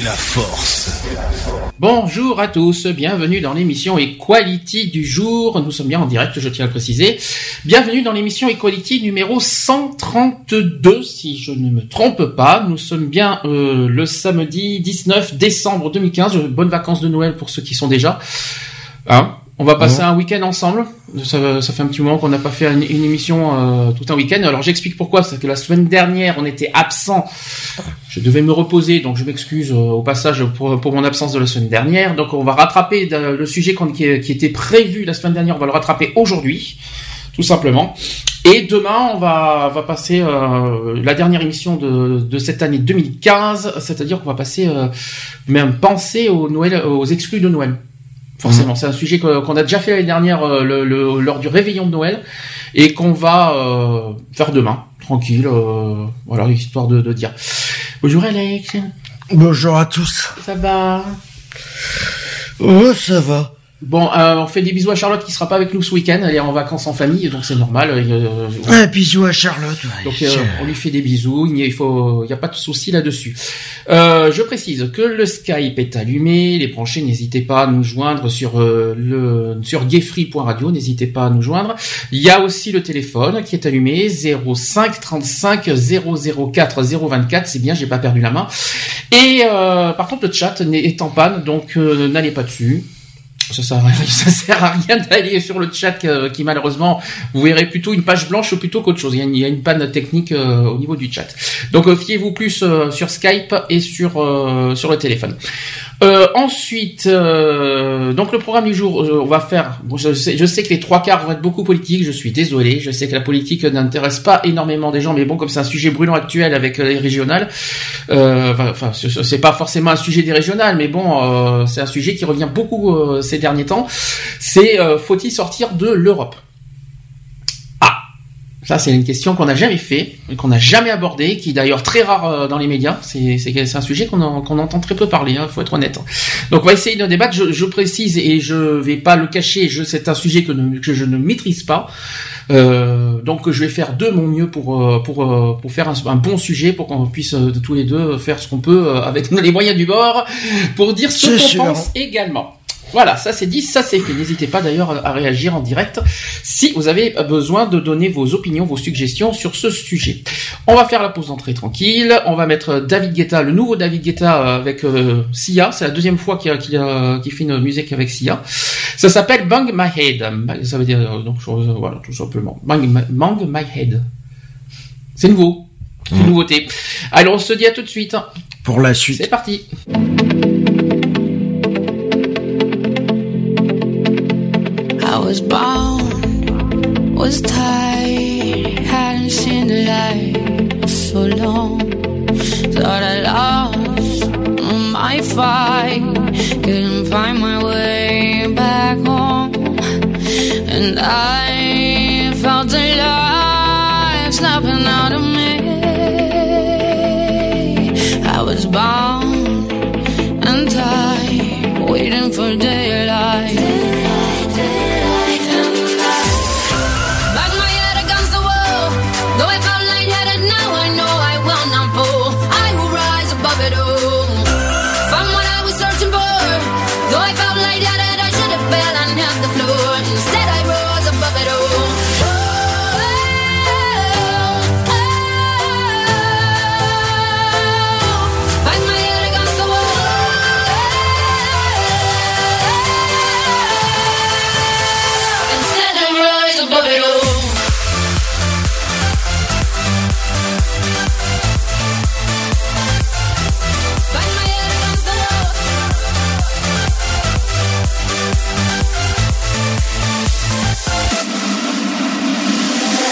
La force. Bonjour à tous, bienvenue dans l'émission Equality du jour. Nous sommes bien en direct, je tiens à le préciser. Bienvenue dans l'émission Equality numéro 132, si je ne me trompe pas. Nous sommes bien euh, le samedi 19 décembre 2015. Bonnes vacances de Noël pour ceux qui sont déjà. Hein? On va passer un week-end ensemble. Ça, ça fait un petit moment qu'on n'a pas fait une, une émission euh, tout un week-end. Alors j'explique pourquoi. C'est que la semaine dernière, on était absent. Je devais me reposer, donc je m'excuse euh, au passage pour, pour mon absence de la semaine dernière. Donc on va rattraper de- le sujet qui, qui était prévu la semaine dernière. On va le rattraper aujourd'hui, tout simplement. Et demain, on va, va passer euh, la dernière émission de, de cette année 2015, c'est-à-dire qu'on va passer euh, même penser au Noël, aux exclus de Noël. Forcément, c'est un sujet que- qu'on a déjà fait l'année dernière euh, le- le- lors du réveillon de Noël et qu'on va euh, faire demain, tranquille, euh, voilà, histoire de, de dire. Bonjour Alex, Bonjour à tous. ça va? Oh, ça va. Bon, euh, on fait des bisous à Charlotte qui sera pas avec nous ce week-end, elle est en vacances en famille, donc c'est normal. euh, Un bisou à Charlotte. ouais. Donc euh, on lui fait des bisous, il n'y a, il faut, il y a pas de souci là-dessus. Euh, je précise que le Skype est allumé, les branchés, n'hésitez pas à nous joindre sur euh, le sur gayfree.radio, n'hésitez pas à nous joindre. Il y a aussi le téléphone qui est allumé 05 35 004 024, c'est bien, j'ai pas perdu la main. Et euh, par contre le chat est en panne, donc euh, n'allez pas dessus. Ça sert, à rien, sert à rien d'aller sur le chat qui malheureusement vous verrez plutôt une page blanche plutôt qu'autre chose. Il y a une, panne technique euh, au niveau du chat. Donc euh, fiez-vous plus euh, sur Skype et sur le téléphone. Euh, ensuite, euh, donc le programme du jour, euh, on va faire. bon, je, sais, je sais que les trois quarts vont être beaucoup politiques. Je suis désolé. Je sais que la politique n'intéresse pas énormément des gens, mais bon, comme c'est un sujet brûlant actuel avec les régionales, euh, enfin, enfin, ce- c'est pas forcément un sujet des régionales, mais bon, euh, c'est un sujet qui revient beaucoup euh, ces derniers temps. C'est euh, faut-il sortir de l'Europe? Ça c'est une question qu'on n'a jamais fait, qu'on n'a jamais abordé, qui est d'ailleurs très rare euh, dans les médias. C'est un sujet qu'on en- qu'on entend très peu parler, il faut être honnête. Donc on va essayer de débattre. Je, je précise et je vais pas le cacher. Je c'est un sujet que, ne- que je ne maîtrise pas. Euh, donc je vais faire de mon mieux pour euh, pour pour faire un, un bon sujet pour qu'on puisse tous les deux faire ce qu'on peut avec les moyens du bord pour dire ce qu'on pense également. Voilà, ça c'est dit, ça c'est fait. N'hésitez pas d'ailleurs à réagir en direct si vous avez besoin de donner vos opinions, vos suggestions sur ce sujet. On va faire la pause d'entrée tranquille. On va mettre David Guetta, le nouveau David Guetta avec euh, Sia. C'est la deuxième fois qu'il fait une musique avec Sia. Ça s'appelle Bang My Head. Ça veut dire euh, donc euh, voilà tout simplement. Bang, My- Bang My Head. C'est nouveau. C'est une nouveauté. Alors on se dit à tout de suite. Pour la suite. C'est parti. Was bound, was tired, hadn't seen the light for so long. Thought I lost my fight, couldn't find my way back home. And I felt the life snapping out of me. I was bound and tired, waiting for daylight.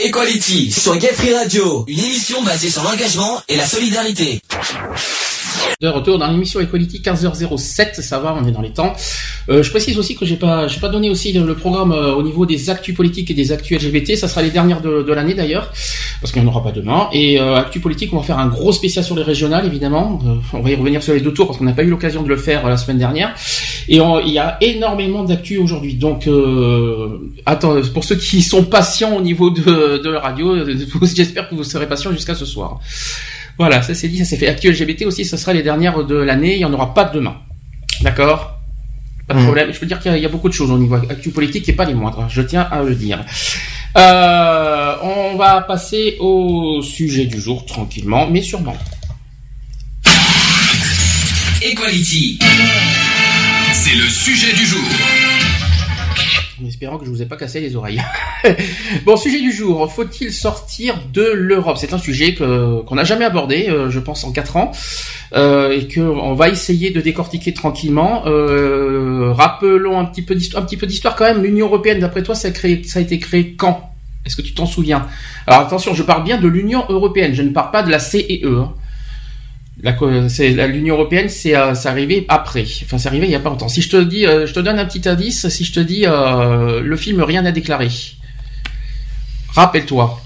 Equality sur Gay Free Radio, une émission basée sur l'engagement et la solidarité. De retour dans l'émission Equality 15h07, ça va, on est dans les temps. Euh, je précise aussi que j'ai pas, j'ai pas donné aussi le, programme euh, au niveau des actus politiques et des actus LGBT. Ça sera les dernières de, de l'année d'ailleurs, parce qu'il n'y en aura pas demain. Et euh, actus politiques, on va faire un gros spécial sur les régionales évidemment. Euh, on va y revenir sur les deux tours parce qu'on n'a pas eu l'occasion de le faire euh, la semaine dernière. Et on- il y a énormément d'actus aujourd'hui. Donc, euh, attends, pour ceux qui sont patients au niveau de, de la radio, euh, j'espère que vous serez patients jusqu'à ce soir. Voilà, ça c'est dit, ça s'est fait. Actu LGBT aussi, ça sera les dernières de l'année, il n'y en aura pas demain. D'accord? Pas de Mhm. problème. Je peux dire qu'il y, a- il y a beaucoup de choses au niveau actu politique et pas les moindres, je tiens à le dire. Euh, on va passer au sujet du jour tranquillement, mais sûrement. Equality. C'est le sujet du jour. En espérant que je vous ai pas cassé les oreilles. bon, sujet du jour. Faut-il sortir de l'Europe? C'est un sujet qu'on n'a jamais abordé, euh, je pense, en quatre ans, euh, et que on va essayer de décortiquer tranquillement. Euh, rappelons un petit peu d'histoire, quand même. L'Union européenne, d'après toi, ça a, été créé quand? Est-ce que tu t'en souviens? Alors attention, je parle bien de l'Union européenne. Je ne parle pas de la CEE. hein. La co- c'est la- l'Union européenne, c'est euh, c'est arrivé après. Enfin, c'est arrivé il y a pas longtemps. Si je te dis, euh, je te donne un petit indice. Si je te dis euh, le film Rien à déclarer, rappelle-toi.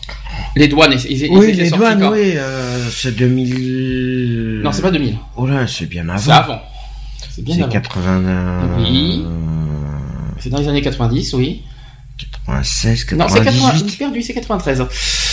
Les douanes, ils, Oui, les sortis douanes, quand oui, euh, c'est 2000... Non, c'est pas 2000. Oh là, c'est bien avant. C'est avant. C'est bien C'est avant. 80... Oui. C'est dans les années 90, oui. 96, Non, c'est 80, 98. perdu, c'est 93.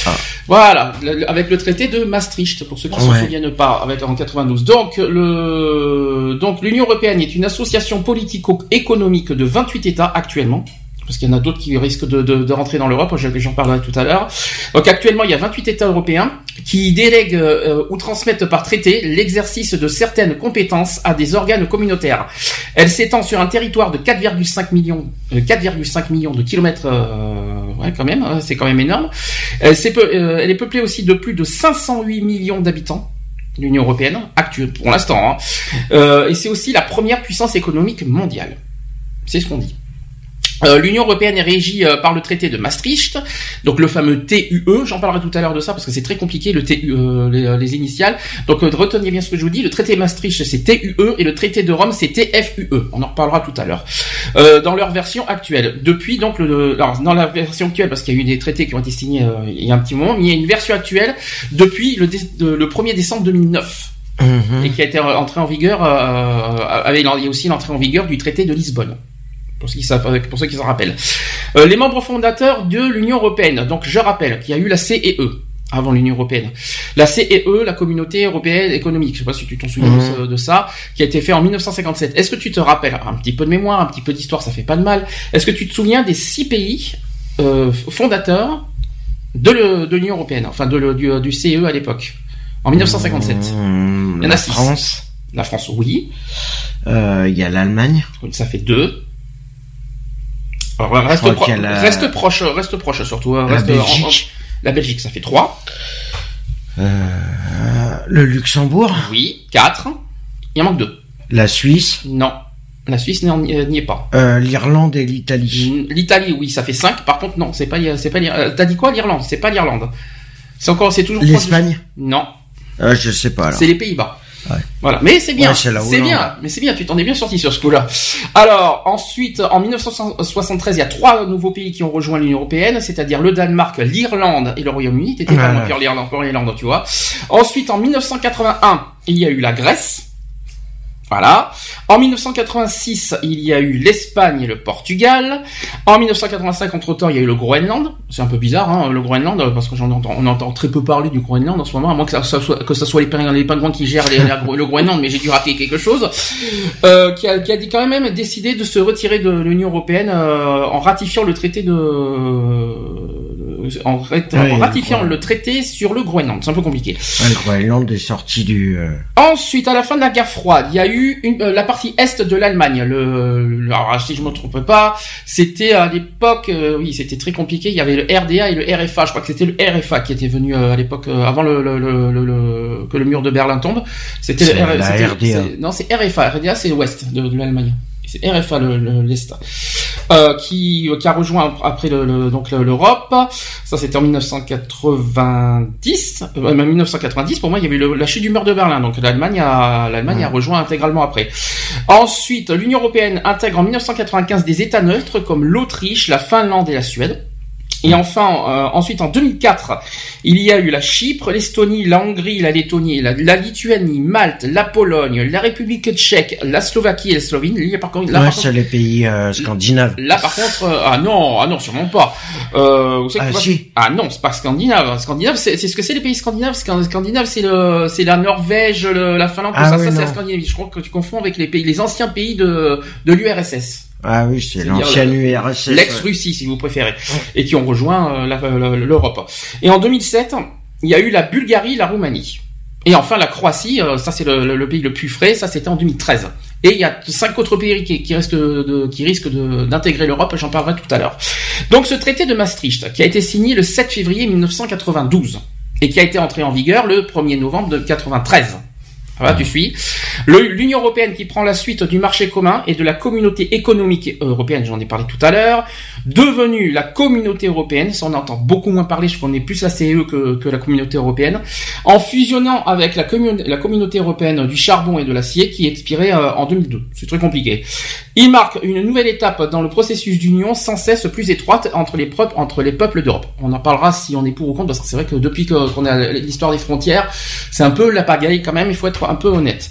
Ah. Voilà, avec le traité de Maastricht, pour ceux qui ne se souviennent pas, avec en 92. Donc, le, donc l'Union européenne est une association politico-économique de 28 États actuellement. Parce qu'il y en a d'autres qui risquent de, de, de rentrer dans l'Europe, je- j'en parlerai tout à l'heure. Donc actuellement, il y a 28 États européens qui délèguent euh, ou transmettent par traité l'exercice de certaines compétences à des organes communautaires. Elle s'étend sur un territoire de 4,5 millions, euh, 4,5 millions de kilomètres, euh, ouais quand même, hein, c'est quand même énorme. Elle, c'est peu- euh, elle est peuplée aussi de plus de 508 millions d'habitants. L'Union européenne actuelle pour l'instant, hein. Euh, et c'est aussi la première puissance économique mondiale. C'est ce qu'on dit. Euh, L'Union européenne est régie euh, par le traité de Maastricht, donc le fameux TUE. J'en parlerai tout à l'heure de ça parce que c'est très compliqué le TUE, euh, les, euh, les initiales. Donc euh, retenez bien ce que je vous dis. Le traité de Maastricht c'est TUE et le traité de Rome c'est TFUE. On en reparlera tout à l'heure. Euh, dans leur version actuelle. Depuis donc le, alors, dans la version actuelle parce qu'il y a eu des traités qui ont été signés euh, il y a un petit moment, mais il y a une version actuelle depuis le, le 1er décembre 2009 Mhm. et qui a été entré en vigueur euh, avec il y a aussi l'entrée en vigueur du traité de Lisbonne. Pour ceux qui savent, pour ceux qui s'en rappellent. Euh, les membres fondateurs de l'Union européenne. Donc je rappelle qu'il y a eu la CEE avant l'Union européenne. La CEE, la Communauté européenne économique. Je sais pas si tu t'en souviens de Mhm. de, ça, qui a été fait en 1957. Est-ce que tu te rappelles un petit peu de mémoire, un petit peu d'histoire, ça fait pas de mal. Est-ce que tu te souviens des six pays euh, fondateurs de l'Union européenne, enfin de le- du, du CE à l'époque, en 1957 Mhm, Il y en a la six. France. La France, oui. Euh, Il y a l'Allemagne. Ça fait deux. Alors, reste, pro- la- proche, reste proche surtout. hein, La reste en- Belgique. en- la Belgique, ça fait trois. Euh, le Luxembourg. Oui, quatre. Il en manque deux. La Suisse. Non. La Suisse n'y en- n'y est pas. euh, L'Irlande et l'Italie. L'Italie, oui, ça fait cinq. Par contre, non, c'est pas, c'est pas. l'Ir- euh, T'as dit quoi, l'Irlande? C'est pas l'Irlande. C'est encore, c'est toujours. L'Espagne. Non, Euh, je sais pas c'est les Pays-Bas. Ouais. Voilà, mais c'est bien, Ouais, c'est bien, mais c'est bien, tu t'en es bien sorti sur ce coup-là. Alors, ensuite, en 1973, il y a trois nouveaux pays qui ont rejoint l'Union Européenne, c'est-à-dire le Danemark, l'Irlande et le Royaume-Uni. T'étais pas l'Irlande, l'Irlande, tu vois. Ensuite, en 1981, il y a eu la Grèce. Voilà. En 1986, il y a eu l'Espagne et le Portugal. En 1985, entre-temps, il y a eu le Groenland. C'est un peu bizarre, hein, le Groenland, parce que j'en entends, on entend très peu parler du Groenland en ce moment, à moins que ça, soit, que ça soit les, les pingouins qui gèrent le Groenland, mais j'ai dû rater quelque chose. Euh, qui, a, qui a quand même décidé de se retirer de l'Union européenne euh, en ratifiant le traité de, en, rat- Oui, en ratifiant le le traité sur le Groenland. C'est un peu compliqué. Ouais, le Groenland est sorti du. euh, Ensuite, à la fin de la guerre froide, il y a eu une, euh, la partie est de l'Allemagne. Le, le- alors, si je me trompe pas, c'était à l'époque, euh, oui, c'était très compliqué. Il y avait le RDA et le RFA. Je crois que c'était le RFA qui était venu euh, à l'époque euh, avant le, le, le, le- le- que le mur de Berlin tombe. C'était le R- la c'était- RDA. c'est- Non, c'est RFA. RDA, c'est l'ouest de, de l'Allemagne. C'est RFA le- le- l'est euh, qui qui a rejoint après le, le- donc le- l'Europe. Ça c'était en 1990, euh, même 1990. Pour moi, il y avait eu la chute du mur de Berlin, donc l'Allemagne a l'Allemagne a rejoint intégralement après. Ensuite, l'Union européenne intègre en 1995 des États neutres comme l'Autriche, la Finlande et la Suède. Et enfin, euh, ensuite en 2004, il y a eu la Chypre, l'Estonie, la Hongrie, la Lettonie, la, la Lituanie, Malte, la Pologne, la République tchèque, la Slovaquie et la Slovénie. Là, par contre, là, ouais, par contre, c'est les pays euh, scandinaves. Là, par contre, euh, ah non, ah non, sûrement pas. Euh, vous savez Ah, si. Ah non, c'est pas scandinave. Scandinave, c'est ce que c'est les pays scandinaves? Scan- Scandinave, c'est le, c'est la Norvège, le- la Finlande, Ah ça, oui, ça c'est la. Scandinavie. Je crois que tu confonds avec les pays, les anciens pays de de l'URSS, Ah oui, c'est l'ancienne URSS. l'ex-Russie si vous préférez, et qui ont rejoint euh, la- l'Europe. Et en 2007, il y a eu la Bulgarie, la Roumanie. Et enfin la Croatie, euh, ça c'est le, le- le pays le plus frais, ça c'était en 2013. Et il y a cinq autres pays qui, de, qui risquent d'intégrer l'Europe, j'en parlerai tout à l'heure. Donc ce traité de Maastricht, qui a été signé le 7 février 1992, et qui a été entré en vigueur le 1er novembre de 93. Voilà, tu suis. L'Union européenne qui prend la suite du marché commun et de la communauté économique européenne, j'en ai parlé tout à l'heure, devenue la communauté européenne, ça on entend beaucoup moins parler, je connais plus la CE que, que la communauté européenne, en fusionnant avec la, la communauté européenne du charbon et de l'acier qui expirée euh, en 2002. C'est très compliqué. Il marque une nouvelle étape dans le processus d'union sans cesse plus étroite entre les, peuples- entre les peuples d'Europe. On en parlera si on est pour ou contre, parce que c'est vrai que depuis qu'on a l'histoire des frontières, c'est un peu la pagaille quand même, il faut être un peu honnête.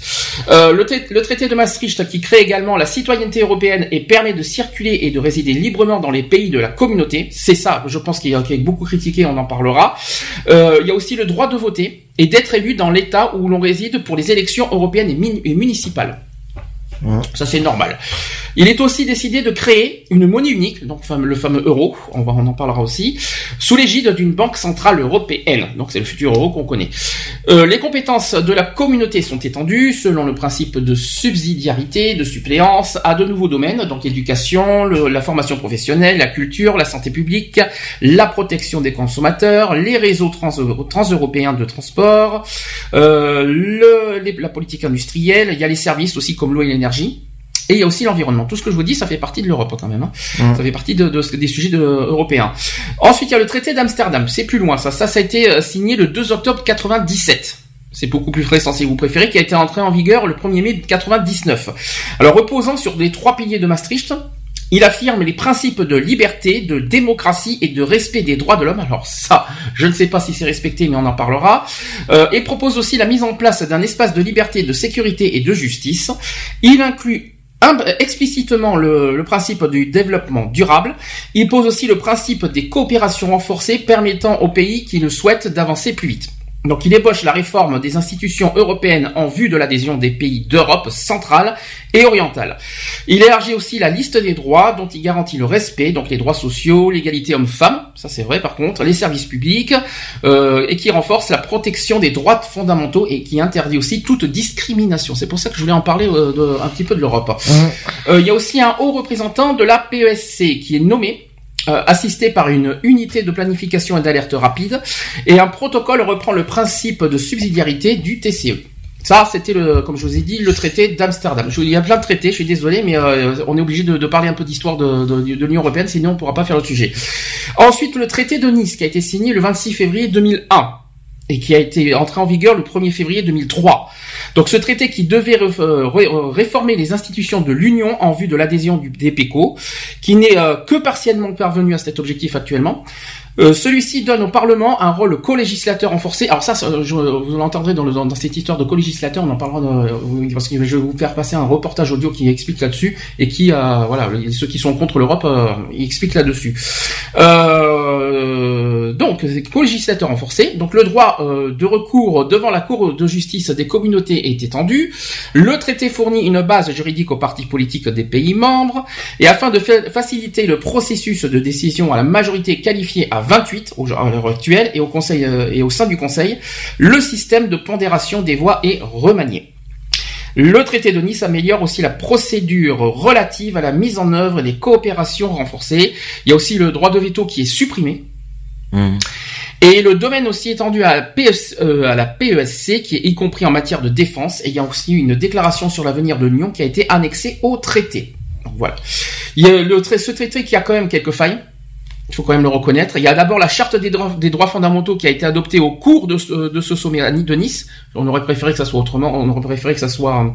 Euh, le, trai- le traité de Maastricht qui crée également la citoyenneté européenne et permet de circuler et de résider librement dans les pays de la communauté, c'est ça, je pense qu'il y a, qui est beaucoup critiqué, on en parlera. Euh, il y a aussi le droit de voter et d'être élu dans l'État où l'on réside pour les élections européennes et, municipales. Ouais. Ça c'est normal. Il est aussi décidé de créer une monnaie unique, donc le fameux euro, on, va, on en parlera aussi, sous l'égide d'une banque centrale européenne. Donc c'est le futur euro qu'on connaît. Euh, les compétences de la communauté sont étendues selon le principe de subsidiarité, de suppléance à de nouveaux domaines, donc l'éducation, la formation professionnelle, la culture, la santé publique, la protection des consommateurs, les réseaux trans- transeuropéens de transport, euh, la politique industrielle, il y a les services aussi comme l'eau et l'énergie. Et il y a aussi l'environnement. Tout ce que je vous dis, ça fait partie de l'Europe quand même. hein. Ça fait partie de, de- des sujets de- européens. Ensuite, il y a le traité d'Amsterdam. C'est plus loin. Ça, ça, ça a été euh, signé le 2 octobre 97. C'est beaucoup plus récent si vous préférez, qui a été entré en vigueur le 1er mai 99. Alors, reposant sur les trois piliers de Maastricht, il affirme les principes de liberté, de démocratie et de respect des droits de l'homme. Alors ça, je ne sais pas si c'est respecté, mais on en parlera. Euh, et propose aussi la mise en place d'un espace de liberté, de sécurité et de justice. Il inclut explicitement le, principe du développement durable. Il pose aussi le principe des coopérations renforcées permettant aux pays qui le souhaitent d'avancer plus vite. Donc il ébauche la réforme des institutions européennes en vue de l'adhésion des pays d'Europe centrale et orientale. Il élargit aussi la liste des droits dont il garantit le respect, donc les droits sociaux, l'égalité homme-femme, ça c'est vrai par contre, les services publics, euh, et qui renforce la protection des droits fondamentaux et qui interdit aussi toute discrimination. C'est pour ça que je voulais en parler euh, de- un petit peu de l'Europe. Euh, il y a aussi un haut représentant de la PESC qui est nommé assisté par une unité de planification et d'alerte rapide, et un protocole reprend le principe de subsidiarité du TCE. Ça, c'était le, comme je vous ai dit, le traité d'Amsterdam. Il y a plein de traités, je suis désolé, mais euh, on est obligé de, parler un peu d'histoire de, l'Union européenne, sinon on pourra pas faire le sujet. Ensuite, le traité de Nice, qui a été signé le 26 février 2001 et qui a été entré en vigueur le 1er février 2003. Donc ce traité qui devait euh, euh, réformer les institutions de l'Union en vue de l'adhésion du DPECO, qui n'est euh, que partiellement parvenu à cet objectif actuellement. Euh, Celui-ci donne au Parlement un rôle co-législateur renforcé. Alors ça, vous l'entendrez dans, le- dans, cette histoire de co-législateur, on en parlera de- oui, parce que je vais vous faire passer un reportage audio qui explique là-dessus et qui, euh, voilà, ceux qui sont contre l'Europe, euh, expliquent là-dessus. Euh, donc, co-législateur renforcé. Donc, le droit euh, de recours devant la Cour de justice des communautés est étendu. Le traité fournit une base juridique aux partis politiques des pays membres. Et afin de fa- faciliter le processus de décision à la majorité qualifiée à 28 au- à l'heure actuelle et au Conseil euh, et au sein du Conseil, le système de pondération des voix est remanié. Le traité de Nice améliore aussi la procédure relative à la mise en œuvre des coopérations renforcées. Il y a aussi le droit de veto qui est supprimé. Mhm. Et le domaine aussi étendu à la, PS, euh, à la PESC, qui est y compris en matière de défense. Et il y a aussi une déclaration sur l'avenir de l'Union qui a été annexée au traité. Donc voilà. Il y a le, ce traité qui a quand même quelques failles. Il faut quand même le reconnaître. Il y a d'abord la charte des droits, fondamentaux qui a été adoptée au cours de ce, sommet de Nice. On aurait préféré que ça soit autrement. On aurait préféré que ça soit euh,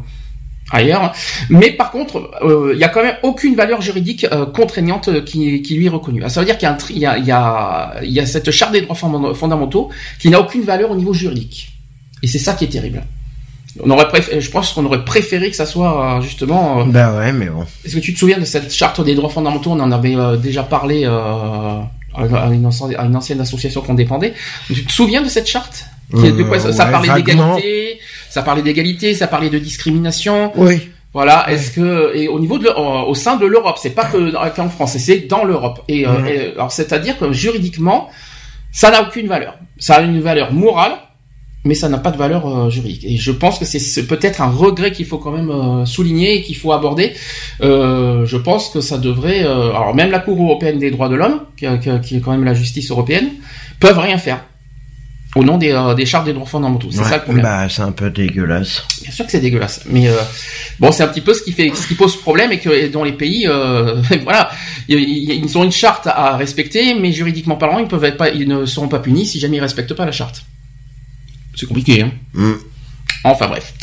ailleurs. Mais par contre, euh, il y a quand même aucune valeur juridique euh, contraignante qui, lui est reconnue. Ça veut dire qu'il y a, cette charte des droits fonda- fondamentaux qui n'a aucune valeur au niveau juridique. Et c'est ça qui est terrible. On aurait préféré, je pense qu'on aurait préféré que ça soit euh, justement. euh, Bah ouais, mais bon. Est-ce que tu te souviens de cette charte des droits fondamentaux? On en avait euh, déjà parlé euh, à, une ancienne, à une ancienne association qu'on dépendait. Tu te souviens de cette charte? Qui est- de quoi, ça, parlait d'égalité, ça parlait d'égalité, ça parlait de discrimination. Oui. Voilà. Est-ce que et au niveau de au sein de l'Europe, c'est pas que qu'en France, c'est dans l'Europe. Et, euh, Mhm. et, alors c'est-à-dire que juridiquement, ça n'a aucune valeur. Ça a une valeur morale, mais ça n'a pas de valeur euh, juridique. Et je pense que c'est- peut-être un regret qu'il faut quand même euh, souligner et qu'il faut aborder. Euh, je pense que ça devrait. euh, alors même la Cour européenne des droits de l'homme, qui, est quand même la justice européenne, peuvent rien faire au nom des, euh, des chartes des droits fondamentaux. C'est Ouais, ça le problème. Bah, c'est un peu dégueulasse. Bien sûr que c'est dégueulasse, mais euh, bon, c'est un petit peu ce qui fait, ce qui pose problème et que dans les pays, euh, voilà, ils ont une charte à respecter, mais juridiquement parlant, ils peuvent être pas, ils ne seront pas punis si jamais ils respectent pas la charte. C'est compliqué, hein. Mm. Enfin bref.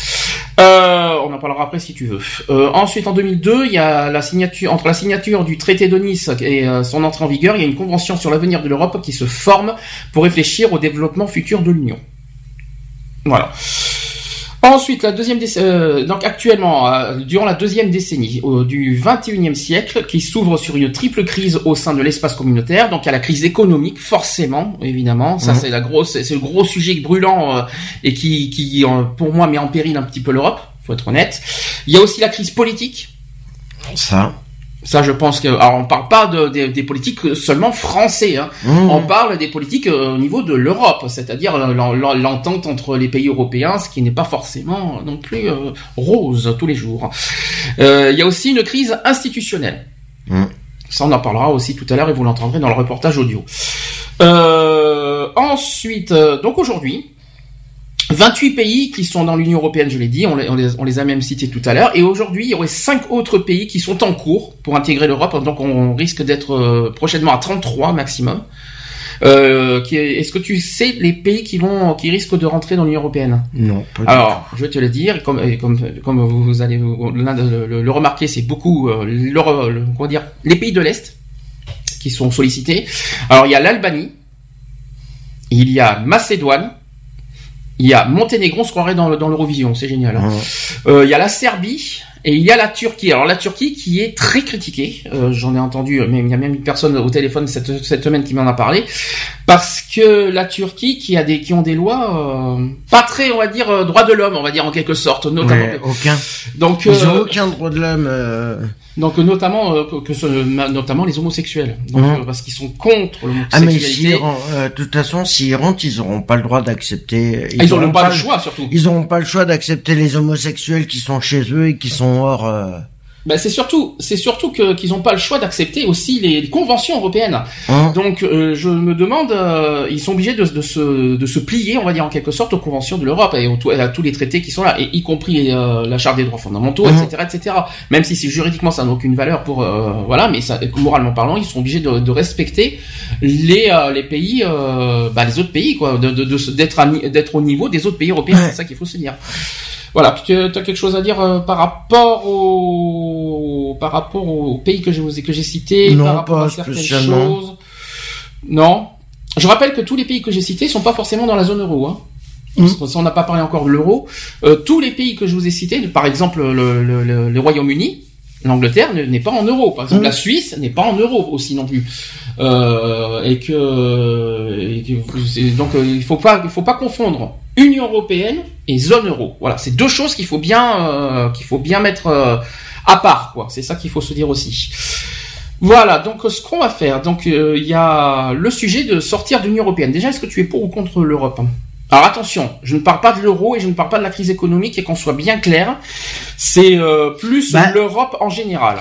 Euh, on en parlera après si tu veux. Euh, ensuite, en 2002, il y a la signature entre la signature du traité de Nice et euh, son entrée en vigueur, il y a une convention sur l'avenir de l'Europe qui se forme pour réfléchir au développement futur de l'Union. Voilà. Ensuite, la deuxième euh, donc actuellement, euh, durant la deuxième décennie euh, du 21e siècle, qui s'ouvre sur une triple crise au sein de l'espace communautaire. Donc, il y a la crise économique, forcément, évidemment. Ça, Mhm. c'est la grosse, c'est le gros sujet brûlant euh, et qui, qui, pour moi, met en péril un petit peu l'Europe. Faut être honnête. Il y a aussi la crise politique. Ça. Ça, je pense que, alors, on parle pas de, des- des politiques seulement français. Hein. Mmh. On parle des politiques euh, au niveau de l'Europe, c'est-à-dire euh, l'en- l'en- l'entente entre les pays européens, ce qui n'est pas forcément non plus euh, rose tous les jours. Euh, Il y a aussi une crise institutionnelle. Mm. Ça, on en parlera aussi tout à l'heure et vous l'entendrez dans le reportage audio. Euh, ensuite, euh, donc aujourd'hui, 28 pays qui sont dans l'Union européenne, je l'ai dit, on les, on, les, on les, a même cités tout à l'heure, et aujourd'hui il y aurait cinq autres pays qui sont en cours pour intégrer l'Europe, donc on risque d'être euh, prochainement à 33 maximum. Euh, est-ce que tu sais les pays qui vont, qui risquent de rentrer dans l'Union européenne? Non. Pas Alors, je vais te le dire, comme comme, comme vous allez le, le, le remarquer, c'est beaucoup euh, le, comment dire, les pays de l'est qui sont sollicités. Alors il y a l'Albanie, il y a Macédoine, il y a Monténégro, on se croirait dans, dans l'Eurovision, c'est génial. Hein. Euh, il y a la Serbie, et il y a la Turquie. Alors la Turquie qui est très critiquée, euh, j'en ai entendu, mais il y a même une personne au téléphone cette, cette semaine qui m'en a parlé, parce que la Turquie qui a des qui ont des lois euh, pas très, on va dire, droit de l'homme, on va dire en quelque sorte, notamment. Ouais, aucun. Donc ils ont aucun droit de l'homme. Donc notamment que ce, notamment les homosexuels, donc mmh. parce qu'ils sont contre l'homosexualité. Ah mais de toute façon, s'ils rentrent, ils auront pas le droit d'accepter. Ils, ah, ils auront pas, le choix surtout. Ils auront pas le choix d'accepter les homosexuels qui sont chez eux et qui sont hors. Euh... Ben c'est surtout, c'est surtout que qu'ils n'ont pas le choix d'accepter aussi les, conventions européennes. Hein Donc euh, je me demande, euh, ils sont obligés de, de, se de se plier, on va dire en quelque sorte, aux conventions de l'Europe et à tous les traités qui sont là, et y compris euh, la charte des droits fondamentaux, hein etc., etc. Même si c'est juridiquement ça n'a aucune valeur pour euh, voilà, mais ça, moralement parlant, ils sont obligés de, de respecter les euh, les pays, bah, les autres pays quoi, de d'être d'être au niveau des autres pays européens. Ouais. C'est ça qu'il faut se dire. Voilà, tu as quelque chose à dire euh, par rapport au par rapport aux pays que je vous ai que j'ai cités, non, par rapport pas à certaines choses. Non. Je rappelle que tous les pays que j'ai cités sont pas forcément dans la zone euro. Hein. Mmh. Parce on n'a pas parlé encore de l'euro. Euh, tous les pays que je vous ai cités, par exemple le, le, le, le Royaume-Uni, l'Angleterre n'est pas en euro. Par exemple, Mmh. la Suisse n'est pas en euro aussi non plus. Euh, et que, et que donc il faut pas il faut pas confondre Union européenne et zone euro. Voilà, c'est deux choses qu'il faut bien euh, qu'il faut bien mettre euh, à part quoi. C'est ça qu'il faut se dire aussi. Voilà, donc ce qu'on va faire, donc euh, il y a le sujet de sortir de l'Union européenne. Déjà, est-ce que tu es pour ou contre l'Europe? Alors attention, je ne parle pas de l'euro et je ne parle pas de la crise économique et qu'on soit bien clair, c'est euh, plus Bah. l'Europe en général.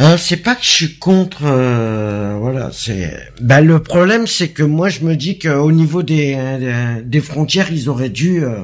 Euh, c'est pas que je suis contre, euh, voilà, c'est. Bah le problème c'est que moi je me dis qu'au niveau des, des des frontières ils auraient dû, euh,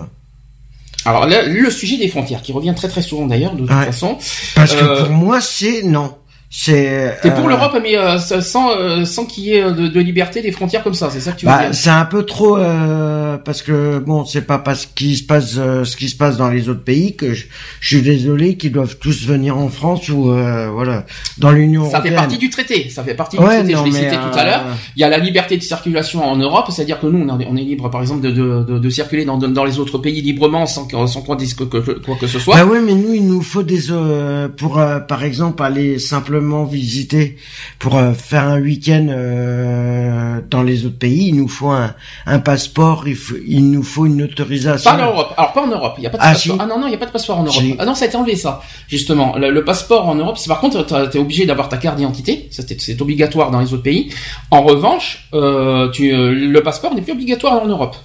Alors le, le sujet des frontières, qui revient très très souvent d'ailleurs de toute Ouais. façon. parce que Euh, pour moi c'est non, c'est. T'es pour euh, l'Europe, mais euh, sans euh, sans qu'il y ait de, de liberté des frontières comme ça, c'est ça que tu veux Bah, dire? c'est un peu trop euh, parce que bon, c'est pas parce qu'il se passe euh, ce qui se passe dans les autres pays que je, je suis désolé qu'ils doivent tous venir en France ou euh, voilà dans l'Union Ça fait européenne. partie du traité, ça fait partie du Ouais, traité, non, je l'ai cité tout à euh, l'heure. Il y a la liberté de circulation en Europe, c'est-à-dire que nous, on est, on est libre, par exemple, de, de, de, de circuler dans, dans les autres pays librement sans, sans qu'on dise que- que- quoi que ce soit. Bah ouais, mais nous, il nous faut des euh, pour euh, par exemple aller simplement visiter pour euh, faire un week-end euh, dans les autres pays. Il nous faut un, un passeport. Il, faut, il nous faut une autorisation. Pas en Europe. Alors pas en Europe. Il y a pas de Ah, passeport. si. Ah non non, il y a pas de passeport en Europe. Si. Ah non, ça a été enlevé ça. Justement, le, le passeport en Europe, c'est par contre, t'es obligé d'avoir ta carte d'identité. C'est obligatoire dans les autres pays. En revanche, euh, tu, le passeport n'est plus obligatoire en Europe.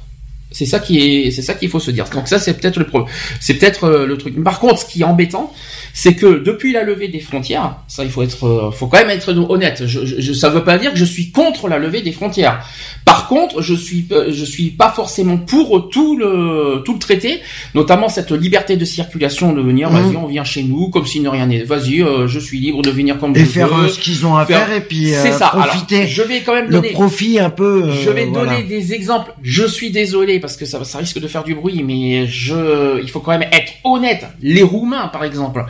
C'est ça qui est, c'est ça qu'il faut se dire. Donc ça, c'est peut-être le pro, c'est peut-être le truc. Par contre, ce qui est embêtant, c'est que depuis la levée des frontières, ça, il faut être, euh, faut quand même être honnête. Je, je, ça veut pas dire que je suis contre la levée des frontières. Par contre, je suis, euh, je suis pas forcément pour tout le, tout le traité, notamment cette liberté de circulation de venir. Mhm. Vas-y, on vient chez nous comme si ne rien n'est. Vas-y, euh, je suis libre de venir comme et je faire veux. euh, ce qu'ils ont à Faire- faire, et puis euh, ça. Alors, profiter je vais quand même le donner. profit un peu. euh, Je vais voilà. donner des exemples. Je suis désolé parce que ça, ça risque de faire du bruit, mais je, il faut quand même être honnête. Les Roumains, par exemple,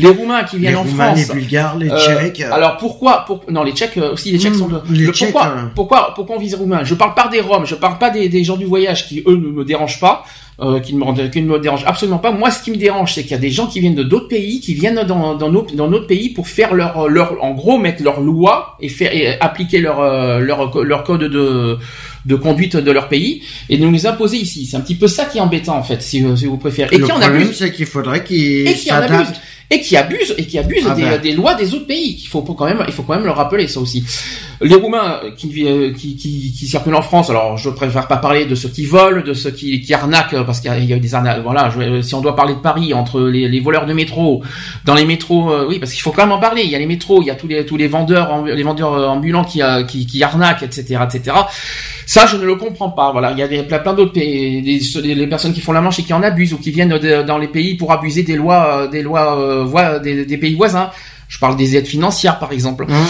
les Roumains qui les viennent en Roumains, France. les Bulgares, les euh, Tchèques. alors pourquoi pour, Non, les Tchèques euh, aussi. Les Tchèques Mmh, sont. les le Tchèques, pourquoi, euh. pourquoi Pourquoi on vise les Roumains? Je parle pas des Roms. Je parle pas des, des gens du voyage qui eux ne me dérangent pas. Euh, qui, ne me, qui ne me dérangent absolument pas. Moi, ce qui me dérange, c'est qu'il y a des gens qui viennent de d'autres pays, qui viennent dans, dans, nos, dans notre pays pour faire leur, leur, en gros, mettre leurs lois et faire et appliquer leur, euh, leur, leur code de, de conduite de leur pays et de nous les imposer ici. C'est un petit peu ça qui est embêtant en fait, si, euh, si vous préférez. Et le qui en problème, abuse c'est qu'il faudrait qu'ils s'adaptent. Et qui abuse et qui abuse Ah des, ben. des lois des autres pays. Il faut quand même, il faut quand même le rappeler ça aussi. Les Roumains euh, qui, euh, qui, qui, qui circulent en France, alors je préfère pas parler de ceux qui volent, de ceux qui, qui arnaquent, euh, parce qu'il y, a- eu des arnaques. Voilà, si on doit parler de Paris, entre les, les voleurs de métro, dans les métros, euh, oui, parce qu'il faut quand même en parler. Il y a les métros, il y a tous les tous les vendeurs, les vendeurs ambulants qui, qui, qui arnaquent, etc., etc. Ça, je ne le comprends pas. Voilà, il y a plein, d'autres pays, les personnes qui font la manche et qui en abusent ou qui viennent dans les pays pour abuser des lois, des lois, euh, des, des pays voisins. Je parle des aides financières, par exemple. Hein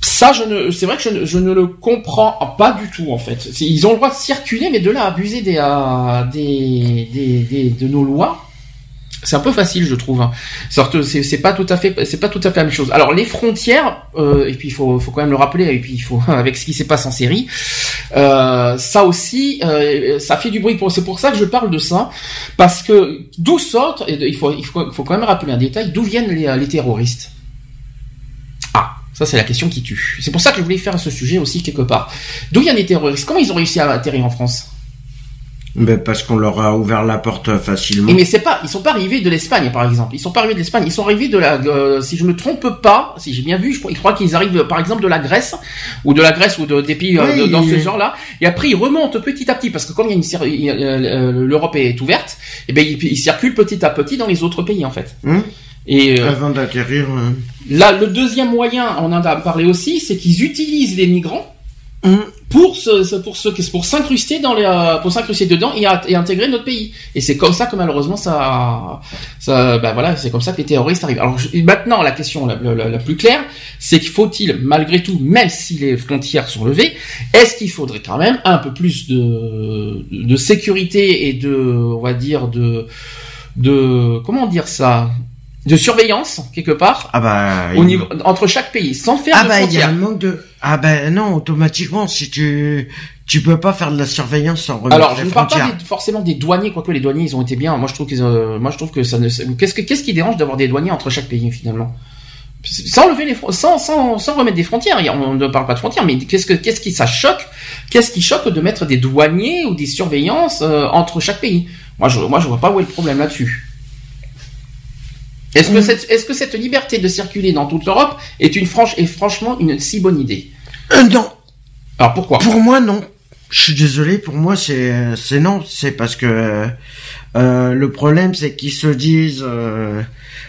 Ça, je ne, c'est vrai que je ne, je ne le comprends pas du tout en fait. Ils ont le droit de circuler, mais de là abuser des, euh, des, des, des- de nos lois, c'est un peu facile, je trouve. hein. C'est, c'est pas tout à fait, c'est pas tout à fait la même chose. Alors les frontières, euh, et puis il faut, faut quand même le rappeler, et puis il faut avec ce qui se passe en série, euh, ça aussi, euh, ça fait du bruit. C'est pour ça que je parle de ça, parce que d'où sortent, il faut, il faut, quand même rappeler un détail, d'où viennent les, euh, les terroristes? Ça c'est la question qui tue. C'est pour ça que je voulais faire ce sujet aussi quelque part. D'où viennent les terroristes? Comment ils ont réussi à atterrir en France? Ben, parce qu'on leur a ouvert la porte facilement. Et mais c'est pas, ils sont pas arrivés de l'Espagne par exemple. Ils sont pas arrivés de l'Espagne. Ils sont arrivés de la, euh, si je me trompe pas, si j'ai bien vu, je, je crois qu'ils arrivent par exemple de la Grèce ou de la Grèce ou de, des pays euh, Oui, de- dans ce genre-là. Et après ils remontent petit à petit parce que comme euh, euh, l'Europe est ouverte, et ben ils, ils circulent petit à petit dans les autres pays en fait. Hum Et euh, Avant d'atterrir. euh, là, le deuxième moyen, on en a parlé aussi, c'est qu'ils utilisent les migrants hum. pour se, pour se, pour s'incruster dans les, euh, pour s'incruster dedans et, intégrer notre pays. Et c'est comme ça que malheureusement ça, ça, bah voilà, c'est comme ça que les terroristes arrivent. Alors je- maintenant la question la, la- la plus claire, c'est qu'il faut-il malgré tout, même si les frontières sont levées, est-ce qu'il faudrait quand même un peu plus de, de sécurité et de, on va dire de, de, comment dire ça, de surveillance quelque part Ah bah. au il- niveau entre chaque pays, sans faire Ah de bah il y a frontières. un manque de. Ah bah non, automatiquement, si tu tu peux pas faire de la surveillance sans remettre Alors, je ne parle frontières. pas des- forcément des douaniers, quoique les douaniers, ils ont été bien. Moi, je trouve qu'ils, euh, moi, je trouve que ça ne. Qu'est-ce que, qu'est-ce qui dérange d'avoir des douaniers entre chaque pays finalement? Sans lever les, sans, sans, sans remettre des frontières. On ne parle pas de frontières, mais qu'est-ce que, qu'est-ce qui ça choque Qu'est-ce qui choque de mettre des douaniers ou des surveillances euh, entre chaque pays? Moi, je, moi, je vois pas où est le problème là-dessus. Est-ce que cette, est-ce que cette liberté de circuler dans toute l'Europe est une franche, est franchement une si bonne idée? Euh, non, Alors pourquoi? Pour moi non. Je suis désolé, pour moi c'est c'est non, c'est parce que euh, le problème c'est qu'ils se disent euh,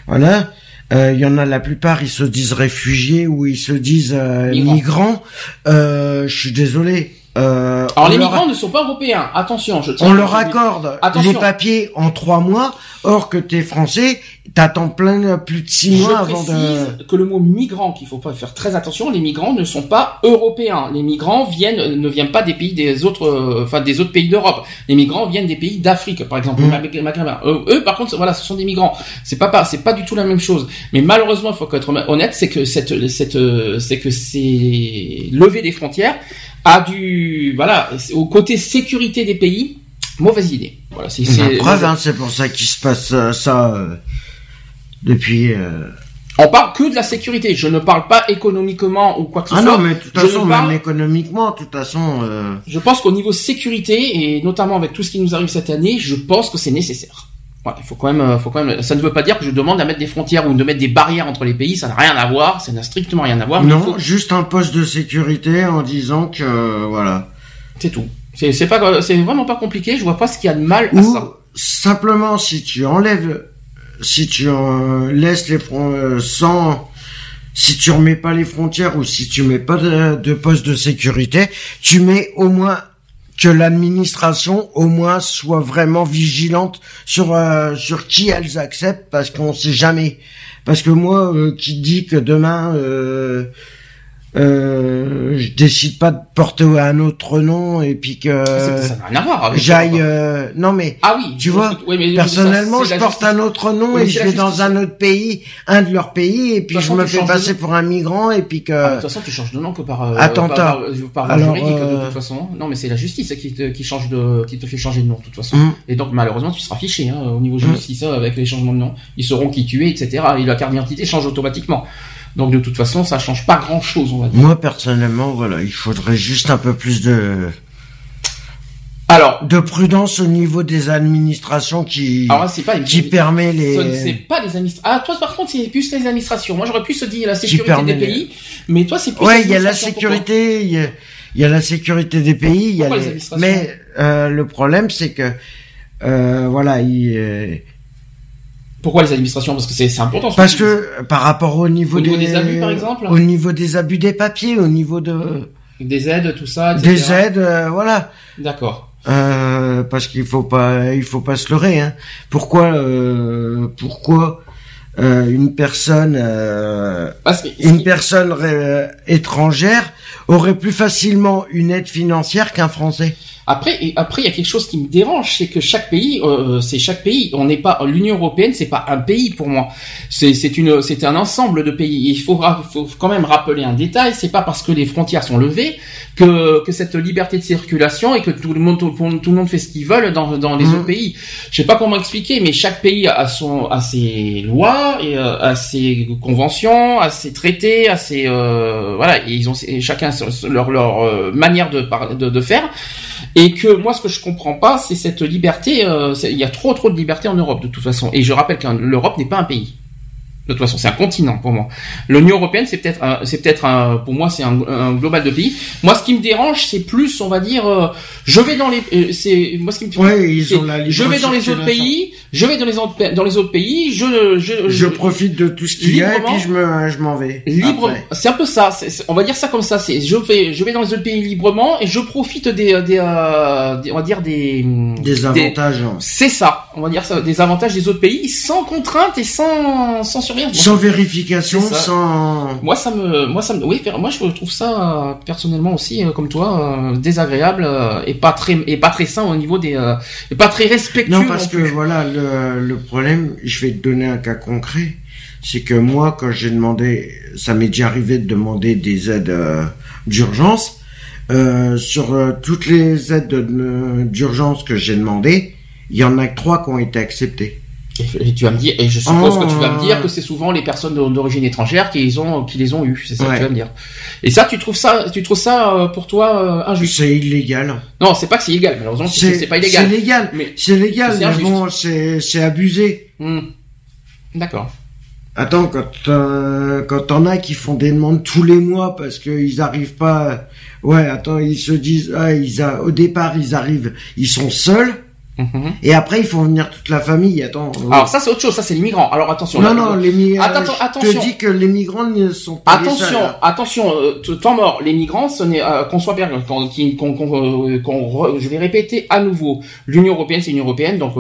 voilà, il y en a la plupart ils se disent réfugiés ou ils se disent Migrants. je suis désolé. Euh, Alors les leur- migrants ne sont pas européens. Attention, je tiens. On leur accorde les papiers en trois mois, or que t'es français, t'attends plein plus de six mois avant précise de. que le mot migrant, qu'il faut pas faire très attention, les migrants ne sont pas européens. Les migrants viennent, ne viennent pas des pays des autres, euh, enfin des autres pays d'Europe. Les migrants viennent des pays d'Afrique, par exemple, Mm. Maghrébin. Eux, eux, par contre, voilà, ce sont des migrants. C'est pas, pas, c'est pas du tout la même chose. Mais malheureusement, il faut être honnête, c'est que cette, cette, euh, c'est que c'est lever des frontières a du, voilà, au côté sécurité des pays, mauvaise idée. Voilà, c'est, La preuve, hein, c'est pour ça qu'il se passe euh, ça euh, depuis. euh, On parle que de la sécurité. Je ne parle pas économiquement ou quoi que ce Ah soit. non, mais de toute façon, parle- même économiquement, de toute façon. Je pense qu'au niveau sécurité et notamment avec tout ce qui nous arrive cette année, je pense que c'est nécessaire. Voilà, il faut quand même, faut quand même. Ça ne veut pas dire que je demande à mettre des frontières ou de mettre des barrières entre les pays. Ça n'a rien à voir. Ça n'a strictement rien à voir. non, faut- juste un poste de sécurité en disant que voilà. c'est tout. C'est, pas, c'est vraiment pas compliqué. Je vois pas ce qu'il y a de mal à Ou ça. simplement si tu enlèves, si tu euh, laisses les fronts euh, sans, si tu remets pas les frontières ou si tu mets pas de, de poste de sécurité, tu mets au moins que l'administration au moins soit vraiment vigilante sur euh, sur qui elles acceptent parce qu'on sait jamais. Parce que moi euh, qui dit que demain euh, euh, je décide pas de porter un autre nom et puis que C'est- ça n'a rien à voir j'aille euh, non mais Ah oui. tu vois, Oui, mais Personnellement, ça, je porte un autre nom Oui, et je vais dans un autre pays, un de leurs pays, et puis je façon, me fais passer pour un migrant et puis que. Ah, de toute façon, tu changes de nom que par euh, Attentat. par, par, par Alors, juridique de euh, toute façon. Non, mais c'est la justice qui te, qui change de, qui te fait changer de nom de toute façon. Hum. Et donc malheureusement, tu seras fiché hein, au niveau Mm. justice hein, avec les changements de nom. Ils sauront qui tu es, etc. Et la carte d'identité change automatiquement. Donc de toute façon, ça change pas grand chose, on va dire. Moi personnellement, voilà, il faudrait juste un peu plus de Alors, de prudence au niveau des administrations qui alors là, pas qui permet les c'est pas les administrations. Ah, toi, par contre, c'est plus les administrations. Moi, j'aurais pu se dire la sécurité des les- pays, mais toi, c'est plus. Ouais, il y a la sécurité, il y a, il y a la sécurité des pays, il y a les mais euh, le problème c'est que euh, voilà, il, Pourquoi les administrations? Parce que c'est important. ce parce que par rapport au niveau, Au niveau des, abus, par exemple? au niveau des abus des papiers, au niveau de des aides, tout ça. etc. des aides, euh, voilà. D'accord. Euh, parce qu'il faut pas, il faut pas se leurrer. Hein. Pourquoi, euh, pourquoi euh, une personne, euh, Parce que une personne étrangère aurait plus facilement une aide financière qu'un Français? Après, et après, il y a quelque chose qui me dérange, c'est que chaque pays, euh, c'est chaque pays. On n'est pas l'Union européenne, c'est pas un pays pour moi. C'est c'est une, c'est un ensemble de pays. Il faut, faut quand même rappeler un détail. C'est pas parce que les frontières sont levées que que cette liberté de circulation et que tout le monde, tout, le monde- tout le monde fait ce qu'ils veulent dans dans les Mhm. autres pays. Je sais pas comment expliquer, mais chaque pays a son, a ses lois et euh, a ses conventions, a ses traités, a ses, euh, voilà, et ils ont et chacun leur leur euh, manière de de faire. Et que moi, ce que je comprends pas, c'est cette liberté. euh, il y a trop trop de liberté en Europe de toute façon. Et je rappelle que l'Europe n'est pas un pays. De toute façon, c'est un continent pour moi. L'Union européenne, c'est peut-être, un- c'est peut-être pour moi, c'est un, un global de pays. Moi, ce qui me dérange, c'est plus, on va dire, euh, je vais dans les, euh, c'est moi ce qui me, Ouais, ils ont la je vais dans les autres pays, je vais dans les autres, dans les autres pays, je, je, Je profite de tout ce qu'il y a et puis je me, je m'en vais. Libre, c'est un peu ça. on va dire ça comme ça. C'est je vais, je vais dans les autres pays librement et je profite des, des, euh, des- on va dire des, Des avantages. hein. c'est ça. On va dire ça, des avantages des autres pays sans contrainte et sans, sans surveillance. Moi, Sans vérification, ça. sans... Moi, ça me, moi, ça me, oui, moi, je trouve ça euh, personnellement aussi, euh, comme toi, euh, désagréable euh, et pas très, et pas très sain au niveau des, euh, et pas très respectueux. Non, parce que plus. voilà, le, le problème, je vais te donner un cas concret, c'est que moi, quand j'ai demandé, ça m'est déjà arrivé de demander des aides euh, d'urgence, euh, sur euh, toutes les aides de- d'urgence que j'ai demandées, il y en a que trois qui ont été acceptées. Et, tu vas me dire, et je suppose Oh. que tu vas me dire que c'est souvent les personnes d'o- d'origine étrangère qui les ont, qui les ont eu. C'est ça que tu vas me dire. Et ça, tu trouves ça, tu trouves ça euh, pour toi euh, injuste? C'est illégal. Non, c'est pas que c'est illégal. Malheureusement, c'est pas illégal. C'est légal. Mais C'est légal, mais bon, c'est abusé. Hmm. D'accord. Attends, quand euh, quand t'en as qui font des demandes tous les mois parce qu'ils arrivent pas, ouais, attends, ils se disent, ah, ils a, au départ ils arrivent, ils sont seuls, Mhm. et après ils font venir toute la famille. Attends. Alors ça, c'est autre chose. Ça, c'est les migrants. Alors attention. non, là, non, euh, les migrants. Attends, je attention. te dis que les migrants ne sont pas Attention, attention, euh, temps mort, les migrants, ce n'est euh, qu'on soit bien, qu'on, qu'on, qu'on, euh, je vais répéter à nouveau, l'Union européenne, c'est l'Union européenne, donc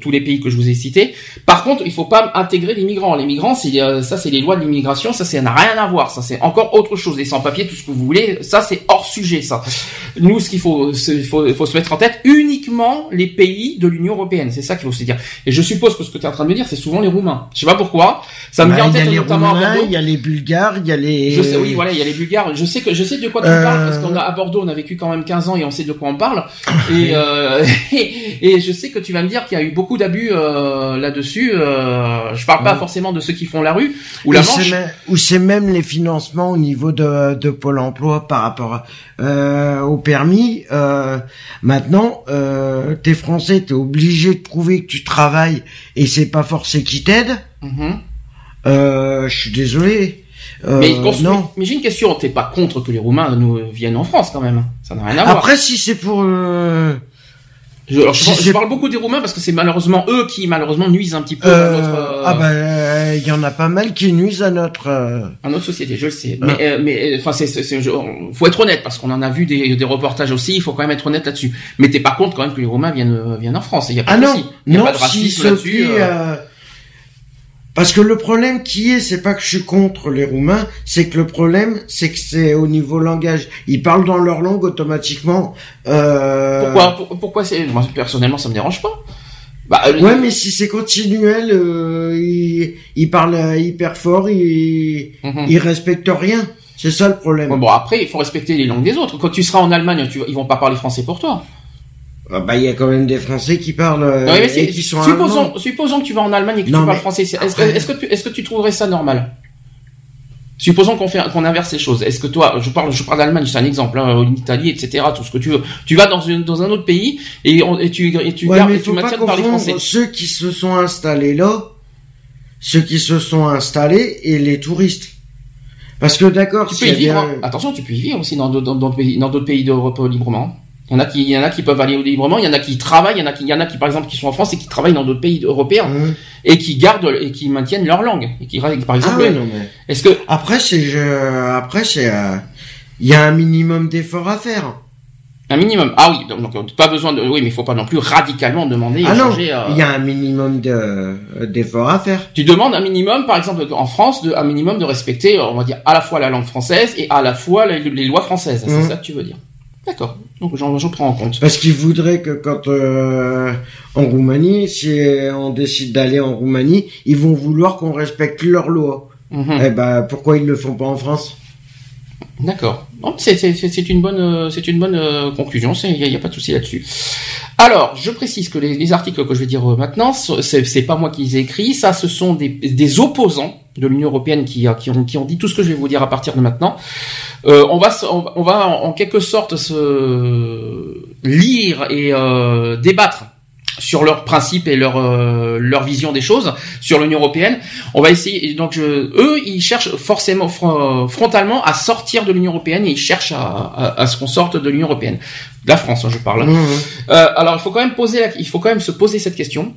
tous, les pays que je vous ai cités. Par contre, il faut pas intégrer les migrants. Les migrants, c'est ça, c'est les lois de l'immigration, ça, ça n'a rien à voir. Ça, c'est encore autre chose. Les sans-papiers, tout ce que vous voulez, ça, c'est hors sujet. Ça. Nous, ce qu'il faut, il faut, il faut se mettre en tête, uniquement les pays de l'Union européenne. C'est ça qu'il faut se dire. Et je suppose que ce que tu es en train de me dire, c'est souvent les Roumains. Je sais pas pourquoi. Ça me Bah, vient en il y a tête les notamment à Roumains, Bordeaux. il y a les Bulgares, il y a les. Je sais, oui, voilà, il y a les Bulgares. Je sais que je sais de quoi tu Euh. parles parce qu'on a à Bordeaux, on a vécu quand même 15 ans et on sait de quoi on parle. Et euh, et, je sais que tu vas me dire qu'il y a eu beaucoup d'abus euh, là-dessus. Euh, je parle pas Ouais. forcément de ceux qui font la rue ou la manche. ou c'est même les financements au niveau de, de Pôle Emploi par rapport à, au permis. Maintenant, euh, t'es français, t'es obligé de prouver que tu travailles et c'est pas forcé qui t'aide. Mhm. Euh, je suis désolé. Euh, mais non. mais j'ai une question. T'es pas contre que les Roumains nous viennent en France quand même Ça n'a rien à voir. Après, si c'est pour euh, Je, alors, je, si parle- je c'est- parle beaucoup des Roumains parce que c'est malheureusement eux qui malheureusement nuisent un petit peu à euh, notre euh, ah bah il y en a pas mal qui nuisent à notre euh, à notre société, je le sais. Ah. Mais, euh, mais, euh, enfin, c'est, c'est, faut être honnête parce qu'on en a vu des, des reportages aussi. Il faut quand même être honnête là-dessus. Mais t'es pas contre quand même que les Romains viennent euh, viennent en France. Il y a pas Ah de non, souci. Il y a non, pas de s'ils racisme se là-dessus. Parce que le problème qui est, c'est pas que je suis contre les Roumains, c'est que le problème, c'est que c'est au niveau langage. Ils parlent dans leur langue automatiquement. Euh... Pourquoi pour- Pourquoi c'est moi personnellement ça me dérange pas. Bah, euh, Ouais, mais si c'est continuel, euh, ils, ils parlent hyper fort, ils, mhm. ils respectent rien. C'est ça le problème. Ouais, bon après il faut respecter les langues des autres. Quand tu seras en Allemagne, tu, ils vont pas parler français pour toi. Ah bah, il y a quand même des Français qui parlent euh, Non, mais c'est- et qui sont allemands. supposons, supposons que tu vas en Allemagne et que Non, tu parles français. Est-ce, après- que tu, est-ce que tu trouverais ça normal? Supposons qu'on fait qu'on inverse les choses. Est-ce que toi, je parle, je parle d'Allemagne, c'est un exemple, hein, en Italie, etc. Tout ce que tu veux. Tu vas dans une dans un autre pays et, on- et tu et tu Ouais, gardes et tu maintiens de parler confondre français. ceux qui se sont installés là, ceux qui se sont installés et les touristes. Parce que d'accord, Tu peux y vivre. bien-. Attention, tu peux y vivre aussi dans d'autres dans d'autres pays dans d'autres pays d'Europe euh, librement. Il y en a qui il y en a qui peuvent aller librement. Il y en a qui travaillent. Il y en a qui il y en a qui par exemple qui sont en France et qui travaillent dans d'autres pays européens Hum. et qui gardent et qui maintiennent leur langue et qui par Ah exemple. ouais, non mais. Est-ce que Après c'est je... après c'est euh, il y a un minimum d'efforts à faire. un minimum Ah oui, donc, donc, pas besoin de. Oui, mais il faut pas non plus radicalement demander. ah non, euh, il y a un minimum de d'efforts à faire. Tu demandes un minimum, par exemple en France, de, un minimum de respecter, on va dire, à la fois la langue française et à la fois les, les lois françaises. C'est Mhm. ça que tu veux dire. D'accord. Donc j'en j'en prends en compte. Parce qu'ils voudraient que quand euh, en Roumanie, si on décide d'aller en Roumanie, ils vont vouloir qu'on respecte leurs lois. Mhm. Eh ben pourquoi ils le font pas en France? D'accord. C'est c'est- c'est- c'est une bonne, euh, c'est une bonne euh, conclusion. Il n'y a, pas de souci là-dessus. Alors, je précise que les, les articles que je vais dire euh, maintenant, ce- c'est c'est pas moi qui les ai écrits. Ça, ce sont des, des opposants de l'Union européenne qui, qui, ont, qui ont dit tout ce que je vais vous dire à partir de maintenant. Euh, on va, on, va- en, en quelque sorte se lire et euh, débattre sur leurs principes et leur euh, leur vision des choses sur l'Union européenne. On va essayer. Donc je- eux, ils cherchent forcément fron- frontalement à sortir de l'Union européenne et ils cherchent à, à, à ce qu'on sorte de l'Union européenne. La France, hein, je parle. Mhm. Euh, alors il faut quand même poser, la- il faut quand même se poser cette question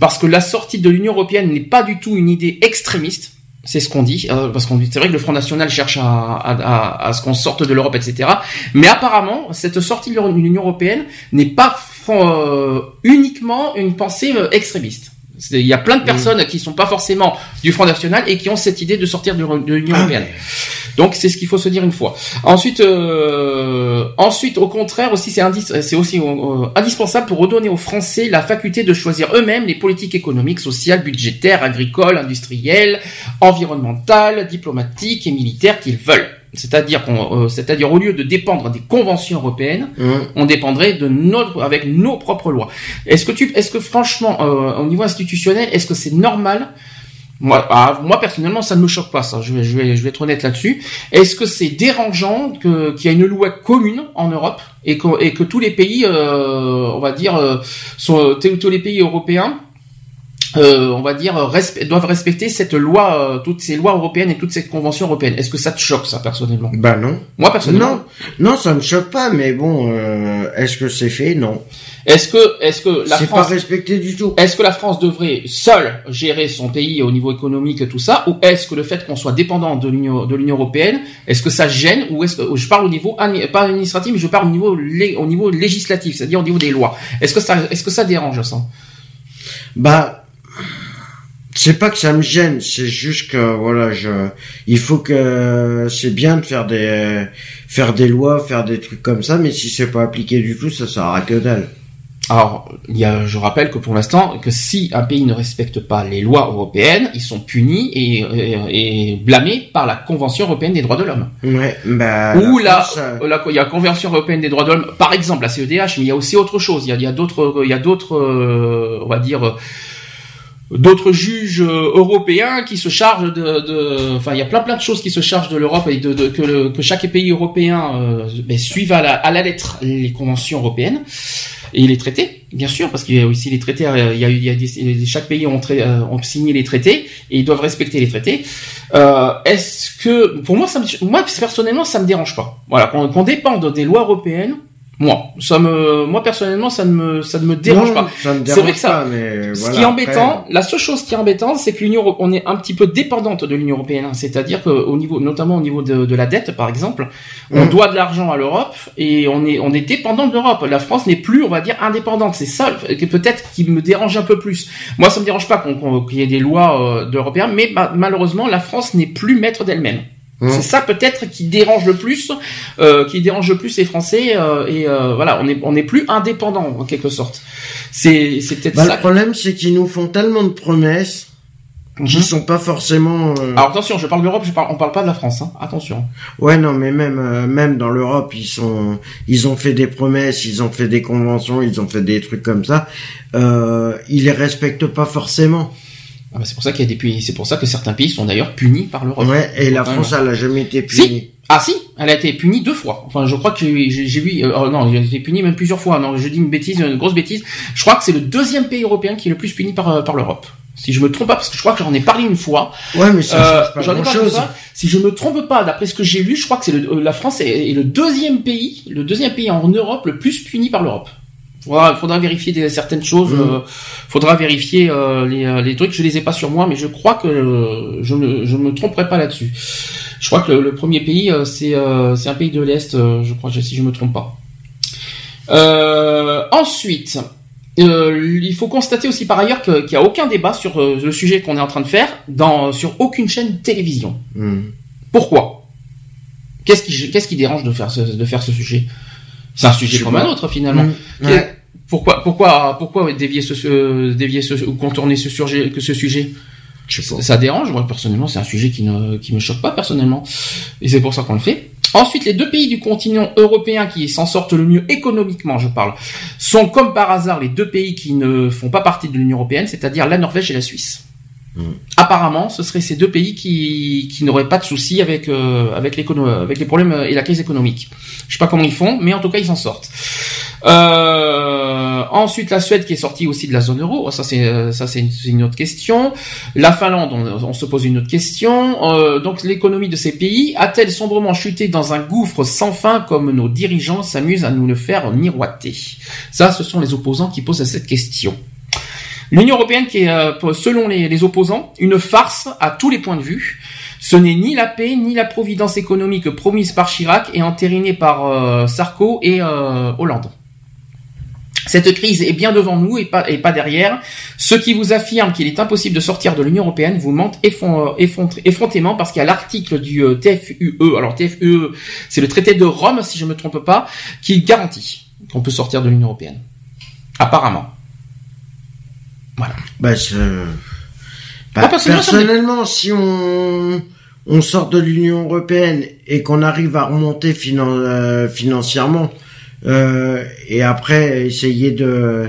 parce que la sortie de l'Union européenne n'est pas du tout une idée extrémiste. C'est ce qu'on dit, euh, parce qu'on c'est vrai que le Front National cherche à ce qu'on sorte de l'Europe, etc. Mais apparemment, cette sortie de l'Union européenne n'est pas euh, uniquement une pensée euh, extrémiste. Il y a plein de personnes qui sont pas forcément du Front National et qui ont cette idée de sortir de, de l'Union Ah, européenne. Donc c'est ce qu'il faut se dire une fois. Ensuite, euh, ensuite, au contraire aussi, c'est indis- aussi euh, indispensable pour redonner aux Français la faculté de choisir eux-mêmes les politiques économiques, sociales, budgétaires, agricoles, industrielles, environnementales, diplomatiques et militaires qu'ils veulent. C'est-à-dire qu'on, euh, c'est-à-dire au lieu de dépendre des conventions européennes, on dépendrait de notre, avec nos propres lois. Est-ce que tu, est-ce que franchement, euh, au niveau institutionnel, est-ce que c'est normal? Moi, ah, moi personnellement, ça ne me choque pas ça. Je vais, je vais, je vais être honnête là-dessus. Est-ce que c'est dérangeant que qu'il y ait une loi commune en Europe et que, et que tous les pays, euh, on va dire, euh, sont, tous les pays européens, euh, on va dire, doivent respecter cette loi, euh, toutes ces lois européennes et toutes ces conventions européennes. Est-ce que ça te choque ça personnellement? Bah non. Moi personnellement? Non, non, ça me choque pas, mais bon, euh, est-ce que c'est fait? Non. Est-ce que, est-ce que la France pas respecté du tout. Est-ce que la France devrait seule gérer son pays au niveau économique et tout ça, ou est-ce que le fait qu'on soit dépendant de l'Union de l'Union européenne, est-ce que ça gêne, ou est-ce que je parle au niveau pas administratif, mais je parle au niveau au niveau législatif, c'est-à-dire au niveau des lois. Est-ce que ça est-ce que ça dérange ça? Bah, c'est pas que ça me gêne, c'est juste que voilà, je, il faut que c'est bien de faire des, faire des lois, faire des trucs comme ça, mais si c'est pas appliqué du tout, ça sert à que dalle. Alors, il y a, je rappelle que pour l'instant, que si un pays ne respecte pas les lois européennes, ils sont punis et, et, et blâmés par la Convention européenne des droits de l'homme. Ouais, bah. Ou la France, euh, il y a la Convention européenne des droits de l'homme, par exemple la CEDH, mais il y a aussi autre chose. Il y a, il y a d'autres, il y a d'autres, euh, on va dire, euh, d'autres juges euh, européens qui se chargent de, enfin, il y a plein plein de choses qui se chargent de l'Europe et de, de- que, le- que chaque pays européen euh, ben, suive à la, à la lettre les conventions européennes et les traités, bien sûr, parce qu'il y a aussi les traités. euh, Il y a, il y a des- chaque pays ont, ont signé les traités et ils doivent respecter les traités. Euh, Est-ce que, pour moi, ça me, moi personnellement, ça me dérange pas. Voilà, qu'on qu'on dépende des lois européennes. Moi, ça me, moi personnellement, ça ne me, ça ne me dérange non, pas. C'est vrai que ça- pas, mais Ce voilà, qui est après, embêtant, la seule chose qui est embêtante, c'est que l'Union, on est un petit peu dépendante de l'Union européenne. hein. C'est-à-dire qu'au niveau, notamment au niveau de, de la dette, par exemple, on Mm. doit de l'argent à l'Europe et on est, on est dépendant de l'Europe. La France n'est plus, on va dire, indépendante. C'est ça, peut-être qui me dérange un peu plus. Moi, ça me dérange pas qu'il y ait des lois euh, d'européens, mais ma- malheureusement, la France n'est plus maître d'elle-même. Mm. C'est ça peut-être qui dérange le plus, euh, qui dérange le plus les Français euh, et euh, voilà, on est on n'est plus indépendant en quelque sorte. C'est c'est peut-être Bah, ça. le problème, c'est qu'ils nous font tellement de promesses qui Mhm. sont pas forcément. euh, Alors attention, je parle d'Europe, je parle, on parle pas de la France. Hein. Attention. Ouais, non, mais même euh, même dans l'Europe, ils sont, ils ont fait des promesses, ils ont fait des conventions, ils ont fait des trucs comme ça. Euh, ils les respectent pas forcément. Ah bah, c'est pour ça qu'il y a des pays, c'est pour ça que certains pays sont d'ailleurs punis par l'Europe. Ouais, et la France, elle a jamais été punie. Si. Ah si, elle a été punie deux fois. Enfin, je crois que j'ai vu. euh, oh, non, elle a été punie même plusieurs fois. Non, je dis une bêtise, une grosse bêtise. Je crois que c'est le deuxième pays européen qui est le plus puni par euh, par l'Europe. Si je me trompe pas, parce que je crois que j'en ai parlé une fois. Ouais, mais ça Euh, change pas grand chose. Si je me trompe pas, d'après ce que j'ai lu, je crois que c'est euh, la France est, est le deuxième pays, le deuxième pays en Europe le plus puni par l'Europe. Faudra, faudra vérifier des, certaines choses. Mhm. euh, faudra vérifier euh, les, euh, les trucs. Je les ai pas sur moi, mais je crois que euh, je ne je me tromperai pas là-dessus. Je crois que le, le premier pays euh, c'est euh, c'est un pays de l'est. euh, je crois si je me trompe pas. Euh, ensuite. euh, il faut constater aussi par ailleurs qu'il n'y a aucun débat sur le sujet qu'on est en train de faire dans, sur aucune chaîne de télévision. Hmm. Pourquoi? Qu'est-ce qui, qu'est-ce qui dérange de faire ce, de faire ce sujet? C'est un Je sujet comme un autre finalement. Ouais. Pourquoi, pourquoi, pourquoi dévier ce, dévier ce, ou contourner ce sujet, que ce sujet? Je sais pas. Ça dérange. Moi personnellement, c'est un sujet qui ne, qui me choque pas personnellement, et c'est pour ça qu'on le fait. Ensuite, les deux pays du continent européen qui s'en sortent le mieux économiquement, je parle, sont comme par hasard les deux pays qui ne font pas partie de l'Union européenne, c'est-à-dire la Norvège et la Suisse. Apparemment, ce seraient ces deux pays qui, qui n'auraient pas de soucis avec euh, avec, avec les problèmes et la crise économique. Je sais pas comment ils font, mais en tout cas ils s'en sortent. Euh, ensuite, la Suède qui est sortie aussi de la zone euro. Ça c'est euh, ça c'est une, autre question. La Finlande, on, se pose une autre question. Euh, donc l'économie de ces pays a-t-elle sombrement chuté dans un gouffre sans fin comme nos dirigeants s'amusent à nous le faire miroiter? Ça, ce sont les opposants qui posent cette question. L'Union européenne qui est, euh, selon les, opposants, une farce à tous les points de vue. Ce n'est ni la paix ni la providence économique promise par Chirac et entérinée par euh, Sarko et euh, Hollande. Cette crise est bien devant nous et pas, derrière. Ceux qui vous affirment qu'il est impossible de sortir de l'Union européenne vous mentent effron- effron- effrontément parce qu'il y a l'article du TFUE. Alors TFUE, c'est le traité de Rome, si je me trompe pas, qui garantit qu'on peut sortir de l'Union européenne. Apparemment. Voilà. Bah, c'est- bah, Moi, personnellement, si on on sort de l'Union européenne et qu'on arrive à remonter finan- euh, financièrement euh, et après essayer de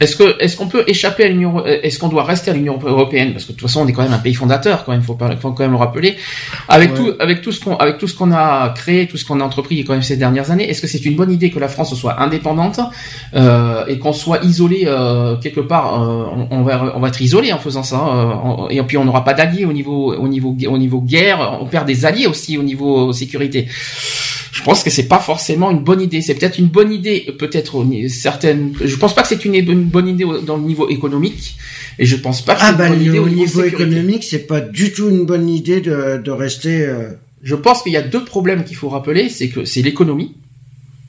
Est-ce que est-ce qu'on peut échapper à l'Union euh, Est-ce qu'on doit rester à l'Union européenne? Parce que de toute façon, on est quand même un pays fondateur. Quand même, faut, pas, faut quand même le rappeler. Avec Ouais. tout avec tout ce qu'on avec tout ce qu'on a créé, tout ce qu'on a entrepris quand même ces dernières années, est-ce que c'est une bonne idée que la France soit indépendante euh, et qu'on soit isolé euh, quelque part euh, on, on va on va être isolé en faisant ça. euh, on- et puis on n'aura pas d'alliés au niveau au niveau au niveau guerre. On perd des alliés aussi au niveau sécurité. Je pense que c'est pas forcément une bonne idée. C'est peut-être une bonne idée, peut-être certaines. Je pense pas que c'est une, une bonne idée dans le niveau économique, et je pense pas que c'est ah une bah bonne idée au au niveau, niveau économique, c'est pas du tout une bonne idée de de rester. euh, Je pense qu'il y a deux problèmes qu'il faut rappeler, c'est que c'est l'économie.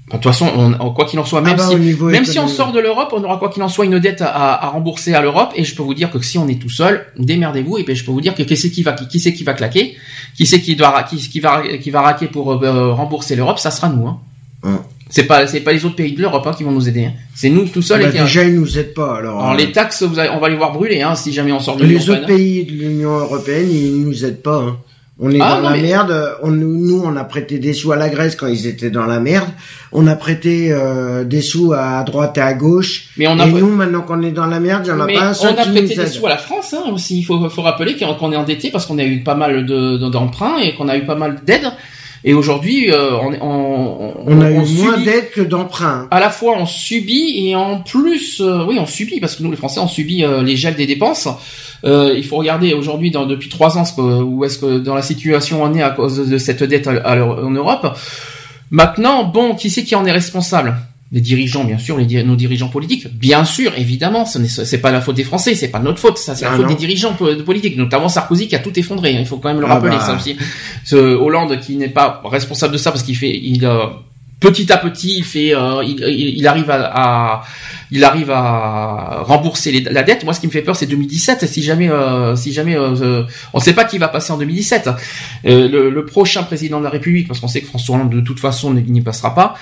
De toute façon, on, quoi qu'il en soit, même ah bah, si même si on sort de l'Europe, on aura quoi qu'il en soit une dette à, à rembourser à l'Europe, et je peux vous dire que si on est tout seul, démerdez-vous, et puis je peux vous dire que qui c'est qui va qui, qui c'est qui va claquer, qui c'est qui doit qui, qui va qui va raquer pour euh, rembourser l'Europe, ça sera nous. Hein. Hum. C'est pas c'est pas les autres pays de l'Europe hein, qui vont nous aider. hein. C'est nous tout Ah seuls. bah, et qui- déjà, ils nous aident pas. Alors, Alors euh, les taxes, vous allez- on va les voir brûler hein, si jamais on sort de l'Union les autres européenne. pays de l'Union européenne, ils nous aident pas. On est Ah, dans non, la mais- merde. On, nous, on a prêté des sous à la Grèce quand ils étaient dans la merde. On a prêté euh, des sous à droite et à gauche. Mais on a et nous, maintenant qu'on est dans la merde, il y en a mais pas un on seul a qui prêté des sous à la France hein, aussi. Il faut, faut rappeler qu'on est endetté parce qu'on a eu pas mal de- de- d'emprunts et qu'on a eu pas mal d'aides. Et aujourd'hui, euh, on, on, On a eu moins d'aides que d'emprunts. À la fois, on subit et en plus, euh, oui, on subit parce que nous, les Français, on subit euh, les gels des dépenses. Euh, il faut regarder aujourd'hui, depuis trois ans, où est-ce que dans la situation on est à cause de cette dette à- à l'Euro- en Europe. Maintenant, bon, qui c'est qui en est responsable? Les dirigeants, bien sûr, les, nos dirigeants politiques, bien sûr, évidemment, ce n'est pas la faute des Français, c'est pas notre faute, ça, c'est la Ah faute non. des dirigeants po- politiques, notamment Sarkozy qui a tout effondré. hein, il faut quand même le Ah rappeler, bah. ça aussi. Ce Hollande qui n'est pas responsable de ça parce qu'il fait, il euh, petit à petit, il fait, euh, il, il, il arrive à, à- il arrive à rembourser les- la dette. Moi, ce qui me fait peur, c'est 2017. Si jamais, euh, si jamais, euh, euh, on ne sait pas qui va passer en 2017. Euh, le, le prochain président de la République, parce qu'on sait que François Hollande de toute façon n'y passera pas.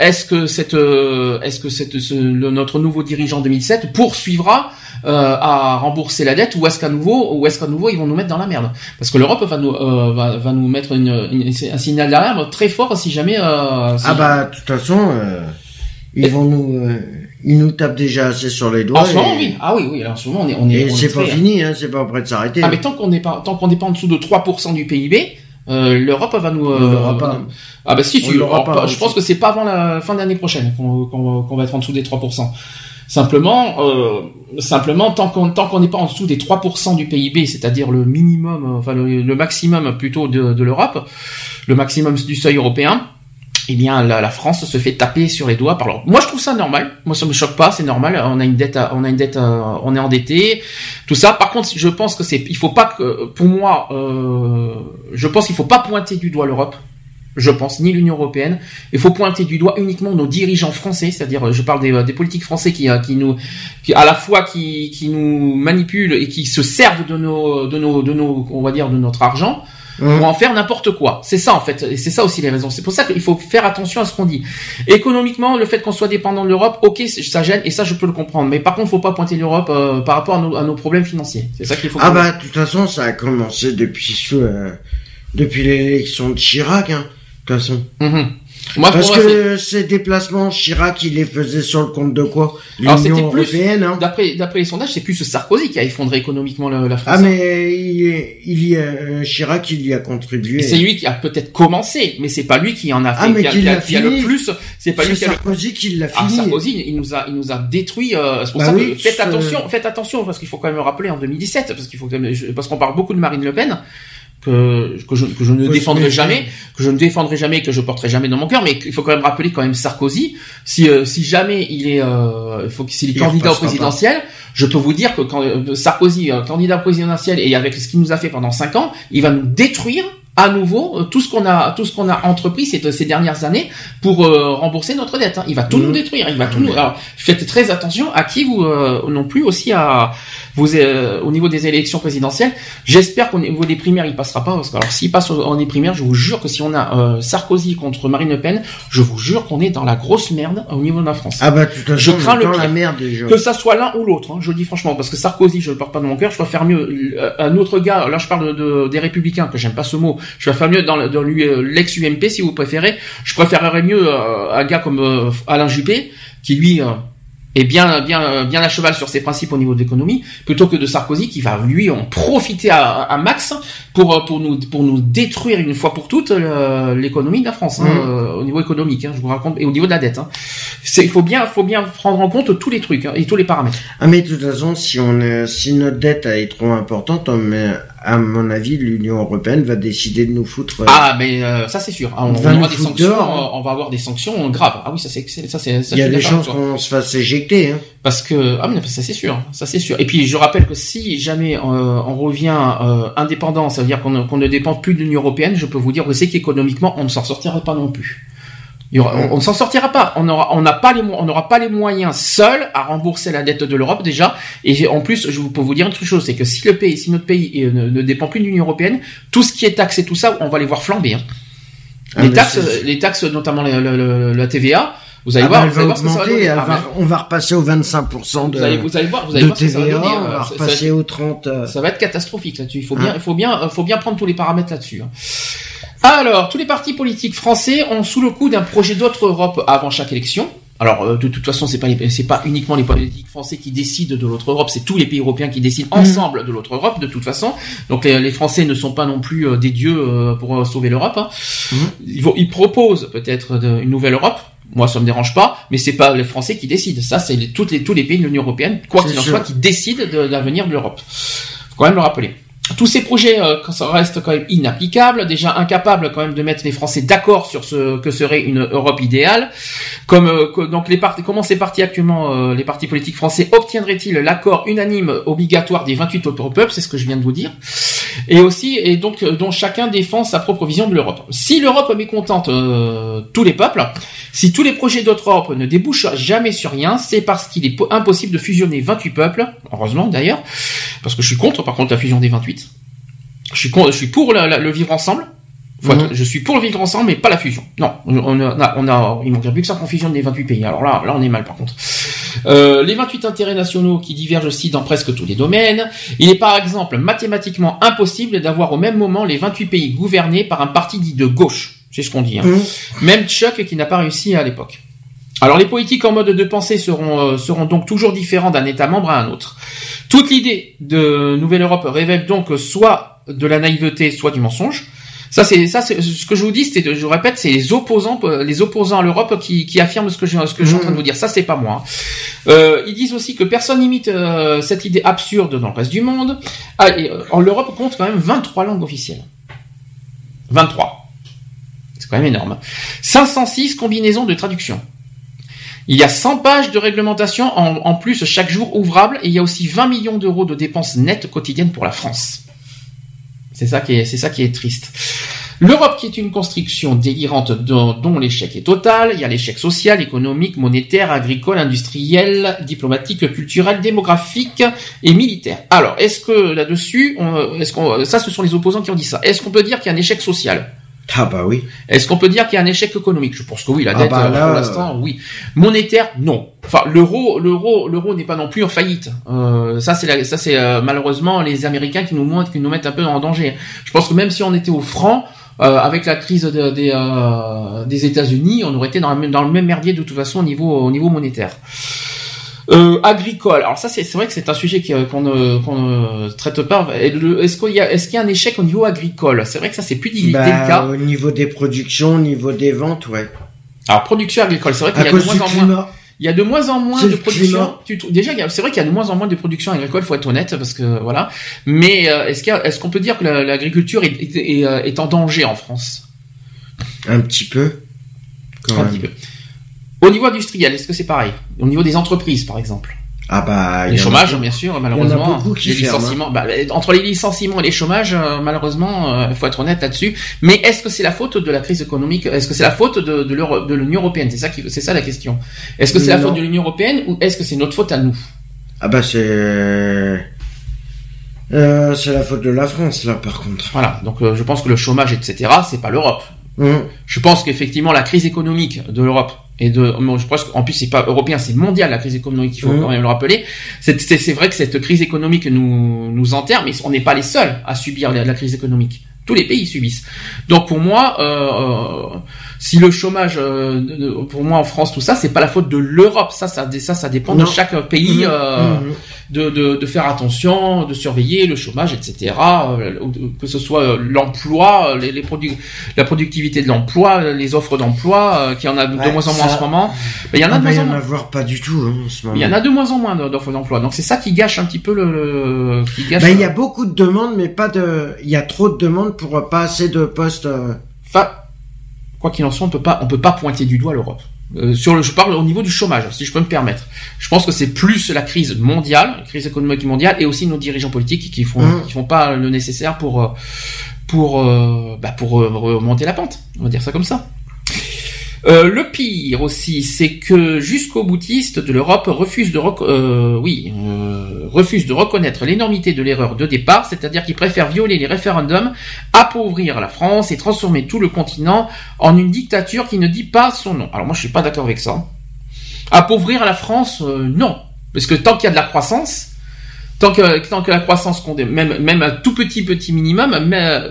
Est-ce que cette, est-ce que cette, ce- le- notre nouveau dirigeant 2007 poursuivra à rembourser la dette ou est-ce qu'à nouveau, ou est-ce qu'à nouveau ils vont nous mettre dans la merde? Parce que l'Europe va nous, va, va nous mettre une, une- un signal d'alarme très fort si jamais. Si- Ah bah, de toute façon, ils vont nous, euh, ils nous tapent déjà assez sur les doigts. En ce moment, et- oui. Ah oui, oui. Alors, en ce moment, on est, on est. Et on est c'est pas très- fini, hein, c'est pas prêt de s'arrêter. Ah, mais tant qu'on n'est pas, tant qu'on n'est pas en dessous de 3% du PIB, euh, l'Europe va nous. On l'aura pas. Ah bah si, On tu, alors, pas, je pense que c'est pas avant la fin de l'année prochaine qu'on qu'on- qu'on va être en dessous des 3%. Simplement, euh, simplement tant qu'on tant qu'on n'est pas en dessous des 3% du PIB, c'est-à-dire le minimum, euh, enfin le, le maximum plutôt de, de l'Europe, le maximum du seuil européen, eh bien la, la France se fait taper sur les doigts par. Moi je trouve ça normal, moi ça me choque pas, c'est normal. On a une dette, on a une dette, à- on est endetté, tout ça. Par contre, je pense que c'est, il faut pas que, pour moi, euh, je pense qu'il faut pas pointer du doigt l'Europe. Je pense ni l'Union européenne. Il faut pointer du doigt uniquement nos dirigeants français, c'est-à-dire, je parle des, des politiques français qui, euh, qui nous, qui à la fois qui, qui nous manipulent et qui se servent de nos, de nos, de nos, on va dire, de notre argent Pour en faire n'importe quoi. C'est ça en fait, et c'est ça aussi les raisons. C'est pour ça qu'il faut faire attention à ce qu'on dit. Économiquement, le fait qu'on soit dépendant de l'Europe, ok, ça gêne et ça je peux le comprendre. Mais par contre, faut pas pointer l'Europe euh, par rapport à nos, à nos problèmes financiers. C'est ça qu'il faut. Ah bah, de toute façon, ça a commencé depuis euh, depuis l'élection de Chirac, hein. De toute façon. Mhm. Moi, Parce que ces déplacements, Chirac, il les faisait sur le compte de quoi L'Union européenne, hein. d'après d'après les sondages, c'est plus Sarkozy qui a effondré économiquement la, la France. Ah mais il, il y a, euh, Chirac, il y a contribué. C'est lui qui a peut-être commencé, mais c'est pas lui qui en a fait, Ah, mais qui, a, qui a- qui a le plus. C'est pas lui qui a le Sarkozy qui l'a Ah, fini. Sarkozy, il nous a, il nous a détruit. Euh, c'est pour Bah ça oui, que faites c'est- attention, faites attention parce qu'il faut quand même le rappeler en 2017, parce qu'il faut quand même, parce qu'on parle beaucoup de Marine Le Pen, que que je, que je ne défendrai jamais, que je ne défendrai jamais, que je porterai jamais dans mon cœur, mais il faut quand même rappeler quand même Sarkozy. Si euh, si jamais il est, euh, il faut que s'il est candidat au présidentiel, je peux vous dire que quand euh, Sarkozy euh, candidat au présidentiel et avec ce qu'il nous a fait pendant cinq ans, il va nous détruire à nouveau euh, tout ce qu'on a tout ce qu'on a entrepris ces, ces dernières années pour euh, rembourser notre dette. hein. Il va tout nous détruire. Il va tout Mhm. nous. Alors faites très attention à qui vous euh, non plus aussi à vous euh, au niveau des élections présidentielles. J'espère qu'au niveau des primaires il passera pas parce que alors s'il passe en des primaires, je vous jure que si on a euh, Sarkozy contre Marine Le Pen, je vous jure qu'on est dans la grosse merde au niveau de la France. Ah bah, de toute façon, Je crains le pire. la merde déjà. Que ça soit l'un ou l'autre, hein, je le dis franchement, parce que Sarkozy, je le porte pas dans mon cœur, je préfère mieux euh, un autre gars. Là, je parle de, de- des Républicains, que j'aime pas ce mot. Je préfère mieux dans, dans l'ex-UMP, si vous préférez. Je préférerais mieux euh, un gars comme euh, Alain Juppé, qui lui euh, est bien, bien, bien à cheval sur ses principes au niveau de l'économie, plutôt que de Sarkozy, qui va lui en profiter à, à max pour pour nous pour nous détruire une fois pour toutes l'économie de la France, hein, euh, au niveau économique. Hein, je vous raconte et au niveau de la dette. Hein. Il faut bien, faut bien prendre en compte tous les trucs et tous les paramètres. Ah mais de toute façon, si on si notre dette est trop importante, mais à mon avis, l'Union européenne va décider de nous foutre. euh, Ah, mais euh, ça c'est sûr. Ah, on, On va aura des sanctions. dehors, hein. euh, On va avoir des sanctions graves. Ah oui, ça c'est ça c'est. il y a des chances qu'on se fasse éjecter. Hein. Parce que ah mais ça c'est sûr, ça c'est sûr. Et puis je rappelle que si jamais euh, on revient euh, indépendant, ça veut dire qu'on ne, dépend plus de l'Union européenne, je peux vous dire aussi qu'économiquement on ne s'en sortira pas non plus. Il y aura- on, on s'en sortira pas. On aura, on n'a pas les, on n'aura pas les moyens seuls à rembourser la dette de l'Europe déjà. Et en plus, je vous- peux vous dire une autre chose, c'est que si le pays, si notre pays euh, ne, ne dépend plus de l'Union européenne, tout ce qui est taxes et tout ça, on va les voir flamber. hein. Ah, les taxes, les taxes, notamment la, la- la- la TVA, vous allez Ah voir, bah, vous allez va voir ce que ça va augmenter, Ah, va- on va repasser au 25% de, vous allez, vous allez voir, vous allez de voir va TVA, on euh, va repasser au 30. euh, ça va être catastrophique là-dessus. Il faut bien, Hein il faut bien, faut bien prendre tous les paramètres là-dessus. Alors, tous les partis politiques français ont sous le coup d'un projet d'autre Europe avant chaque élection. Alors, euh, de toute façon, c'est pas c'est pas uniquement les politiques français qui décident de l'autre Europe, c'est tous les pays européens qui décident ensemble de l'autre Europe. De toute façon, donc les, les Français ne sont pas non plus euh, des dieux euh, pour sauver l'Europe. hein. Ils, vont- ils proposent peut-être de- une nouvelle Europe. Moi, ça me dérange pas, mais c'est pas les Français qui décident. Ça, c'est les- toutes les, tous les pays de l'Union européenne, quoi qu'il en soit, qui décident de l'avenir de l'Europe. Faut quand même le rappeler. Tous ces projets euh, quand quand même inapplicables, déjà incapables quand même de mettre les Français d'accord sur ce que serait une Europe idéale. Comme euh, donc les comment ces partis actuellement, euh, les partis politiques français obtiendraient-ils l'accord unanime obligatoire des 28 autres peuples C'est ce que je viens de vous dire. Et aussi, et donc euh, dont chacun défend sa propre vision de l'Europe. Si l'Europe mécontente euh, tous les peuples, si tous les projets d'autre Europe ne débouchent jamais sur rien, c'est parce qu'il est po- impossible de fusionner 28 peuples, heureusement d'ailleurs, parce que je suis contre par contre la fusion des 28. Je suis, con- je suis pour la- la- le vivre ensemble. Faut Mhm. être- je suis pour le vivre ensemble, mais pas la fusion. Non, on a, on a, il manquerait plus que ça qu'on fusionne les 28 pays. Alors là, là, on est mal par contre. Euh, les 28 intérêts nationaux qui divergent aussi dans presque tous les domaines. Il est par exemple mathématiquement impossible d'avoir au même moment les 28 pays gouvernés par un parti dit de gauche. C'est ce qu'on dit. hein. Hum. Même Chuck qui n'a pas réussi à l'époque. Alors les politiques en mode de pensée seront, euh, seront donc toujours différents d'un État membre à un autre. Toute l'idée de Nouvelle Europe révèle donc soit de la naïveté, soit du mensonge. Ça, c'est ça, c'est ce que je vous dis. C'est, je répète, c'est les opposants, les opposants à l'Europe qui, qui affirment ce que je, ce que je suis en train de vous dire. Ça, c'est pas moi. hein. Euh, ils disent aussi que personne n'imite euh, cette idée absurde dans le reste du monde. Ah, et, euh, en l'Europe compte quand même 23 langues officielles. 23. C'est quand même énorme. 506 combinaisons de traduction. Il y a 100 pages de réglementation en, plus chaque jour ouvrable et il y a aussi 20 millions d'euros de dépenses nettes quotidiennes pour la France. C'est ça qui est, triste. L'Europe qui est une construction délirante dont, l'échec est total, il y a l'échec social, économique, monétaire, agricole, industriel, diplomatique, culturel, démographique et militaire. Alors, est-ce que là-dessus, est-ce qu'on, ça ce sont les opposants qui ont dit ça. Est-ce qu'on peut dire qu'il y a un échec social? Ah bah oui. Est-ce qu'on peut dire qu'il y a un échec économique? Je pense que oui, la Ah dette bah euh, là, pour l'instant, oui. Monétaire, non. Enfin, l'euro, l'euro, l'euro n'est pas non plus en faillite. Euh, ça, c'est ça, c'est euh, malheureusement les Américains qui nous montrent, qui nous mettent un peu en danger. Je pense que même si on était au franc, euh, avec la crise de- euh, des États-Unis, on aurait été dans, la dans le même merdier de toute façon au niveau au niveau monétaire. Euh, agricole. Alors ça, c'est vrai que c'est un sujet euh, qu'on ne, traite pas. Est-ce qu'il y qu'il y a un échec au niveau agricole? C'est vrai que ça, c'est plus délicat. Bah, au niveau des productions, au niveau des ventes, ouais. Alors production agricole, c'est vrai qu'il y a de moins en moins. Il y a de moins en moins de production. Tu déjà, il c'est vrai qu'il y a de moins en moins de production agricole, faut être honnête, parce que voilà. Mais euh, est-ce qu'on peut dire que la- l'agriculture est, est, est, est en danger en France? Un petit peu. Quand Un même. petit peu. Au niveau industriel, est-ce que c'est pareil Au niveau des entreprises, par exemple Ah bah. Les a chômages, bien sûr, malheureusement. les ferment, licenciements. bah, entre les licenciements et les chômages, euh, malheureusement, il faut être honnête là-dessus. Mais est-ce que c'est la faute de la crise économique Est-ce que c'est la faute de, l'Union européenne? C'est ça qui, c'est ça la question. Est-ce que c'est la faute de l'Union européenne ou est-ce que c'est notre faute à nous? Ah bah c'est. Euh, c'est la faute de la France là par contre. Voilà. Donc, euh, je pense que le chômage, etc., c'est pas l'Europe. Hum. Je pense qu'effectivement la crise économique de l'Europe et de, je pense qu'en plus c'est pas européen, c'est mondial la crise économique, il faut Mhm. quand même le rappeler. C'est, c'est, c'est vrai que cette crise économique nous nous enterre, mais on n'est pas les seuls à subir la, la crise économique. Tous les pays subissent. Donc pour moi, euh, euh, si le chômage, euh, pour moi en France, tout ça, c'est pas la faute de l'Europe. Ça, ça, ça, ça dépend de chaque pays. Mhm. euh, Mhm. de, de, de faire attention, de surveiller le chômage, etc. euh, Que ce soit euh, l'emploi, euh, les, les produits, la productivité de l'emploi, les offres d'emploi, qu'il y en a de Ouais, moins en moins ça- en ce moment. Il y en a Ah de bah, moins en moins. voir pas du tout hein, en ce moment. Il y en a de moins en moins d'offres d'emploi. Donc c'est ça qui gâche un petit peu le, le- qui gâche. Bah, il y a beaucoup de demandes, mais pas de. Il y a trop de demandes pour pas assez de postes. euh. Enfin, quoi qu'il en soit, on peut pas, on peut pas pointer du doigt l'Europe. Euh, sur le, je parle au niveau du chômage, si je peux me permettre. Je pense que c'est plus la crise mondiale, la crise économique mondiale, et aussi nos dirigeants politiques qui font, Mhm. qui font pas le nécessaire pour, euh, pour, euh, bah, pour remonter la pente. On va dire ça comme ça. Euh, le pire aussi, c'est que jusqu'aux boutistes de l'Europe refusent de, euh, euh, de reconnaître l'énormité de l'erreur de départ, c'est-à-dire qu'ils préfèrent violer les référendums, appauvrir la France et transformer tout le continent en une dictature qui ne dit pas son nom. Alors moi, je suis pas d'accord avec ça. Appauvrir la France, non, parce que tant qu'il y a de la croissance, tant que tant que la croissance compte, même même un tout petit petit minimum,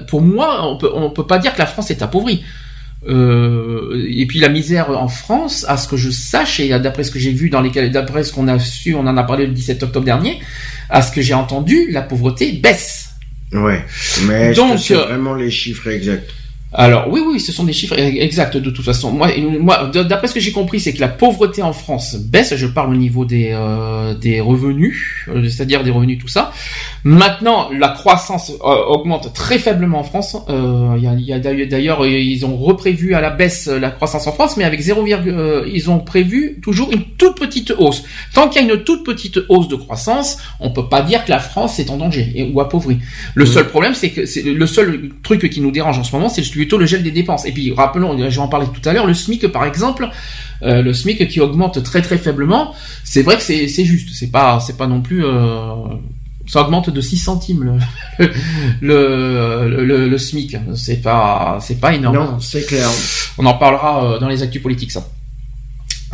pour moi, on peut on peut pas dire que la France est appauvrie. Euh, et puis la misère en France, à ce que je sache et d'après ce que j'ai vu dans les d'après ce qu'on a su, on en a parlé le 17 octobre dernier, à ce que j'ai entendu, la pauvreté baisse. Ouais. Mais Donc, c'est euh, vraiment les chiffres exacts? Alors oui, oui, ce sont des chiffres exacts de toute façon. Moi, moi, d'après ce que j'ai compris, c'est que la pauvreté en France baisse. Je parle au niveau des euh, des revenus, c'est-à-dire des revenus, tout ça. Maintenant, la croissance euh, augmente très faiblement en France. Euh, Il y a, y a d'ailleurs- ils ont reprévu à la baisse euh, la croissance en France, mais avec 0, euh, ils ont prévu toujours une toute petite hausse. Tant qu'il y a une toute petite hausse de croissance, on peut pas dire que la France est en danger et, ou appauvrie. Le seul problème, c'est que c'est le seul truc qui nous dérange en ce moment, c'est plutôt le gel des dépenses. Et puis, rappelons, je vais en parler tout à l'heure, le SMIC, par exemple, euh, le SMIC qui augmente très très faiblement, c'est vrai que c'est c'est juste, c'est pas c'est pas non plus euh, ça augmente de 6 centimes le le, le, le SMIC, c'est pas c'est pas énorme. Non, c'est clair. On en parlera euh, dans les actus politiques ça.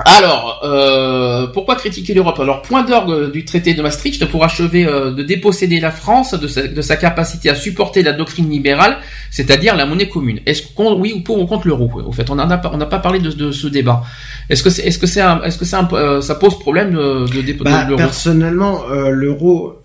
Alors, euh, pourquoi critiquer l'Europe? Alors, point d'orgue du traité de Maastricht pour achever euh, de déposséder la France de sa, de sa capacité à supporter la doctrine libérale, c'est-à-dire la monnaie commune. Est-ce qu'on, oui ou pour ou contre l'euro? Au fait, on n'a pas, on n'a pas parlé de, de ce débat. Est-ce que c'est, est-ce que c'est, est-ce que c'est un, euh, ça pose problème de, de, dé- de Bah, l'euro? personnellement, euh, l'euro euh,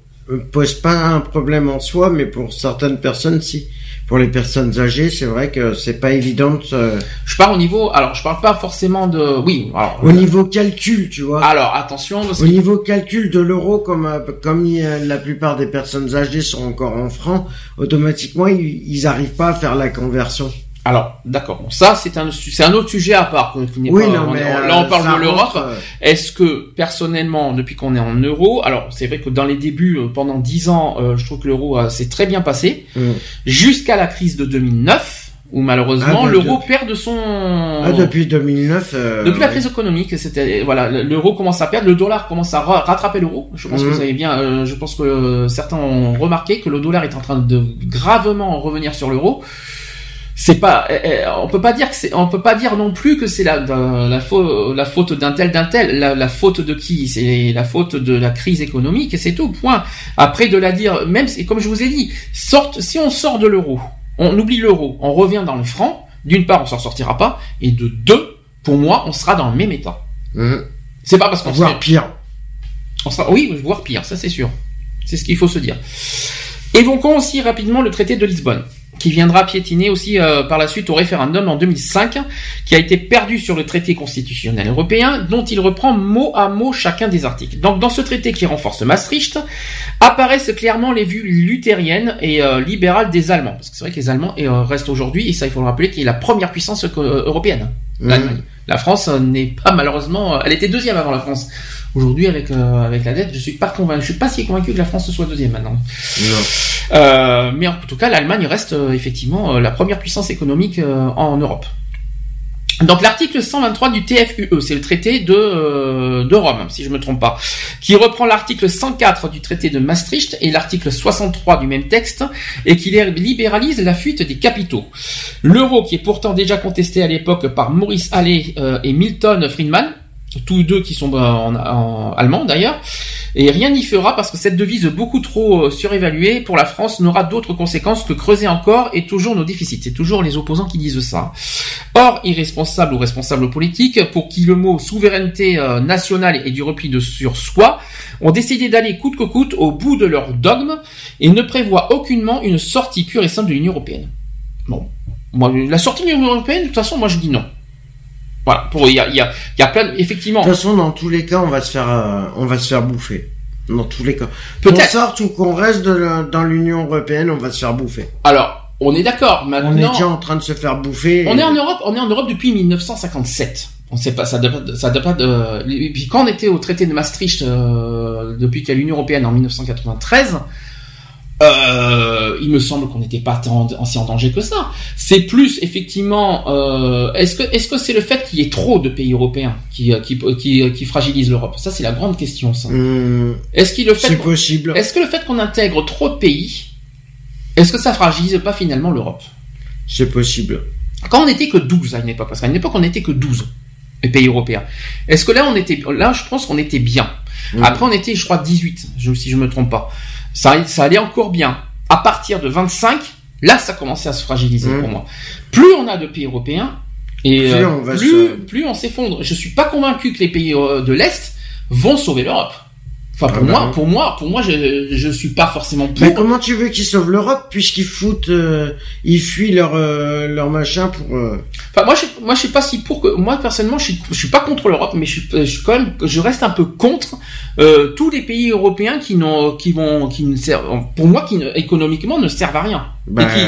pose pas un problème en soi, mais pour certaines personnes, si. Pour les personnes âgées, c'est vrai que c'est pas évident. de se- Je parle au niveau, alors je parle pas forcément de, oui, alors, Au niveau calcul, tu vois. alors attention, parce Au que- niveau calcul de l'euro, comme euh, comme la plupart des personnes âgées sont encore en francs, automatiquement ils, ils arrivent pas à faire la conversion. Alors d'accord, bon, ça c'est un, c'est un autre sujet à part. que- qui n'est Oui, pas- non, on- mais on- euh, là on parle de l'Europe. rentre, euh, Est-ce que personnellement, depuis qu'on est en euro, alors c'est vrai que dans les débuts, euh, pendant 10 ans, euh, je trouve que l'euro euh, s'est très bien passé, Mm. jusqu'à la crise de 2009, où malheureusement Ah, de- l'euro de- perd de son... ah, depuis 2009. euh, Depuis la ouais. crise économique, c'était voilà, l'euro commence à perdre, le dollar commence à ra- rattraper l'euro. Je pense que Mhm. vous avez bien, euh, je pense que certains ont remarqué que le dollar est en train de gravement revenir sur l'euro. C'est pas, euh, euh, on peut pas dire que c'est, on peut pas dire non plus que c'est la la, la, faute, la faute d'un tel d'un tel. La, la faute de qui? C'est la faute de la crise économique et c'est tout. Point. Après de la dire, même si, comme je vous ai dit, sorte, si on sort de l'euro, on oublie l'euro, on revient dans le franc. D'une part, on s'en sortira pas, et de deux, pour moi, on sera dans le même état. Mhm. C'est pas parce qu'on sera, pire. on sera, oui, voire pire, ça c'est sûr. C'est ce qu'il faut se dire. Évoquons aussi rapidement le traité de Lisbonne, qui viendra piétiner aussi euh, par la suite au référendum en 2005, qui a été perdu sur le traité constitutionnel européen, dont il reprend mot à mot chacun des articles. Donc dans ce traité qui renforce Maastricht, apparaissent clairement les vues luthériennes et euh, libérales des Allemands. Parce que c'est vrai que les Allemands euh, restent aujourd'hui, et ça il faut le rappeler, qui est la première puissance euh, européenne, l'Allemagne. La France n'est pas malheureusement, elle était deuxième avant la France. Aujourd'hui, avec euh, avec la dette, je suis pas convaincu, je suis pas si convaincu que la France soit deuxième maintenant. Non. Euh, mais en tout cas, l'Allemagne reste euh, effectivement euh, la première puissance économique euh, en Europe. Donc l'article 123 du TFUE, c'est le traité de, euh, de Rome, si je me trompe pas, qui reprend l'article 104 du traité de Maastricht et l'article 63 du même texte, et qui libéralise la fuite des capitaux. L'euro, qui est pourtant déjà contesté à l'époque par Maurice Allais euh, et Milton Friedman, tous deux qui sont euh, en, en allemand d'ailleurs, et rien n'y fera parce que cette devise beaucoup trop euh, surévaluée pour la France n'aura d'autres conséquences que creuser encore et toujours nos déficits. C'est toujours les opposants qui disent ça. Or, irresponsables ou responsables politiques, pour qui le mot souveraineté euh, nationale et du repli de sur soi, ont décidé d'aller coûte que coûte au bout de leur dogme et ne prévoient aucunement une sortie pure et simple de l'Union européenne. Bon, moi, la sortie de l'Union européenne, de toute façon, moi je dis non. Voilà, pour il y a, y a, y a plein, de- effectivement. De toute façon, dans tous les cas, on va se faire, euh, on va se faire bouffer. Dans tous les cas. Peut-être. Qu'on sorte ou qu'on reste de la- dans l'Union européenne, on va se faire bouffer. Alors, on est d'accord. Maintenant, On est déjà en train de se faire bouffer. On et- est en Europe, on est en Europe depuis 1957. On sait pas, ça date, ça date pas de. et Puis quand on était au traité de Maastricht, euh, depuis qu'il y a l'Union européenne en 1993, euh, il me semble qu'on n'était pas tant en, si en danger que ça. C'est plus effectivement. Euh, est-ce que est-ce que c'est le fait qu'il y ait trop de pays européens qui euh, qui qui, qui fragilise l'Europe? Ça c'est la grande question. Ça. Hum, Est-ce qu'il le fait c'est possible. Est-ce que le fait qu'on intègre trop de pays, est-ce que ça fragilise pas finalement l'Europe? C'est possible. quand on était que 12 à une époque, parce qu'à une époque on était que 12 les pays européens. Est-ce que là on était là je pense qu'on était bien. Mhm. Après on était je crois 18 je, si je me trompe pas. Ça ça allait encore bien. À partir de 25, là ça commençait à se fragiliser Mhm. pour moi. Plus on a de pays européens et Plus euh, on va plus, se- plus on s'effondre. Je suis pas convaincu que les pays euh, de l'est vont sauver l'Europe. Enfin pour Ah bah moi, non. pour moi, pour moi je je suis pas forcément pour Mais comment tu veux qu'ils sauvent l'Europe puisqu'ils foutent, euh, ils fuient leur euh, leur machin pour. euh, Enfin, moi, je, moi, je suis pas si pour que. Moi, personnellement, je suis, je suis pas contre l'Europe, mais je suis, je suis quand même, je reste un peu contre euh, tous les pays européens qui n'ont, qui vont, qui ne servent, pour moi, qui ne- économiquement ne servent à rien bah, et qui,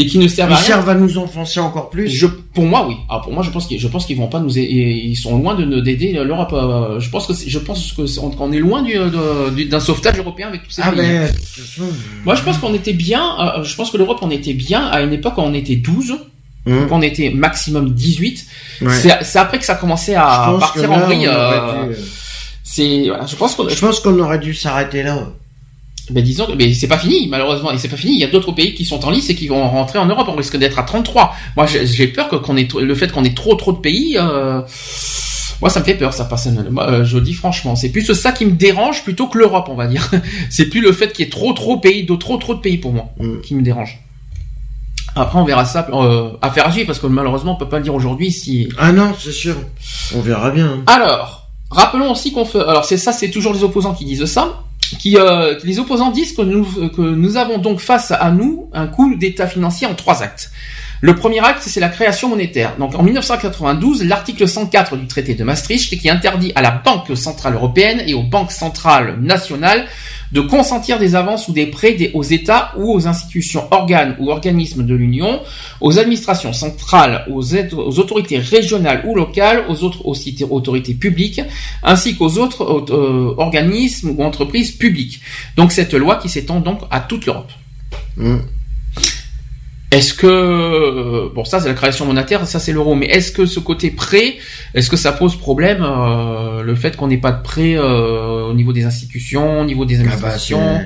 et qui ne servent ils à rien. servent à nous enfoncer encore plus. Je, pour moi, oui. Alors pour moi, je pense qu'ils, je pense qu'ils vont pas nous, aider, ils sont loin de nous d'aider l'Europe. euh, Je pense que, je pense que qu'on est loin du, de- du- d'un sauvetage européen avec tous ces Ah pays. ben, façon, Moi, je pense qu'on était bien. euh, je pense que l'Europe, on était bien à une époque où on était 12, hum, quand on était maximum 18. ouais. C'est après que ça Je à partir en vrille. on euh, aurait dû, euh, C'est voilà, je pense qu'on Je pense qu'on aurait dû s'arrêter là. Ben disons que- mais c'est pas fini malheureusement et c'est pas fini, il y a d'autres pays qui sont en lice et qui vont rentrer en Europe, on risque d'être à 33. Moi j'ai peur que qu'on ait le fait qu'on ait trop trop de pays euh, Moi, ça me fait peur, ça, personnellement. Euh, je dis franchement, c'est plus ça qui me dérange plutôt que l'Europe, on va dire. c'est plus le fait qu'il y ait trop, trop pays, de trop, trop de pays pour moi, Mm. qui me dérange. Après, on verra ça, euh, à faire agir, parce que malheureusement, on peut pas le dire aujourd'hui si. Ah non, c'est sûr. On verra bien. Alors, rappelons aussi qu'on fait. Alors, c'est ça, c'est toujours les opposants qui disent ça. Qui, euh, les opposants disent nous, que nous avons donc face à nous un coup d'État financier en trois actes. Le premier acte, c'est la création monétaire. Donc en 1992, l'article 104 du traité de Maastricht qui interdit à la Banque centrale européenne et aux banques centrales nationales de consentir des avances ou des prêts aux États ou aux institutions, organes ou organismes de l'Union, aux administrations centrales, aux, autorités régionales ou locales, aux autres autorités publiques, ainsi qu'aux autres euh, organismes ou entreprises publiques. Donc cette loi qui s'étend donc à toute l'Europe. Mm. Est-ce que euh, bon ça c'est la création monétaire, ça c'est l'euro, mais est-ce que ce côté prêt, est-ce que ça pose problème euh, le fait qu'on n'ait pas de prêt euh, au niveau des institutions, au niveau des Ah bah, administrations?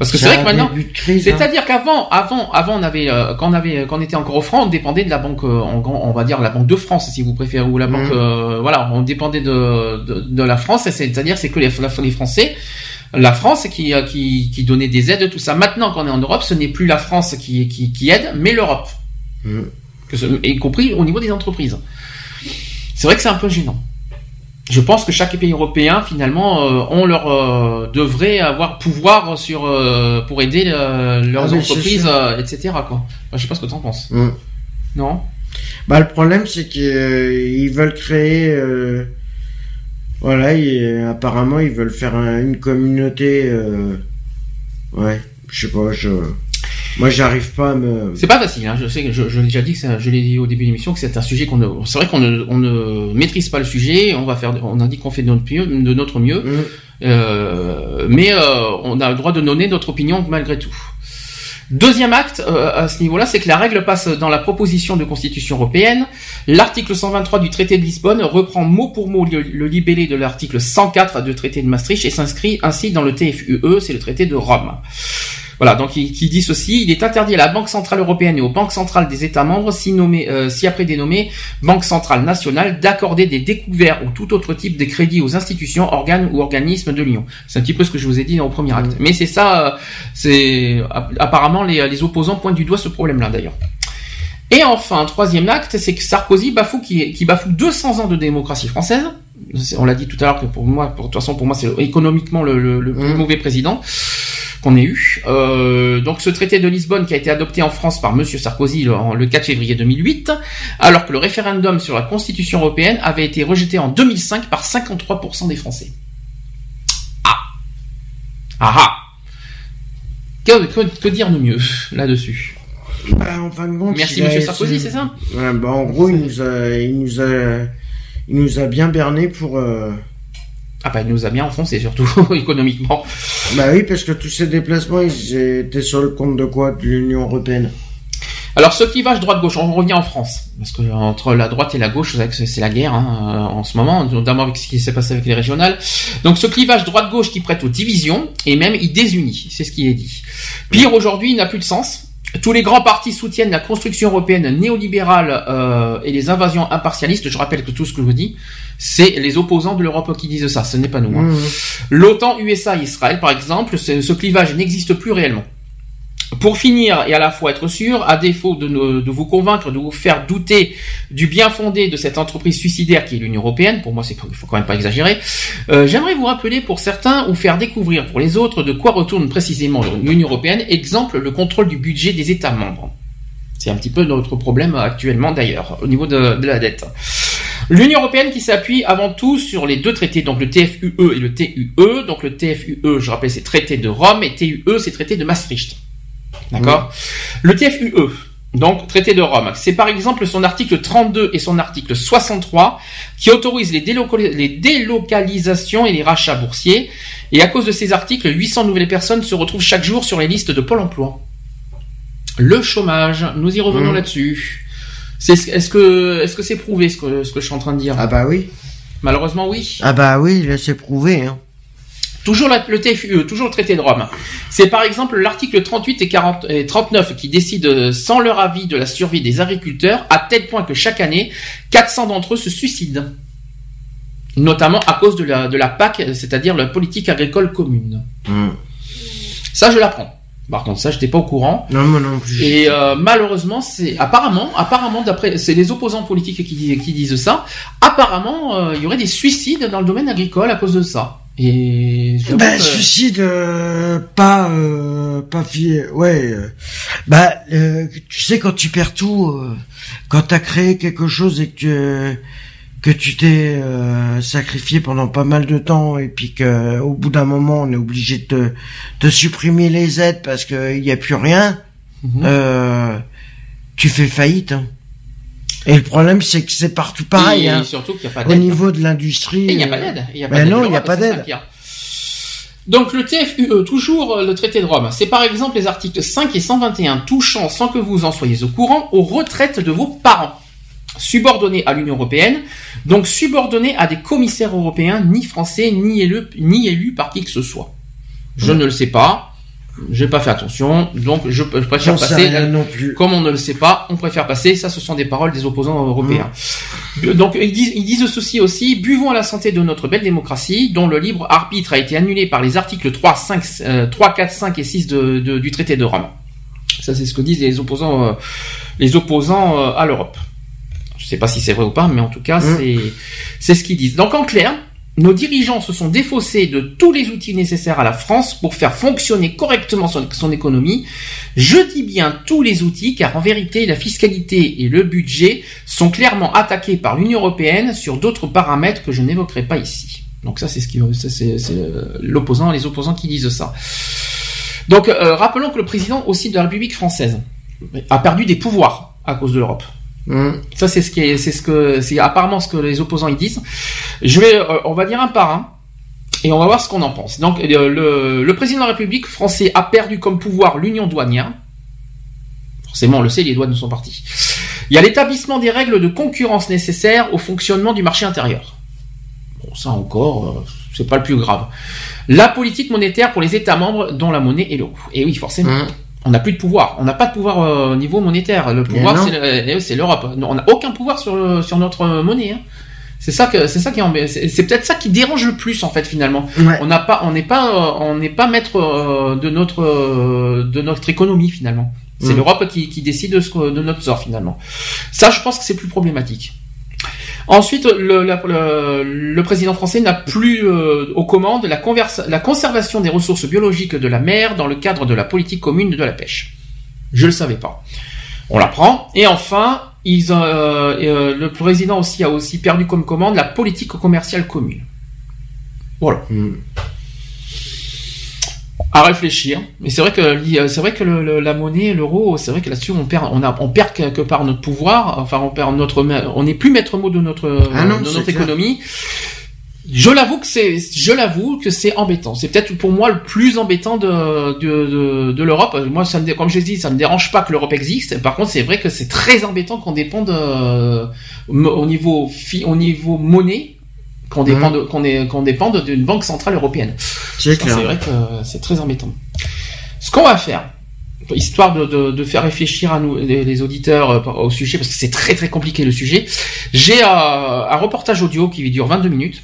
Parce que c'est vrai que maintenant, crise. hein. c'est-à-dire qu'avant, avant, avant, on avait, euh, quand on avait, quand on était encore au franc, on dépendait de la banque, euh, on va dire la banque de France, si vous préférez, ou la Mhm. banque, euh, voilà, on dépendait de, de, de la France, c'est-à-dire c'est que les, les Français, la France qui, euh, qui, qui donnait des aides, tout ça. Maintenant, qu'on est en Europe, ce n'est plus la France qui, qui, qui aide, mais l'Europe, Mm. y compris au niveau des entreprises. C'est vrai que c'est un peu gênant. Je pense que chaque pays européen, finalement, euh, ont leur euh, devrait avoir pouvoir sur euh, pour aider leurs Ah, entreprises, etc. Quoi. Enfin, je sais pas ce que tu en penses. Mm. Non? Bah le problème c'est qu'ils veulent créer voilà et apparemment ils veulent faire un- une communauté ouais je sais pas je moi j'arrive pas à me C'est pas facile. Hein. Je sais que je, je l'ai déjà dit, que je l'ai dit au début de l'émission, que c'est un sujet qu'on ne. C'est vrai qu'on ne, on ne maîtrise pas le sujet. On va faire. On a dit qu'on fait de notre mieux, de notre mieux. Mm. Euh, mais euh, on a le droit de donner notre opinion malgré tout. Deuxième acte euh, à ce niveau-là, c'est que la règle passe dans la proposition de constitution européenne. L'article 123 du traité de Lisbonne reprend mot pour mot le, le libellé de l'article 104 du traité de Maastricht et s'inscrit ainsi dans le TFUE, c'est le traité de Rome. Voilà, donc il, qui dit ceci, il est interdit à la Banque Centrale Européenne et aux banques centrales des États membres, si, nommé, euh, si après dénommé Banque Centrale Nationale, d'accorder des découverts ou tout autre type de crédit aux institutions, organes ou organismes de l'Union. C'est un petit peu ce que je vous ai dit au premier acte. Mais c'est ça, euh, c'est apparemment les, les opposants pointent du doigt ce problème-là d'ailleurs. Et enfin, troisième acte, c'est que Sarkozy bafoue qui, qui bafoue 200 ans de démocratie française. On l'a dit tout à l'heure que pour moi, pour, de toute façon, pour moi, c'est économiquement le, le- le plus Mm. mauvais président qu'on ait eu. Euh, donc ce traité de Lisbonne qui a été adopté en France par Monsieur Sarkozy le, en- le 4 février 2008, alors que le référendum sur la Constitution européenne avait été rejeté en 2005 par 53% des Français. Ah Ah ah que, que, que dire de mieux là-dessus? Bah, en fin de compte Merci a Monsieur Sarkozy, c'est ça? Ouais, bah en gros il nous a il nous a il nous a bien berné pour euh, Ah bah il nous a bien enfoncé surtout économiquement. bah oui parce que tous ces déplacements ils étaient sur le compte de quoi? De l'Union européenne Alors ce clivage droite-gauche, on revient en France, parce que entre la droite et la gauche, c'est la guerre hein, euh, en ce moment, notamment avec ce qui s'est passé avec les régionales. Donc ce clivage droite-gauche qui prête aux divisions, et même il désunit, c'est ce qui est dit. Pire aujourd'hui, il n'a plus de sens. Tous les grands partis soutiennent la construction européenne néolibérale euh, et les invasions impartialistes. Je rappelle que tout ce que je vous dis, c'est les opposants de l'Europe qui disent ça, ce n'est pas nous. hein. Mmh. L'OTAN, USA, Israël, par exemple, ce, ce clivage n'existe plus réellement. Pour finir et à la fois être sûr, à défaut de, ne- de vous convaincre, de vous faire douter du bien fondé de cette entreprise suicidaire qui est l'Union européenne, pour moi c'est faut quand même pas exagérer, euh, j'aimerais vous rappeler pour certains ou faire découvrir pour les autres de quoi retourne précisément l'Union européenne, exemple le contrôle du budget des États membres. C'est un petit peu notre problème actuellement d'ailleurs au niveau de, de la dette. L'Union européenne qui s'appuie avant tout sur les deux traités, donc le TFUE et le TUE. Donc le TFUE, je rappelle, c'est traité de Rome et TUE, c'est traité de Maastricht. D'accord? Le TFUE, donc traité de Rome, c'est par exemple son article 32 et son article 63 qui autorisent les, déloca- les délocalisations et les rachats boursiers. Et à cause de ces articles, 800 nouvelles personnes se retrouvent chaque jour sur les listes de Pôle emploi. Le chômage, nous y revenons Mhm. là-dessus. Est-ce que, est-ce que c'est prouvé ce que, ce que je suis en train de dire? Ah bah oui Malheureusement, oui. ah bah oui c'est prouvé hein Toujours la- le TFUE, toujours le traité de Rome. C'est par exemple l'article 38 et, 40, et 39 qui décident euh, sans leur avis de la survie des agriculteurs, à tel point que chaque année, 400 d'entre eux se suicident. notamment à cause de la, de la PAC, c'est-à-dire la politique agricole commune. Hmm. Ça, je l'apprends. Par contre, ça, j'étais pas au courant. Non, moi non plus. Et euh, malheureusement, c'est apparemment, apparemment, d'après, c'est les opposants politiques qui, qui disent ça. Apparemment, euh, il y aurait des suicides dans le domaine agricole à cause de ça. Et Bah, que- suicide, euh, pas, euh, pas fi- ouais. euh, bah, euh, tu sais quand tu perds tout, euh, quand t'as créé quelque chose et que que tu t'es euh, sacrifié pendant pas mal de temps et puis que au bout d'un moment on est obligé de te, de supprimer les aides parce que il y a plus rien, Mhm. euh, tu fais faillite. hein. Et le problème c'est que c'est partout pareil. et, hein. surtout qu'il n'y a pas Au d'aide. niveau de l'industrie. Il n'y a pas euh, d'aide. Ben d'aide non, de il y a pas d'aide. Donc le TFUE, toujours euh, le traité de Rome, c'est par exemple les articles 5 et 121 touchant, sans que vous en soyez au courant, aux retraites de vos parents, subordonnés à l'Union Européenne, donc subordonnés à des commissaires européens, ni français, ni élus, ni élus par qui que ce soit. Je ne le sais pas, j'ai pas fait attention, donc je, je préfère passer rien non plus. comme on ne le sait pas, on préfère passer. Ça, ce sont des paroles des opposants européens. Bu- Donc, ils disent, ils disent ceci aussi. Buvons à la santé de notre belle démocratie, dont le libre arbitre a été annulé par les articles 3, 5, euh, 3 4, 5 et 6 de, de- du traité de Rome. Ça, c'est ce que disent les opposants, euh, les opposants euh, à l'Europe. Je sais pas si c'est vrai ou pas, mais en tout cas, Mm. c'est, c'est ce qu'ils disent. Donc, en clair, nos dirigeants se sont défaussés de tous les outils nécessaires à la France pour faire fonctionner correctement son, économie. Je dis bien tous les outils, car en vérité, la fiscalité et le budget sont clairement attaqués par l'Union européenne sur d'autres paramètres que je n'évoquerai pas ici. Donc ça, c'est ce qui, c'est, euh, l'opposant, les opposants qui disent ça. Donc, euh, rappelons que le président aussi de la République française a perdu des pouvoirs à cause de l'Europe. Hum. Ça, c'est ce qui est, c'est ce que, c'est apparemment ce que les opposants ils disent. Je vais, euh, on va dire un par un. Et on va voir ce qu'on en pense. Donc, euh, le, le président de la République français a perdu comme pouvoir l'union douanière. Forcément, on le sait, les douanes sont partis. Il y a l'établissement des règles de concurrence nécessaires au fonctionnement du marché intérieur. Bon, ça encore, euh, c'est pas le plus grave. La politique monétaire pour les États membres dont la monnaie est l'euro. Et oui, forcément. Hum. On n'a plus de pouvoir. On n'a pas de pouvoir euh, au niveau monétaire. Le pouvoir, c'est le- eh, c'est l'Europe. On n'a aucun pouvoir sur, le- sur notre euh, monnaie. hein. C'est ça que c'est ça qui c'est peut-être ça qui dérange le plus en fait finalement. Ouais. On n'a pas on n'est pas euh, on n'est pas maître euh, de notre euh, de notre économie finalement. C'est Mm. l'Europe qui, qui décide de, ce de notre sort finalement. Ça, je pense que c'est plus problématique. Ensuite, le, président français n'a plus euh, aux commandes la, conservation des ressources biologiques de la mer dans le cadre de la politique commune de la pêche. Je le savais pas. On l'apprend. Et enfin, euh, euh, le président aussi a aussi perdu comme commande la politique commerciale commune. Voilà. Hum. À réfléchir. Mais c'est vrai que li- c'est vrai que le- le- la monnaie, l'euro, c'est vrai que là-dessus on perd, on a, on perd quelque part notre pouvoir. Enfin, on perd notre, on n'est plus maître mot de notre, Ah non, de notre clair. économie. Je l'avoue que c'est, je l'avoue que c'est embêtant. C'est peut-être pour moi le plus embêtant de de, de, de l'Europe. Moi, ça me, comme je dit, ça me dérange pas que l'Europe existe. Par contre, c'est vrai que c'est très embêtant qu'on dépende euh, au niveau au niveau monnaie, qu'on qu'on est- qu'on dépende d'une banque centrale européenne. C'est vrai que c'est très embêtant. Ce qu'on va faire, histoire de, de, de faire réfléchir à nous, les, les auditeurs euh, au sujet, parce que c'est très très compliqué le sujet, j'ai euh, un reportage audio qui dure 22 minutes.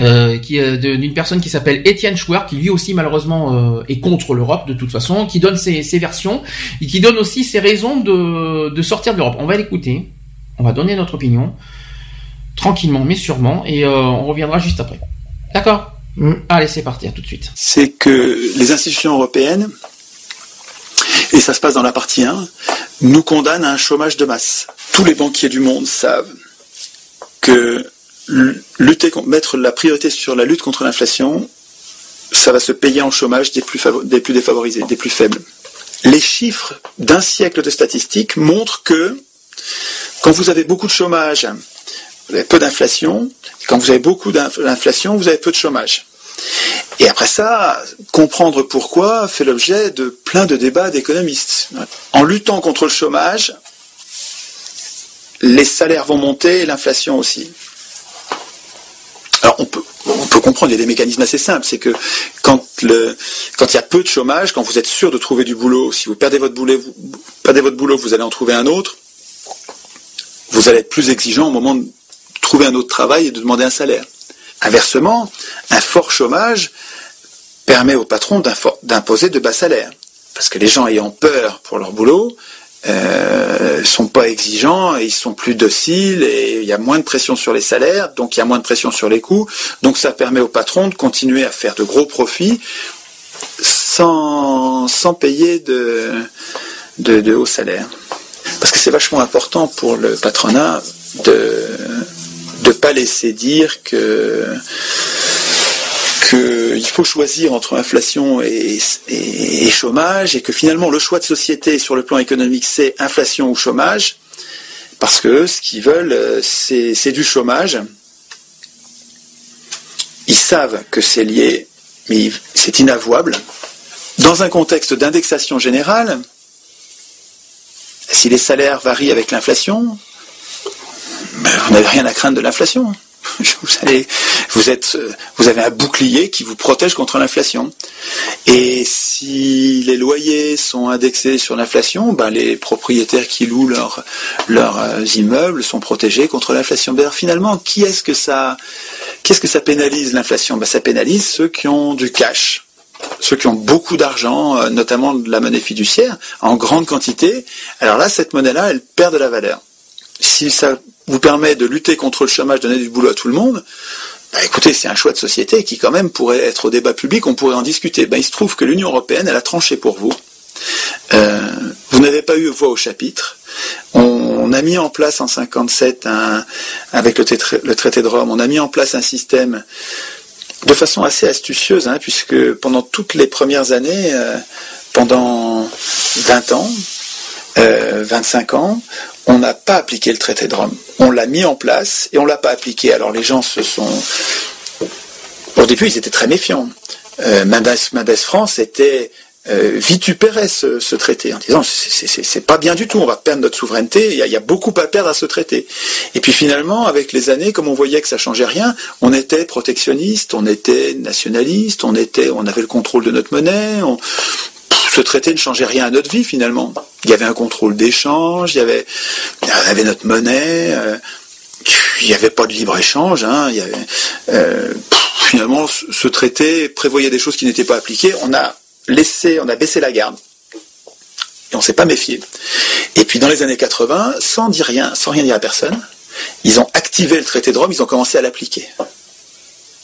euh, qui d'une personne qui s'appelle Étienne Chouer, qui lui aussi malheureusement est contre l'Europe de toute façon, qui donne ses, ses versions et qui donne aussi ses raisons de, de sortir de l'Europe. On va l'écouter, on va donner notre opinion tranquillement mais sûrement et euh, on reviendra juste après. D'accord Mm. Allez, c'est parti, à tout de suite. c'est que les institutions européennes, et ça se passe dans la partie 1, nous condamnent à un chômage de masse. Tous les banquiers du monde savent que lutter contre, mettre la priorité sur la lutte contre l'inflation, ça va se payer en chômage des plus, favo- des plus défavorisés, des plus faibles. Les chiffres d'un siècle de statistiques montrent que quand vous avez beaucoup de chômage, vous avez peu d'inflation. Et Quand vous avez beaucoup d'inf- d'inflation, vous avez peu de chômage. Et après ça, comprendre pourquoi fait l'objet de plein de débats d'économistes. En luttant contre le chômage, les salaires vont monter et l'inflation aussi. Alors on peut, comprendre, il y a des mécanismes assez simples. C'est que quand il y a peu de chômage, quand vous êtes sûr de trouver du boulot, si vous perdez votre boulot, vous, perdez votre boulot, vous allez en trouver un autre, vous allez être plus exigeant au moment de trouver un autre travail et de demander un salaire. Inversement, un fort chômage permet aux patrons d'imposer de bas salaires. Parce que les gens ayant peur pour leur boulot, euh, sont pas exigeants, ils sont plus dociles et il y a moins de pression sur les salaires, donc il y a moins de pression sur les coûts, donc ça permet aux patrons de continuer à faire de gros profits sans, sans payer de, de, de hauts salaires. Parce que c'est vachement important pour le patronat de ne pas laisser dire que qu'il faut choisir entre inflation et, chômage et que finalement le choix de société sur le plan économique c'est inflation ou chômage parce que ce qu'ils veulent c'est du chômage. Ils savent que c'est lié, mais c'est inavouable. Dans un contexte d'indexation générale, si les salaires varient avec l'inflation, ben, vous n'avez rien à craindre de l'inflation. Vous, allez, vous, avez un bouclier qui vous protège contre l'inflation. Et si les loyers sont indexés sur l'inflation, ben les propriétaires qui louent leurs euh, immeubles sont protégés contre l'inflation. D'ailleurs, finalement, qui est-ce que ça, qu'est-ce que ça pénalise l'inflation? Ben, Ça pénalise ceux qui ont du cash ceux qui ont beaucoup d'argent, euh, notamment de la monnaie fiduciaire, en grande quantité, alors là, cette monnaie-là, elle perd de la valeur. Si ça vous permet de lutter contre le chômage, donner du boulot à tout le monde, bah, écoutez, c'est un choix de société qui quand même pourrait être au débat public, on pourrait en discuter. Ben, il se trouve que l'Union européenne, elle a tranché pour vous. Euh, vous n'avez pas eu voix au chapitre. On, a mis en place en 57, un, avec le, le, traité de Rome, on a mis en place un système de façon assez astucieuse, hein, puisque pendant toutes les premières années, euh, pendant 20 ans, 25 euh, ans, on n'a pas appliqué le traité de Rome. On l'a mis en place et on l'a pas appliqué. Alors les gens se sont... Au début, ils étaient très méfiants. Euh, Mendes, France était euh, vitupérait ce, traité en disant c'est pas bien du tout, on va perdre notre souveraineté, il y, a, beaucoup à perdre à ce traité. Et puis finalement, avec les années, comme on voyait que ça changeait rien, on était protectionniste, on était nationaliste, on était, on avait le contrôle de notre monnaie, on, ce traité ne changeait rien à notre vie finalement. Il y avait un contrôle d'échange, il y avait, notre monnaie, euh, il n'y avait pas de libre-échange. Hein, euh, finalement, ce traité prévoyait des choses qui n'étaient pas appliquées. On a laissé, on a baissé la garde. Et on ne s'est pas méfié. Et puis dans les années 80, sans dire rien, sans rien dire à personne, ils ont activé le traité de Rome, ils ont commencé à l'appliquer.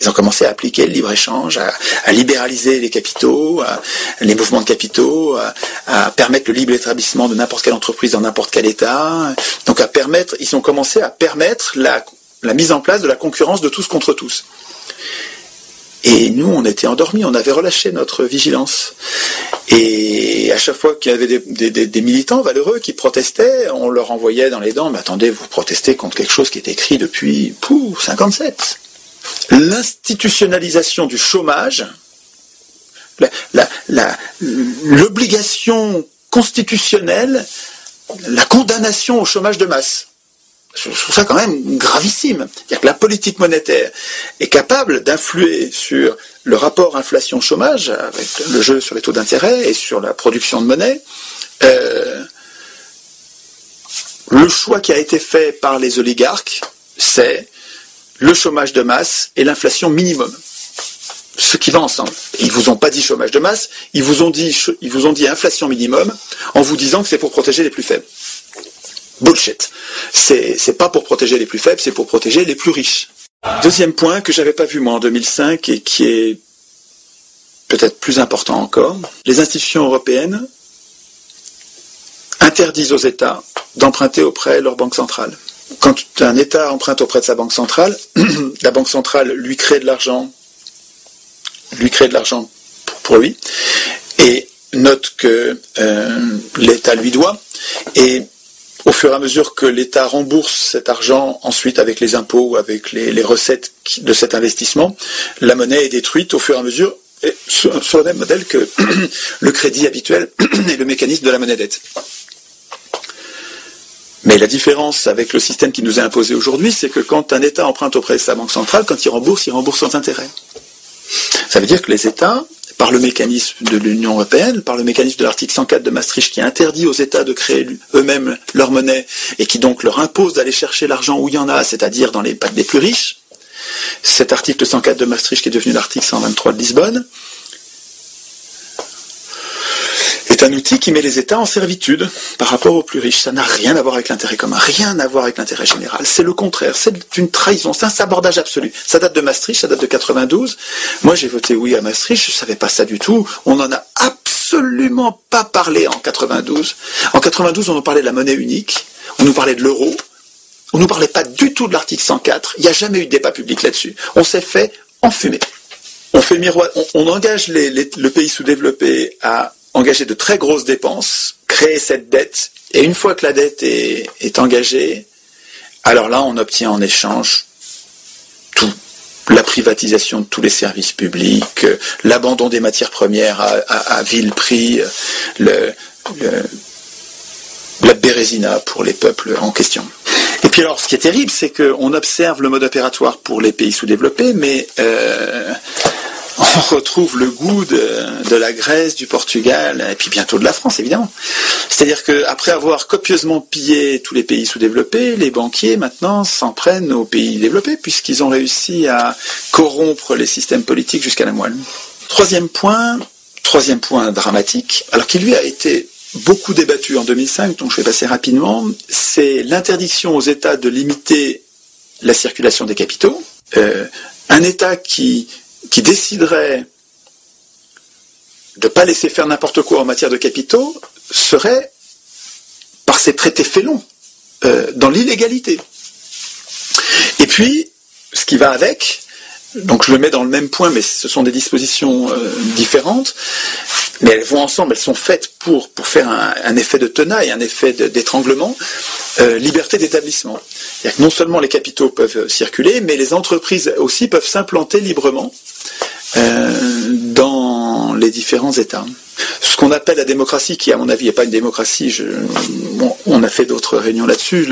Ils ont commencé à appliquer le libre-échange, à, libéraliser les capitaux, les mouvements de capitaux, à, permettre le libre établissement de n'importe quelle entreprise dans n'importe quel État. Donc à permettre, ils ont commencé à permettre la, mise en place de la concurrence de tous contre tous. Et nous, on était endormis, on avait relâché notre vigilance. Et à chaque fois qu'il y avait des, militants valeureux qui protestaient, on leur envoyait dans les dents, mais attendez, vous protestez contre quelque chose qui est écrit depuis, pouf, 57 l'institutionnalisation du chômage, l'obligation constitutionnelle, la condamnation au chômage de masse. Je trouve ça quand même gravissime. La politique monétaire est capable d'influer sur le rapport inflation-chômage, avec le jeu sur les taux d'intérêt et sur la production de monnaie. Euh, le choix qui a été fait par les oligarques, c'est le chômage de masse et l'inflation minimum. Ce qui va ensemble. Ils vous ont pas dit chômage de masse, ils vous ont dit, inflation minimum en vous disant que c'est pour protéger les plus faibles. Bullshit. C'est pas pour protéger les plus faibles, c'est pour protéger les plus riches. Deuxième point que j'avais pas vu moi en 2005 et qui est peut-être plus important encore, les institutions européennes interdisent aux États d'emprunter auprès de leur banque centrale quand un État emprunte auprès de sa banque centrale, la banque centrale lui crée de l'argent, lui crée de l'argent pour lui, et note que euh, l'État lui doit, et au fur et à mesure que l'État rembourse cet argent ensuite avec les impôts ou avec les, recettes de cet investissement, la monnaie est détruite au fur et à mesure sur, le même modèle que le crédit habituel et le mécanisme de la monnaie dette. Mais la différence avec le système qui nous est imposé aujourd'hui, c'est que quand un État emprunte auprès de sa banque centrale, quand il rembourse, il rembourse sans intérêt. Ça veut dire que les États par le mécanisme de l'Union européenne, par le mécanisme de l'article 104 de Maastricht qui interdit aux États de créer eux-mêmes leur monnaie et qui donc leur impose d'aller chercher l'argent où il y en a, c'est-à-dire dans les pattes des plus riches. Cet article 104 de Maastricht qui est devenu l'article 123 de Lisbonne est un outil qui met les États en servitude par rapport aux plus riches. Ça n'a rien à voir avec l'intérêt commun, rien à voir avec l'intérêt général. C'est le contraire, c'est une trahison, c'est un sabordage absolu. Ça date de Maastricht, ça date de 92. Moi j'ai voté oui à Maastricht, je ne savais pas ça du tout. On n'en a absolument pas parlé en 92. En 92, on nous parlait de la monnaie unique, on nous parlait de l'euro, on ne nous parlait pas du tout de l'article 104. Il n'y a jamais eu de débat public là-dessus. On s'est fait enfumer. On fait miroir, on, engage le pays sous-développé à engager de très grosses dépenses, créer cette dette, et une fois que la dette est, engagée, alors là, on obtient en échange tout. La privatisation de tous les services publics, l'abandon des matières premières à, vil prix, la bérésina pour les peuples en question. Et puis alors, ce qui est terrible, c'est qu'on observe le mode opératoire pour les pays sous-développés, mais euh, on retrouve le goût de, la Grèce, du Portugal, et puis bientôt de la France, évidemment. C'est-à-dire qu'après avoir copieusement pillé tous les pays sous-développés, les banquiers maintenant s'en prennent aux pays développés, puisqu'ils ont réussi à corrompre les systèmes politiques jusqu'à la moelle. Troisième point, troisième point dramatique, alors qui lui a été beaucoup débattu en 2005, donc je vais passer rapidement, c'est l'interdiction aux États de limiter la circulation des capitaux. Euh, un État qui qui déciderait de ne pas laisser faire n'importe quoi en matière de capitaux serait, par ses traités félons, euh, dans l'illégalité. Et puis, ce qui va avec, donc je le mets dans le même point, mais ce sont des dispositions euh, différentes, mais elles vont ensemble, elles sont faites pour, pour faire un, effet de tenaille, un effet d'étranglement, euh, liberté d'établissement. Non seulement les capitaux peuvent circuler, mais les entreprises aussi peuvent s'implanter librement euh, dans les différents États. Ce qu'on appelle la démocratie, qui à mon avis n'est pas une démocratie, on a fait d'autres réunions là-dessus,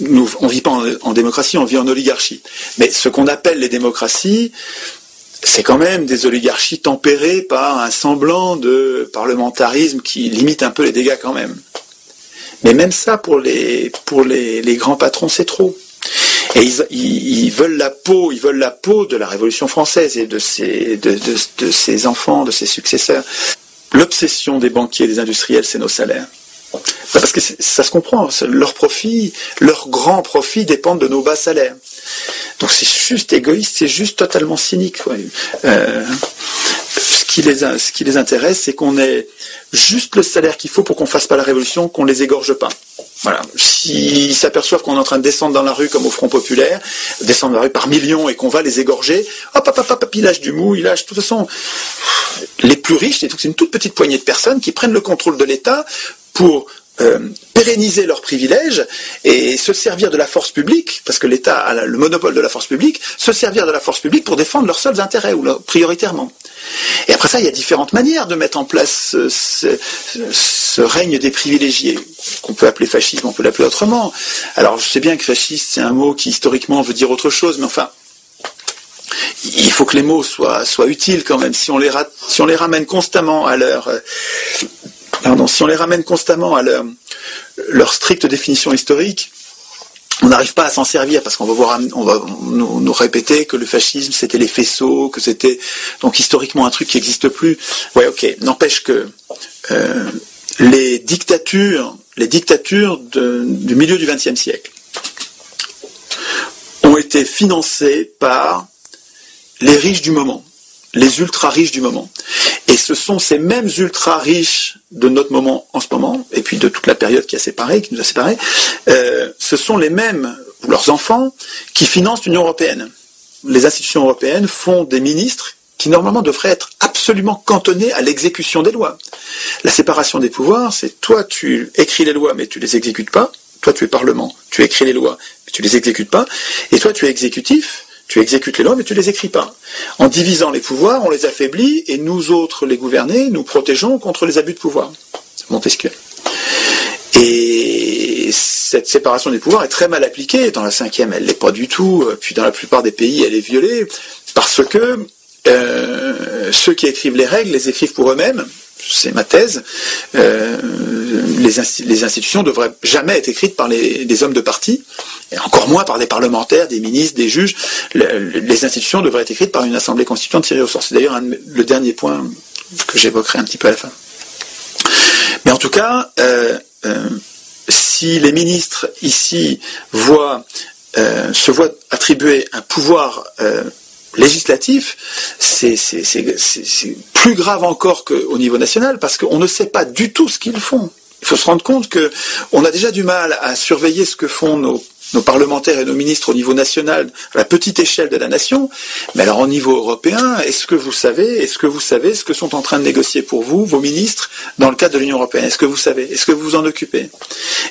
on ne vit pas en, démocratie, on vit en oligarchie. Mais ce qu'on appelle les démocraties, c'est quand même des oligarchies tempérées par un semblant de parlementarisme qui limite un peu les dégâts quand même. Mais même ça, pour les, pour les grands patrons, c'est trop. Et ils, veulent la peau, ils veulent la peau de la Révolution française et de ses, enfants, de ses successeurs. L'obsession des banquiers et des industriels, c'est nos salaires. Bah, parce que ça se comprend, leur profit, leur grand profit dépendent de nos bas salaires. Donc c'est juste égoïste, c'est juste totalement cynique. Euh, ce qui les intéresse, c'est qu'on ait juste le salaire qu'il faut pour qu'on fasse pas la révolution, qu'on les égorge pas. Voilà. S'ils s'aperçoivent qu'on est en train de descendre dans la rue comme au Front Populaire, descendre dans la rue par millions et qu'on va les égorger, hop, hop, hop, hop, ils lâchent du mou, ils lâchent. De toute façon, les plus riches, c'est une toute petite poignée de personnes qui prennent le contrôle de l'État pour euh, pérenniser leurs privilèges et se servir de la force publique, parce que l'État a le monopole de la force publique, se servir de la force publique pour défendre leurs seuls intérêts, ou prioritairement. Et après ça, il y a différentes manières de mettre en place ce, règne des privilégiés, qu'on peut appeler fascisme, on peut l'appeler autrement. Alors je sais bien que fasciste, c'est un mot qui historiquement veut dire autre chose, mais enfin, il faut que les mots soient, soient utiles quand même. Si on les, si on les ramène constamment à leur... Si on les ramène constamment à leur, leur stricte définition historique, on n'arrive pas à s'en servir parce qu'on va voir, on va nous, répéter que le fascisme c'était les faisceaux, que c'était donc historiquement un truc qui n'existe plus. Ouais, ok. N'empêche que euh, les dictatures, les dictatures du milieu du XXe siècle ont été financées par les riches du moment les ultra riches du moment. Et ce sont ces mêmes ultra riches de notre moment en ce moment, et puis de toute la période qui a séparé, qui nous a séparés, euh, ce sont les mêmes, ou leurs enfants, qui financent l'Union européenne. Les institutions européennes font des ministres qui normalement devraient être absolument cantonnés à l'exécution des lois. La séparation des pouvoirs, c'est toi tu écris les lois mais tu les exécutes pas, toi tu es parlement, tu écris les lois mais tu les exécutes pas, et toi tu es exécutif, tu exécutes les lois, mais tu les écris pas. En divisant les pouvoirs, on les affaiblit, et nous autres, les gouvernés, nous protégeons contre les abus de pouvoir. Montesquieu. Et cette séparation des pouvoirs est très mal appliquée. Dans la cinquième, elle l'est pas du tout. Puis dans la plupart des pays, elle est violée parce que euh, ceux qui écrivent les règles les écrivent pour eux-mêmes. C'est ma thèse. Euh, les, insti- les institutions devraient jamais être écrites par les, des hommes de parti, et encore moins par des parlementaires, des ministres, des juges. Le- les institutions devraient être écrites par une assemblée constituante tirée au sort. C'est d'ailleurs le dernier point que j'évoquerai un petit peu à la fin. Mais en tout cas, euh, euh, si les ministres ici voient, se voient attribuer un pouvoir législatif, c'est plus grave encore qu'au niveau national parce qu'on ne sait pas du tout ce qu'ils font. Il faut se rendre compte que on a déjà du mal à surveiller ce que font nos, nos parlementaires et nos ministres au niveau national, à la petite échelle de la nation. Mais alors au niveau européen, est-ce que vous savez, est-ce que vous savez ce que sont en train de négocier pour vous vos ministres dans le cadre de l'Union européenne? Est-ce que vous savez? Est-ce que vous vous en occupez?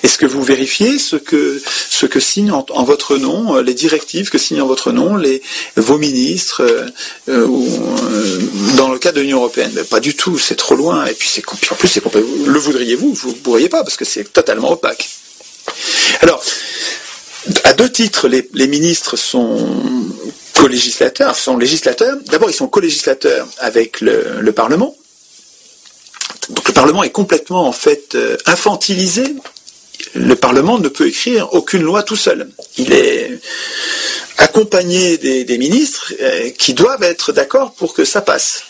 Est-ce que vous vérifiez ce que ce que signent en, votre nom euh, les directives que signent en votre nom les vos ministres euh, euh, dans le cadre de l'Union européenne? Pas du tout, c'est trop loin. Et puis c'est en plus c'est le voudriez-vous? Vous ne pourriez pas parce que c'est totalement opaque. Alors à deux titres, les, ministres sont co-législateurs, sont législateurs. D'abord, ils sont co-législateurs avec le, le Parlement. Donc le Parlement est complètement en fait euh, infantilisé. Le Parlement ne peut écrire aucune loi tout seul. Il est accompagné des, des ministres euh, qui doivent être d'accord pour que ça passe.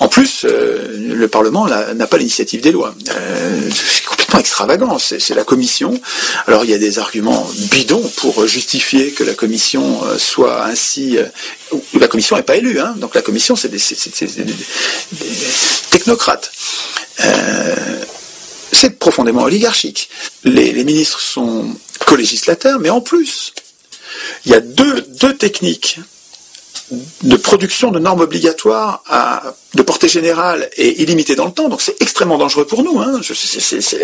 En plus, euh, le Parlement n'a pas l'initiative des lois. Euh, c'est complètement extravagant. C'est la Commission. Alors il y a des arguments bidons pour justifier que la Commission euh, soit ainsi. la Commission n'est pas élue, hein. donc la Commission c'est des, technocrates. C'est profondément oligarchique. Les, les ministres sont co-législateurs, mais en plus, il y a deux, deux techniques de production de normes obligatoires de portée générale et illimitée dans le temps. Donc c'est extrêmement dangereux pour nous. Hein.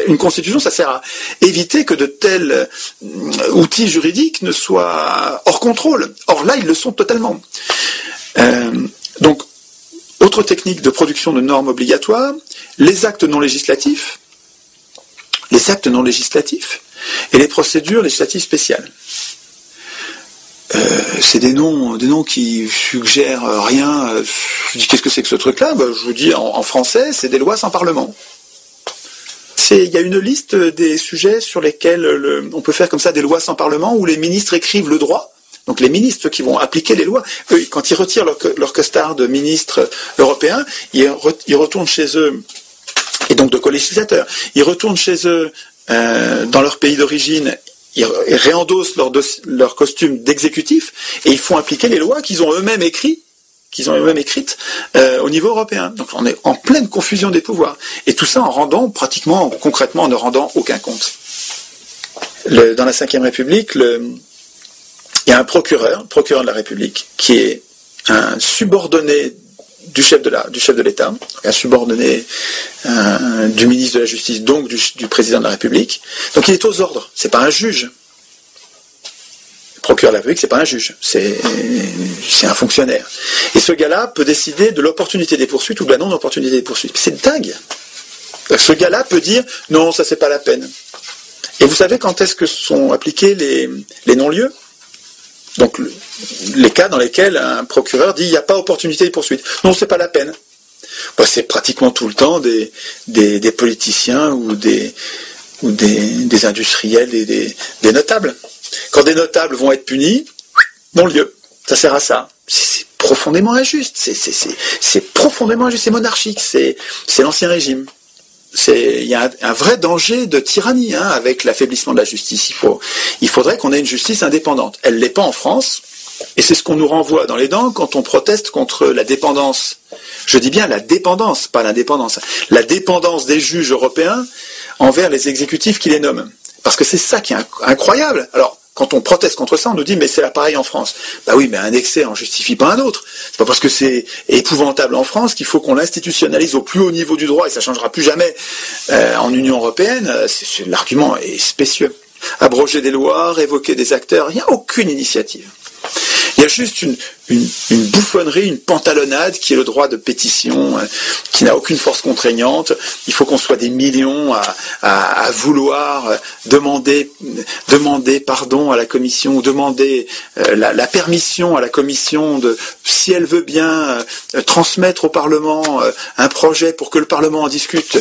Une constitution, ça sert à éviter que de tels euh, outils juridiques ne soient hors contrôle. Or là, ils le sont totalement. Euh, donc, autre technique de production de normes obligatoires, les actes non législatifs, les actes non législatifs et les procédures législatives spéciales. Euh, c'est des noms, des noms qui suggèrent rien. Euh, Je dis qu'est-ce que c'est que ce truc-là? Ben, Je vous dis en, français, c'est des lois sans parlement. Il y a une liste des sujets sur lesquels le- on peut faire comme ça des lois sans parlement où les ministres écrivent le droit. Donc les ministres qui vont appliquer les lois, eux, quand ils retirent leur, leur costard de ministres européens, ils, re- ils retournent chez eux et donc de co-législateurs. Ils retournent chez eux euh, dans leur pays d'origine, ils, réendossent leur, leur costume d'exécutif et ils font appliquer les lois qu'ils ont eux-mêmes écrites qu'ils ont eux-mêmes écrites euh, au niveau européen. Donc on est en pleine confusion des pouvoirs. Et tout ça en rendant pratiquement, concrètement, en ne rendant aucun compte. Dans la Ve République, il y a un procureur, procureur de la République, qui est un subordonné du chef de la, chef de l'État, un subordonné euh, du ministre de la Justice, donc du, président de la République. Donc il est aux ordres. C'est pas un juge. Le procureur de la République, c'est pas un juge. C'est, un fonctionnaire. Et ce gars-là peut décider de l'opportunité des poursuites ou de la non-opportunité des poursuites. C'est dingue. Ce gars-là peut dire non, ça c'est pas la peine. Et vous savez quand est-ce que sont appliqués les, les non-lieux? Donc le- les cas dans lesquels un procureur dit il n'y a pas opportunité de poursuite. Non, c'est pas la peine. Bah, c'est pratiquement tout le temps des, des, politiciens ou des, ou des, des industriels, des, des, notables. Quand des notables vont être punis, non lieu. Ça sert à ça. C'est profondément injuste. C'est, profondément injuste. C'est monarchique. C'est l'ancien régime. Il y a un, vrai danger de tyrannie hein, avec l'affaiblissement de la justice. Il, faut, il faudrait qu'on ait une justice indépendante. Elle l'est pas en France, et c'est ce qu'on nous renvoie dans les dents quand on proteste contre la dépendance. Je dis bien la dépendance, pas l'indépendance. La dépendance des juges européens envers les exécutifs qui les nomment. Parce que c'est ça qui est inc- incroyable. Alors, quand on proteste contre ça, on nous dit mais c'est la pareil en France. Bah oui, mais un excès en justifie pas un autre. C'est pas parce que c'est épouvantable en France qu'il faut qu'on l'institutionnalise au plus haut niveau du droit et ça changera plus jamais euh, en Union européenne. Euh, L'argument est spécieux. Abroger des lois, révoquer des acteurs, il n'y a aucune initiative. Il y a juste une, bouffonnerie, une pantalonnade qui est le droit de pétition, hein, qui n'a aucune force contraignante. Il faut qu'on soit des millions à, vouloir demander, demander pardon à la commission demander euh, la, permission à la commission de, si elle veut bien euh, transmettre au Parlement euh, un projet pour que le Parlement en discute.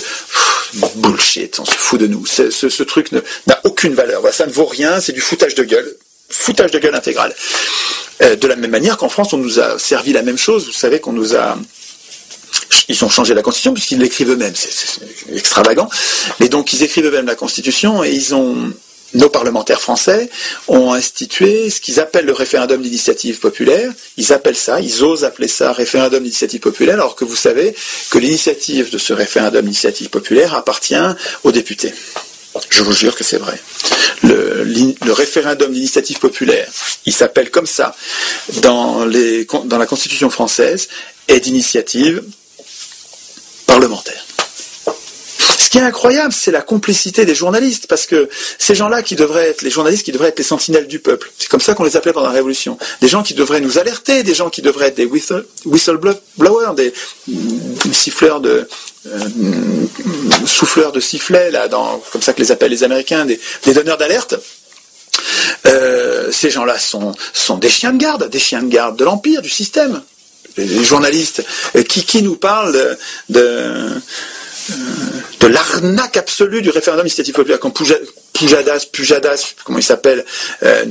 Bullshit, on se fout de nous. Ce, truc n'a aucune valeur. Voilà, ça ne vaut rien, c'est du foutage de gueule foutage de gueule intégral. Euh, de la même manière qu'en France, on nous a servi la même chose. Vous savez qu'on nous a ils ont changé la Constitution puisqu'ils l'écrivent eux-mêmes, c'est extravagant. Mais donc ils écrivent eux-mêmes la Constitution et ils ont nos parlementaires français ont institué ce qu'ils appellent le référendum d'initiative populaire. Ils appellent ça, ils osent appeler ça référendum d'initiative populaire, alors que vous savez que l'initiative de ce référendum d'initiative populaire appartient aux députés. Je vous jure que c'est vrai. Le, référendum d'initiative populaire, il s'appelle comme ça dans la Constitution française, est d'initiative parlementaire. Qui est incroyable, c'est la complicité des journalistes, parce que ces gens-là qui devraient être les journalistes qui devraient être les sentinelles du peuple, c'est comme ça qu'on les appelait pendant la Révolution, des gens qui devraient nous alerter, des gens qui devraient être des whistle, whistleblowers, des, des siffleurs de, euh, souffleurs de sifflets, là, comme ça que les appellent les Américains, des, donneurs d'alerte. Euh, ces gens-là sont, des chiens de garde, des chiens de garde de l'Empire, du système. Les journalistes euh, qui, qui nous parlent de de l'arnaque absolue du référendum initiative populaire. Quand Pujadas, Pujadas, comment il s'appelle, euh,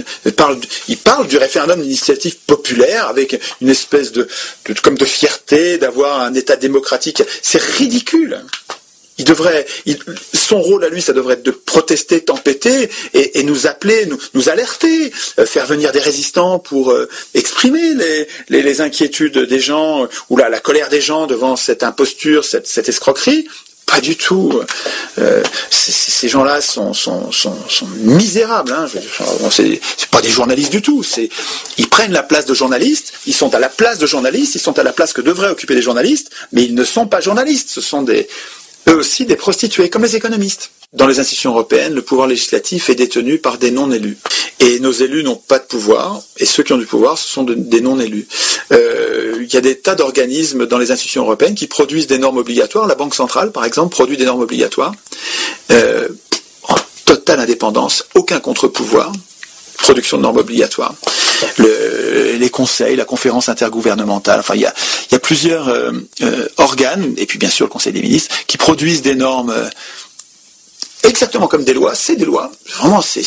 il parle du référendum d'initiative populaire avec une espèce de fierté d'avoir un État démocratique. C'est ridicule. Il devrait, son rôle à lui, ça devrait être de protester, tempêter et, nous appeler, nous, alerter, euh, faire venir des résistants pour euh, exprimer les, inquiétudes des gens ou la, colère des gens devant cette imposture, cette, escroquerie. Pas du tout. Euh, ces gens-là sont, misérables. Hein. C'est pas des journalistes du tout. Ils prennent la place de journalistes. Ils sont à la place de journalistes. Ils sont à la place que devraient occuper les journalistes. Mais ils ne sont pas journalistes. Ce sont des, eux aussi des prostituées, comme les économistes. Dans les institutions européennes, le pouvoir législatif est détenu par des non-élus. Et nos élus n'ont pas de pouvoir, et ceux qui ont du pouvoir, ce sont de, des non-élus. Euh, il y a des tas d'organismes dans les institutions européennes qui produisent des normes obligatoires. La Banque centrale, par exemple, produit des normes obligatoires. Euh, en totale indépendance, aucun contre-pouvoir, production de normes obligatoires. Le, les conseils, la conférence intergouvernementale, enfin il y a, plusieurs euh, euh, organes, et puis bien sûr le Conseil des ministres, qui produisent des normes euh, exactement comme des lois, c'est des lois. Vraiment, c'est,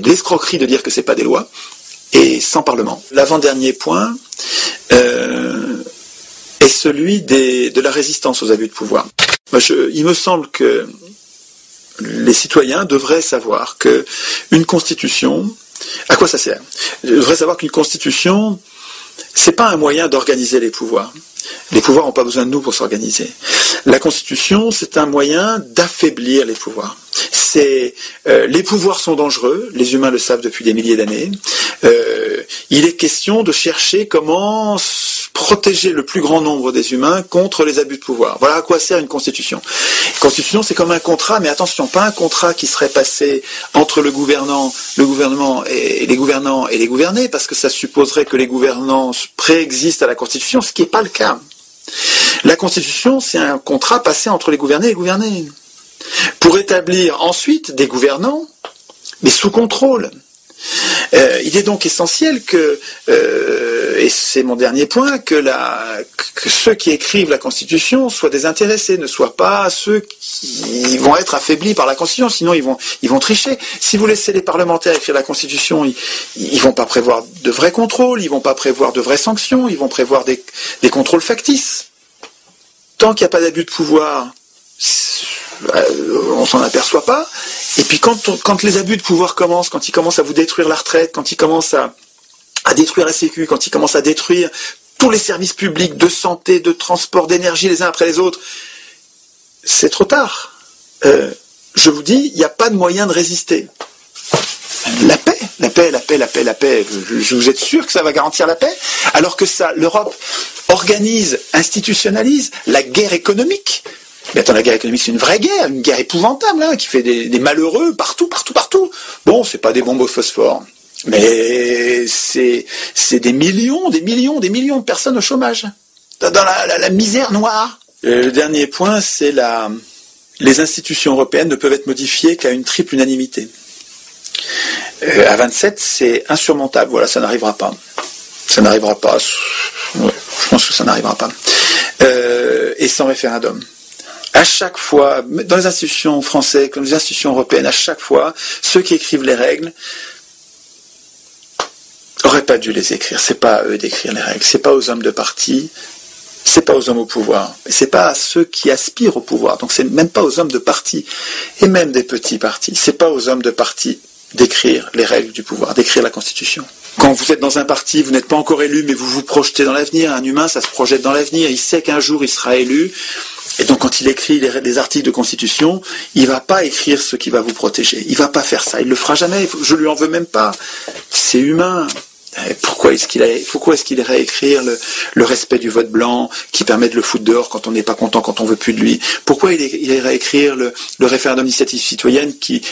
de l'escroquerie de dire que c'est pas des lois, et sans parlement. L'avant-dernier point est celui de la résistance aux abus de pouvoir. Il me semble que les citoyens devraient savoir que une constitution, à quoi ça sert? Ils devraient savoir qu'une constitution, c'est pas un moyen d'organiser les pouvoirs. Les pouvoirs n'ont pas besoin de nous pour s'organiser. La Constitution, c'est un moyen d'affaiblir les pouvoirs. Euh, les pouvoirs sont dangereux, les humains le savent depuis des milliers d'années. Euh, il est question de chercher comment protéger le plus grand nombre des humains contre les abus de pouvoir. Voilà à quoi sert une constitution. Une constitution, c'est comme un contrat, mais attention, pas un contrat qui serait passé entre le gouvernant, le gouvernement et les gouvernants et les gouvernés, parce que ça supposerait que les gouvernants préexistent à la constitution, ce qui n'est pas le cas. La constitution, c'est un contrat passé entre les gouvernés et les gouvernés, pour établir ensuite des gouvernants, mais sous contrôle. Euh, il est donc essentiel que, euh, et c'est mon dernier point, que, ceux qui écrivent la Constitution soient désintéressés, ne soient pas ceux qui vont être affaiblis par la Constitution, sinon ils vont, ils vont tricher. Si vous laissez les parlementaires écrire la Constitution, ils, ils vont pas prévoir de vrais contrôles, ils vont pas prévoir de vraies sanctions, ils vont prévoir des, des contrôles factices. Tant qu'il n'y a pas d'abus de pouvoir, on s'en aperçoit pas. Et puis quand, on, quand les abus de pouvoir commencent, quand ils commencent à vous détruire la retraite, quand ils commencent à, détruire la Sécu, quand ils commencent à détruire tous les services publics de santé, de transport, d'énergie les uns après les autres, c'est trop tard. Euh, je vous dis, il n'y a pas de moyen de résister. La paix, la paix, la paix, la paix, la paix. Je, je vous êtes sûr que ça va garantir la paix? Alors que ça, l'Europe organise, institutionnalise la guerre économique. Mais attends, la guerre économique, c'est une vraie guerre, une guerre épouvantable, hein, qui fait des, malheureux partout, partout, partout. Bon, c'est pas des bombes au phosphore. Mais c'est des millions, des millions, des millions de personnes au chômage, dans la, misère noire. Euh, Le dernier point, c'est la les institutions européennes ne peuvent être modifiées qu'à une triple unanimité. Euh, à 27, c'est insurmontable. Voilà, ça n'arrivera pas. Ça n'arrivera pas. Je pense que ça n'arrivera pas. Euh, et sans référendum. À chaque fois, dans les institutions françaises comme les institutions européennes, à chaque fois, ceux qui écrivent les règles auraient pas dû les écrire. C'est pas à eux d'écrire les règles. C'est pas aux hommes de parti. C'est pas aux hommes au pouvoir. C'est pas à ceux qui aspirent au pouvoir. Donc c'est même pas aux hommes de parti. Et même des petits partis. C'est pas aux hommes de parti d'écrire les règles du pouvoir, d'écrire la constitution. Quand vous êtes dans un parti, vous n'êtes pas encore élu, mais vous vous projetez dans l'avenir. Un humain, ça se projette dans l'avenir. Il sait qu'un jour, il sera élu. Et donc, quand il écrit des articles de constitution, il va pas écrire ce qui va vous protéger. Il va pas faire ça. Il le fera jamais. Je lui en veux même pas. C'est humain. Pourquoi est-ce qu'il pourquoi est-ce qu'il irait écrire le, respect du vote blanc qui permet de le foutre dehors quand on n'est pas content, quand on veut plus de lui? Pourquoi il, il irait écrire le, référendum d'initiative citoyenne qui,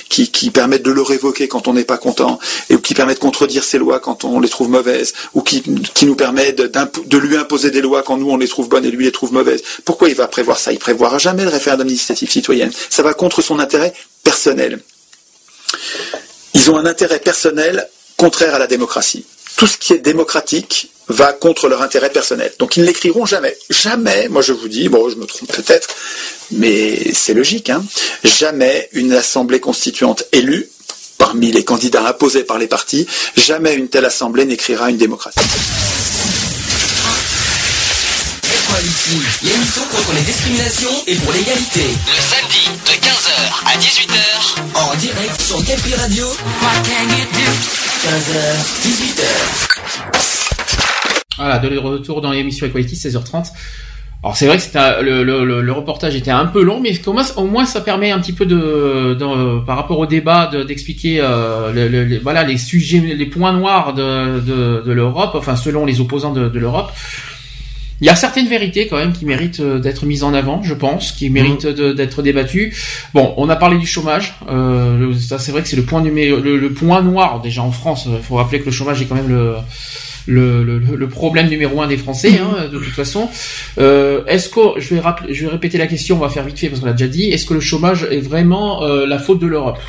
permet de le révoquer quand on n'est pas content et qui permet de contredire ses lois quand on les trouve mauvaises ou qui, nous permet de, de lui imposer des lois quand nous on les trouve bonnes et lui les trouve mauvaises? Pourquoi il va prévoir ça? Il prévoira jamais le référendum d'initiative citoyenne. Ça va contre son intérêt personnel. Ils ont un intérêt personnel contraire à la démocratie. Tout ce qui est démocratique va contre leur intérêt personnel. Donc ils ne l'écriront jamais. Jamais, moi je vous dis, bon je me trompe peut-être, mais c'est logique, hein, jamais une assemblée constituante élue parmi les candidats imposés par les partis, jamais une telle assemblée n'écrira une démocratie. L'émission contre les discriminations et pour l'égalité. Le samedi de 15h à 18h. En direct sur Radio. 15h, 18h. Voilà, de retour dans l'émission Equality, 16h30. Alors c'est vrai que le, le, le- reportage était un peu long, mais au moins ça permet un petit peu de, de- par rapport au débat de- d'expliquer euh, le- le- les- voilà les sujets, les points noirs de, de, l'Europe, enfin selon les opposants de l'Europe. Il y a certaines vérités quand même qui méritent euh, d'être mises en avant, je pense, qui méritent de- d'être débattues. Bon, on a parlé du chômage. Euh, ça, c'est vrai que c'est le point numé- le, le point noir déjà en France. Il faut rappeler que le chômage est quand même le le, le, le problème numéro un des Français, hein, de toute façon. Euh, est-ce que je vais rappeler, je vais répéter la question, on va faire vite fait parce qu'on l'a déjà dit. Est-ce que le chômage est vraiment euh, la faute de l'Europe?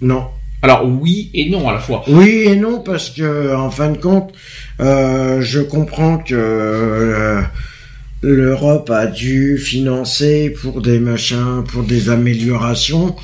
Non. Alors oui et non à la fois. Oui et non parce que en fin de compte, euh, je comprends que euh, l'Europe a dû financer pour des machins, pour des améliorations,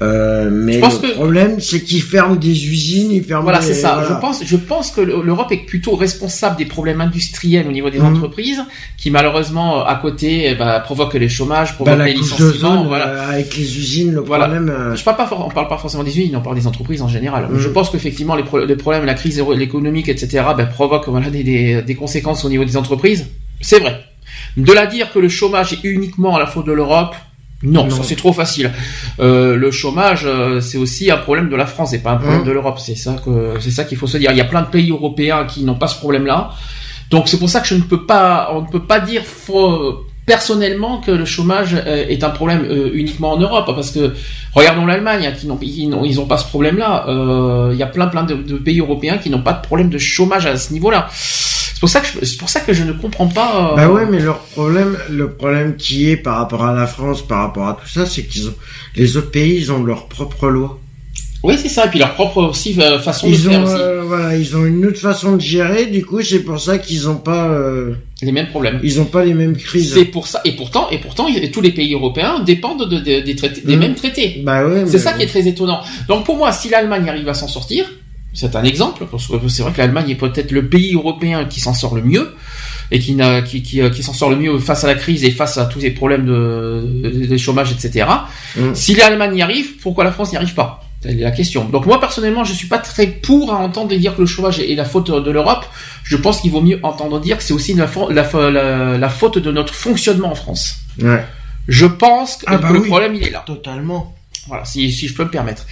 euh, mais le que- problème c'est qu'ils ferment des usines, ils ferment. Voilà, c'est ça. voilà. Je pense, je pense que l'Europe est plutôt responsable des problèmes industriels au niveau des Mhm. entreprises, qui malheureusement à côté ben, provoquent les chômages, Bah, provoquent les licenciements. voilà. euh, avec les usines, le Voilà. problème. euh, Je parle pas, on parle pas forcément des usines, on parle des entreprises en général. Mhm. Je pense qu'effectivement les, pro- les problèmes, la crise économique, etc., ben, provoquent voilà des, des, des conséquences au niveau des entreprises. C'est vrai. De la dire que le chômage est uniquement à la faute de l'Europe, non, Non. ça c'est trop facile. Euh, le chômage, euh, c'est aussi un problème de la France, et pas un problème Mhm. de l'Europe. C'est ça que c'est ça qu'il faut se dire. Il y a plein de pays européens qui n'ont pas ce problème-là. Donc c'est pour ça que je ne peux pas, on ne peut pas dire personnellement que le chômage euh, est un problème euh, uniquement en Europe, parce que regardons l'Allemagne, hein, qui n'ont, ils n'ont, ils ont pas ce problème-là. Euh, Il y a plein plein de, de pays européens qui n'ont pas de problème de chômage à ce niveau-là. C'est pour ça que je, c'est pour ça que je ne comprends pas. euh, Bah ouais, mais leur problème, le problème qui est par rapport à la France, par rapport à tout ça, c'est qu'ils ont, les autres pays, ils ont leur propre loi. Oui, c'est ça. Et puis leur propre aussi euh, façon de Ils faire ont, aussi. euh, voilà, ils ont une autre façon de gérer. Du coup, c'est pour ça qu'ils ont pas, euh, les mêmes problèmes. ils ont pas les mêmes crises. C'est pour ça. Et pourtant, et pourtant, tous les pays européens dépendent de- de- des, traités, des Mhm. mêmes traités. Bah ouais. C'est ça qui est très étonnant. Donc pour moi, si l'Allemagne arrive à s'en sortir, c'est un exemple, parce que c'est vrai que l'Allemagne est peut-être le pays européen qui s'en sort le mieux et qui, qui, qui, euh, qui s'en sort le mieux face à la crise et face à tous ces problèmes de, chômage, etc. Mm. Si l'Allemagne y arrive, pourquoi la France n'y arrive pas? C'est la question. Donc moi personnellement, je suis pas très pour à entendre dire que le chômage est la faute de l'Europe. Je pense qu'il vaut mieux entendre dire que c'est aussi la, fa- la, fa- la, la faute de notre fonctionnement en France. Ouais. Je pense que, Ah bah que le problème il est là. Totalement. Voilà, si, si je peux me permettre.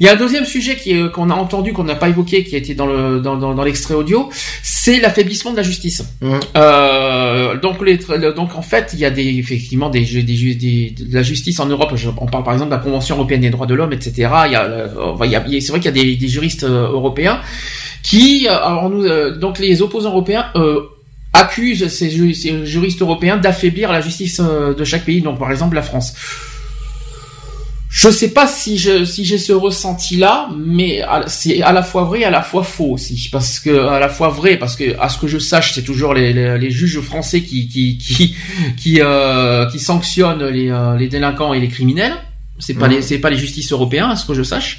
Il y a un deuxième sujet qui est- qu'on a entendu, qu'on n'a pas évoqué, qui a été dans le dans, dans, dans l'extrait audio, c'est l'affaiblissement de la justice. Mhm. Euh, donc les donc en fait il y a des effectivement des, des, de la justice en Europe. Je- on parle par exemple de la Convention européenne des droits de l'homme, etc. Il y a, euh, il y a- c'est vrai qu'il y a des, des juristes euh, européens qui, euh, alors nous, euh, donc les opposants européens euh, accusent ces, ces juristes européens d'affaiblir la justice euh, de chaque pays. Donc par exemple la France. Je sais pas si je si j'ai ce ressenti là, mais c'est à la fois vrai et à la fois faux aussi, parce que à la fois vrai parce que à ce que je sache, c'est toujours les, les, les juges français qui qui qui qui, euh, qui sanctionnent les, euh, les délinquants et les criminels. C'est pas Mhm. les c'est pas les justices européens, à ce que je sache.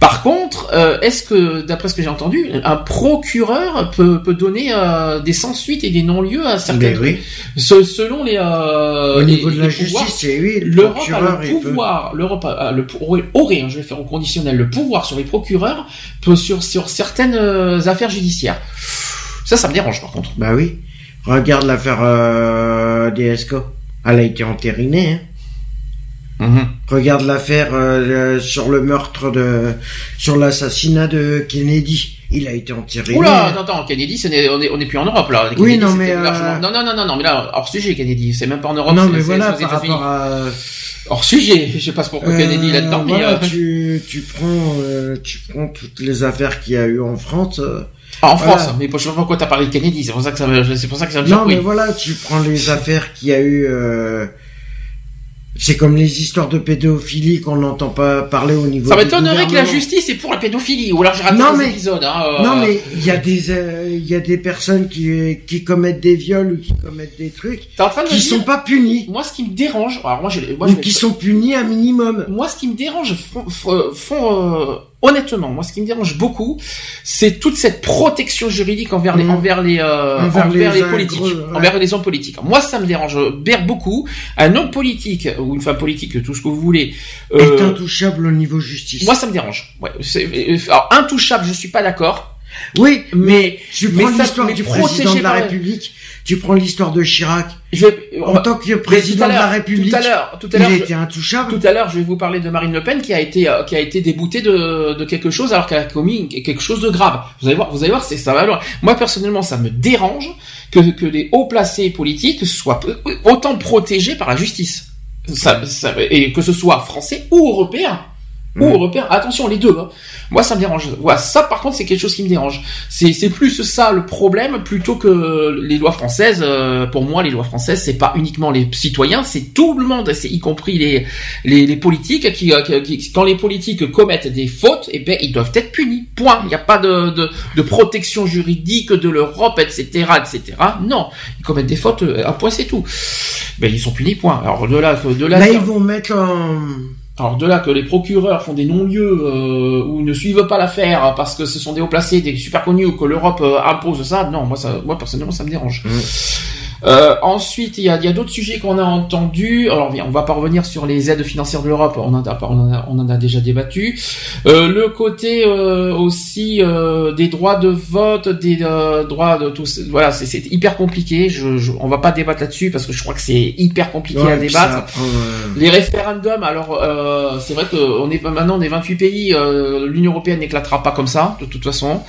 Par contre, euh, est-ce que, d'après ce que j'ai entendu, un procureur peut, peut donner euh, des sans-suite et des non-lieux à certains Ben oui. Se- selon les euh, Au niveau les- de la justice, c'est oui, le L'Europe a le il peut. pouvoir, l'Europe a, a le aurait, hein, je vais faire au conditionnel, le pouvoir sur les procureurs peut- sur sur certaines euh, affaires judiciaires. Ça, ça me dérange par contre. Bah oui. Regarde l'affaire euh. Elle a été entérinée. Hein. Regarde l'affaire euh, sur le meurtre de, sur l'assassinat de Kennedy. Il a été entériné. Oula, attends, attends, Kennedy, ce n'est- on est, on est plus en Europe là. Oui, Kennedy, non, c'était mais, euh, largement- non, non, non, non, non, mais là hors sujet, Kennedy, c'est même pas en Europe. non mais voilà par rapport à. Hors sujet, je sais pas pourquoi Euh, Kennedy là-dedans, mais voilà, tu, tu prends, euh, tu prends toutes les affaires qu'il y a eu en France. euh, ah, en voilà. France. Mais je sais pas pourquoi t'as parlé de Kennedy. C'est pour ça que ça, c'est pour ça que ça me Non, mais voilà, tu prends les affaires qu'il y a eu. euh, C'est comme les histoires de pédophilie qu'on n'entend pas parler au niveau. Ça m'étonnerait que la justice est pour la pédophilie, ou alors j'ai raté Non, des mais- épisodes. Hein, euh, Non, mais il y a des, euh, il y a des personnes qui qui commettent des viols ou qui commettent des trucs en train de qui sont pas punis moi ce qui me dérange, alors moi je, moi, ou je qui sont punis un minimum. moi ce qui me dérange fond, fond- fond, euh, honnêtement, moi ce qui me dérange beaucoup, c'est toute cette protection juridique envers les Mhm. envers les euh, Envers envers, les politiques, gros, ouais. envers les hommes politiques. Moi ça me dérange beaucoup un homme politique ou une femme politique, tout ce que vous voulez. Est euh, intouchable au niveau justice. moi ça me dérange. Ouais, euh, alors intouchable, je suis pas d'accord, oui, mais tu mais prends ça- l'histoire du président de la République, tu prends l'histoire de Chirac. je vais on En tant que président de la République, Tout à l'heure, tout à il l'heure, a je- été intouchable. Tout à l'heure, je vais vous parler de Marine Le Pen qui a été euh, qui a été déboutée de, de quelque chose alors qu'elle a commis quelque chose de grave. Vous allez voir, vous allez voir, c'est ça va loin. Moi personnellement, ça me dérange que que les hauts placés politiques soient autant protégés par la justice. Ça, ça- et que ce soit français ou européen. Ou Mm. européen, attention les deux. hein. Moi ça me dérange. Voilà, ça par contre c'est quelque chose qui me dérange. C'est c'est plus ça le problème plutôt que les lois françaises. Euh, pour moi les lois françaises c'est pas uniquement les citoyens, c'est tout le monde, c'est y compris les les, les politiques qui, euh, qui- quand les politiques commettent des fautes, eh ben ils doivent être punis. Point. Il n'y a pas de, de, de protection juridique de l'Europe, etc., etc. Non, ils commettent des fautes. euh, Un point c'est tout. Ben ils sont punis. Point. Alors de là de là. Là, ils vont mettre en... alors de là que les procureurs font des non-lieux euh, ou ne suivent pas l'affaire parce que ce sont des hauts placés, des super connus ou que l'Europe euh, impose ça, non, moi ça, moi personnellement ça me dérange. Mm. Euh, ensuite, il y a, y a d'autres sujets qu'on a entendus. Alors, on va pas revenir sur les aides financières de l'Europe. On en a, on en a, on en a déjà débattu. Euh, le côté euh, aussi euh, des droits de vote, des euh, droits de tous. Voilà, c'est hyper compliqué. Je, je, on va pas débattre là-dessus parce que je crois que c'est hyper compliqué Ouais, à débattre. ça euh, Les référendums, alors euh, c'est vrai que on est maintenant on est 28 pays, euh, l'Union européenne n'éclatera pas comme ça de toute façon.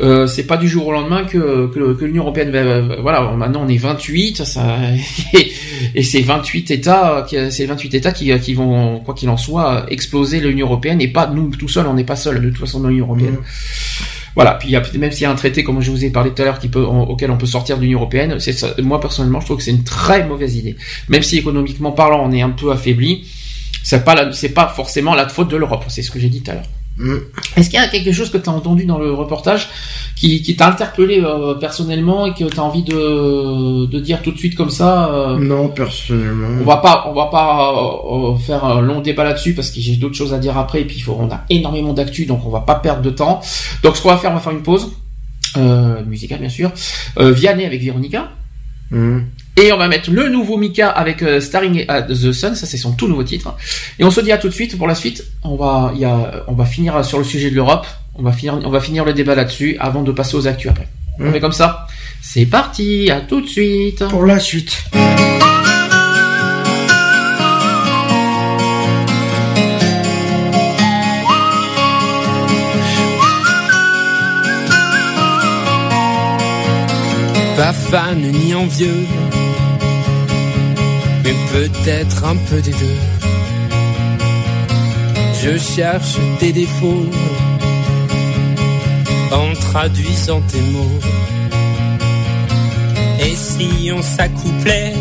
Euh, c'est pas du jour au lendemain que que, que l'Union européenne va- voilà maintenant on est 28, ça et, et c'est 28 États 28 États qui qui vont quoi qu'il en soit exploser l'Union européenne et pas nous tout seuls on n'est pas seuls de toute façon dans l'Union européenne. Voilà, puis il y a, même s'il y a un traité, comme je vous ai parlé tout à l'heure, qui peut, en- auquel on peut sortir de l'Union européenne, c'est moi personnellement, je trouve que c'est une très mauvaise idée. Même si économiquement parlant, on est un peu affaibli, c'est pas la- c'est pas forcément la faute de l'Europe. C'est ce que j'ai dit tout à l'heure. Mm. Est-ce qu'il y a quelque chose que tu as entendu dans le reportage qui, qui t'a interpellé euh, personnellement et que tu as envie de, de dire tout de suite comme ça euh, Non, personnellement. on va pas, on va pas euh, faire un long débat là-dessus parce que j'ai d'autres choses à dire après et puis il faut, on a énormément d'actu donc on va pas perdre de temps. Donc ce qu'on va faire, on va faire une pause euh, musicale bien sûr. Vianney avec Véronica Mm. Et on va mettre le nouveau Mika avec euh, Starring at the Sun, ça c'est son tout nouveau titre. Et on se dit à tout de suite pour la suite. On va, y a, on va finir sur le sujet de l'Europe. On va finir, on va finir le débat là-dessus avant de passer aux actus après. On Mm. fait comme ça. C'est parti, à tout de suite. Pour la suite. Pas fan ni envieux, mais peut-être un peu des deux. Je cherche tes défauts en traduisant tes mots. Et si on s'accouplait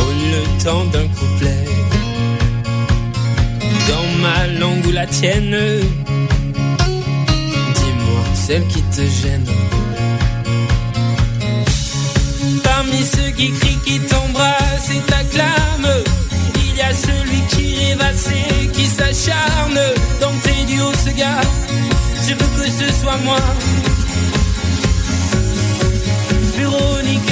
au le temps d'un couplet dans ma langue ou la tienne Dis-moi celle qui te gêne. Parmi ceux qui crient, qui t'embrassent et t'acclament, il y a celui qui rêvasse et qui s'acharne dans tes duos, ce gars. Je veux que ce soit moi. Véronica.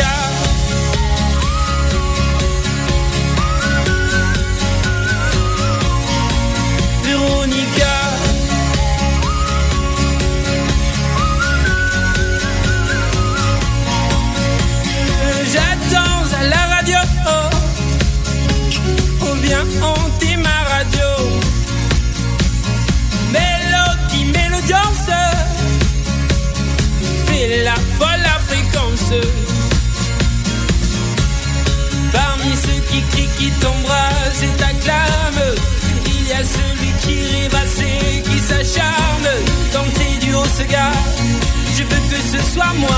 Viens hanter ma radio. Mélodie, mélodiance. Fais la folle fréquence. Parmi ceux qui crient, qui t'embrassent et t'acclament, il y a celui qui rêvasse et qui s'acharne. Dans tes duos, ce gars, je veux que ce soit moi.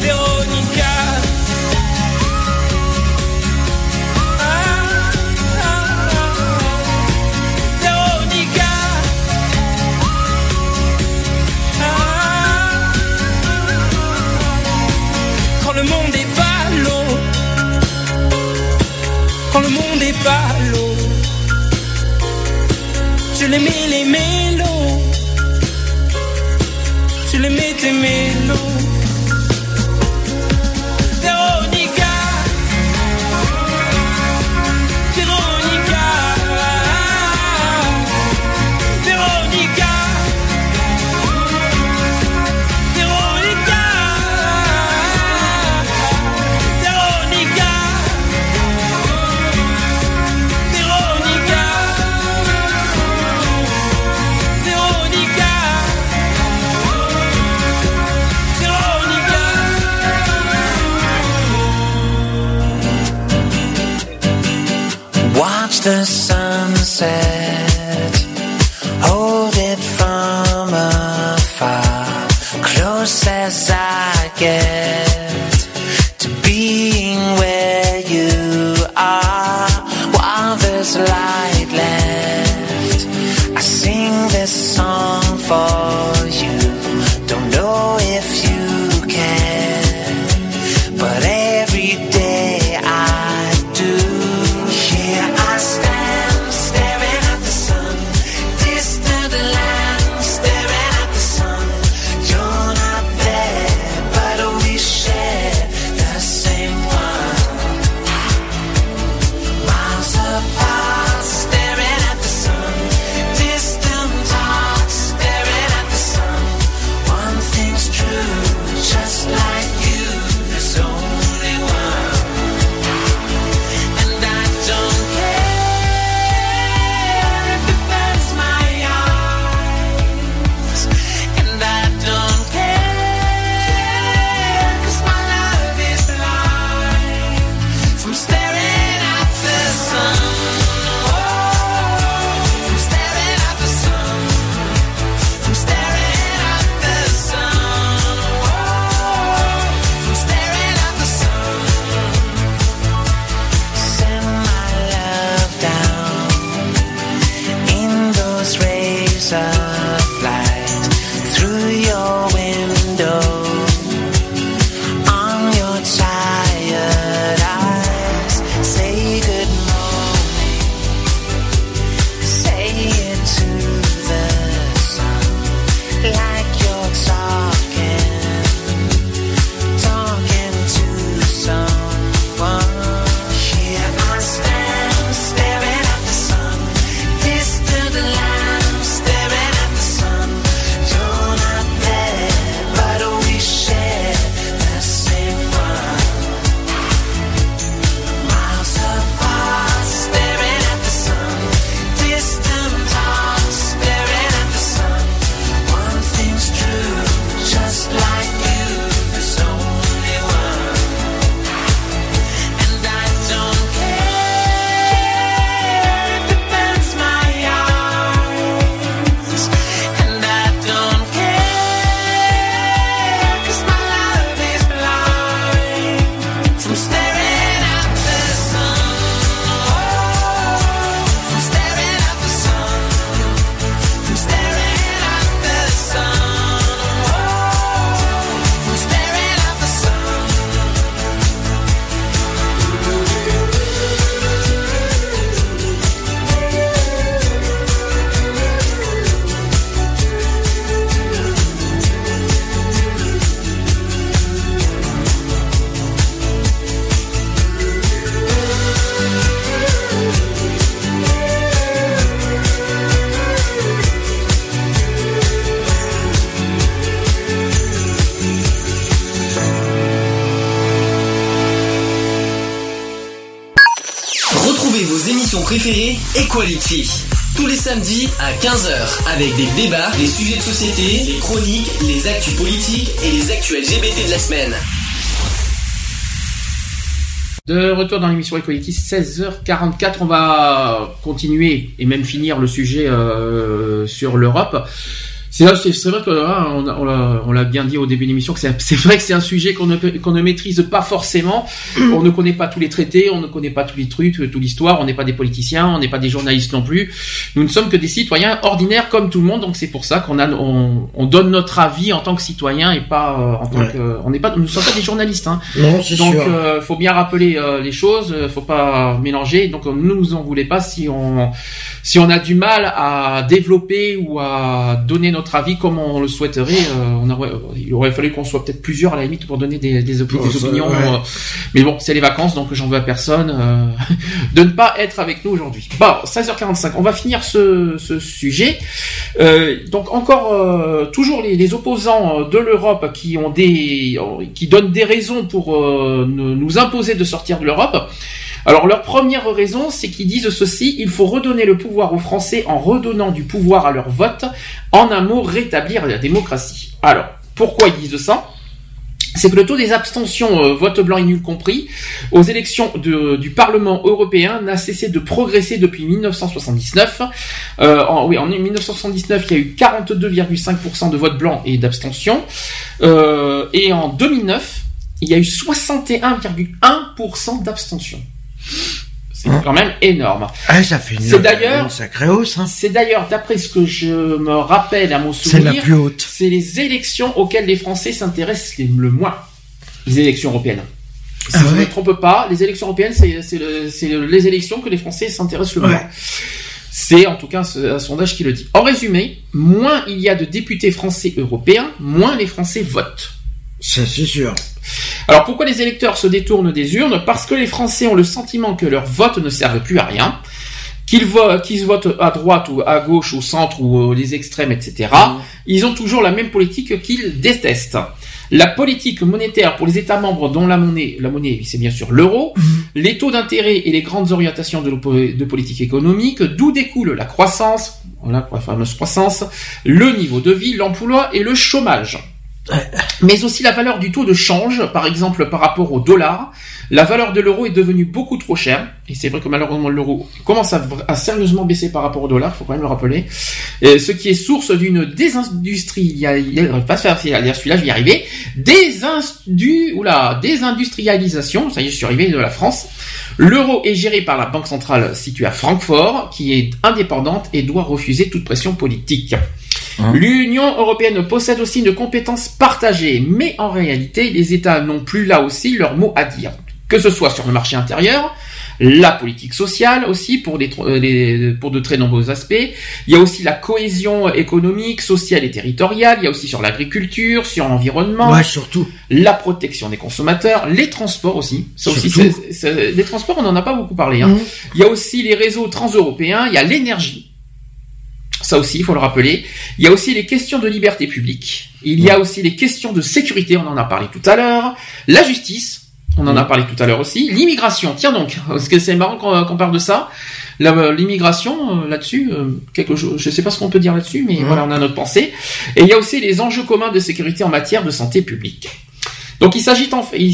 Véronica. Le monde est pas l'eau, quand le monde est pas l'eau, je les mets les mélos, je les mets tes mélos. The sunset, Dans l'émission Equality, 16h44, on va continuer et même finir le sujet euh, sur l'Europe. C'est vrai, que là, on l'a- bien dit au début de l'émission que c'est vrai que c'est un sujet qu'on ne qu'on ne maîtrise pas forcément. On ne connaît pas tous les traités, on ne connaît pas tous les trucs, toute l'histoire. On n'est pas des politiciens, on n'est pas des journalistes non plus. Nous ne sommes que des citoyens ordinaires comme tout le monde. Donc c'est pour ça qu'on a on, on donne notre avis en tant que citoyen et pas euh, en tant Ouais. que on n'est pas nous ne sommes pas des journalistes. Hein. Non, Donc, sûr. euh, faut bien rappeler euh, les choses, euh, faut pas mélanger. Donc, euh, ne nous en voulez pas si on si on a du mal à développer ou à donner notre avis comme on le souhaiterait. euh, on aurait, il aurait fallu qu'on soit peut-être plusieurs à la limite pour donner des, des, des ça, opinions. ouais. euh, mais bon, c'est les vacances, donc j'en veux à personne euh, de ne pas être avec nous aujourd'hui. Bon, 16h45, on va finir ce, ce sujet. Euh, donc encore euh, toujours les, les opposants euh, de l'Europe qui ont des qui donnent des raisons pour euh, nous imposer de sortir de l'Europe. Alors leur première raison, c'est qu'ils disent ceci il faut redonner le pouvoir aux Français en redonnant du pouvoir à leur vote. En un mot, rétablir la démocratie. Alors pourquoi ils disent ça? C'est que le taux des abstentions, euh, vote blanc et nul compris, aux élections de- du Parlement européen n'a cessé de progresser depuis 1979. Euh, en, oui, en 1979, il y a eu 42,5% de vote blanc et d'abstention. Euh, et en 2009, il y a eu 61,1% d'abstention. C'est Hein quand même énorme. Ah, ça fait une, C'est d'ailleurs- sacrée hausse. Hein. C'est d'ailleurs, d'après ce que je me rappelle à mon C'est la souvenir, plus haute. c'est les élections auxquelles les Français s'intéressent le moins. Les élections européennes. Si Ah je ne ouais me trompe pas, les élections européennes, c'est c'est le- c'est le- les élections que les Français s'intéressent le Ouais. moins. C'est en tout cas un, un sondage qui le dit. En résumé, moins il y a de députés français européens, moins les Français votent. Ça, c'est sûr. Alors pourquoi les électeurs se détournent des urnes Parce que les Français ont le sentiment que leur vote ne servent plus à rien, qu'ils vo- qu'ils votent à droite ou à gauche, au centre ou les extrêmes, etc. Ils ont toujours la même politique qu'ils détestent. La politique monétaire pour les États membres dont la monnaie, la monnaie, c'est bien sûr l'euro, les taux d'intérêt et les grandes orientations de, politique économique, d'où découle la croissance, voilà, la fameuse croissance, le niveau de vie, l'emploi et le chômage mais aussi la valeur du taux de change, par exemple par rapport au dollar. La valeur de l'euro est devenue beaucoup trop chère, et c'est vrai que malheureusement l'euro commence à, à sérieusement baisser par rapport au dollar, faut quand même le rappeler, ce qui est source d'une désindustrialisation, pas faire celui-là, je vais y arriver, désindu, désindustrialisation, ça y est, je suis arrivé de la France. L'euro est géré par la banque centrale située à Francfort, qui est indépendante et doit refuser toute pression politique. L'Union européenne possède aussi une compétence partagée, mais en réalité, les États n'ont plus là aussi leur mot à dire. Que ce soit sur le marché intérieur, la politique sociale aussi pour, des, pour de très nombreux aspects. Il y a aussi la cohésion économique, sociale et territoriale. Il y a aussi sur l'agriculture, sur l'environnement, Ouais, surtout. la protection des consommateurs, les transports aussi. Ça les transports, on n'en a pas beaucoup parlé. Hein. Mhm. Il y a aussi les réseaux transeuropéens, il y a l'énergie. Ça aussi, il faut le rappeler. Il y a aussi les questions de liberté publique. Il y a aussi les questions de sécurité, on en a parlé tout à l'heure. La justice, on en a parlé tout à l'heure aussi. L'immigration, tiens donc, parce que c'est marrant qu'on parle de ça. La- L'immigration, euh, là-dessus, euh, quelque chose, je sais pas ce qu'on peut dire là-dessus, mais voilà, on a notre pensée. Et il y a aussi les enjeux communs de sécurité en matière de santé publique. Donc il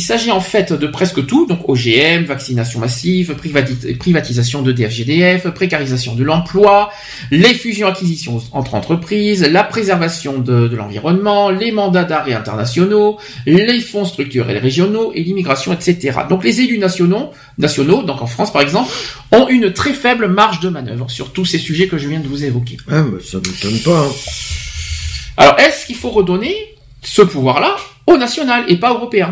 s'agit en, fait de presque tout, donc OGM, vaccination massive, privati- privatisation de DFGDF, précarisation de l'emploi, les fusions-acquisitions entre entreprises, la préservation de, de l'environnement, les mandats d'arrêt internationaux, les fonds structurels régionaux et l'immigration, etc. Donc les élus nationaux, nationaux, donc en France par exemple, ont une très faible marge de manœuvre sur tous ces sujets que je viens de vous évoquer. Ah, bah, ça m'étonne pas. hein. Alors, est-ce qu'il faut redonner ce pouvoir-là? Au national et pas européen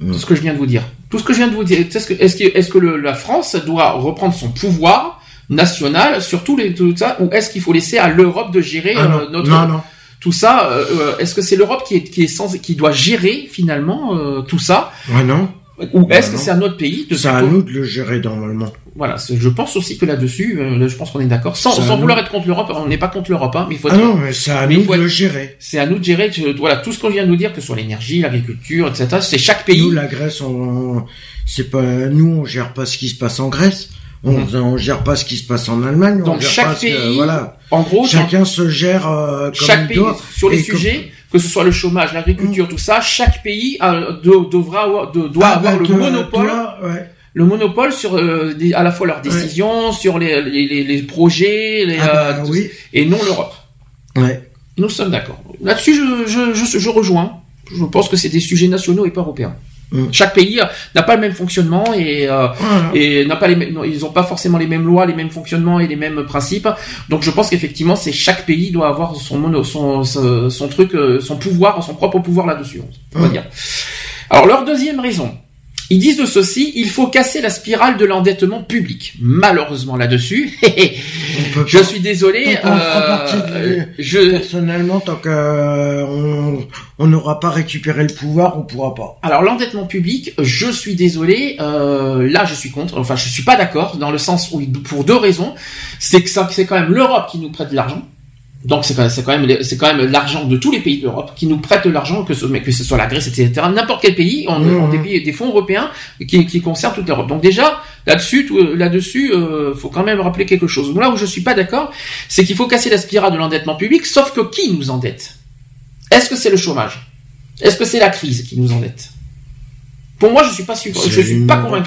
Mm. C'est ce que je viens de vous dire. Tout ce que je viens de vous dire. Est-ce que, est-ce que, est-ce que le- la France doit reprendre son pouvoir national sur tout, les, tout ça, ou est-ce qu'il faut laisser à l'Europe de gérer Ah, non. euh, notre non, non. tout ça euh, euh, Est-ce que c'est l'Europe qui est, qui est sans, qui doit gérer finalement euh, tout ça, Ouais, non. ou Bah, est-ce que c'est à notre pays de C'est à nous de le gérer normalement. Voilà, je pense aussi que là-dessus, euh, je pense qu'on est d'accord. Sans, sans nous. vouloir être contre l'Europe, on n'est pas contre l'Europe, hein, mais il faut Ah non, mais c'est à Mais nous de le gérer. c'est à nous de gérer que- voilà tout ce qu'on vient de nous dire que ce soit l'énergie l'agriculture etc c'est chaque pays Nous, la Grèce, on, c'est pas, nous, on gère pas ce qui se passe en Grèce. On, on gère pas ce qui se passe en Allemagne. on Donc gère chaque pas ce que- pays, voilà. En gros, Chacun se gère euh, comme chaque il pays doit. sur les comme- sujets, que ce soit le chômage, l'agriculture, tout ça, chaque pays a- de- devra de- doit Ah, avoir bah, le monopole, toi, ouais. Le monopole sur euh, des- à la fois leurs décisions, sur les, les, les- les projets, les, Ah, bah, euh, oui. et non l'Europe. Ouais. Nous sommes d'accord. Là-dessus, je, je, je, je rejoins. Je pense que c'est des sujets nationaux et pas européens. Mm. Chaque pays euh, n'a pas le même fonctionnement et euh, Voilà. et n'a pas les mêmes, non, ils n'ont pas forcément les mêmes lois, les mêmes fonctionnements et les mêmes principes. Donc je pense qu'effectivement, c'est chaque pays doit avoir son mono, son, son, son truc, euh, son pouvoir, son propre pouvoir là-dessus, on va Mm. dire. Alors leur deuxième raison, ils disent de ceci, il faut casser la spirale de l'endettement public. Malheureusement là-dessus, je suis désolé, qu'on euh, je Personnellement, tant que euh, n'aura pas récupéré le pouvoir, on pourra pas. Alors l'endettement public, je suis désolé, euh, là je suis contre, enfin je suis pas d'accord dans le sens où pour deux raisons, c'est que ça c'est quand même l'Europe qui nous prête de l'argent. Donc c'est quand même c'est quand même l'argent de tous les pays d'Europe qui nous prêtent de l'argent que ce mais que ce soit la Grèce etc n'importe quel pays on, Mhm. on des pays des fonds européens qui, qui concernent toute l'Europe. Donc déjà là-dessus tout- euh, là-dessus euh, faut quand même rappeler quelque chose. Là où je suis pas d'accord, c'est qu'il faut casser la spirale de l'endettement public sauf que qui nous endette? Est-ce que c'est le chômage? Est-ce que c'est la crise qui nous endette? Pour moi, je suis pas sûr. Je C'est suis pas convaincu.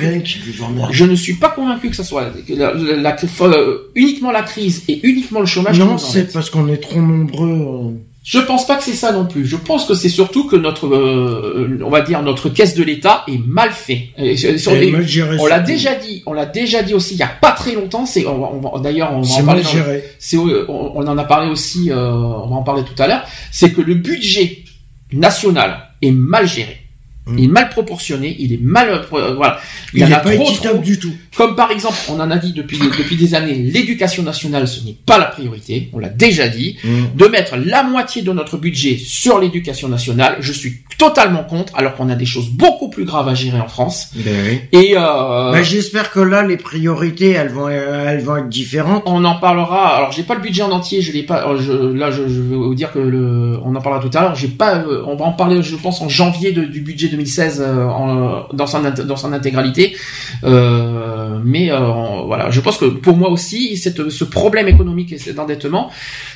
Je ne suis pas convaincu que ça soit que la, la- la- euh, uniquement la crise et uniquement le chômage. Non, c'est parce qu'on est trop nombreux. Je pense pas que c'est ça non plus. Je pense que c'est surtout que notre, euh, on va dire notre caisse de l'État est mal fait. Et sur- les- mal géré. on l'a déjà dit, on l'a déjà dit aussi il y a pas très longtemps. C'est, on on d'ailleurs, on en mal dans- géré. euh, on, on en a parlé aussi, euh, on va en parler tout à l'heure. C'est que le budget national est mal géré. Mm. Il est mal proportionné, il est mal, euh, voilà. Il Il y en n'est a pas trop, équitable trop. du tout. Comme par exemple, on en a dit depuis, depuis des années, l'éducation nationale, ce n'est pas la priorité, on l'a déjà dit. De mettre la moitié de notre budget sur l'éducation nationale, je suis totalement contre, alors qu'on a des choses beaucoup plus graves à gérer en France. Ben oui. Et euh, Bah, J'espère que là, les priorités, elles vont, euh, elles vont être différentes. on en parlera. Alors, j'ai pas le budget en entier, je l'ai pas. je, là, je, je vais vous dire que le, on en parlera tout à l'heure. J'ai pas. on va en parler, je pense, en janvier de- du budget 2016 euh, en, dans son dans son intégralité. Euh, mais euh, en- voilà, je pense que pour moi aussi, cette, ce problème économique et cet endettement,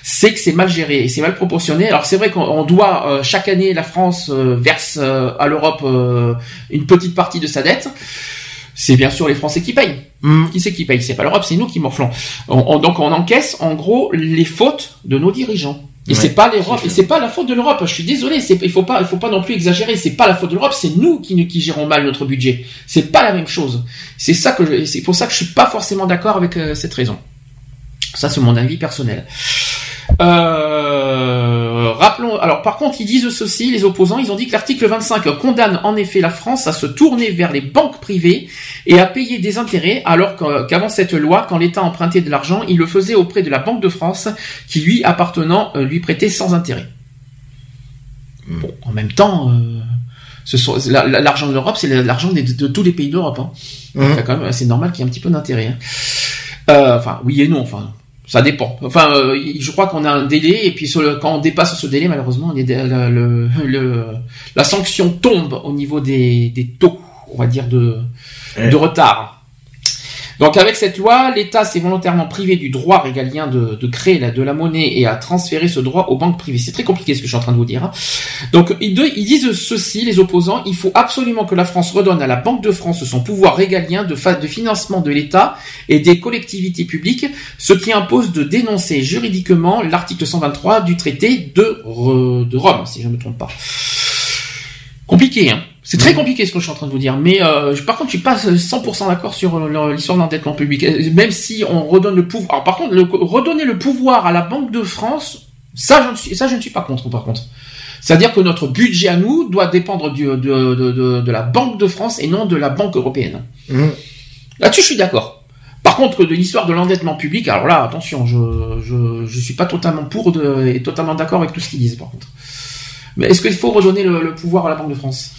c'est que c'est mal géré et c'est mal proportionné. Alors c'est vrai qu'on on doit chaque année la France verse à l'Europe une petite partie de sa dette. C'est bien sûr les Français qui payent. Hmm. Qui c'est qui paye? C'est pas l'Europe, c'est nous qui morflons. On, on- donc on encaisse en gros les fautes de nos dirigeants. Et Ouais, c'est pas l'Europe, et c'est pas la faute de l'Europe. Je suis désolé, c'est il faut pas il faut pas non plus exagérer. C'est pas la faute de l'Europe, c'est nous qui qui gérons mal notre budget. C'est pas la même chose. C'est ça que je- c'est pour ça que je suis pas forcément d'accord avec euh, cette raison. Ça c'est mon avis personnel. Euh, rappelons. Alors, par contre, ils disent ceci, les opposants. Ils ont dit que l'article 25 condamne en effet la France à se tourner vers les banques privées et à payer des intérêts, alors qu'avant cette loi, quand l'État empruntait de l'argent, il le faisait auprès de la Banque de France, qui lui appartenant euh, lui prêtait sans intérêt. Bon, en même temps. euh, ce l'argent de l'Europe, c'est l'argent de, tous les pays d'Europe. Hein. Mhm. C'est normal qu'il y ait un petit peu d'intérêt. hein. Euh, enfin, oui et non. Enfin, ça dépend. Enfin, euh, je crois qu'on a un délai et puis sur le- quand on dépasse ce délai, malheureusement, on est de- le, le- le- la sanction tombe au niveau des, des taux, on va dire de, de retard. Donc avec cette loi, l'État s'est volontairement privé du droit régalien de, créer de la monnaie et a transféré ce droit aux banques privées. C'est très compliqué ce que je suis en train de vous dire. hein. Donc ils, disent ceci, les opposants, il faut absolument que la France redonne à la Banque de France son pouvoir régalien de, financement de l'État et des collectivités publiques, ce qui impose de dénoncer juridiquement l'article 123 du traité de, de Rome, si je ne me trompe pas. Compliqué, hein. C'est très compliqué ce que je suis en train de vous dire, mais euh, je- par contre, je suis pas 100% d'accord sur euh, l'histoire de l'endettement public. Euh, Même si on redonne le pouvoir, alors par contre, le- redonner le pouvoir à la Banque de France, ça, je ne suis, ça, je ne suis pas contre. Par contre, c'est-à-dire que notre budget à nous doit dépendre du, de, de, de, de la Banque de France et non de la Banque européenne. Mhm. Là-dessus, je suis d'accord. Par contre, de l'histoire de l'endettement public, alors là, attention, je, je, je suis pas totalement pour de, et totalement d'accord avec tout ce qu'ils disent, par contre. Mais est-ce qu'il faut redonner le, le pouvoir à la Banque de France?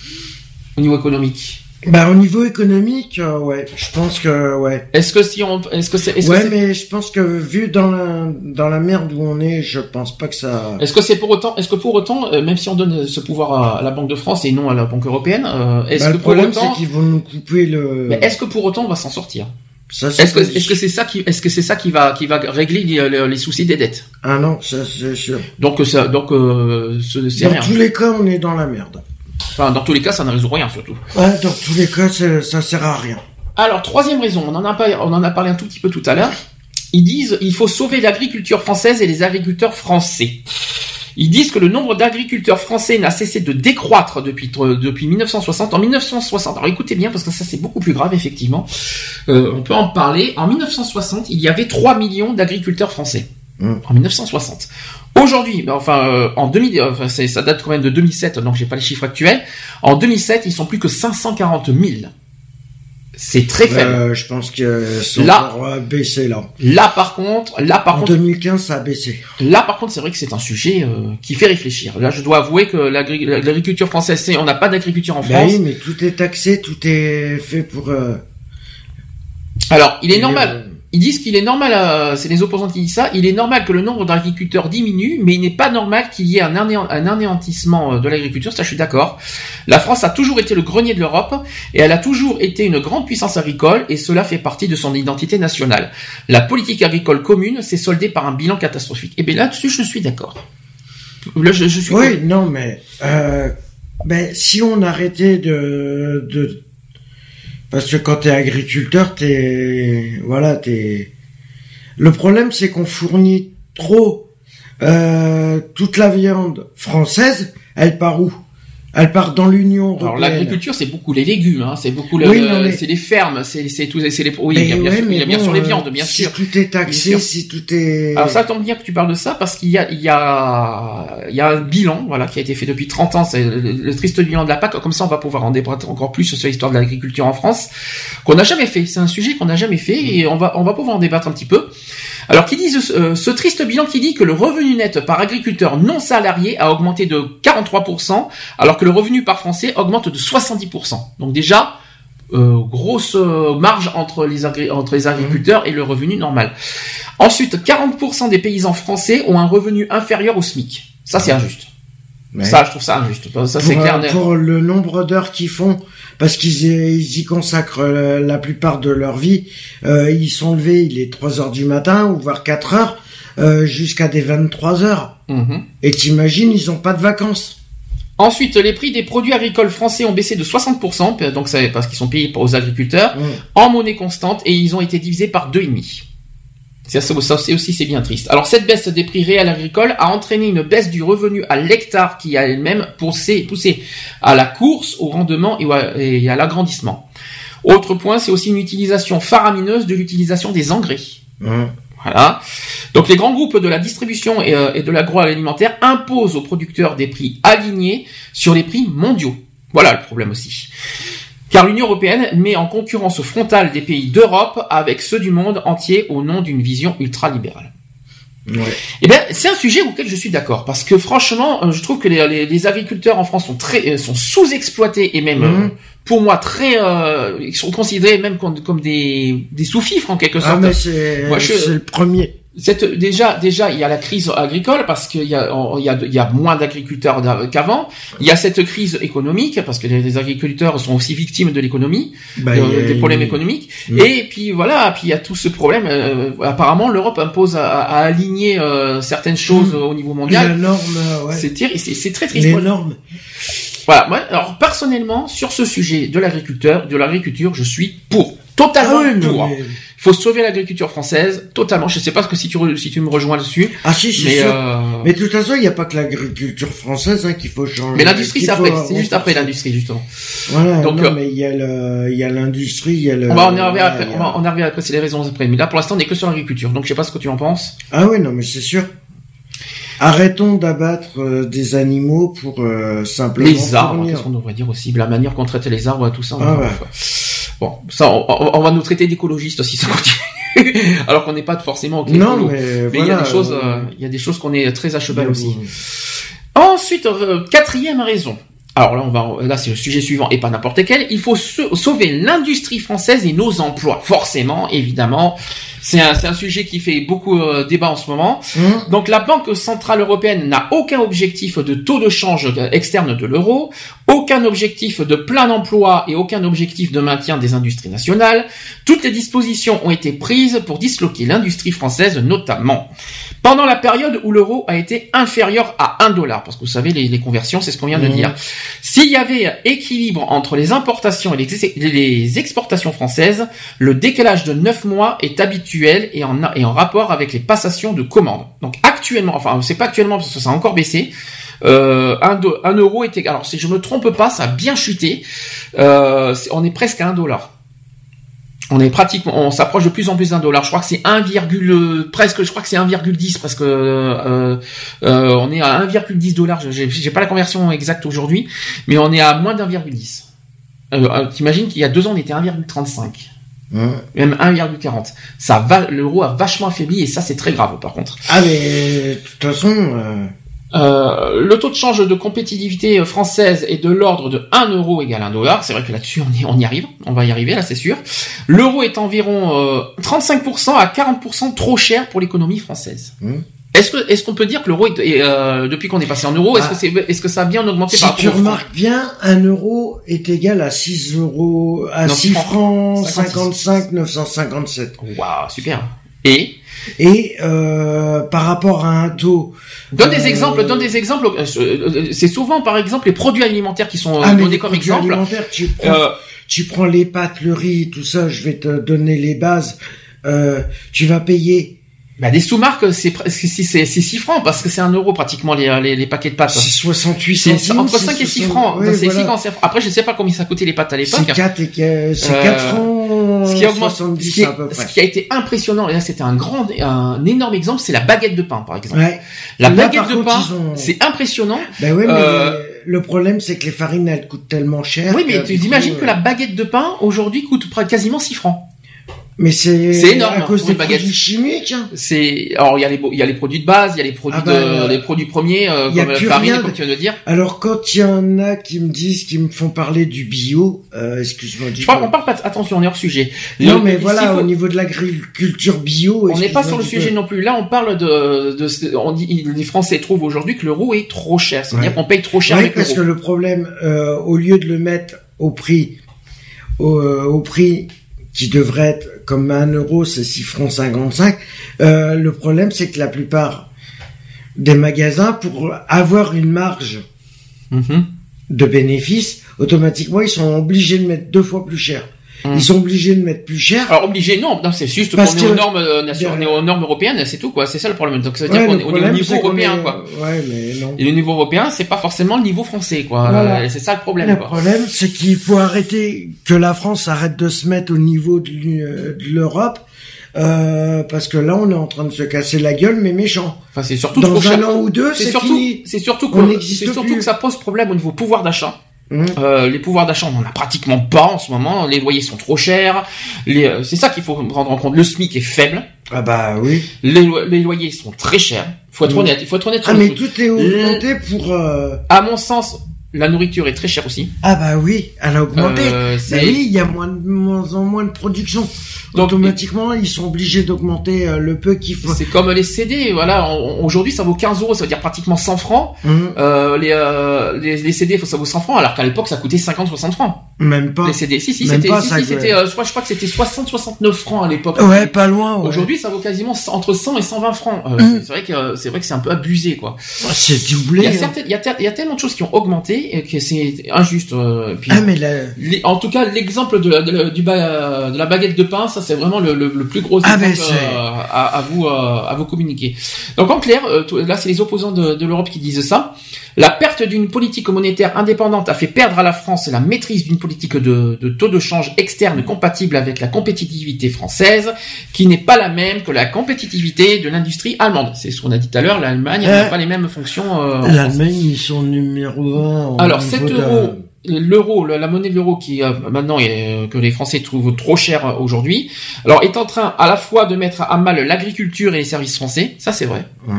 Au niveau économique Bah, au niveau économique, euh, ouais, je pense que, ouais. Est-ce que si on, est-ce que c'est, est-ce Ouais, mais je pense que vu dans la, dans la merde où on est, je pense pas que ça... est-ce que c'est pour autant, est-ce que pour autant, euh, même si on donne ce pouvoir à, la Banque de France et non à la Banque européenne, euh, est-ce Bah, que le pour problème, autant, c'est qu'ils vont nous couper le... mais est-ce que pour autant on va s'en sortir? Est-ce que est-ce que c'est ça qui est-ce que c'est ça qui va qui va régler les, soucis des dettes? Ah non, ça c'est sûr. Donc ça donc euh, Dans tous les cas, on est dans la merde. Enfin, dans tous les cas, ça ne résout rien surtout. Ouais, dans tous les cas, ça sert à rien. Alors troisième raison, on en a pas, on en a parlé un tout petit peu tout à l'heure. Ils disent il faut sauver l'agriculture française et les agriculteurs français. Ils disent que le nombre d'agriculteurs français n'a cessé de décroître depuis depuis 1960. En 1960, alors écoutez bien parce que ça c'est beaucoup plus grave effectivement. Euh, on peut en parler. En 1960, il y avait 3 millions d'agriculteurs français. En 1960. Aujourd'hui, ben, enfin euh, en 2000, euh, enfin, ça date quand même de 2007, donc j'ai pas les chiffres actuels. En 2007, ils sont plus que 540 000. C'est très faible. Euh, je pense que ça Là. va baisser là. Là par contre, là par En contre, 2015, ça a baissé. là par contre, c'est vrai que c'est un sujet euh, qui fait réfléchir. Là, je dois avouer que l'agri- l'agriculture française, c'est on n'a pas d'agriculture en Ben France. oui, mais tout est taxé, tout est fait pour. Alors, il est normal. Ils disent qu'il est normal, c'est les opposants qui disent ça, il est normal que le nombre d'agriculteurs diminue, mais il n'est pas normal qu'il y ait un, anéant- un anéantissement euh, de l'agriculture, ça je suis d'accord. La France a toujours été le grenier de l'Europe, et elle a toujours été une grande puissance agricole, et cela fait partie de son identité nationale. La politique agricole commune s'est soldée par un bilan catastrophique. Et bien là-dessus, je suis d'accord. Là, je, je suis Oui, non, mais euh, ben si on arrêtait de, de parce que quand t'es agriculteur, t'es voilà, t'es. Le problème, c'est qu'on fournit trop euh, toute la viande française. Elle part où? Elle part dans l'Union Alors l'agriculture, c'est beaucoup les légumes, hein, c'est beaucoup le, Oui, le- non, mais- c'est les fermes, c'est c'est tout, c'est les oui, il y a bien, ouais, sûr, il y a mais bien sûr les euh, viandes, bien si sûr. tout est taxé, si tout est. Alors ça tombe bien que tu parles de ça parce qu'il y a, il y a, il y a un bilan, voilà, qui a été fait depuis 30 ans, c'est le, le triste bilan de la PAC. Comme ça, on va pouvoir en débattre encore plus sur l'histoire de l'agriculture en France, qu'on n'a jamais fait. C'est un sujet qu'on n'a jamais fait et on va, on va pouvoir en débattre un petit peu. Alors, qui dit ce, euh, ce triste bilan qui dit que le revenu net par agriculteur non salarié a augmenté de 43%, alors que le revenu par français augmente de 70%. Donc déjà, euh, grosse euh, marge entre les, agri- entre les agriculteurs et le revenu normal. Ensuite, 40% des paysans français ont un revenu inférieur au SMIC. Ça, c'est injuste. Mais Ça, je trouve ça injuste. Ça, c'est pour, clair. euh, net. pour le nombre d'heures qu'ils font, parce qu'ils y, ils y consacrent euh, la plupart de leur vie. Euh, ils sont levés, il est 3 heures du matin, ou voire 4 heures, euh, jusqu'à des 23 heures. Mhm. Et t'imagines, ils ont pas de vacances. Ensuite, les prix des produits agricoles français ont baissé de 60%, donc c'est parce qu'ils sont payés aux agriculteurs, en monnaie constante, et ils ont été divisés par deux et demi. Ça, c'est aussi c'est bien triste. Alors cette baisse des prix réels agricoles a entraîné une baisse du revenu à l'hectare qui a elle-même poussé, poussé à la course, au rendement et à, et à l'agrandissement. Autre point, c'est aussi une utilisation faramineuse de l'utilisation des engrais. Hein. Voilà. Donc les grands groupes de la distribution et, euh, et de l'agroalimentaire imposent aux producteurs des prix alignés sur les prix mondiaux. Voilà le problème aussi. Car l'Union européenne met en concurrence frontale des pays d'Europe avec ceux du monde entier au nom d'une vision ultralibérale. Ouais. Eh bien, c'est un sujet auquel je suis d'accord parce que franchement, euh, je trouve que les, les- les agriculteurs en France sont très euh, sont sous-exploités et même Mhm. euh, pour moi très euh, ils sont considérés même comme, comme des des sous-fifres en quelque Ah, sorte. mais c'est Moi, je- c'est le premier. Cette, déjà, déjà, il y a la crise agricole parce qu'il y a, il y a, il y a moins d'agriculteurs d'a- qu'avant. Il y a cette crise économique parce que les, les agriculteurs sont aussi victimes de l'économie, Bah, a- des problèmes économiques. Mm. Et puis voilà, puis il y a tout ce problème. euh, apparemment, l'Europe impose à, à aligner euh, certaines choses Mm. au niveau mondial. euh, ouais. C'est très triste. Les Moi, normes. Voilà. Moi, alors personnellement, sur ce sujet de l'agriculteur, de l'agriculture, je suis pour, totalement Ah mais- Il faut sauver l'agriculture française, totalement. Je sais pas ce que si tu si tu me rejoins dessus, Ah si, c'est mais sûr. euh, Mais de toute façon, il n'y a pas que l'agriculture française hein, qu'il faut changer. Mais l'industrie, c'est après. C'est juste après l'industrie, justement. Voilà, Donc, non, euh, mais il y a l'industrie, il y a le. On va en arriver après. On va en arriver après. C'est les raisons après. Mais là, pour l'instant, on n'est que sur l'agriculture. Donc, je sais pas ce que tu en penses. Ah oui, non, mais c'est sûr. Arrêtons d'abattre euh, des animaux pour euh, simplement Les arbres. Qu'est-ce qu'on devrait dire aussi? La manière qu'on traite les arbres, tout ça. on Ah ouais. Bon, ça, on, on- on va nous traiter d'écologistes si ça continue. Alors qu'on n'est pas forcément. Non, écolo. mais, Mais il y a des choses. euh, euh, Il y a des choses qu'on est très à cheval mais aussi. Ensuite, euh, quatrième raison. Alors là, on va, là, c'est le sujet suivant et pas n'importe quel. Il faut sauver l'industrie française et nos emplois. Forcément, évidemment, C'est un, sujet qui fait beaucoup euh, débat en ce moment. Hum. Donc la Banque centrale européenne n'a aucun objectif de taux de change externe de l'euro, aucun objectif de plein emploi et aucun objectif de maintien des industries nationales. Toutes les dispositions ont été prises pour disloquer l'industrie française notamment. Pendant la période où l'euro a été inférieur à 1 dollar, parce que vous savez, les, les conversions, c'est ce qu'on vient de Mhm. dire. S'il y avait équilibre entre les importations et les, les exportations françaises, le décalage de 9 mois est habituel et en, et en rapport avec les passations de commandes. Donc actuellement, enfin c'est pas actuellement parce que ça a encore baissé, euh, un, un euro égal. Alors si je me trompe pas, ça a bien chuté. Euh, on est presque à 1 dollar. On est pratiquement, on s'approche de plus en plus d'un dollar. Je crois que c'est 1, euh, presque, je crois que c'est 1,10 presque. Euh, euh, on est à 1,10 dollars. J'ai pas la conversion exacte aujourd'hui, mais on est à moins d'1,10. Euh, T'imagines qu'il y a deux ans on était à 1,35 Hum. Même 1,40. Ça va, l'euro a vachement affaibli et ça c'est très grave par contre. Ah mais de toute façon, euh, Euh, le taux de change de compétitivité française est de l'ordre de 1 euro égale 1 dollar. C'est vrai que là-dessus on y, on y arrive, on va y arriver là c'est sûr. L'euro est environ euh, 35% à 40% trop cher pour l'économie française. Hmm. Est-ce que est-ce qu'on peut dire que l'euro est, euh, depuis qu'on est passé en euros, est-ce que c'est est-ce que ça a bien augmenté si par tu remarques bien, un euro est égal à 6 euros, à Non, 6 francs. francs 55 957. Waouh, super. Et? Et euh, par rapport à un taux, Donne Euh, des exemples, donne des exemples. euh, euh, C'est souvent, par exemple, les produits alimentaires qui sont euh, ah donnés les comme produits exemple. alimentaires, tu prends, Euh, tu prends les pâtes, le riz, tout ça, je vais te donner les bases. Euh, tu vas payer bah, des sous-marques, c'est pr- c'est c'est- c'est 6 francs parce que c'est un euro pratiquement les, les, les paquets de pâtes. c'est 68 C'est centimes. entre c'est 5 et 6 60 francs. ouais, c'est voilà. six francs, c'est- Après, je sais pas combien ça coûtait les pâtes à l'époque. C'est 4 et que- c'est Euh, 4 francs Ce qui, a augmenté- ce, 70 qui est- à peu ce qui a été impressionnant, et là c'était un grand, un énorme exemple, c'est la baguette de pain, par exemple. Ouais. La Là, baguette de contre, pain, ont- c'est impressionnant. Ben ouais, mais Euh, le problème c'est que les farines elles coûtent tellement cher. Oui, mais tu imagines que la baguette de pain aujourd'hui coûte près- quasiment 6 francs. Mais c'est énorme, à cause des produits chimiques. hein. C'est alors il y a les il y a les produits de base, il y a les produits Ah bah, de euh, les produits premiers euh, comme la plus farine rien comme tu viens de dire. Alors quand il y en a qui me disent, qui me font parler du bio, euh, excuse-moi Je crois qu'on parle pas de- attention, on est hors sujet. Non mais voilà, faut- au niveau de l'agriculture bio, on n'est pas sur le sujet peu. non plus. Là, on parle de, de on dit les Français trouvent aujourd'hui que l'euro est trop cher, c'est-à-dire Ouais. qu'on paye trop cher avec parce que le problème, euh, au lieu de le mettre au prix, au, euh, au prix qui devrait être comme un euro, c'est 6 francs 55, euh, le problème c'est que la plupart des magasins, pour avoir une marge Mhm. de bénéfices, automatiquement ils sont obligés de mettre deux fois plus cher. Ils sont obligés de mettre plus cher. Alors obligé, non, non c'est juste qu'on est aux normes euh, nationales, on est aux normes européennes, c'est tout quoi. C'est ça le problème. Donc ça veut dire qu'on est, au niveau européen est- quoi. Ouais, mais non. Et le niveau européen, c'est pas forcément le niveau français quoi. Voilà. C'est ça le problème Le quoi. problème, c'est qu'il faut arrêter que la France arrête de se mettre au niveau de euh, de l'Europe, euh, parce que là, on est en train de se casser la gueule, mais méchant. Enfin, c'est surtout Dans un an ou deux, C'est surtout, c'est surtout que, surtout que ça pose problème au niveau pouvoir d'achat. Hum. Euh, les pouvoirs d'achat, on en a pratiquement pas en ce moment. Les loyers sont trop chers. Euh, c'est ça qu'il faut prendre en compte. Le SMIC est faible. Ah bah oui. Les, lo- les loyers sont très chers. Faut être Mm. honnête. Il faut être honnête. Ah mais tout est augmenté pour. euh, À mon sens, la nourriture est très chère aussi. Ah bah oui, elle a augmenté. Euh, Bah c'est- oui, il y a moins de moins en moins de production. Donc, Automatiquement, ils sont obligés d'augmenter euh, le peu qu'il faut. C'est comme les CD. Voilà. Aujourd'hui, ça vaut 15 euros. Ça veut dire pratiquement 100 francs. Hum, Euh, les, euh, les, les CD, ça vaut 100 francs, alors qu'à l'époque, ça coûtait 50-60 francs. Même pas. Les CD, si, si, c'était, si, si, c'était, je crois, je crois que c'était 60-69 francs à l'époque. Ouais, pas loin. ouais. Aujourd'hui, ça vaut quasiment entre 100 et 120 francs. Mm. C'est vrai que c'est vrai que c'est un peu abusé, quoi. C'est Il doublé. y a hein. certaines, il y a, ter- il y a tellement de choses qui ont augmenté et que c'est injuste. euh, puis, Ah mais là. les- en tout cas, l'exemple de, la- de, la- du ba- de la baguette de pain, ça c'est vraiment le, le, le plus gros Ah, exemple c'est- euh, à, à vous euh, à vous communiquer. Donc en clair, là c'est les opposants de l'Europe qui disent ça. La perte d'une politique monétaire indépendante a fait perdre à la France la maîtrise d'une politique de, de taux de change externe compatible avec la compétitivité française, qui n'est pas la même que la compétitivité de l'industrie allemande. C'est ce qu'on a dit tout à l'heure, l'Allemagne n'a Euh, pas les mêmes fonctions. euh. L'Allemagne, ils sont numéro un. Alors, niveau 7 de- euros, l'euro, la monnaie de l'euro qui euh, maintenant est, euh, que les Français trouvent trop cher euh, aujourd'hui, alors est en train à la fois de mettre à mal l'agriculture et les services français, ça c'est vrai, Ouais.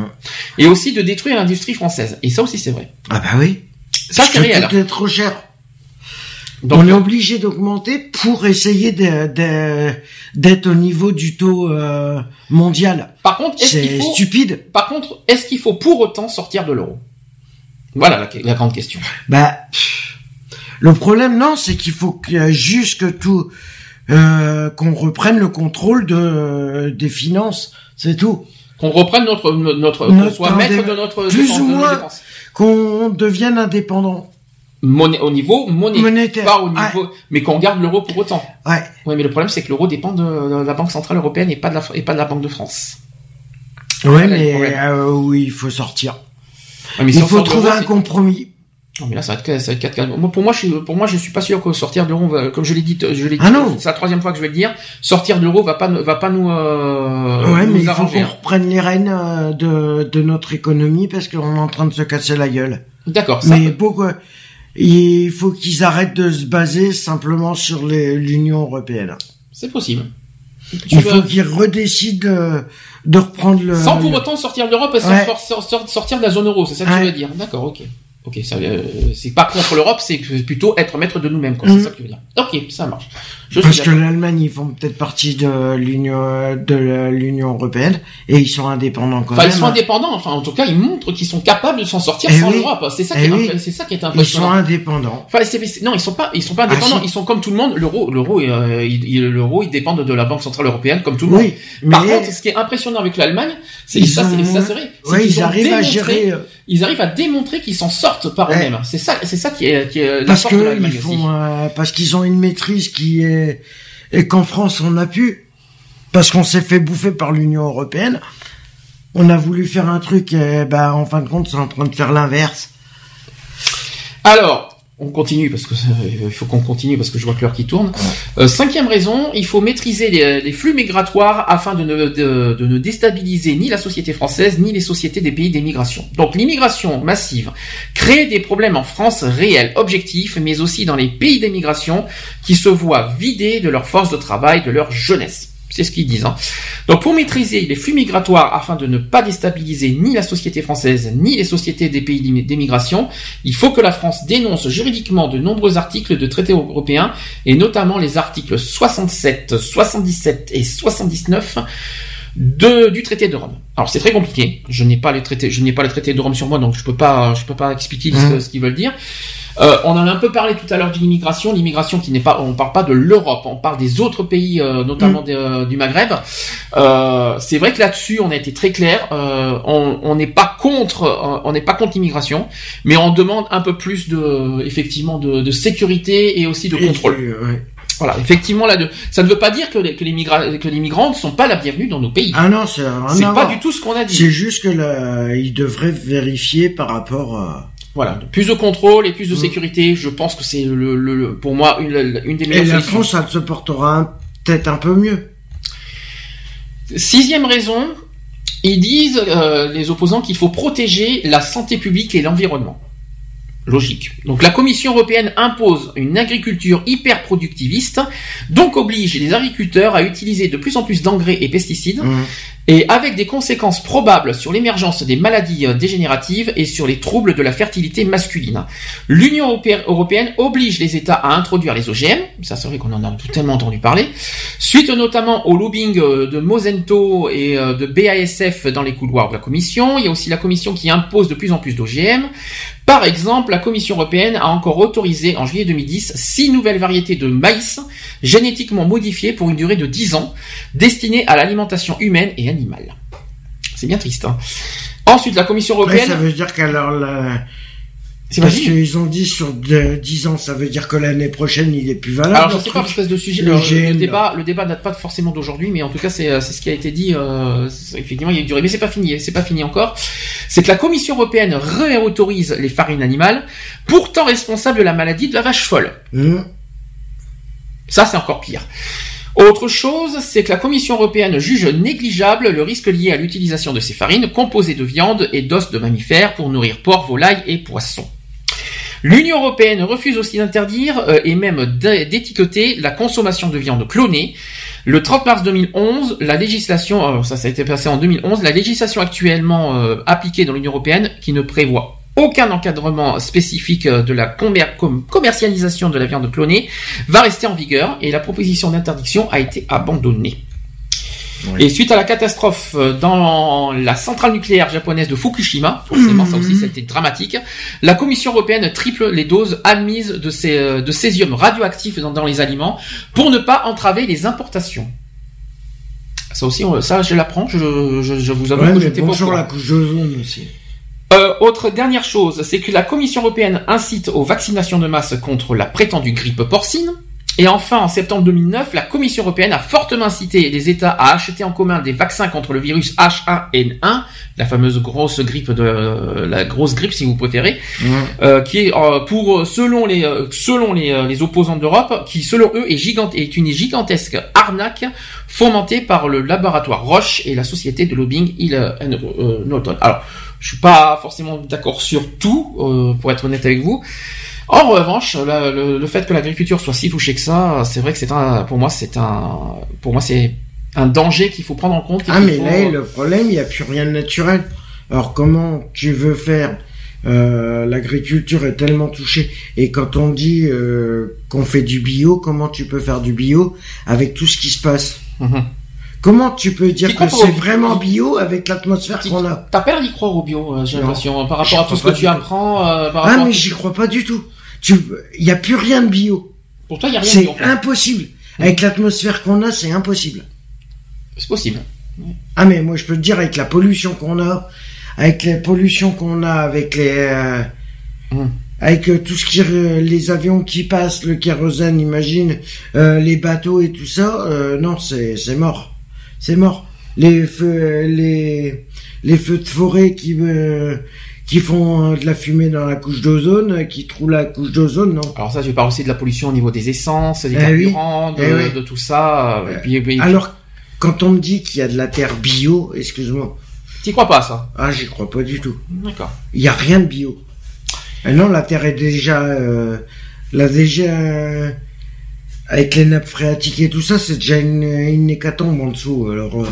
et aussi de détruire l'industrie française, et ça aussi c'est vrai. Ah bah oui. Ça c'est réel. Tout est trop cher. Donc, on est obligé d'augmenter pour essayer d'être au niveau du taux euh, mondial. Par contre, est-ce qu'il C'est faut, stupide. par contre, est-ce qu'il faut pour autant sortir de l'euro? Voilà la, la grande question. Bah, pff, le problème, non, c'est qu'il faut que, juste que tout, euh, qu'on reprenne le contrôle de des finances, c'est tout. Qu'on reprenne notre, notre, qu'on Notre soit maître de notre plus dépense- ou moins. Qu'on devienne indépendant. Monnaie- au niveau monétaire, Monétaire. pas au niveau, mais qu'on garde l'euro pour autant. Ouais. Oui, mais le problème c'est que l'euro dépend de, de la Banque centrale européenne et pas de la, et pas de la Banque de France. Ouais, mais euh, oui, il faut sortir. Ouais, mais il faut trouver un compromis. Non, mais là, ça va être, ça va être quatre cas. Moi, pour moi, je suis, pour moi, je suis pas sûr que sortir de l'euro, va- comme je l'ai dit, je l'ai dit, Ah non. c'est la troisième fois que je vais le dire, sortir de l'euro va pas, va pas nous, euh, ouais, nous mais il faut qu'on hein. reprenne les rênes euh, de, de notre économie parce qu'on est en train de se casser la gueule. D'accord. ça Mais peut- pourquoi Il faut qu'ils arrêtent de se baser simplement sur l'Union européenne. C'est possible. Tu Il faut qu'ils redécident de, de reprendre le. Sans pour le- autant sortir de l'Europe et Ouais. sor- sortir de la zone euro, c'est ça que tu Ouais. veux dire D'accord, ok. Ok, ça, euh, c'est pas contre l'Europe, c'est plutôt être maître de nous-mêmes, quoi. Mhm. C'est ça que tu veux dire. Ok, ça marche. Je Parce que l'Allemagne, ils font peut-être partie de l'Union de l'Union européenne et ils sont indépendants quand Enfin, même. ils sont indépendants. Enfin, en tout cas, ils montrent qu'ils sont capables de s'en sortir Eh sans oui. l'Europe. C'est ça, Eh qui est oui. imp- c'est ça qui est Ils sont impressionnant. indépendants. Enfin, non, ils sont pas, ils sont pas indépendants. Ah, si. Ils sont comme tout le monde. L'euro, l'euro, euh, l'euro, ils dépendent de la Banque centrale européenne, comme tout le monde. Oui, Par mais contre, ce qui est impressionnant avec l'Allemagne, c'est Ils ça, ont- ça serait, ouais, ils ont arrivent à gérer euh, ils arrivent à démontrer qu'ils s'en sortent par Ouais. eux-mêmes. C'est ça, c'est ça qui est, qui est la parce force que ils font euh, parce qu'ils ont une maîtrise qui est et qu'en France on a pu parce qu'on s'est fait bouffer par l'Union européenne. On a voulu faire un truc et bah en fin de compte c'est en train de faire l'inverse. Alors, on continue parce que il faut qu'on continue parce que je vois que l'heure qui tourne. Euh, cinquième raison, il faut maîtriser les, flux migratoires afin de ne, de ne déstabiliser ni la société française ni les sociétés des pays d'émigration. Donc l'immigration massive crée des problèmes en France réels, objectifs, mais aussi dans les pays d'émigration qui se voient vidés de leur force de travail, de leur jeunesse. C'est ce qu'ils disent. hein. Donc pour maîtriser les flux migratoires afin de ne pas déstabiliser ni la société française ni les sociétés des pays d'émigration, il faut que la France dénonce juridiquement de nombreux articles de traités européens, et notamment les articles 67, 77 et 79 de, du traité de Rome. Alors c'est très compliqué. Je n'ai pas les traités, je n'ai pas les traités de Rome sur moi, donc je peux pas, je peux pas expliquer ce, ce qu'ils veulent dire. Euh, on en a un peu parlé tout à l'heure de l'immigration, l'immigration qui n'est pas, on parle pas de l'Europe, on parle des autres pays, euh, notamment des, euh, du Maghreb. Euh, c'est vrai que là-dessus, on a été très clair. Euh, on on n'est pas contre, euh, on n'est pas contre l'immigration, mais on demande un peu plus de, effectivement, de, de sécurité et aussi de Et contrôle. que, ouais. Voilà, effectivement, là, de, ça ne veut pas dire que les, que les, migra- que les migrants ne sont pas la bienvenue dans nos pays. Ah non, c'est pas du tout ce qu'on a dit. C'est juste que là, ils devraient vérifier par rapport à... Voilà, plus de contrôle et plus de Mm. sécurité. Je pense que c'est le, le- le- pour moi une, une des Et meilleures la solutions. France, elle se portera peut-être un peu mieux. Sixième raison, ils disent euh, les opposants qu'il faut protéger la santé publique et l'environnement. Logique. Donc la Commission européenne impose une agriculture hyper productiviste, donc oblige les agriculteurs à utiliser de plus en plus d'engrais et pesticides, Hum. Et avec des conséquences probables sur l'émergence des maladies euh, dégénératives et sur les troubles de la fertilité masculine. L'Union europé- européenne oblige les États à introduire les OGM, ça c'est vrai qu'on en a tellement entendu parler, suite notamment au lobbying euh, de Mosento et euh, de BASF dans les couloirs de la Commission. Il y a aussi la Commission qui impose de plus en plus d'OGM. Par exemple, la Commission européenne a encore autorisé en juillet 2010 six nouvelles variétés de maïs génétiquement modifiées pour une durée de 10 ans, destinées à l'alimentation humaine et animale. C'est bien triste. Hein. Ensuite, la Commission européenne... ça veut dire qu'alors la... C'est Parce qu'ils ont dit sur de- 10 ans, ça veut dire que l'année prochaine, il est plus valable. Alors je sais pas espèce de sujet. Le débat, le débat date pas forcément d'aujourd'hui, mais en tout cas c'est euh, ce qui a été dit. Euh, effectivement, il y a duré, mais c'est pas fini. C'est pas fini encore. C'est que la Commission européenne réautorise les farines animales, pourtant responsables de la maladie de la vache folle. Hum. Ça c'est encore pire. Autre chose, c'est que la Commission européenne juge négligeable le risque lié à l'utilisation de ces farines composées de viande et d'os de mammifères pour nourrir porc, volailles et poissons. L'Union européenne refuse aussi d'interdire euh, et même d'é- d'étiqueter la consommation de viande clonée. Le 30 mars 2011, la législation, alors ça, ça a été passé en 2011, la législation actuellement euh, appliquée dans l'Union européenne qui ne prévoit aucun encadrement spécifique euh, de la commer- com- commercialisation de la viande clonée va rester en vigueur et la proposition d'interdiction a été abandonnée. Et suite à la catastrophe euh, dans la centrale nucléaire japonaise de Fukushima, forcément ça aussi c'était dramatique, la Commission européenne triple les doses admises de, ces, euh, de césium radioactif dans, dans les aliments pour ne pas entraver les importations. Ça aussi, on- ça je l'apprends, je, je, je vous avoue Ouais, que j'étais pas au bonjour courant. la couche d'ozone aussi. Euh, autre dernière chose, c'est que la Commission européenne incite aux vaccinations de masse contre la prétendue grippe porcine. Et enfin, en septembre 2009, la Commission européenne a fortement incité les États à acheter en commun des vaccins contre le virus H1N1, la fameuse grosse grippe de la grosse grippe si vous préférez, euh, qui est euh, pour selon les euh, selon les, euh, les opposants d'Europe, qui selon eux est gigante est une gigantesque arnaque fomentée par le laboratoire Roche et la société de lobbying Hill euh, Norton. Alors, je suis pas forcément d'accord sur tout, euh, pour être honnête avec vous. En revanche, la- le, le fait que l'agriculture soit si touchée que ça, c'est vrai que c'est un, pour moi, c'est un, pour moi, c'est un danger qu'il faut prendre en compte. Ah mais faut- là le problème il n'y a plus rien de naturel. Alors comment tu veux faire euh, L'agriculture est tellement touchée? Et quand on dit euh, qu'on fait du bio, comment tu peux faire du bio avec tout ce qui se passe? Mhm. Comment tu peux dire que c'est vraiment bio avec l'atmosphère qu'on a T'as peur d'y croire au bio, euh, j'ai l'impression, par J'y rapport à tout ce que tu apprends, euh, par Ah mais j'y crois pas du tout. Tu, il y a plus rien de bio. Pour toi, il y a rien de C'est impossible. Avec l'atmosphère qu'on a, c'est impossible. C'est possible. Ah mais moi je peux te dire avec la pollution qu'on a, avec les pollutions qu'on a, avec les, euh, Mm. avec euh, tout ce qui, euh, les avions qui passent, le kérosène, imagine, les bateaux et tout ça, non c'est c'est mort, c'est mort. Les feux, les les feux de forêt qui euh, qui font euh, de la fumée dans la couche d'ozone, euh, qui trouent la couche d'ozone, non? Alors ça, je parle aussi de la pollution au niveau des essences, des Eh carburants, oui. de, Eh oui. de tout ça. euh, Et puis, et puis- Alors quand on me dit qu'il y a de la terre bio, excuse-moi, t'y crois pas ça? Ah j'y crois pas du tout. D'accord. Il y a rien de bio. Ah non, la Terre est déjà, euh, la déjà avec les nappes phréatiques et tout ça, c'est déjà une, hécatombe en dessous. Alors, euh,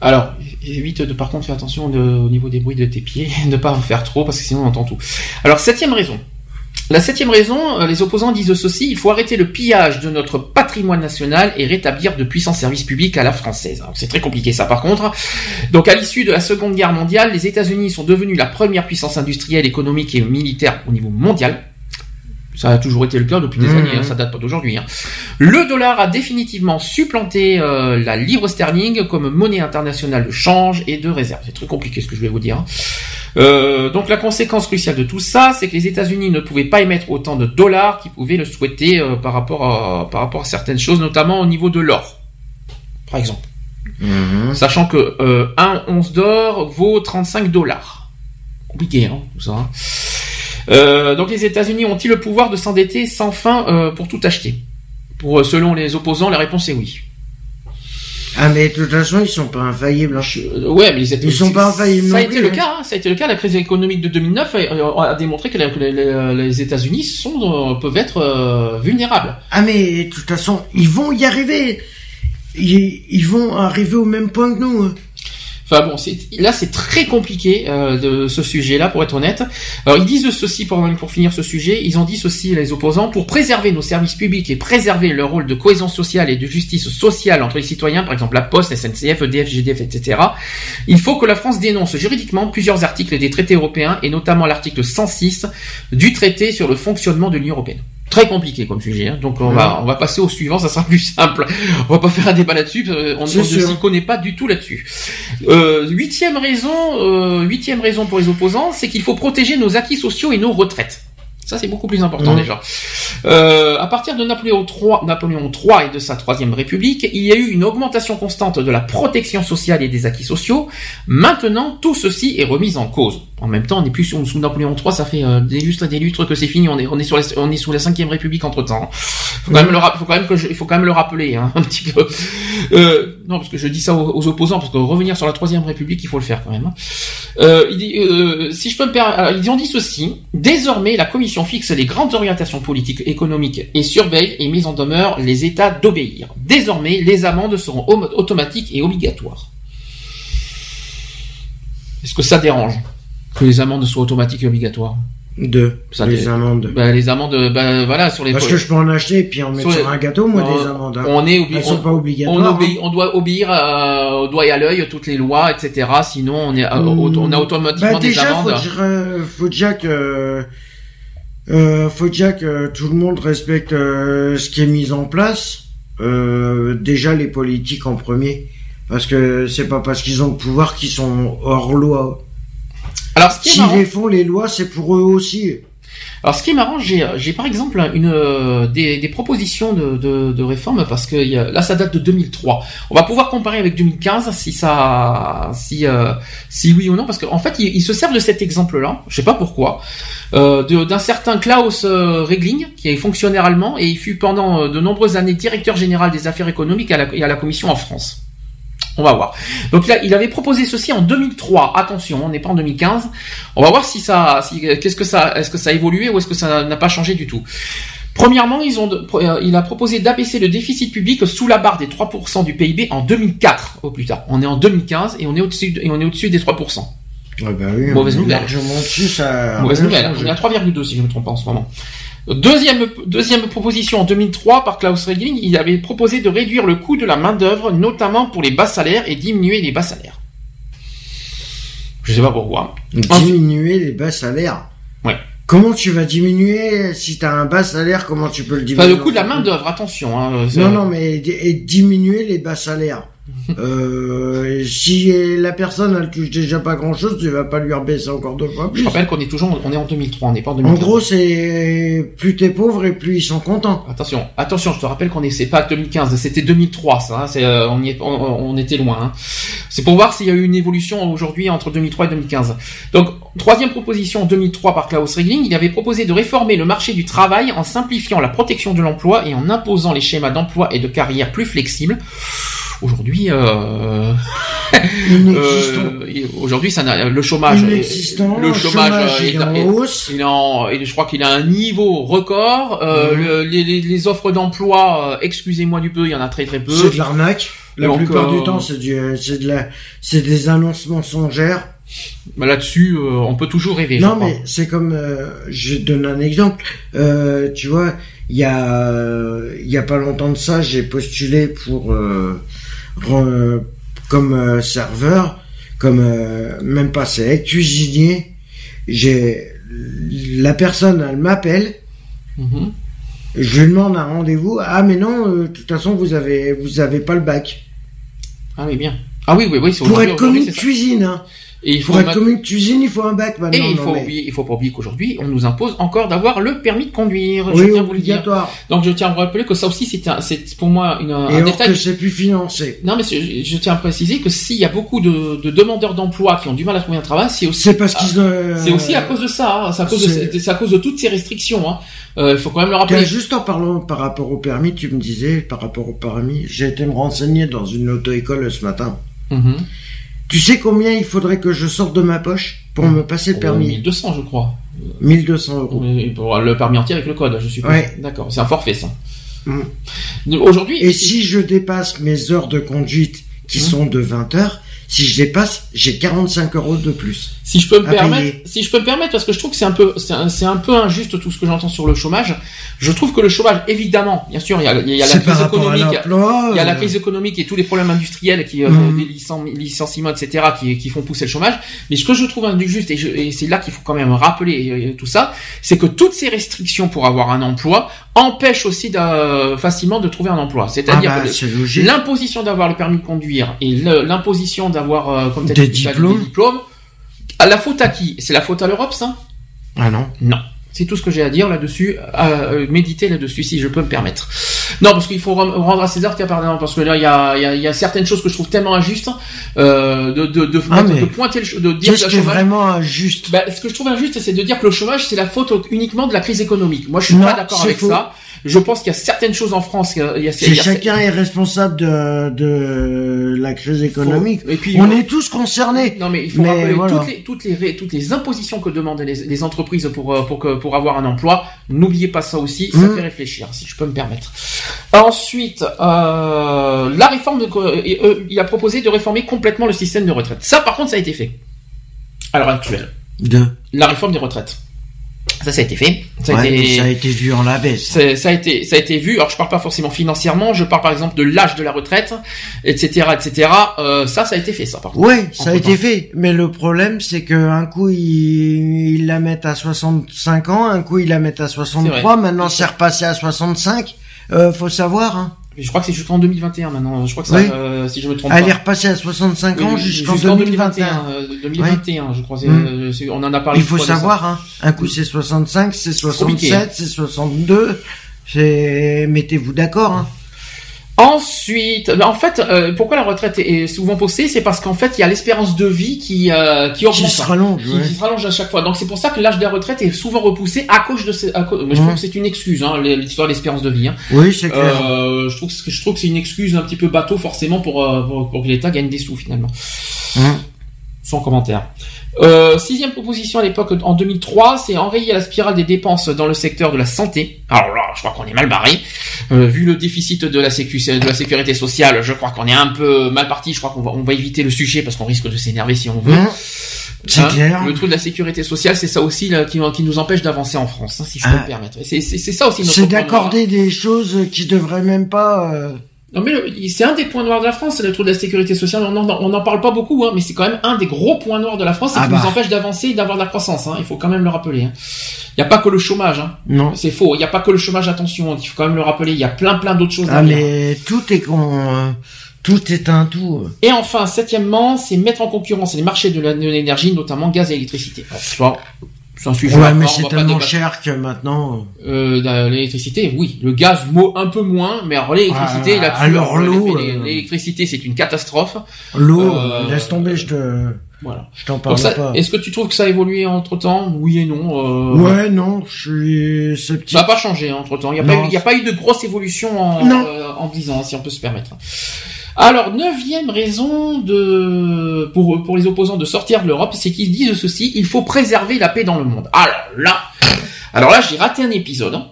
Alors, évite de par contre faire attention au niveau des bruits de tes pieds, ne pas en faire trop parce que sinon on entend tout. Alors, septième raison. La septième raison, euh, les opposants disent ceci, il faut arrêter le pillage de notre patrimoine national et rétablir de puissants services publics à la française. C'est très compliqué ça par contre. Donc à l'issue de la Seconde Guerre mondiale, les États-Unis sont devenus la première puissance industrielle, économique et militaire au niveau mondial. Ça a toujours été le cas depuis des Mhm. années, hein, ça date pas d'aujourd'hui. hein. Le dollar a définitivement supplanté euh, la livre sterling comme monnaie internationale de change et de réserve. C'est très compliqué ce que je vais vous dire. hein. Euh, donc la conséquence cruciale de tout ça, c'est que les États-Unis ne pouvaient pas émettre autant de dollars qu'ils pouvaient le souhaiter euh, par rapport à par rapport à certaines choses, notamment au niveau de l'or, par exemple. Sachant que euh, un once d'or vaut 35 dollars. Compliqué, hein, tout ça. Hein. Euh, donc les États-Unis ont-ils le pouvoir de s'endetter sans fin euh, pour tout acheter? Pour euh, selon les opposants, la réponse est oui. ah mais de toute façon, ils sont pas infaillibles. hein. Euh, ouais, mais les États- Ils sont pas infaillibles Ça a été plus, le hein. cas. hein, ça a été le cas. La crise économique de 2009 a, démontré que, les, États-Unis sont euh, peuvent être euh, vulnérables. Ah mais de toute façon, ils vont y arriver. Ils, ils vont arriver au même point que nous. Enfin bon, là c'est très compliqué euh, de ce sujet-là, pour être honnête. Alors ils disent ceci pour pour finir ce sujet. Ils ont dit ceci les opposants pour préserver nos services publics et préserver leur rôle de cohésion sociale et de justice sociale entre les citoyens, par exemple la Poste, SNCF, EDF, GDF, etc. Il faut que la France dénonce juridiquement plusieurs articles des traités européens et notamment l'article 106 du traité sur le fonctionnement de l'Union européenne. Très compliqué comme sujet, hein. donc on va on va passer au suivant, ça sera plus simple. On va pas faire un débat là-dessus, on, ne s'y connaît pas du tout là-dessus. Euh, huitième raison, euh, huitième raison pour les opposants, c'est qu'il faut protéger nos acquis sociaux et nos retraites. Ça, c'est beaucoup plus important déjà. Euh, à partir de Napoléon III, Napoléon III et de sa troisième République, il y a eu une augmentation constante de la protection sociale et des acquis sociaux. Maintenant, tout ceci est remis en cause. En même temps, on n'est plus sous, sous Napoléon III, ça fait euh, des lustres et des lustres que c'est fini. On est, on est sur, la, on est sous la cinquième République entre temps. Faut quand même le, rap- faut quand même que je- il faut quand même le rappeler hein, un petit peu. Euh, non, parce que je dis ça aux, aux opposants, parce que revenir sur la troisième République, il faut le faire quand même. hein. Euh, euh, si je peux me permettre, ils ont dit ceci. Désormais, la Commission fixe les grandes orientations politiques, économiques et surveille et mise en demeure les États d'obéir. Désormais, les amendes seront automatiques et obligatoires. Est-ce que ça dérange Que les amendes soient automatiques et obligatoires? Deux. Ça, les amendes. Bah, les amendes, bah, voilà, sur les. Parce que je peux en acheter et puis en mettre Sur un gâteau, moi, on- des amendes. hein. On est obli- Elles sont on- pas obligatoires. On, hein. obéit- on doit obéir euh, au doigt et à l'œil toutes les lois, etc. Sinon, on est, auto- on a automatiquement Bah, des déjà, amendes. Faut, euh, faut déjà que, euh, faut déjà que tout le monde respecte euh, ce qui est mis en place. Euh, déjà les politiques en premier, parce que c'est pas parce qu'ils ont le pouvoir qu'ils sont hors loi. Alors, ce qui est S'ils marrant- les font les lois, c'est pour eux aussi. Alors, ce qui est marrant, j'ai, par exemple une euh, des, propositions de, réforme parce que là, ça date de 2003. On va pouvoir comparer avec 2015 si ça, si euh, si oui ou non, parce qu'en fait, ils, ils se servent de cet exemple-là. Je sais pas pourquoi, euh, d'un certain Klaus euh, Regling, qui est fonctionnaire allemand et il fut pendant de nombreuses années directeur général des affaires économiques et à la Commission en France. On va voir. Donc là, il avait proposé ceci en 2003. Attention, on n'est pas en 2015. On va voir si ça, si, qu'est-ce que ça, est-ce que ça a évolué ou est-ce que ça n'a pas changé du tout. Premièrement, ils ont, euh, il a proposé d'abaisser le déficit public sous la barre des 3% du PIB en 2004 au plus tard. On est en 2015 et on est au-dessus, de- et on est au-dessus des 3%. Ouais, bah oui, Mauvaise nouvelle. Largement dessus, ça. Mauvaise nouvelle. On est à 3,2 si je ne me trompe pas en ce moment. Deuxième, deuxième proposition en 2003 par Klaus Regling, il avait proposé de réduire le coût de la main d'œuvre, notamment pour les bas salaires et diminuer les bas salaires. Je sais pas pourquoi. Diminuer les bas salaires. Ouais. Comment tu vas diminuer si t'as un bas salaire Comment tu peux le diminuer Enfin, le coût de la main d'œuvre, attention. Hein, Non, non, mais et diminuer les bas salaires. Euh, si la personne elle touche déjà pas grand chose, tu vas pas lui rebaisser encore deux fois plus. Je rappelle qu'on est toujours, on est en 2003, on n'est pas en En 2015. gros, c'est plus t'es pauvre et plus ils sont contents. Attention, attention, je te rappelle qu'on est, c'est pas 2015, c'était 2003, ça. hein, c'est, euh, on, y est- on, on était loin. hein. C'est pour voir s'il y a eu une évolution aujourd'hui entre 2003 et 2015. Donc, troisième proposition en 2003 par Klaus Regling, il avait proposé de réformer le marché du travail en simplifiant la protection de l'emploi et en imposant les schémas d'emploi et de carrière plus flexibles. Aujourd'hui, euh, euh, aujourd'hui, ça le chômage, Inexistant. le chômage, il est, est en est- hausse. il est en- je crois qu'il a un niveau record. Euh, Mhm. le- les, offres d'emploi, euh, excusez-moi du peu, il y en a très très peu. C'est de l'arnaque. La Donc, plupart euh, du temps, c'est du, c'est de la, c'est des annonces mensongères. Bah, Là-dessus, euh, on peut toujours rêver. je Non, mais c'est comme, euh, je donne un exemple. Euh, tu vois, il y a, euh, il y a pas longtemps de ça, j'ai postulé pour euh, comme euh, serveur, comme euh, même pas c'est cuisinier. J'ai la personne, elle m'appelle. Mhm. Je lui demande un rendez-vous. Ah mais non, euh, de toute façon vous avez vous avez pas le bac. Ah oui, bien. Ah oui, oui, oui. Pour être commis de cuisine, hein. Et il faut, Pour être ma- commis de cuisine, il faut un bac maintenant. et il non, faut mais- oublier, il faut pas oublier qu'aujourd'hui, on nous impose encore d'avoir le permis de conduire. Oui, je tiens à vous le dire. obligatoire. Donc je tiens à vous rappeler que ça aussi, c'est un- c'est pour moi une, un Et détail. que c'est plus financé. Non, mais je tiens à préciser que s'il y a beaucoup de, de demandeurs d'emploi qui ont du mal à trouver un travail, c'est aussi C'est parce qu'ils. euh, C'est aussi à cause de ça, hein. c'est à cause de, c'est- c'est à cause de toutes ces restrictions. Hein. Euh, il faut quand même le rappeler. juste en parlant par rapport au permis, tu me disais, par rapport au permis, j'ai été me renseigner dans une auto-école ce matin. Mhm. Tu sais combien il faudrait que je sorte de ma poche pour me passer le Oh, permis 1200, je crois. 1200 euros. Pour le permis entier avec le code, je suppose. Ouais. D'accord, c'est un forfait ça. Mm. Aujourd'hui, Et si je dépasse mes heures de conduite qui Mhm. sont de 20 heures, si je dépasse, j'ai 45 euros de plus. Si je peux me permettre, si je peux me permettre, parce que je trouve que c'est un peu, c'est un, c'est un peu injuste tout ce que j'entends sur le chômage. Je trouve que le chômage, évidemment, bien sûr, il y a, il y a la crise économique. Il y a la euh, crise économique et tous les problèmes industriels qui, euh, des licen- licenciements, etc., qui, qui font pousser le chômage. Mais ce que je trouve injuste, et, je- et c'est là qu'il faut quand même rappeler euh, tout ça, c'est que toutes ces restrictions pour avoir un emploi empêchent aussi facilement de trouver un emploi. Ah C'est-à-dire bah, que c'est logique. l'imposition d'avoir le permis de conduire et l'imposition d'avoir, euh, comme Des dit, diplômes. des diplômes, la faute à qui? C'est la faute à l'Europe, ça? Ah non. non. C'est tout ce que j'ai à dire là-dessus, à euh, méditer là-dessus, si je peux me permettre. Non, parce qu'il faut rendre à César qui parce que là, il y a, y, a, y a certaines choses que je trouve tellement injustes, euh, de, de, de, Ah, de pointer le, de dire que le chômage... vraiment injuste? Bah, ce que je trouve injuste, c'est de dire que le chômage, c'est la faute uniquement de la crise économique. Moi, je suis Non, pas d'accord avec faux. ça. Je pense qu'il y a certaines choses en France, il y a, il y a- C'est il y a- chacun est responsable de, de la crise économique. Et puis, On est tous concernés. Non mais il faut Mais rappeler voilà. toutes, les, toutes, les, toutes les impositions que demandent les, les entreprises pour, euh, pour, que, pour avoir un emploi. N'oubliez pas ça aussi, ça Mhm. fait réfléchir, si je peux me permettre. Ensuite, euh, la réforme, de, euh, il a proposé de réformer complètement le système de retraite. Ça par contre, ça a été fait. À l'heure actuelle. De. La réforme des retraites. Ça, ça a été fait. Ça a été... ça a été vu en la baisse. Ça a été, ça a été vu. Alors, je parle pas forcément financièrement. Je parle par exemple de l'âge de la retraite, etc., etc. Euh, ça, ça a été fait, ça. Par contre. Ouais, ça a été fait. Mais le problème, c'est que un coup, ils, ils la mettent à 65 ans, un coup, ils la mettent à 63. Maintenant, c'est repassé à 65. Euh, faut savoir, hein. Je crois que c'est jusqu'en 2021 maintenant. Je crois que ça, Oui. euh, si je me trompe Elle est pas. repassée à 65 Oui, ans jusqu'en jusqu'en 2021. euh, 2021, je crois. Mm. euh, c'est- on en a parlé. Il faut savoir, hein. Un coup, c'est 65, c'est compliqué, hein. 67, c'est 62. C'est, mettez-vous d'accord, hein. Ensuite, en fait, euh, pourquoi la retraite est souvent posée, c'est parce qu'en fait, il y a l'espérance de vie qui euh, qui augmente, Qui se rallonge, qui, ouais. qui se rallonge à chaque fois. Donc c'est pour ça que l'âge de la retraite est souvent repoussé à cause de. ces- à cause- mais je trouve que c'est une excuse, hein, l'histoire de l'espérance de vie. Hein. Oui, c'est clair. Euh, je trouve que je trouve que c'est une excuse un petit peu bateau forcément pour euh, pour, pour que l'État gagne des sous finalement. Sans commentaire. Euh, sixième proposition à l'époque en 2003, c'est enrayer la spirale des dépenses dans le secteur de la santé. Alors là, je crois qu'on est mal barré. Euh, vu le déficit de la, sécu, de la sécurité sociale, je crois qu'on est un peu mal parti. Je crois qu'on va, on va éviter le sujet parce qu'on risque de s'énerver si on veut. C'est Hein, clair. Le truc de la sécurité sociale, c'est ça aussi là, qui, qui nous empêche d'avancer en France, hein, si je peux Ah. me permettre. C'est ça aussi notre C'est d'accorder des choses qui devraient même pas, euh, Non mais c'est un des points noirs de la France, c'est le trou de la sécurité sociale. On n'en on en parle pas beaucoup, hein, mais c'est quand même un des gros points noirs de la France Ah qui bah. nous empêche d'avancer et d'avoir de la croissance. Hein. Il faut quand même le rappeler. hein. Il n'y a pas que le chômage. Hein. non. C'est faux. Il n'y a pas que le chômage. Attention, il faut quand même le rappeler. Il y a plein plein d'autres choses. Ah, derrière. mais tout est con, euh, tout est un tout. Et enfin, septièmement, c'est mettre en concurrence les marchés de l'énergie, notamment gaz et électricité. Alors, c'est un sujet. Ouais, mais c'est tellement cher que maintenant. Euh, dans l'électricité, oui. Le gaz, un peu moins, mais alors l'électricité, Ah, alors euh, l'eau, euh, l'électricité, c'est une catastrophe. L'eau, Euh, laisse tomber, je te, Voilà. je t'en parle ça, pas. est-ce que tu trouves que ça a évolué entre temps Oui et non. Euh, Ouais, non, je suis sceptique. Ça n'a pas changé entre temps. Il n'y a, pas eu- y a pas eu de grosse évolution en, euh, en 10 ans, si on peut se permettre. Alors, neuvième raison de pour, pour les opposants de sortir de l'Europe, c'est qu'ils disent ceci il faut préserver la paix dans le monde. Alors là, alors là, j'ai raté un épisode. hein.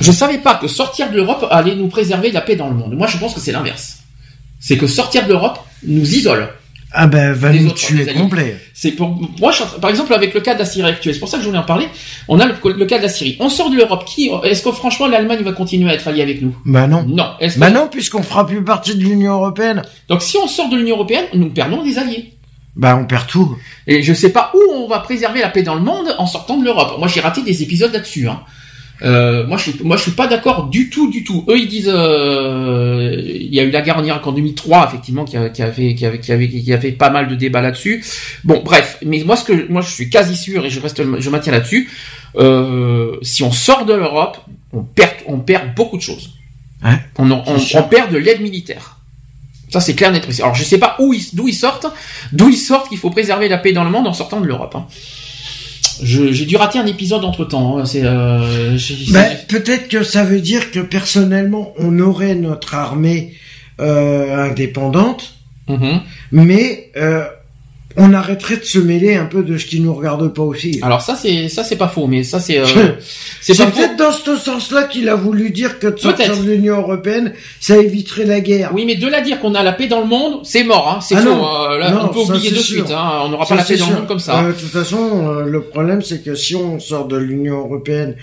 Je savais pas que sortir de l'Europe allait nous préserver la paix dans le monde. Moi, je pense que c'est l'inverse. C'est que sortir de l'Europe nous isole. Ah ben, va nous tuer complet. C'est pour moi, je par exemple, avec le cas de la Syrie actuelle, c'est pour ça que je voulais en parler. On a le, le cas de la Syrie. On sort de l'Europe. Qui est-ce que franchement l'Allemagne va continuer à être alliée avec nous? Bah non. Non. Est-ce que- Bah non, puisqu'on fera plus partie de l'Union Européenne. Donc si on sort de l'Union européenne, nous perdons des alliés. Bah on perd tout. Et je sais pas où on va préserver la paix dans le monde en sortant de l'Europe. Moi, j'ai raté des épisodes là-dessus. Hein. Euh, moi, je suis, moi, je suis pas d'accord du tout, du tout. Eux, ils disent, euh, il y a eu la guerre en Irak en 2003, effectivement, qui, a- qui avait, qui avait, qui avait, qui avait pas mal de débats là-dessus. Bon, bref. Mais moi, ce que, moi, je suis quasi sûr et je reste, je maintiens là-dessus. Euh, si on sort de l'Europe, on perd, on perd beaucoup de choses. Ouais, on, on, on, perd de l'aide militaire. Ça, c'est clair, net, précis. Alors, je sais pas où ils, d'où ils sortent, d'où ils sortent qu'il faut préserver la paix dans le monde en sortant de l'Europe. hein. J'ai dû rater un épisode entre temps. C'est, euh, Bah, peut-être que ça veut dire que personnellement, on aurait notre armée euh, indépendante, Mhm. mais euh, on arrêterait de se mêler un peu de ce qui nous regarde pas aussi. Alors ça, c'est ça, c'est pas faux, mais ça, c'est, euh, c'est peut-être dans ce sens-là qu'il a voulu dire que de sortir de l'Union Européenne, ça éviterait la guerre. Oui, mais de à dire qu'on a la paix dans le monde, c'est mort. Hein. C'est Ah faux. euh, là, Non, on peut oublier de sûr. suite. Hein. On n'aura pas la paix dans le monde comme ça. Euh, de toute façon, euh, le problème, c'est que si on sort de l'Union Européenne,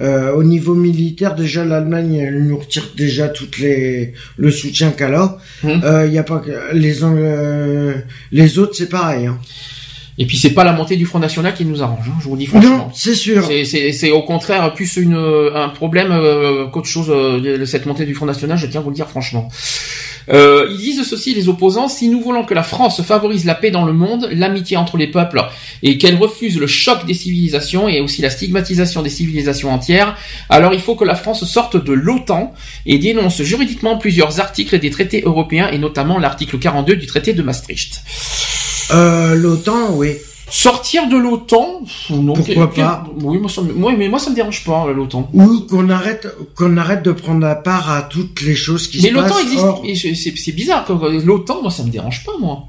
euh, au niveau militaire, déjà l'Allemagne, elle nous retire déjà toutes les le soutien qu'elle a. Il y a pas que les euh, les autres, c'est pareil. Hein. Et puis c'est pas la montée du Front National qui nous arrange. Hein, je vous le dis franchement. Non, c'est sûr. C'est- au contraire plus une, un problème euh, qu'autre chose, euh, de- cette montée du Front National, je tiens à vous le dire franchement. Euh, ils disent ceci, les opposants, si nous voulons que la France favorise la paix dans le monde, l'amitié entre les peuples, et qu'elle refuse le choc des civilisations et aussi la stigmatisation des civilisations entières, alors il faut que la France sorte de l'OTAN et dénonce juridiquement plusieurs articles des traités européens, et notamment l'article 42 du traité de Maastricht. Euh, L'OTAN, oui. Sortir de l'OTAN, non, Pourquoi quel- pas Oui, moi ça, mais moi ça me dérange pas l'OTAN. Ou qu'on arrête qu'on arrête de prendre la part à toutes les choses qui Mais se l'OTAN passent. existe. mais je- C'est c'est bizarre. L'OTAN, moi, ça me dérange pas, moi.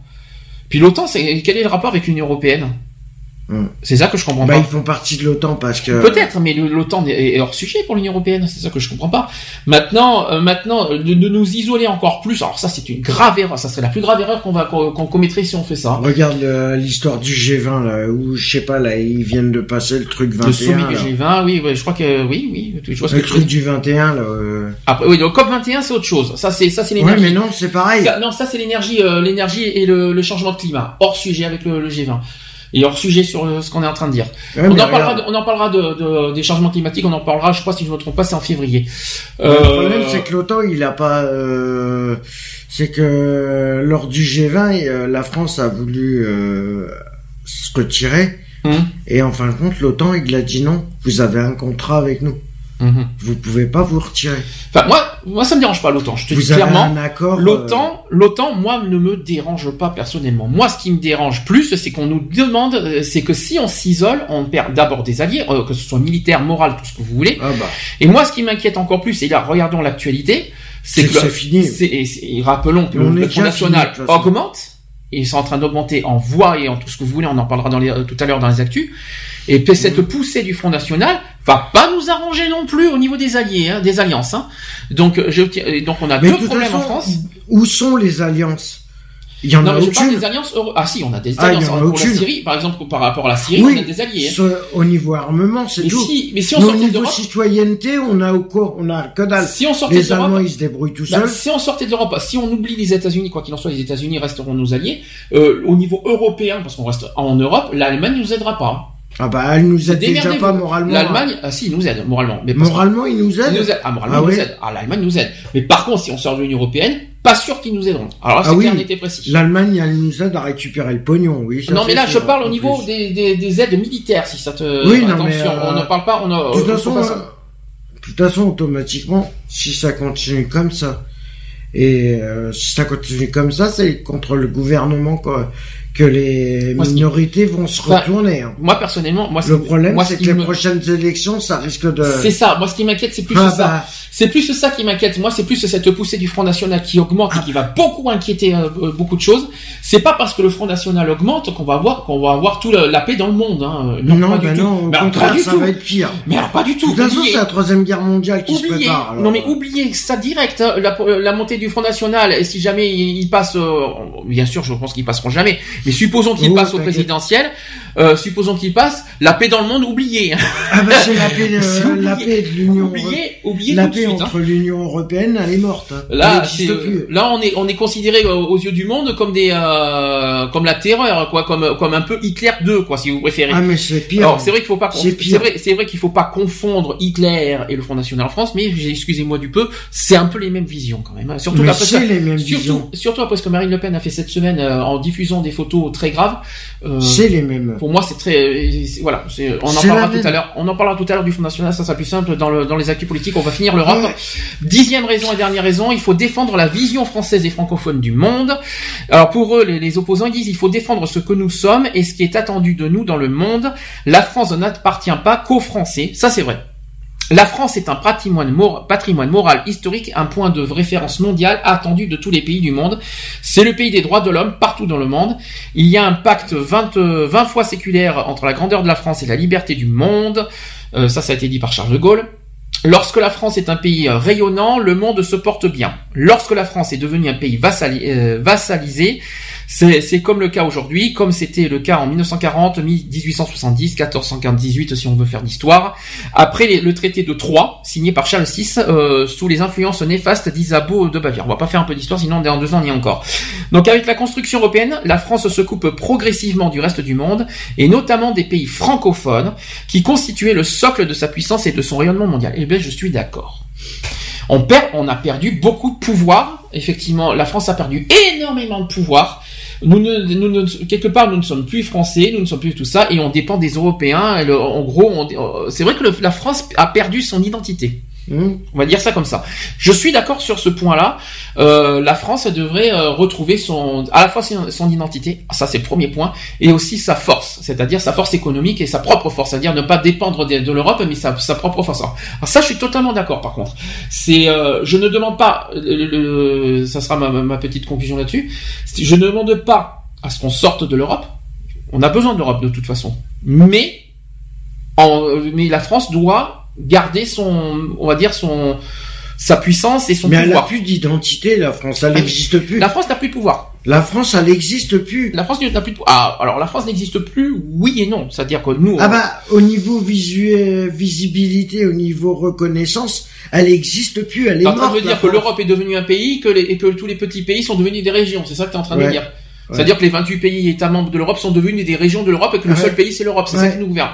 Puis l'OTAN, c'est quel est le rapport avec l'Union européenne? Hum. C'est ça que je comprends Bah, pas. ils font partie de l'OTAN parce que. Peut-être, mais l'OTAN est hors sujet pour l'Union européenne. C'est ça que je comprends pas. Maintenant, euh, maintenant, de, de nous isoler encore plus. Alors ça, c'est une grave erreur. Ça serait la plus grave erreur qu'on va qu'on commettrait si on fait ça. Regarde euh, l'histoire du G20 là, où je sais pas là, ils viennent de passer le truc 21. Le sommet du là. G20, oui, oui, je crois que oui, oui. Je vois ce Le que truc du 21 là. euh. Après, oui, le COP 21, c'est autre chose. Ça, c'est ça, c'est Ouais, l'énergie. mais non, c'est pareil. Ça- non, ça c'est l'énergie, euh, l'énergie et le, le changement de climat. Hors sujet avec le, le G20 et hors sujet sur euh, ce qu'on est en train de dire. Ouais, on, en parlera de- on en parlera de, de- des changements climatiques. On en parlera, je crois, si je ne me trompe pas, c'est en février. Le Euh, problème, c'est que l'OTAN, il a pas. euh, c'est que lors du G20, euh, la France a voulu euh, se retirer. Hum, Et en fin de compte, l'OTAN, il a dit non. Vous avez un contrat avec nous. Hum. Vous pouvez pas vous retirer. Enfin, moi, moi, ça me dérange pas l'OTAN. Je te Vous dis clairement. accord. euh, L'OTAN, l'OTAN, moi, ne me dérange pas personnellement. Moi, ce qui me dérange plus, c'est qu'on nous demande, euh, c'est que si on s'isole, on perd d'abord des alliés, euh, que ce soit militaire, moral, tout ce que vous voulez. Ah bah. Et moi, ce qui m'inquiète encore plus, et là, regardons l'actualité, c'est que, c'est fini. et rappelons que On le, Front fini, National façon. augmente, et ils sont en train d'augmenter en voix et en tout ce que vous voulez, on en parlera dans les, euh, tout à l'heure dans les actus. Et puis, cette poussée du Front National va pas nous arranger non plus au niveau des alliés, hein, des alliances. Hein. Donc, je, tiens- et donc, on a Mais de deux problèmes en France. Où sont les alliances? Il y en Non, a mais je parle aucune. des alliances euro- Ah si, on a des Ah, alliances en a pour aucune. la Syrie, par exemple, par rapport à la Syrie, Oui. on a des alliés. hein. Ce- au niveau armement, c'est tout. si, mais si on sortait niveau d'Europe, citoyenneté, on a On a que dalle. si on sortait Les d'Europe, Allemands, ils se débrouillent tout Bah, seuls. si on sortait de l'Europe, si on oublie les États-Unis, quoi qu'il en soit, les États-Unis resteront nos alliés. Euh, au niveau européen, parce qu'on reste en Europe, l'Allemagne nous aidera pas. Ah bah, elle nous aide déjà pas moralement. L'Allemagne, ah si, ils nous aide moralement. Mais Moralement, ils nous aident. Ah, moralement, Ah oui. nous aident. Ah, l'Allemagne nous aide. Mais par contre, si on sort de l'Union européenne, pas sûr qu'ils nous aideront. Alors là, c'est Ah oui. précis. L'Allemagne, elle nous aide à récupérer le pognon, oui. ça, non, mais là, je parle au niveau des, des, des aides militaires, si ça te. Oui, non, mais, euh, on ne parle pas. On a, De toute euh, façon, faut pas euh, de toute façon, automatiquement, si ça continue comme ça, et euh, si ça continue comme ça, c'est contre le gouvernement quoi, que les Moi, minorités vont se Enfin, retourner. hein. Moi, personnellement, moi, Le problème, ce c'est que les me- prochaines élections, ça risque de... C'est ça. Moi, ce qui m'inquiète, c'est plus Ah ça. bah, C'est plus ça qui m'inquiète. Moi, c'est plus cette poussée du Front National qui augmente Ah. et qui va beaucoup inquiéter euh, euh, beaucoup de choses. C'est pas parce que le Front National augmente qu'on va avoir qu'on va avoir tout la paix dans le monde. Hein. Non, non, pas du bah tout. non, au Mais contraire, pas du ça tout. va être pire. Mais alors pas du De tout. toute façon, c'est la troisième guerre mondiale qui se oubliez, prépare. alors. non mais oubliez ça direct, hein, la, la montée du Front National, et si jamais il, il passe, euh, bien sûr je pense qu'ils passeront jamais, mais supposons qu'il Oh, passe au présidentiel, euh, supposons qu'il passe, la paix dans le monde, oubliez. hein. Ah bah c'est la paix, C'est de, la oublié. paix de l'Union Européenne. oubliez La paix suite. hein. entre l'Union Européenne, elle est morte. hein. Là, n'existe plus. là, on est, on est considéré euh, aux yeux du monde comme des, euh, comme la terreur, quoi, comme, comme un peu Hitler 2, quoi, si vous préférez. Ah mais c'est pire. Alors c'est vrai qu'il faut pas, C'est vrai, c'est vrai qu'il faut pas confondre Hitler et le Front National en France, mais excusez-moi du peu, c'est un peu les mêmes visions quand même. hein. Surtout mais après les mêmes Surtout, visions. surtout après ce que Marine Le Pen a fait cette semaine euh, en diffusant des photos très graves. euh, C'est les mêmes. pour moi, c'est très, voilà, on en parlera tout à l'heure. On en parlera tout à l'heure du Front National, ça sera plus simple dans le, dans les actus politiques. On va finir l'Europe. Ouais. Dixième raison et dernière raison, il faut défendre la vision française et francophone du monde. Alors pour eux, les, les opposants disent il faut défendre ce que nous sommes et ce qui est attendu de nous dans le monde. La France n'appartient pas qu'aux Français, ça c'est vrai. La France est un patrimoine, mor- patrimoine moral historique, un point de référence mondial attendu de tous les pays du monde. C'est le pays des droits de l'homme partout dans le monde. Il y a un pacte 20, euh, 20 fois séculaire entre la grandeur de la France et la liberté du monde. Euh, ça, ça a été dit par Charles de Gaulle. Lorsque la France est un pays euh, rayonnant, le monde se porte bien. Lorsque la France est devenue un pays vassali- vassalisé, c'est comme le cas aujourd'hui, comme c'était le cas en 1940, 1870, 1418 si on veut faire d'histoire. Après le traité de Troyes, signé par Charles VI, euh, sous les influences néfastes d'Isabeau de Bavière. On va pas faire un peu d'histoire, sinon dans deux ans on y encore. Donc avec la construction européenne, la France se coupe progressivement du reste du monde, et notamment des pays francophones, qui constituaient le socle de sa puissance et de son rayonnement mondial. Eh bien, je suis d'accord. On perd, on a perdu beaucoup de pouvoir. Effectivement, la France a perdu énormément de pouvoir. Nous ne, nous quelque part, nous ne sommes plus français, nous ne sommes plus tout ça, et on dépend des Européens. Et en gros, euh, c'est vrai que la France a perdu son identité. Hum. On va dire ça comme ça. Je suis d'accord sur ce point-là. Euh, la France elle devrait euh, retrouver son, à la fois son, identité, ça c'est le premier point, et aussi sa force, c'est-à-dire sa force économique et sa propre force, c'est-à-dire ne pas dépendre de, l'Europe, mais sa, sa propre force. Alors ça, je suis totalement d'accord. Par contre, c'est, euh, je ne demande pas, le- le- ça sera ma, ma petite conclusion là-dessus. Je ne demande pas à ce qu'on sorte de l'Europe. On a besoin de l'Europe de toute façon. Mais, en- mais la France doit garder son, on va dire son, sa puissance et son Mais elle a pouvoir. plus d'identité, la France, elle Ah, n'existe plus. La France n'a plus de pouvoir. La France, elle n'existe plus. La France n'a plus de pouvoir. Ah, alors la France n'existe plus, oui et non. C'est-à-dire que nous, Ah bah, au niveau visuel, visibilité, au niveau reconnaissance, elle n'existe plus, elle est T'es en train de morte. la dire que l'Europe est devenue un pays que les, et que tous les petits pays sont devenus des régions. C'est ça que tu es en train de Ouais. dire. C'est-à-dire que les 28 pays États membres de l'Europe sont devenus des régions de l'Europe et que le seul pays c'est l'Europe. C'est ça qui nous gouverne.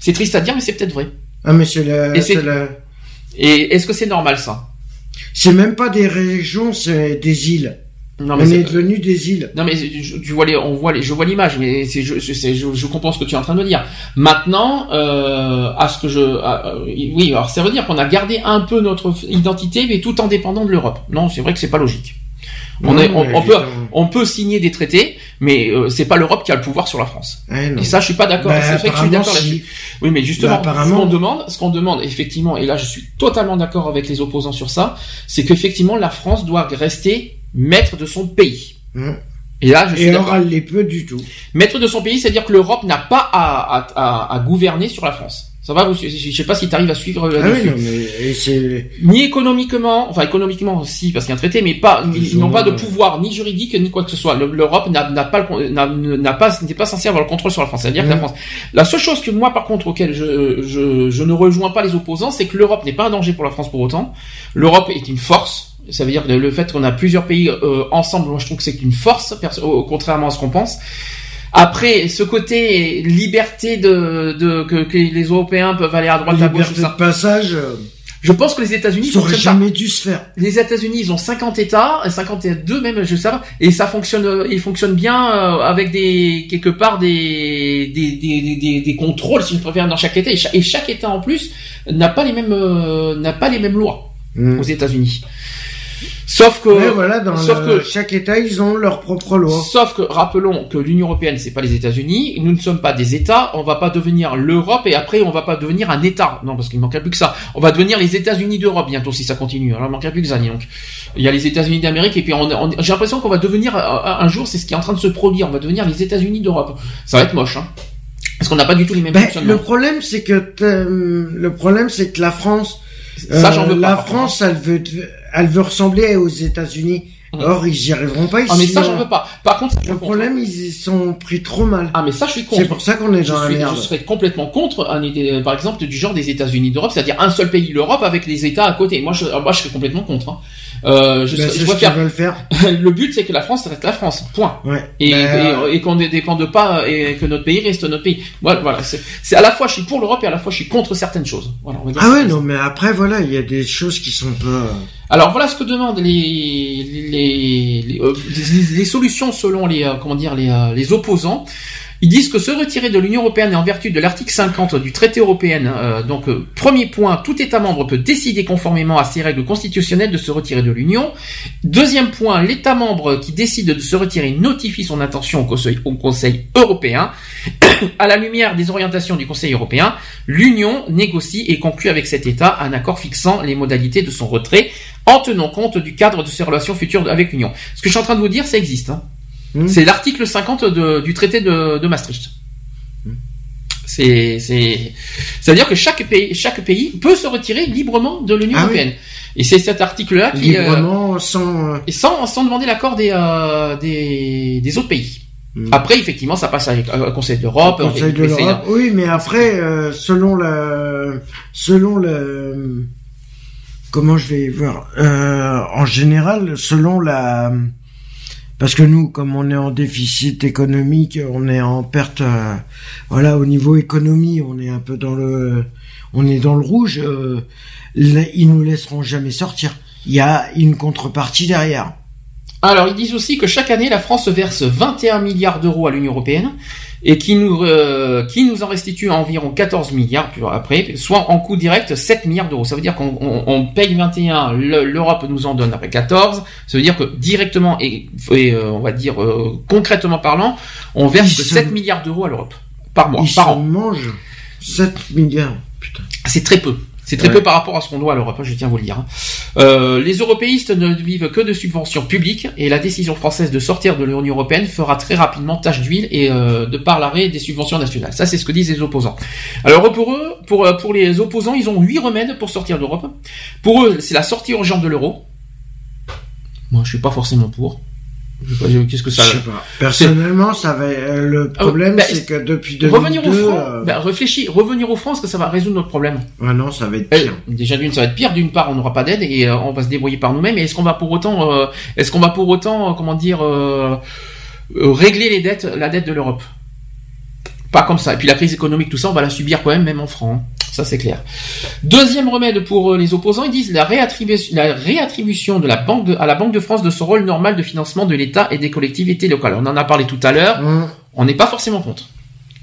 C'est triste à dire, mais c'est peut-être vrai. Ah mais c'est la, Et c'est- c'est la- Et est-ce que c'est normal ça? C'est même pas des régions, c'est des îles. Non mais On c'est- est devenu des îles. Non mais je- tu vois les, on voit les, je vois l'image, mais c'est, je, je, je, je comprends ce que tu es en train de me dire. Maintenant, euh, à ce que je, à- euh, oui, alors ça veut dire qu'on a gardé un peu notre identité, mais tout en dépendant de l'Europe. Non, c'est vrai que c'est pas logique. On, Non, est, on, mais on peut, évidemment. on peut signer des traités, mais euh, c'est pas l'Europe qui a le pouvoir sur la France. Eh. Et ça, je suis pas d'accord. Bah, c'est vrai que je suis apparemment, d'accord si. là-dessus. Oui, mais justement, Bah, apparemment. ce qu'on demande, ce qu'on demande, effectivement, et là, je suis totalement d'accord avec les opposants sur ça, c'est qu'effectivement, la France doit rester maître de son pays. Hum. Et là, je suis Et peu du tout. Maître de son pays, c'est-à-dire que l'Europe n'a pas à, à, à, à gouverner sur la France. Ça va, vous, je sais pas si tu arrives à suivre euh, Ah oui, non, mais. Ni économiquement, enfin économiquement aussi, parce qu'il y a un traité, mais pas, ils Ils n'ont ont, pas de euh, pouvoir ni juridique ni quoi que ce soit. Le- L'Europe n'a pas, n'a pas, n'est pas censée avoir le contrôle sur la France. C'est-à-dire que la. France. La seule chose que moi, par contre, auquel je, je, je ne rejoins pas les opposants, c'est que l'Europe n'est pas un danger pour la France pour autant. L'Europe est une force. Ça veut dire que le fait qu'on a plusieurs pays euh, ensemble, moi je trouve que c'est une force, contrairement à ce qu'on pense. Après, ce côté liberté de, de que, que les Européens peuvent aller à droite, à gauche, tout Liberté de ça. passage, Je pense que les États-Unis ça aurait pas. jamais dû se faire. Les États-Unis, ils ont 50 États, 52 même, je sais pas, et ça fonctionne, ils fonctionnent bien euh, avec des quelque part des des, des, des, contrôles, si je préfère, dans chaque État. Et chaque, et chaque État en plus n'a pas les mêmes euh, n'a pas les mêmes lois Hum. aux États-Unis. Sauf que Ouais, voilà, dans sauf le- que chaque État, ils ont leur propre loi. Sauf que rappelons que l'Union européenne c'est pas les États-Unis, nous ne sommes pas des États, on va pas devenir l'Europe et après on va pas devenir un État. Non parce qu'il manquerait plus que ça. On va devenir les États-Unis d'Europe bientôt si ça continue. Alors il manquerait plus que ça donc. Il y a les États-Unis d'Amérique et puis on, on- j'ai l'impression qu'on va devenir euh, un jour c'est ce qui est en train de se produire, on va devenir les États-Unis d'Europe. Ça va être moche hein. Parce qu'on n'a pas du tout les mêmes Ben, fonctionnements. le problème, c'est que t'as- le problème, c'est que la France, Ça j'en euh, veux pas. la contre. France, elle veut, elle veut ressembler aux États-Unis. Mhm. Or, ils y arriveront pas. Ah mais ça j'en veux pas. Par contre, je Le contre. problème, ils sont pris trop mal. Ah mais ça je suis contre. C'est pour ça qu'on est je, dans la suis, merde. je serais complètement contre un idée, par exemple du genre des États-Unis d'Europe, c'est-à-dire un seul pays l'Europe avec les États à côté. Moi je, moi je serais complètement contre. hein. Euh, je, Ben, je préfère. veulent faire. le but c'est que la France reste la France. Point. Ouais. Et, Ben, et, et qu'on ne dépende pas et que notre pays reste notre pays. Voilà, voilà. C'est à la fois je suis pour l'Europe et à la fois je suis contre certaines choses. Voilà. On va dire Ah ouais, non, mais après, voilà, il y a des choses qui sont pas... Alors voilà ce que demandent les les les, euh, les- les solutions selon les euh, comment dire les euh, les opposants. Ils disent que se retirer de l'Union européenne et en vertu de l'article 50 du traité européen, euh, donc euh, premier point, tout État membre peut décider conformément à ses règles constitutionnelles de se retirer de l'Union. Deuxième point, l'État membre qui décide de se retirer notifie son intention au Conseil, au Conseil européen. à la lumière des orientations du Conseil européen, l'Union négocie et conclut avec cet État un accord fixant les modalités de son retrait en tenant compte du cadre de ses relations futures avec l'Union. Ce que je suis en train de vous dire, ça existe. hein. Hmm. C'est l'article 50 de- du traité de, de Maastricht. C'est, c'est, c'est-à-dire que chaque pays, chaque pays peut se retirer librement de l'Union Ah oui. européenne. Et c'est cet article-là qui, euh, Librement, sans... euh, et sans, sans demander l'accord des, euh, des, des autres pays. Hmm. Après, effectivement, ça passe avec euh, Conseil d'Europe. Conseil on de l'Europe. Oui, mais après, euh, selon la, selon le, comment je vais voir, euh, en général, selon la, parce que nous, comme on est en déficit économique, on est en perte, euh, voilà, au niveau économie, on est un peu dans le, on est dans le rouge. euh, là, ils nous laisseront jamais sortir. Il y a une contrepartie derrière. Alors, ils disent aussi que chaque année, la France verse 21 milliards d'euros à l'Union européenne et qui nous, euh, qui nous en restitue environ 14 milliards après, soit en coût direct 7 milliards d'euros. Ça veut dire qu'on on, on paye 21, le- l'Europe nous en donne après 14. Ça veut dire que directement et, et, euh, on va dire euh, concrètement parlant, on verse Ils 7 se- milliards d'euros à l'Europe par mois, Ils par se an. mangent 7 milliards. Putain. C'est très peu. C'est très Ouais. peu par rapport à ce qu'on doit à l'Europe, hein, je tiens à vous le dire. hein. Euh, les européistes ne vivent que de subventions publiques et la décision française de sortir de l'Union européenne fera très rapidement tache d'huile et euh, de par l'arrêt des subventions nationales. Ça, c'est ce que disent les opposants. Alors pour eux, pour, euh, pour les opposants, ils ont huit remèdes pour sortir d'Europe. Pour eux, c'est la sortie urgente de l'euro. Moi, je suis pas forcément pour. Qu'est-ce que ça Je sais pas. Personnellement, ça va. euh, le problème, bah, c'est que depuis 2002, Revenir au franc, euh, ben, réfléchis, revenir au franc, est-ce que ça va résoudre notre problème ouais, non, ça va être Eh, pire. Déjà d'une, ça va être pire. D'une part, on n'aura pas d'aide et euh, on va se débrouiller par nous-mêmes. Et est-ce qu'on va pour autant, euh, est-ce qu'on va pour autant, euh, comment dire, euh, euh, régler les dettes, la dette de l'Europe? Pas comme ça. Et puis la crise économique, tout ça, on va la subir quand même, même en francs. Ça c'est clair. Deuxième remède pour euh, les opposants, ils disent la réattribution, la réattribution de la banque de- à la Banque de France de son rôle normal de financement de l'État et des collectivités locales. On en a parlé tout à l'heure. Hum. On n'est pas forcément contre.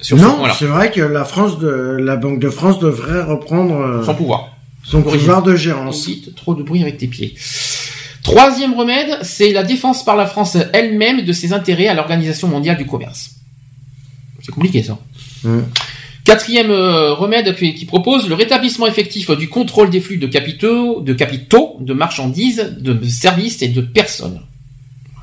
Sur Non, c'est vrai que la France, de, la Banque de France devrait reprendre euh, Son pouvoir. son pouvoir de gérance. Trop de bruit avec tes pieds. Troisième remède, c'est la défense par la France elle-même de ses intérêts à l'Organisation mondiale du commerce. C'est compliqué ça. Mm. Quatrième euh, remède qui, propose le rétablissement effectif du contrôle des flux de capitaux, de capitaux, de marchandises, de services et de personnes.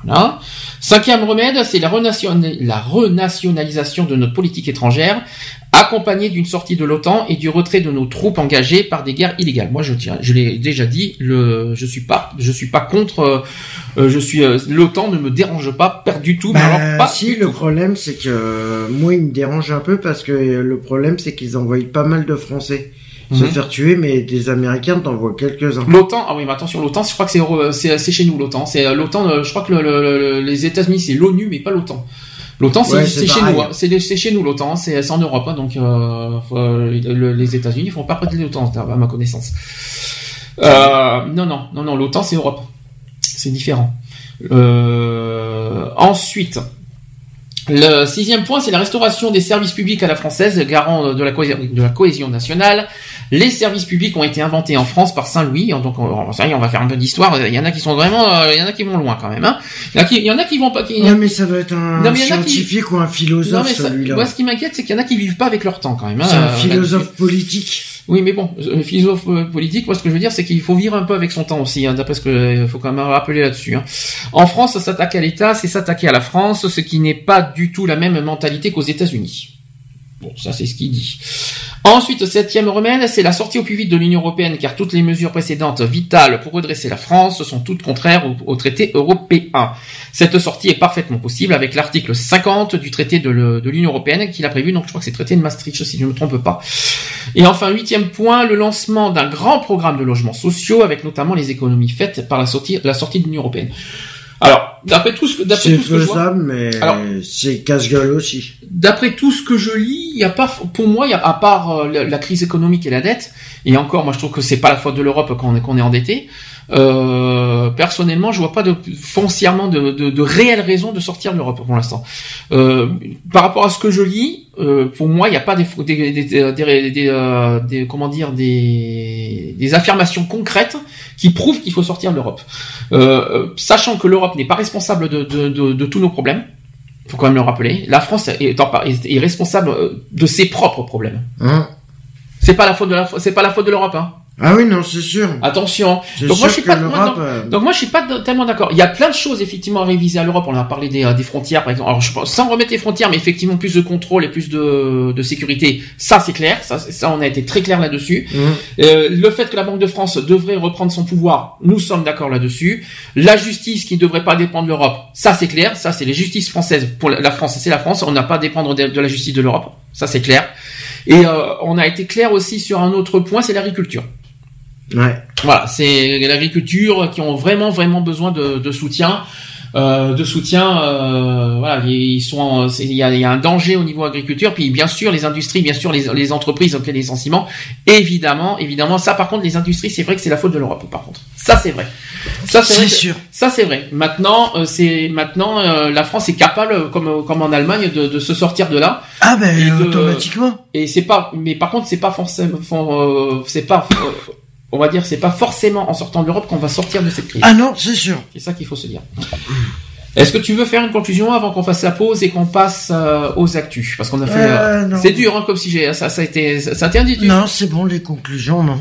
Voilà. Cinquième remède, c'est la, renation- la renationalisation de notre politique étrangère, accompagnée d'une sortie de l'OTAN et du retrait de nos troupes engagées par des guerres illégales. Moi, je tiens, je l'ai déjà dit, le, je suis pas, je suis pas contre, euh, euh, je suis, euh, l'OTAN ne me dérange pas, pas du tout, mais Bah, alors pas si, le tout. problème, c'est que euh, moi, il me dérange un peu parce que le problème, c'est qu'ils envoient pas mal de Français se Mhm. faire tuer, mais des Américains t'envoient quelques-uns. L'OTAN, ah oui, mais attention, l'OTAN, je crois que c'est, chez nous, l'OTAN. C'est euh, l'OTAN, euh, je crois que le, le- le- les États-Unis, c'est l'ONU, mais pas l'OTAN. L'OTAN, c'est, Ouais, c'est chez nous, hein. c'est, chez nous l'OTAN, c'est, c'est en Europe, hein, donc euh, le- les États-Unis font pas partie de l'OTAN, à ma connaissance. Euh, non, non, non, non, l'OTAN, c'est Europe, c'est différent. Euh, ensuite, le sixième point, c'est la restauration des services publics à la française, garant de la, cohésion, de la cohésion nationale. Les services publics ont été inventés en France par Saint-Louis, donc on, ça y est, on va faire un peu d'histoire. Il y en a qui sont vraiment, euh, il y en a qui vont loin quand même. Hein. Il, y en a qui, il y en a qui vont pas. Qui, Ouais, mais ça doit être un Non, qui- scientifique ou un non, philosophe, celui-là. moi, ce qui m'inquiète, c'est qu'il y en a qui vivent pas avec leur temps quand même. hein, c'est un euh, philosophe politique. Oui, mais bon, euh, philosophe euh, politique, moi ce que je veux dire, c'est qu'il faut vivre un peu avec son temps aussi, hein, d'après ce que il faut quand même rappeler là-dessus. hein. En France, s'attaquer à l'État, c'est s'attaquer à la France, ce qui n'est pas du tout la même mentalité qu'aux États-Unis. Bon, ça c'est ce qu'il dit. Ensuite, septième remède, c'est la sortie au plus vite de l'Union européenne, car toutes les mesures précédentes vitales pour redresser la France sont toutes contraires au, traité européen. Cette sortie est parfaitement possible avec l'article 50 du traité de l'Union européenne qu'il a prévu, donc je crois que c'est le traité de Maastricht si je ne me trompe pas. Et enfin, huitième point, le lancement d'un grand programme de logements sociaux avec notamment les économies faites par la la sortie de l'Union européenne. Alors, d'après tout ce que, d'après tout ce que je vois, mais c'est casse-gueule aussi. d'après tout ce que je lis, il y a pas, pour moi, il y a, à part euh, la, la crise économique et la dette, et encore, moi je trouve que c'est pas la faute de l'Europe quand on est, qu'on est endetté. Euh, personnellement, je vois pas de, foncièrement de, de, de réelles raisons de sortir de l'Europe pour l'instant. Euh, par rapport à ce que je lis, euh, pour moi, il n'y a pas des, des, des, des, des- des, euh, des- comment dire des, des affirmations concrètes qui prouvent qu'il faut sortir de l'Europe. Euh, euh, sachant que l'Europe n'est pas responsable de, de, de, de tous nos problèmes, faut quand même le rappeler. La France est, en- est, est responsable euh, de ses propres problèmes. Hein? C'est pas la faute de la, c'est pas la faute de l'Europe. Hein. Ah oui, non, c'est sûr. Attention. Donc moi sûr je suis pas, moi, l'Europe, non. donc moi je suis pas tellement d'accord. Il y a plein de choses effectivement à réviser à l'Europe. On a parlé des, euh, des frontières par exemple. Alors je pense- sans remettre les frontières, mais effectivement plus de contrôle et plus de, de sécurité. Ça c'est clair. Ça, ça on a été très clair là-dessus. hum. Euh, le fait que la Banque de France devrait reprendre son pouvoir, nous sommes d'accord là-dessus. La justice qui ne devrait pas dépendre de l'Europe, ça c'est clair. Ça c'est les justices françaises. Pour la la France, c'est la France. On n'a pas à dépendre de, de la justice de l'Europe. Ça c'est clair. Et euh, on a été clair aussi sur un autre point, c'est l'agriculture. Ouais. Voilà, c'est l'agriculture qui ont vraiment vraiment besoin de, de soutien. Euh, de soutien, euh, voilà, ils sont, il y a, il y a un danger au niveau agriculture, puis bien sûr les industries, bien sûr les, les entreprises, donc les licenciements, évidemment, évidemment, ça par contre les industries, c'est vrai que c'est la faute de l'Europe, par contre, ça c'est vrai, ça c'est vrai, sûr. ça c'est vrai. Maintenant, euh, c'est maintenant euh, la France est capable, comme comme en Allemagne, de, de se sortir de là, Ah ben, Et de- automatiquement. et c'est pas, mais par contre, c'est pas forcément, euh, c'est pas, euh, on va dire, c'est pas forcément en sortant de l'Europe qu'on va sortir de cette crise. Ah non, c'est sûr. C'est ça qu'il faut se dire. Est-ce que tu veux faire une conclusion avant qu'on fasse la pause et qu'on passe euh, aux actus? Parce qu'on a fait. Euh, euh, c'est dur, hein, comme si j'ai ça, ça a été, ça, t'a dit. Non, c'est bon, les conclusions, non.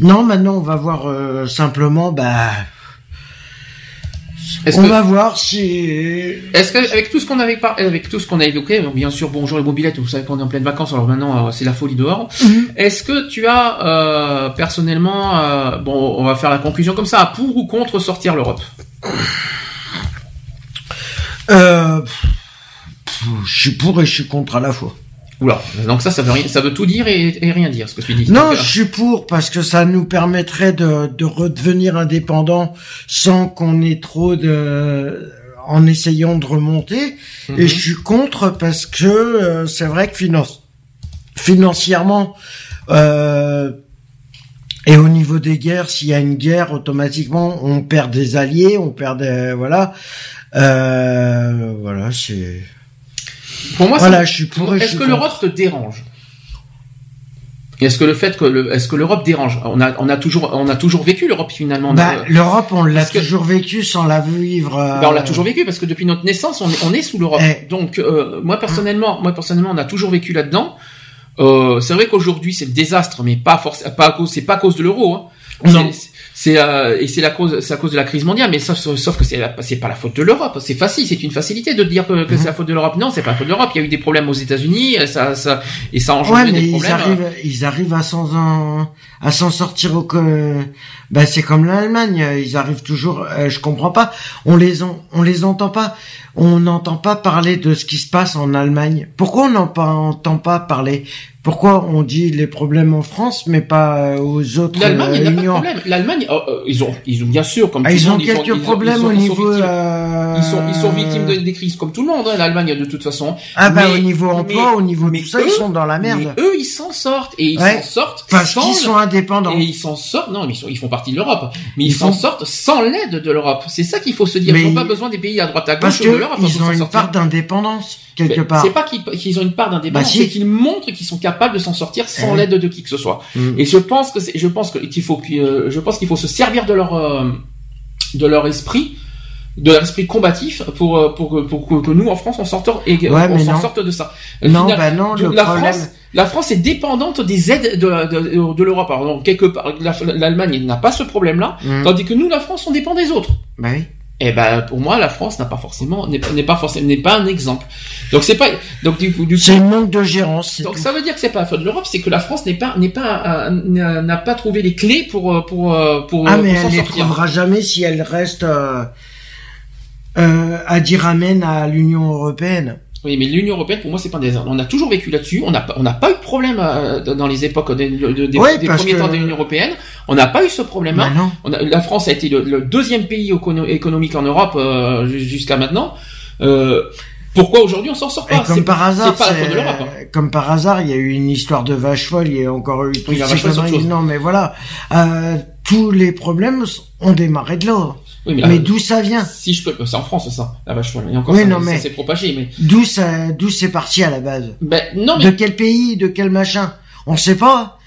Non, maintenant, on va voir euh, simplement, bah... Est-ce On que- va voir si... Est-ce que avec tout ce qu'on avait par... avec tout ce qu'on a évoqué, bien sûr, bonjour les mobilettes, vous savez qu'on est en pleine vacances, alors maintenant euh, c'est la folie dehors. Mhm. Est-ce que tu as euh, personnellement, euh, bon, on va faire la conclusion comme ça, pour ou contre sortir l'Europe? Euh, je suis pour et je suis contre à la fois. Oula, donc ça, ça veut rien, ça veut tout dire et, et rien dire, ce que tu dis. Non, Donc, je suis pour parce que ça nous permettrait de, de redevenir indépendants sans qu'on ait trop de en essayant de remonter. Mhm. Et je suis contre parce que euh, c'est vrai que finance financièrement euh, et au niveau des guerres, s'il y a une guerre, automatiquement on perd des alliés, on perd des voilà. Euh, voilà, c'est Pour moi, voilà, je suis pour. Est-ce que l'Europe te dérange? Est-ce que le fait que le, est-ce que l'Europe dérange? On a, on a toujours, on a toujours vécu l'Europe finalement. Bah, l'Europe, on l'a toujours vécu sans la vivre. euh, Bah, on l'a toujours vécu parce que depuis notre naissance, on est, on est sous l'Europe. Eh. Donc euh, moi personnellement, moi personnellement, on a toujours vécu là-dedans. Euh, c'est vrai qu'aujourd'hui c'est le désastre, mais pas forcément, pas à cause, c'est pas à cause de l'euro. Hein. C'est- euh, et c'est la cause, c'est à cause de la crise mondiale, mais sauf, sauf que c'est c'est pas la faute de l'Europe. C'est facile, c'est une facilité de dire que, que c'est la faute de l'Europe. Non, c'est pas la faute de l'Europe. Il y a eu des problèmes aux États-Unis, ça, ça et ça a engendré Ouais, des ils problèmes. arrivent, ils arrivent à s'en, en- à s'en sortir au que, bah, c'est comme l'Allemagne, ils arrivent toujours, euh, je comprends pas, on les on les entend pas, on n'entend pas parler de ce qui se passe en Allemagne. Pourquoi on n'entend pas parler? Pourquoi on dit les problèmes en France, mais pas euh, aux autres L'Allemagne, il n'y euh, a pas de problème. L'Allemagne, euh, euh, ils ont, ils ont bien sûr, comme Ah, tout ils le ont monde, quelques ils ont- ils problèmes au niveau. victimes. euh, Ils sont, ils sont victimes de- des crises comme tout le monde, hein, l'Allemagne de toute façon. Ah bah Mais- au niveau emploi, mais- au niveau de mais tout ça, ils sont dans la merde. Mais eux, ils s'en sortent et ils Ouais. s'en sortent Parce sans qu'ils sont indépendants. et ils s'en sortent. Non, mais ils, sont- ils font partie de l'Europe, mais ils s'en font- sortent sans l'aide de l'Europe. C'est ça qu'il faut se dire. Ils n'ont pas besoin des pays à droite à Parce gauche pour ils ont une sortir. part d'indépendance quelque Mais part. C'est pas qu'ils ont une part d'indépendance, Bah, si. c'est qu'ils montrent qu'ils sont capables de s'en sortir sans Eh. l'aide de qui que ce soit. Mm. Et je pense que je pense que- qu'il faut, que- euh, je pense qu'il faut se servir de leur, euh, de leur esprit, de leur esprit combatif pour, euh, pour, que- pour que, nous en France on sorte et Ouais, on s'en sorte de ça. Non, Final- bah non, le la problème. France, la France est dépendante des aides de, de, de l'Europe. Alors quelque part, la- l'Allemagne n'a pas ce problème-là, Mm. tandis que nous, la France, on dépend des autres. Bah oui. Et ben pour moi, la France n'a pas forcément n'est pas n'est pas forcément n'est pas un exemple. Donc c'est pas donc du coup du coup C'est un manque de gérance. donc tout. ça veut dire que c'est pas la faute de l'Europe, c'est que la France n'est pas n'est pas euh, n'a pas trouvé les clés pour euh, pour euh, pour, Ah pour mais s'en elle les sortir. trouvera jamais si elle reste euh, euh, à dire amen à l'Union européenne. Oui, mais l'Union européenne pour moi c'est pas des on a toujours vécu là-dessus, on n'a pas on n'a pas eu de problème euh, dans les époques des, de- des- Ouais, des premiers que- temps de l'Union européenne, on n'a pas eu ce problème-là. Bah non. On a- la France a été le, le deuxième pays écono- économique en Europe euh, ju- jusqu'à maintenant. Euh, pourquoi aujourd'hui on s'en sort Et pas comme par hasard, pas la de hein. comme par hasard, il y a eu une histoire de vache folle, il y a encore eu toutes la ces vache folle. Non, mais voilà, euh, tous les problèmes ont démarré de là. Oui, mais, d'où ça vient si je peux, c'est en France ça, la vache folle. Et encore Oui, ça, non, ça s'est propagé, mais D'où ça, d'où c'est parti à la base ben non mais De quel pays, de quel machin On sait pas.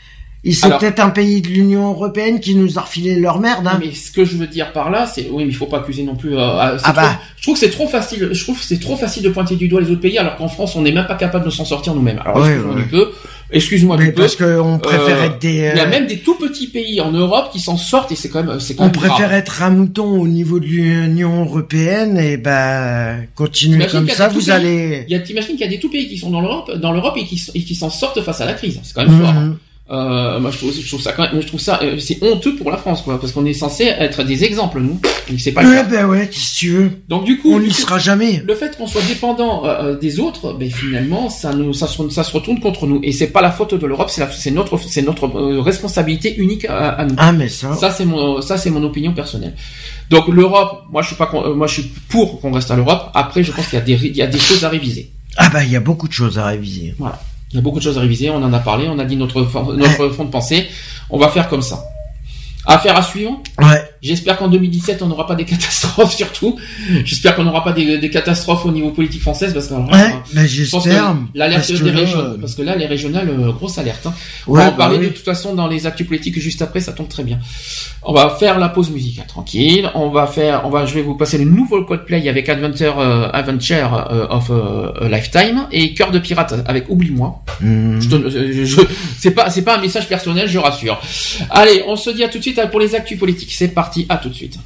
Et c'est peut-être un pays de l'Union européenne qui nous a refilé leur merde. Hein. Mais ce que je veux dire par là, c'est oui, mais il faut pas accuser non plus. euh, Ah trop- bah. Je trouve que c'est trop facile. Je trouve que c'est trop facile de pointer du doigt les autres pays, alors qu'en France, on n'est même pas capable de s'en sortir nous-mêmes. Alors ouais. du peu. Excuse-moi Mais du peu. parce qu'on préfère Euh, être des. Il y a euh, même des tout petits pays en Europe qui s'en sortent et c'est quand même, c'est quand On même préfère grave. être un mouton au niveau de l'Union européenne et ben continuer T'imagines comme ça, vous pays- allez. Il y a, t'imagines qu'il y a des tout pays qui sont dans l'Europe, dans l'Europe et qui, et qui s'en sortent face à la crise. C'est quand même fort. hein. Euh, moi, je trouve, je trouve ça quand même, je trouve ça, euh, c'est honteux pour la France, quoi, parce qu'on est censé être des exemples, nous. Et c'est pas le Ouais, cas. ben ouais, qu'est-ce que tu veux? Donc, du coup, On n'y sera jamais. le fait qu'on soit dépendant euh, euh, des autres, ben finalement, ça nous, ça se, ça se retourne contre nous. Et c'est pas la faute de l'Europe, c'est la- c'est notre, c'est notre euh, responsabilité unique à, à nous. Ah mais ça. Ça c'est mon, ça c'est mon opinion personnelle. Donc l'Europe, moi je suis pas, moi je suis pour qu'on reste à l'Europe. Après, je pense qu'il y a des, il y a des choses à réviser. Ah bah il y a beaucoup de choses à réviser. Il y a beaucoup de choses à réviser. On en a parlé, on a dit notre, fond- notre fond de pensée. On va faire comme ça. Affaire à suivre? Ouais. J'espère qu'en 2017 on n'aura pas des catastrophes surtout. J'espère qu'on n'aura pas des, des catastrophes au niveau politique française parce que Ouais, euh, mais je pense que j'espère. l'alerte des régions, euh, parce que là les régionales euh, grosse alerte. Hein. On Ouais, va en bah parler oui. de toute façon dans les actus politiques juste après, ça tombe très bien. On va faire la pause musicale tranquille. On va faire, on va, je vais vous passer le nouveau Coldplay avec Adventure, euh, Adventure euh, of a Lifetime et Cœur de pirate avec Oublie-moi. Je, donne- je, je- c'est pas, c'est pas un message personnel, je rassure. Allez, on se dit à tout de suite pour les actus politiques. C'est parti, à tout de suite.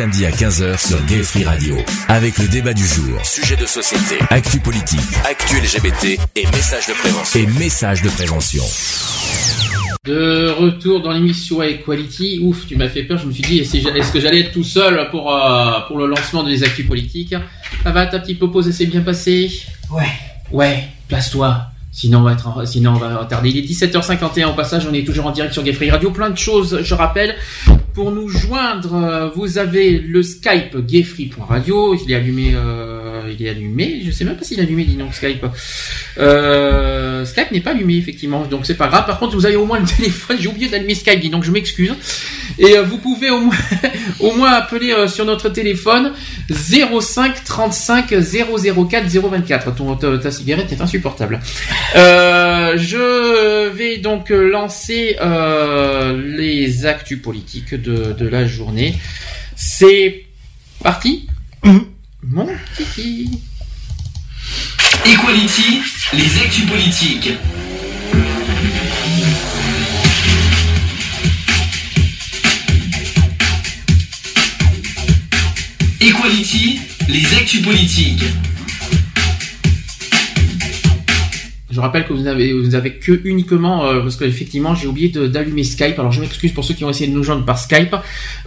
Samedis à 15h sur Gay Free Radio. Avec le débat du jour, sujet de société, actu politique, actu LGBT et messages de prévention. Et messages de prévention. De retour dans l'émission Equality, ouf, tu m'as fait peur, je me suis dit, est-ce que j'allais être tout seul pour, euh, pour le lancement des actus politiques? Ça va, ta petite pause, et c'est bien passé? Ouais. Ouais, place-toi. Sinon on va être, en- sinon on va retarder. Il est 17h51 au passage, on est toujours en direct sur Gay Free Radio. Plein de choses, je rappelle. Pour nous joindre, euh, vous avez le Skype gayfree.radio. Il est allumé, euh, il est allumé. Je sais même pas s'il est allumé, dis donc Skype. Euh, Skype n'est pas allumé effectivement, donc c'est pas grave. Par contre, vous avez au moins le téléphone. J'ai oublié d'allumer Skype, dis donc je m'excuse. Et vous pouvez au moins, au moins appeler sur notre téléphone 05 35 004 024. Ton, ta, cigarette est insupportable. Je vais donc lancer euh, les actus politiques de, de la journée. C'est parti Mon kiki Equality, les actus politiques. Equality, les actus politiques. Je rappelle que vous n'avez vous avez que uniquement euh, parce que effectivement j'ai oublié d'allumer Skype. Alors je m'excuse pour ceux qui ont essayé de nous joindre par Skype.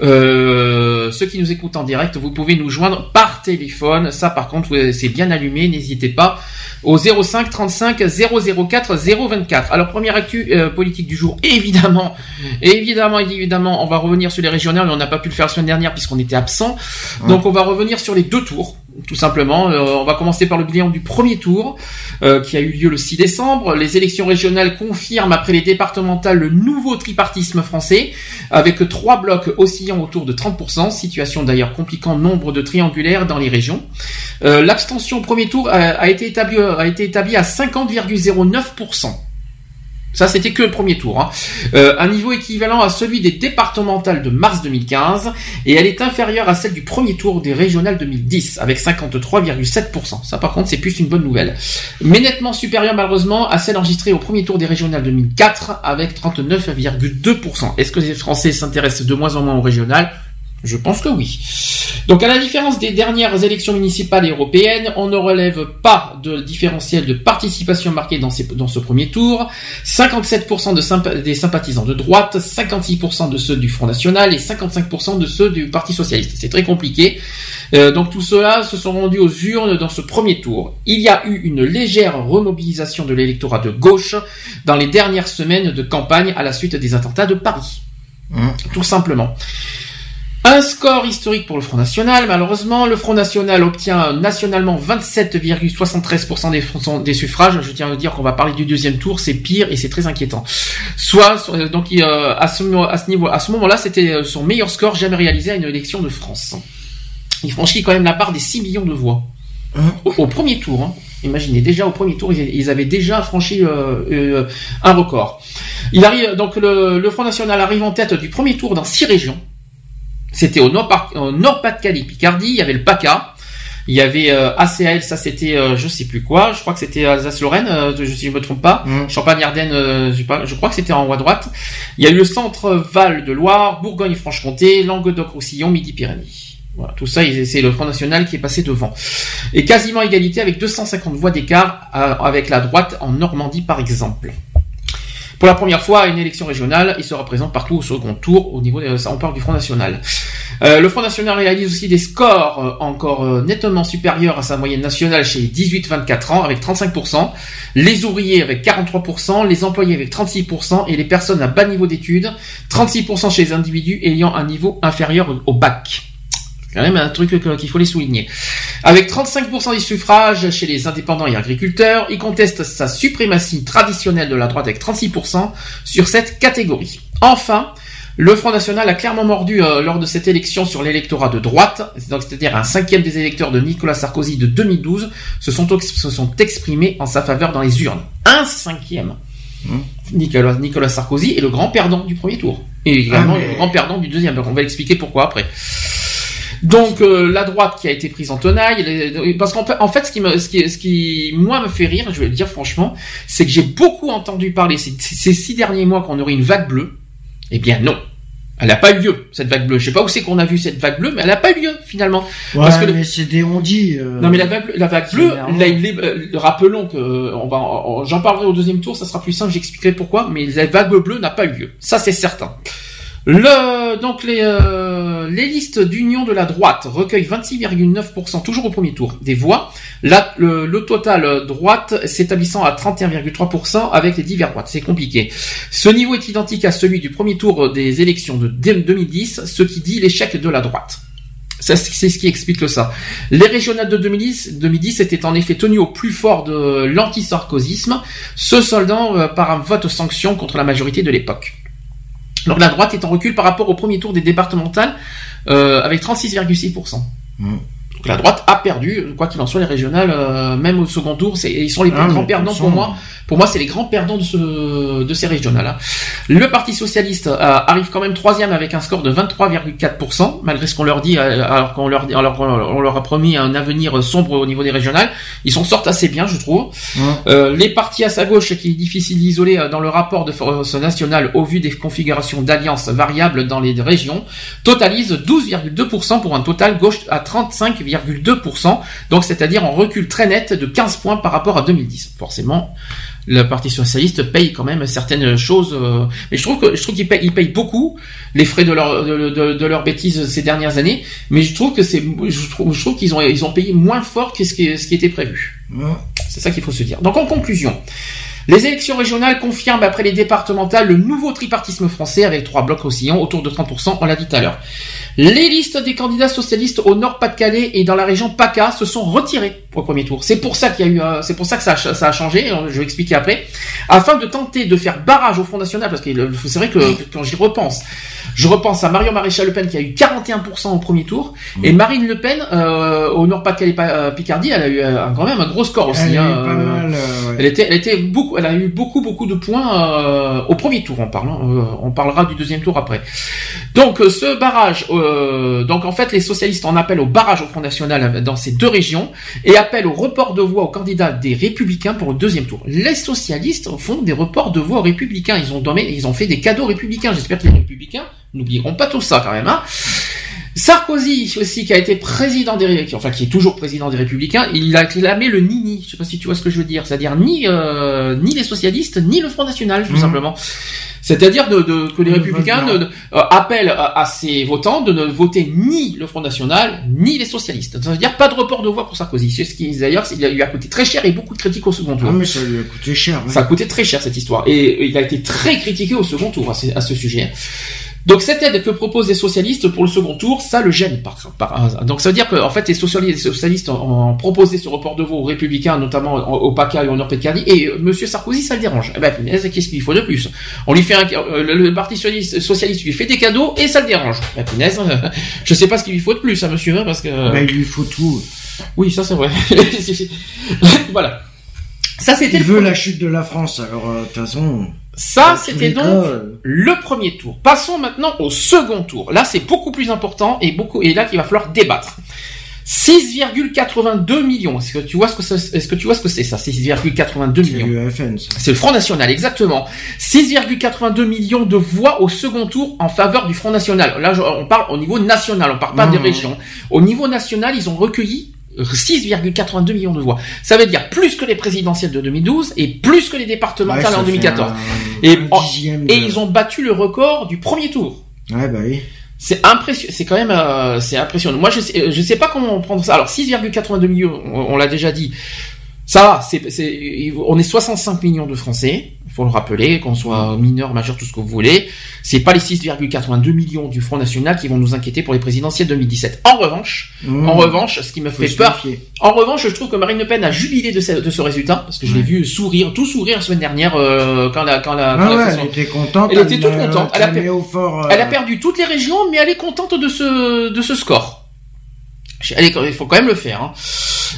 Euh, ceux qui nous écoutent en direct, vous pouvez nous joindre par téléphone. Ça par contre c'est bien allumé. N'hésitez pas au 05 35 004 024. Alors première actu euh, politique du jour, évidemment, évidemment, évidemment, on va revenir sur les régionales. On n'a pas pu le faire la semaine dernière puisqu'on était absent. Donc on va revenir sur les deux tours, tout simplement. Euh, on va commencer par le bilan du premier tour euh, qui a eu lieu le 6 décembre. Les élections régionales confirment après les départementales le nouveau tripartisme français avec trois blocs oscillant autour de 30%, situation d'ailleurs compliquant nombre de triangulaires dans les régions. Euh, L'abstention au premier tour a, été établie a été établie à 50,09%. Ça, c'était que le premier tour. hein. Euh, un niveau équivalent à celui des départementales de mars 2015, et elle est inférieure à celle du premier tour des régionales 2010, avec 53,7%. Ça, par contre, c'est plus une bonne nouvelle. Mais nettement supérieure, malheureusement, à celle enregistrée au premier tour des régionales 2004, avec 39,2%. Est-ce que les Français s'intéressent de moins en moins aux régionales? Je pense que oui. Donc à la différence des dernières élections municipales et européennes, on ne relève pas de différentiel de participation marqué dans, ces- dans ce premier tour. 57% de sympa- des sympathisants de droite, 56% de ceux du Front National et 55% de ceux du Parti Socialiste. C'est très compliqué. Euh, donc tout cela se sont rendus aux urnes dans ce premier tour. Il y a eu une légère remobilisation de l'électorat de gauche dans les dernières semaines de campagne à la suite des attentats de Paris. Tout simplement. Un score historique pour le Front National. Malheureusement, le Front National obtient nationalement 27,73% des, fr- des suffrages. Je tiens à dire qu'on va parler du deuxième tour, c'est pire et c'est très inquiétant. Soit euh, donc euh, à ce, mo- à ce niveau, à ce moment-là, c'était euh, son meilleur score jamais réalisé à une élection de France. Il franchit quand même la part des 6 millions de voix au, au premier tour. hein. Imaginez, déjà au premier tour, ils, ils avaient déjà franchi euh, euh, un record. Il arrive donc le, le Front National arrive en tête du premier tour dans six régions. C'était au Nord- au Nord-Pas-de-Calais, Picardie, il y avait le PACA, il y avait euh, ACAL, ça c'était euh, je sais plus quoi, je crois que c'était Alsace-Lorraine, euh, je- si je me trompe pas, Champagne-Ardenne, euh, je, crois que c'était en haut à droite. Il y a eu le Centre-Val de Loire, Bourgogne-Franche-Comté, Languedoc-Roussillon, Midi-Pyrénées. Voilà, tout ça, c'est le Front National qui est passé devant. Et quasiment égalité avec 250 voix d'écart euh, avec la droite en Normandie par exemple. Pour la première fois à une élection régionale, il se représente partout au second tour au niveau des on parle du Front National. Euh, le Front National réalise aussi des scores euh, encore euh, nettement supérieurs à sa moyenne nationale chez les 18-24 ans avec 35%, les ouvriers avec 43%, les employés avec 36% et les personnes à bas niveau d'études, 36% chez les individus ayant un niveau inférieur au bac. Quand même un truc qu'il faut les souligner. Avec 35% des suffrages chez les indépendants et agriculteurs, il conteste sa suprématie traditionnelle de la droite avec 36% sur cette catégorie. Enfin, le Front National a clairement mordu euh, lors de cette élection sur l'électorat de droite, c'est-à-dire un cinquième des électeurs de Nicolas Sarkozy de 2012 se sont, ex- se sont exprimés en sa faveur dans les urnes. Un cinquième. Nicolas, Nicolas Sarkozy est le grand perdant du premier tour. Et également Ah, mais- le grand perdant du deuxième. Donc on va expliquer pourquoi après. Donc euh, la droite qui a été prise en tenaille, les- parce qu'en fait, en fait, ce qui me, ce qui, ce qui moi me fait rire, je vais le dire franchement, c'est que j'ai beaucoup entendu parler ces, ces six derniers mois qu'on aurait une vague bleue. Eh bien non, elle n'a pas eu lieu cette vague bleue. Je sais pas où c'est qu'on a vu cette vague bleue, mais elle n'a pas eu lieu finalement. Ouais, Parce que le- mais c'est des euh, non mais la vague, bleue- la vague bleue, euh, rappelons que euh, on va, j'en parlerai au deuxième tour, ça sera plus simple, j'expliquerai pourquoi. Mais la vague bleue n'a pas eu lieu, ça c'est certain. Le, donc les, euh, les listes d'union de la droite recueillent 26,9%, toujours au premier tour, des voix. Le, total euh, droite s'établissant à 31,3% avec les divers droites. C'est compliqué. Ce niveau est identique à celui du premier tour des élections de 2010, ce qui dit l'échec de la droite. C'est ce qui explique ça. Les régionales de 2010, 2010 étaient en effet tenues au plus fort de l'antisarkozisme, se soldant euh, par un vote sanction contre la majorité de l'époque. Donc la droite est en recul par rapport au premier tour des départementales euh, avec 36,6%. Donc la droite a perdu, quoi qu'il en soit, les régionales, euh, même au second tour, c'est, ils sont les plus Ah, grands perdants pour moi. Pour moi, c'est les grands perdants de, ce, de ces régionales. hein. Le Parti socialiste euh, arrive quand même troisième avec un score de 23,4%, malgré ce qu'on leur dit, euh, alors qu'on leur, alors qu'on leur a promis un avenir sombre au niveau des régionales. Ils s'en sortent assez bien, je trouve. Euh, les partis à sa gauche, qui est difficile d'isoler dans le rapport de force nationale au vu des configurations d'alliances variables dans les régions, totalisent 12,2% pour un total gauche à 35,2%, donc c'est-à-dire en recul très net de 15 points par rapport à 2010. Forcément, le Parti socialiste paye quand même certaines choses. euh, mais je trouve que je trouve qu'ils payent, beaucoup les frais de leur de, de, de leurs bêtises ces dernières années. Mais je trouve que c'est, je trouve, je trouve qu'ils ont ils ont payé moins fort que ce qui, ce qui était prévu. C'est ça qu'il faut se dire. Donc en conclusion. Les élections régionales confirment après les départementales le nouveau tripartisme français avec trois blocs oscillants autour de 30%, on l'a dit tout à l'heure. Les listes des candidats socialistes au Nord-Pas-de-Calais et dans la région PACA se sont retirées au premier tour. C'est pour ça qu'il y a eu, euh, c'est pour ça que ça a, ch- ça a changé. euh, Je vais expliquer après, afin de tenter de faire barrage au Front National, parce que c'est vrai que, quand j'y repense, je repense à Marion Maréchal Le Pen qui a eu 41% au premier tour, et Marine Le Pen euh, au Nord-Pas-de-Calais Pa- euh, Picardie, elle a eu euh, quand même un gros score aussi. Elle a eu hein, pas euh, mal, ouais. elle était, elle était beaucoup, elle a eu beaucoup, beaucoup de points au premier tour. Hein, euh, on parlera du deuxième tour après. Donc ce barrage, euh, donc en fait les socialistes en appellent au barrage au Front National dans ces deux régions et appellent au report de voix aux candidats des Républicains pour le deuxième tour. Les socialistes font des reports de voix aux Républicains. Ils ont donné, ils ont fait des cadeaux républicains. J'espère que les Républicains n'oublieront pas tout ça quand même. Hein. Sarkozy aussi qui a été président des Ré- qui- enfin qui est toujours président des Républicains, il a clamé le ni-ni. Je sais pas si tu vois ce que je veux dire, c'est-à-dire ni euh, ni les socialistes ni le Front National tout Mhm. simplement. C'est-à-dire de, de- que les Le Républicains ne, euh, appellent à, à ses votants de ne voter ni le Front National ni les socialistes. Ça veut dire pas de report de voix pour Sarkozy. C'est ce qui d'ailleurs il lui a coûté très cher et beaucoup de critiques au second tour. Ah, mais ça lui a coûté cher. ouais. Ça a coûté très cher cette histoire. Et il a été très critiqué au second tour à ce, à ce sujet. Donc cette aide que proposent les socialistes pour le second tour, ça le gêne par, par donc ça veut dire que en fait les socialistes, les socialistes ont, ont proposé ce report de voix aux républicains, notamment au, PACA et au Nord-Pas-de-Calais, et euh, Monsieur Sarkozy ça le dérange. Eh ben punaise, qu'est-ce qu'il faut de plus? On lui fait un, euh, le, le parti socialiste, socialiste lui fait des cadeaux et ça le dérange. Eh ben punaise, je sais pas ce qu'il lui faut de plus à Monsieur, hein, parce que Bah, il lui faut tout. oui ça c'est vrai. voilà. Ça c'était Il veut la chute de la France, alors euh, de toute façon. Ça, tous c'était donc le premier tour. Passons maintenant au second tour. Là, c'est beaucoup plus important et beaucoup et là qu'il va falloir débattre. 6,82 millions. Est-ce que tu vois ce que c'est, est-ce que tu vois ce que c'est ça 6,82 C'est millions? le FN, ça. C'est le Front National, exactement. 6,82 millions de voix au second tour en faveur du Front National. Là, on parle au niveau national, on parle pas des régions. Au niveau national, ils ont recueilli 6,82 millions de voix. Ça veut dire plus que les présidentielles de 2012 et plus que les départementales en fait 2014. un- Et, un ils ont battu le record du premier tour. Ouais, bah oui. C'est impressionnant. C'est quand même, euh, c'est impressionnant. Moi, je sais, je sais pas comment on prend ça. Alors, 6,82 millions, on, on l'a déjà dit. Ça va, c'est, on est 65 millions de Français. Faut le rappeler, qu'on soit mineur, majeur, tout ce que vous voulez. C'est pas les 6,82 millions du Front National qui vont nous inquiéter pour les présidentielles 2017. En revanche, Mmh. en revanche, ce qui me fait peur, en revanche, je trouve que Marine Le Pen a jubilé de ce, de ce résultat parce que je l'ai vu sourire, tout sourire la semaine dernière euh, quand la, quand la, quand Ah la ouais, façon- elle était contente. Elle était toute contente. Elle a per- fort, euh, elle a perdu toutes les régions, mais elle est contente de ce, de ce score. Il faut quand même le faire. Hein.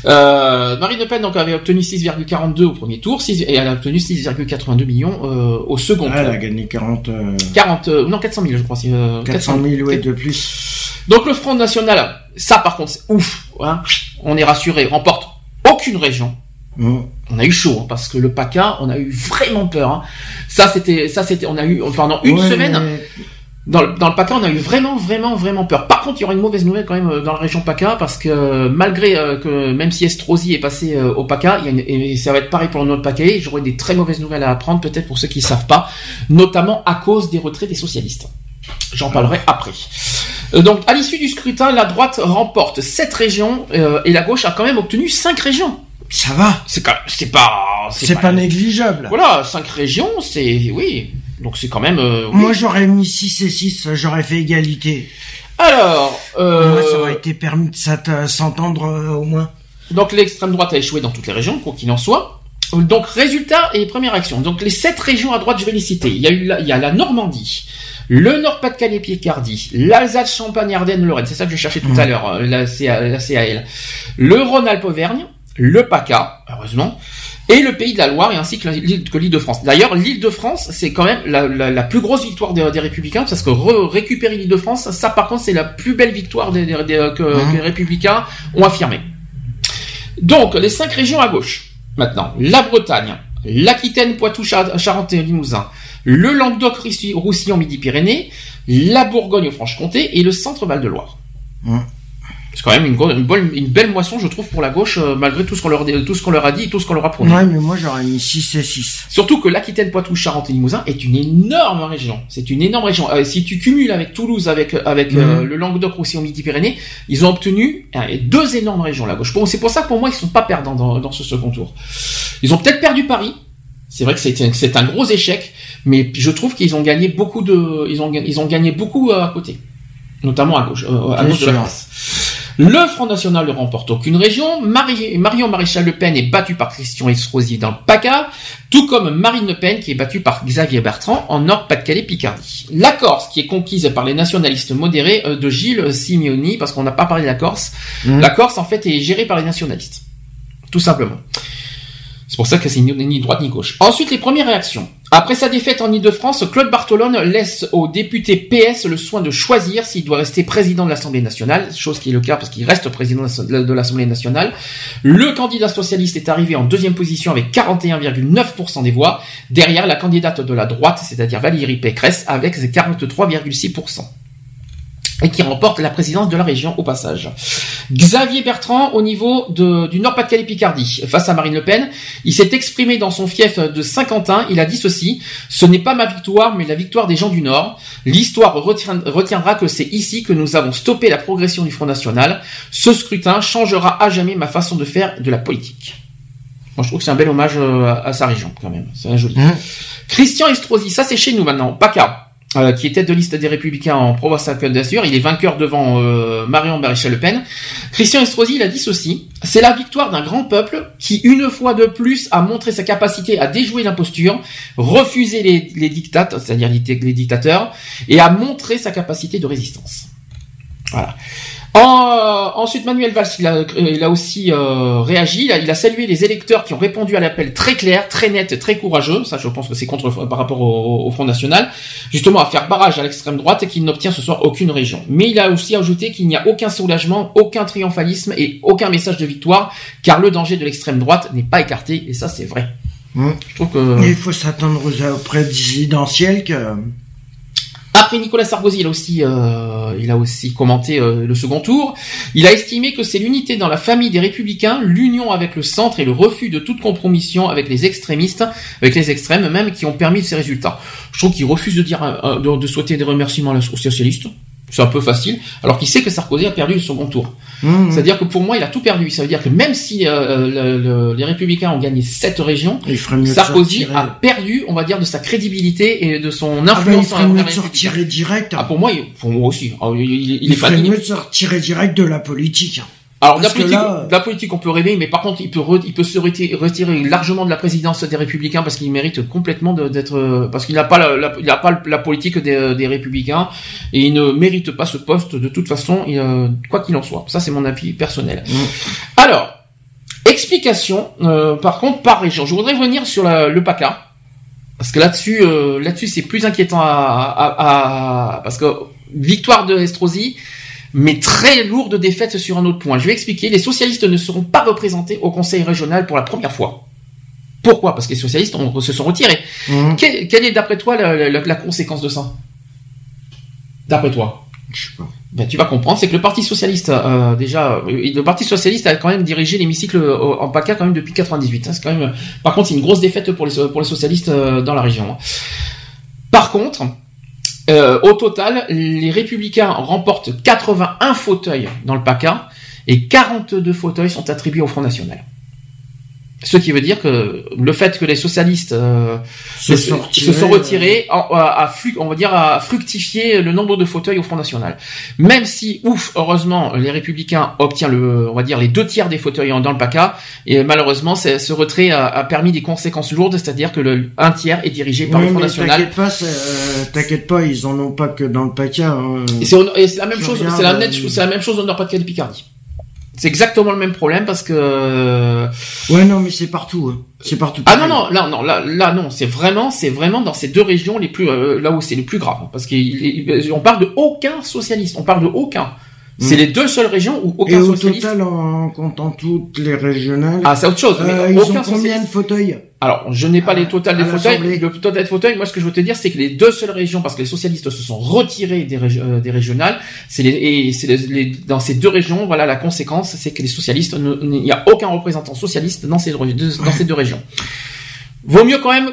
Euh, Marine Le Pen donc avait obtenu 6,42 au premier tour, 6 et elle a obtenu 6,82 millions euh, au second Elle a tour. gagné 40, euh, 40, euh, non 400 000 je crois. c'est, euh, 400 000 ouais, de plus. Donc le Front National, ça par contre c'est ouf. Hein. On est rassuré, remporte aucune région. Mmh. On a eu chaud hein, parce que le PACA, on a eu vraiment peur. Hein. Ça c'était, ça c'était, on a eu pendant une Ouais, semaine. mais- Dans le, dans le PACA, on a eu vraiment, vraiment, vraiment peur. Par contre, il y aura une mauvaise nouvelle quand même euh, dans la région PACA, parce que euh, malgré euh, que même si Estrosi est passé euh, au PACA, il y a une- et ça va être pareil pour le nord PACA, j'aurai des très mauvaises nouvelles à apprendre, peut-être pour ceux qui ne savent pas, notamment à cause des retraits des socialistes. J'en parlerai après. Donc, à l'issue du scrutin, la droite remporte 7 régions euh, et la gauche a quand même obtenu 5 régions. Ça va. C'est quand c'est pas C'est pas négligeable. Voilà, 5 régions, c'est oui. Donc c'est quand même euh, oui. Moi, j'aurais mis 6 et 6, j'aurais fait égalité. Alors, euh, Moi, ça aurait été permis de s'at- s'entendre euh, au moins. Donc l'extrême droite a échoué dans toutes les régions, quoi qu'il en soit. Donc résultat et première action. Donc les sept régions à droite, je vais les citer. Il y a eu la, il y a la Normandie, le Nord-Pas-de-Calais, Picardie, l'Alsace, Champagne, Ardennes, Lorraine. C'est ça que je cherchais tout à l'heure, euh, la, CA la CAL. Le Rhône-Alpes, Auvergne, le PACA, heureusement, et le Pays de la Loire et ainsi que l'île que l'Île-de-France. D'ailleurs, l'Île-de-France, c'est quand même la, la- la plus grosse victoire des, des Républicains parce que re- récupérer l'Île-de-France, ça par contre, c'est la plus belle victoire des, des- des- que, que les Républicains ont affirmé. Donc, les cinq régions à gauche. Maintenant, la Bretagne, l'Aquitaine, Poitou, Char- Charente et Limousin, le Languedoc, Russi- Roussillon, Midi-Pyrénées, la Bourgogne, Franche-Comté et le Centre Val-de-Loire. Hum. C'est quand même une, bonne- une belle moisson, je trouve, pour la gauche, euh, malgré tout ce qu'on leur, tout ce qu'on leur a dit et tout ce qu'on leur a promis. Ouais, mais moi j'aurais mis 6 et 6. Surtout que l'Aquitaine, Poitou, Charente et Limousin est une énorme région. C'est une énorme région. Euh, si tu cumules avec Toulouse, avec avec euh, Mhm. le Languedoc aussi au Midi-Pyrénées, ils ont obtenu euh, deux énormes régions la gauche. Bon, c'est pour ça que pour moi ils sont pas perdants dans, dans ce second tour. Ils ont peut-être perdu Paris. C'est vrai que c'est un- gros échec, mais je trouve qu'ils ont gagné beaucoup de ils ont ils ont gagné beaucoup à côté, notamment à gauche euh, à gauche de la. France. Le Front National ne remporte aucune région. Marie- Marion Maréchal Le Pen est battue par Christian Estrosi dans le PACA, tout comme Marine Le Pen qui est battue par Xavier Bertrand en Nord-Pas-de-Calais-Picardie. La Corse qui est conquise par les nationalistes modérés euh, de Gilles Simeoni, parce qu'on n'a pas parlé de la Corse. Mhm. La Corse en fait est gérée par les nationalistes. Tout simplement. C'est pour ça que c'est ni, droite ni gauche. Ensuite, les premières réactions. Après sa défaite en Ile-de-France, Claude Bartolone laisse au député PS le soin de choisir s'il doit rester président de l'Assemblée nationale, chose qui est le cas parce qu'il reste président de l'Assemblée nationale. Le candidat socialiste est arrivé en deuxième position avec 41,9% des voix, derrière la candidate de la droite, c'est-à-dire Valérie Pécresse, avec 43,6% et qui remporte la présidence de la région au passage. Xavier Bertrand au niveau de- du Nord-Pas-de-Calais-Picardie face à Marine Le Pen, il s'est exprimé dans son fief de Saint-Quentin, il a dit ceci, ce n'est pas ma victoire mais la victoire des gens du Nord. L'histoire retiendra que c'est ici que nous avons stoppé la progression du Front National. Ce scrutin changera à jamais ma façon de faire de la politique. Moi je trouve que c'est un bel hommage euh, à, à sa région quand même, c'est un joli. Mhm. Christian Estrosi, ça c'est chez nous maintenant, PACA, euh, qui est tête de liste des Républicains en Provence-Côte d'Azur. Il est vainqueur devant euh, Marion Maréchal Le Pen. Christian Estrosi, il a dit ceci c'est la victoire d'un grand peuple qui, une fois de plus, a montré sa capacité à déjouer l'imposture, refuser les, les dictates, c'est-à-dire les, les dictateurs, et a montré sa capacité de résistance. Voilà. En, euh, ensuite, Manuel Valls, il a, il a aussi euh, réagi. Il a, il a salué les électeurs qui ont répondu à l'appel très clair, très net, très courageux. Ça, je pense que c'est contre par rapport au, au Front National, justement à faire barrage à l'extrême droite et qu'il n'obtient ce soir aucune région. Mais il a aussi ajouté qu'il n'y a aucun soulagement, aucun triomphalisme et aucun message de victoire, car le danger de l'extrême droite n'est pas écarté. Et ça, c'est vrai. Mhm. Je trouve que Et il faut s'attendre aux, aux présidentielles que. Après Nicolas Sarkozy, il a aussi, euh, commenté euh, le second tour. Il a estimé que c'est l'unité dans la famille des républicains, l'union avec le centre et le refus de toute compromission avec les extrémistes, avec les extrêmes même, qui ont permis ces résultats. Je trouve qu'il refuse de dire, euh, de souhaiter des remerciements aux socialistes. C'est un peu facile, alors qu'il sait que Sarkozy a perdu le second tour. Mhm. C'est-à-dire que pour moi, il a tout perdu. Ça veut dire que même si euh, le- le- les républicains ont gagné mieux de Sarkozy a perdu, on va dire, de sa crédibilité et de son Ah ben, il influence ferait mieux de sortir direct. Ah, pour moi, il- pour moi aussi. Ah, il, il- il il est ferait mieux de sortir direct de la politique. Alors, de la politique, là- la politique, on peut rêver, mais par contre, il peut, re- il peut se retirer, retirer largement de la présidence des Républicains parce qu'il mérite complètement d'être, euh, parce qu'il n'a pas la, la- il n'a pas la politique des, des Républicains et il ne mérite pas ce poste de toute façon, euh, quoi qu'il en soit. Ça, c'est mon avis personnel. Alors, explication, euh, par contre, par région. Je voudrais revenir sur la- le PACA. Parce que là-dessus, euh, là-dessus, c'est plus inquiétant à, à- à- parce que victoire de Estrosi, mais très lourde défaite sur un autre point. Je vais expliquer. Les socialistes ne seront pas représentés au Conseil régional pour la première fois. Pourquoi? Parce que les socialistes ont- se sont retirés. Mhm. Quelle, quelle est d'après toi la, la- la conséquence de ça? D'après toi? Je sais pas. ben, tu vas comprendre, c'est que le Parti socialiste, euh, déjà, euh, le Parti socialiste a quand même dirigé l'hémicycle euh, en PACA quand même depuis 98. hein. c'est quand même, par contre, c'est une grosse défaite pour les pour les socialistes euh, dans la région. hein. Par contre, euh, au total, les Républicains remportent 81 fauteuils dans le PACA et 42 fauteuils sont attribués au Front National. Ce qui veut dire que le fait que les socialistes euh, Se se, sont se sont retirés, en- a, a flu- on va dire, a fructifié le nombre de fauteuils au Front National. Même si, ouf, heureusement, les Républicains obtiennent le, on va dire, les deux tiers des fauteuils dans le PACA, et malheureusement, ce retrait a, a permis des conséquences lourdes, c'est-à-dire que le un tiers est dirigé par Oui, le Front mais National. T'inquiète pas, euh, t'inquiète pas, ils en ont pas que dans le PACA. hein. Et c'est la même chose, c'est la, euh, la même chose au Nord-Pas-de-Calais Picardie. C'est exactement le même problème parce que Ouais, non, mais c'est partout. hein. C'est partout. Ah non non là non là là non c'est vraiment c'est vraiment dans ces deux régions les plus euh, là où c'est le plus grave parce qu'on parle de aucun socialiste on parle de aucun C'est les deux seules régions où aucun Et au socialiste. total, en comptant toutes les régionales, Ah, c'est autre chose. mais euh, ils aucun ont combien socialiste- de fauteuils? Alors, je n'ai pas À- les totales des fauteuils. Le total des fauteuils, moi, ce que je veux te dire, c'est que les deux seules régions, parce que les socialistes se sont retirés des, régi- euh, des régionales, c'est les, et c'est les, les- dans ces deux régions, voilà, la conséquence, c'est que les socialistes, il n'y a aucun représentant socialiste dans ces deux, dans ces deux régions. Vaut mieux quand même,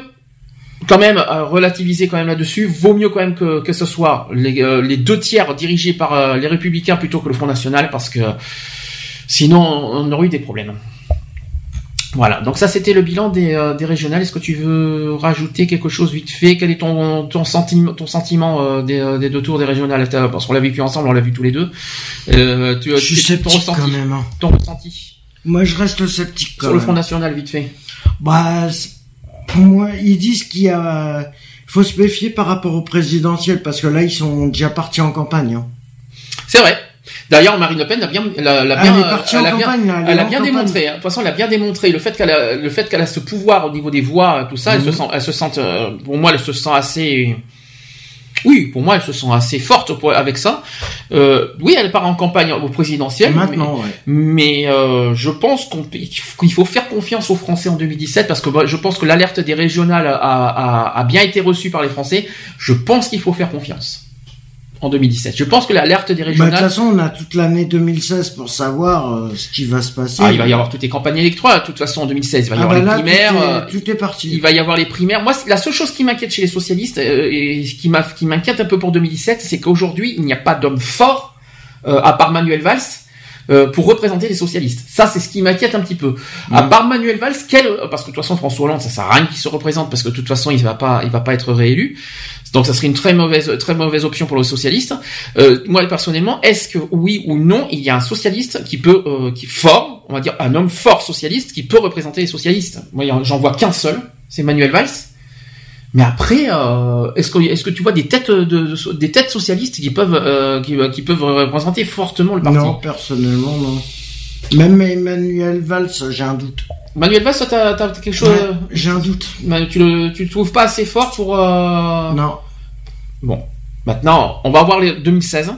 quand même euh, relativiser quand même là-dessus. Vaut mieux quand même que que ce soit les, euh, les deux tiers dirigés par euh, les républicains plutôt que le Front National, parce que sinon on aurait eu des problèmes. Voilà, donc ça c'était le bilan des, euh, des régionales. Est-ce que tu veux rajouter quelque chose vite fait? Quel est ton, ton sentiment, ton sentiment euh, des, euh, des deux tours des régionales? Parce qu'on l'a vécu ensemble, on l'a vu tous les deux. Euh, tu, Je suis tu- ton sceptique ressenti, quand même. hein. ton ressenti? Moi, je reste sceptique quand sur le. Front National, vite fait. Bah, pour moi, ils disent qu'il y a, faut se méfier par rapport au présidentiel parce que là, ils sont déjà partis en campagne. hein. C'est vrai. D'ailleurs, Marine Le Pen l'a bien, l'a, l'a Elle bien, partie elle a bien, là, elle a démontré. hein. De toute façon, elle a bien démontré le fait qu'elle a, le fait qu'elle a ce pouvoir au niveau des voix, tout ça. Elle Mhm. se sent, elle se sent, euh, pour moi, elle se sent assez. Oui, pour moi, elle se sent assez forte pour- avec ça. Euh, oui, elle part en campagne au présidentiel. Maintenant, ouais. Mais euh, je pense qu'on qu'il faut faire confiance aux Français en 2017 parce que je pense que l'alerte des régionales a, a- a bien été reçue par les Français. Je pense qu'il faut faire confiance en 2017. Je pense que l'alerte des Bah, de régionales. toute façon, on a toute l'année 2016 pour savoir euh, ce qui va se passer. Ah, il va y avoir toutes les campagnes électorales, de toute façon, en 2016. Il va y Ah, avoir bah les là, primaires. Tout euh, est, tout est parti. il va y avoir les primaires. Moi, la seule chose qui m'inquiète chez les socialistes euh, et ce qui m'a- qui m'inquiète un peu pour 2017, c'est qu'aujourd'hui, il n'y a pas d'homme fort, euh, à part Manuel Valls, euh, pour représenter les socialistes. Ça, c'est ce qui m'inquiète un petit peu. À Mm. part Manuel Valls, quel, euh, parce que de toute façon, François Hollande, ça sert à rien qu'il se représente parce que de toute façon, il va pas, il va pas être réélu. Donc, ça serait une très mauvaise, très mauvaise option pour les socialistes. Euh, moi, personnellement, est-ce que oui ou non, il y a un socialiste qui peut, euh, qui est fort, on va dire un homme fort socialiste qui peut représenter les socialistes? Moi, j'en vois qu'un seul, c'est Manuel Valls. Mais après, euh, est-ce que est-ce que tu vois des têtes de, de- des têtes socialistes qui peuvent euh, qui, qui peuvent représenter fortement le parti? Non, personnellement, non. Même Emmanuel Valls, j'ai un doute. Manuel Valls, t'as t'as quelque chose Ouais, j'ai un doute. euh, Tu le tu le trouves pas assez fort pour euh, Non. Bon, maintenant, on va voir les 2016.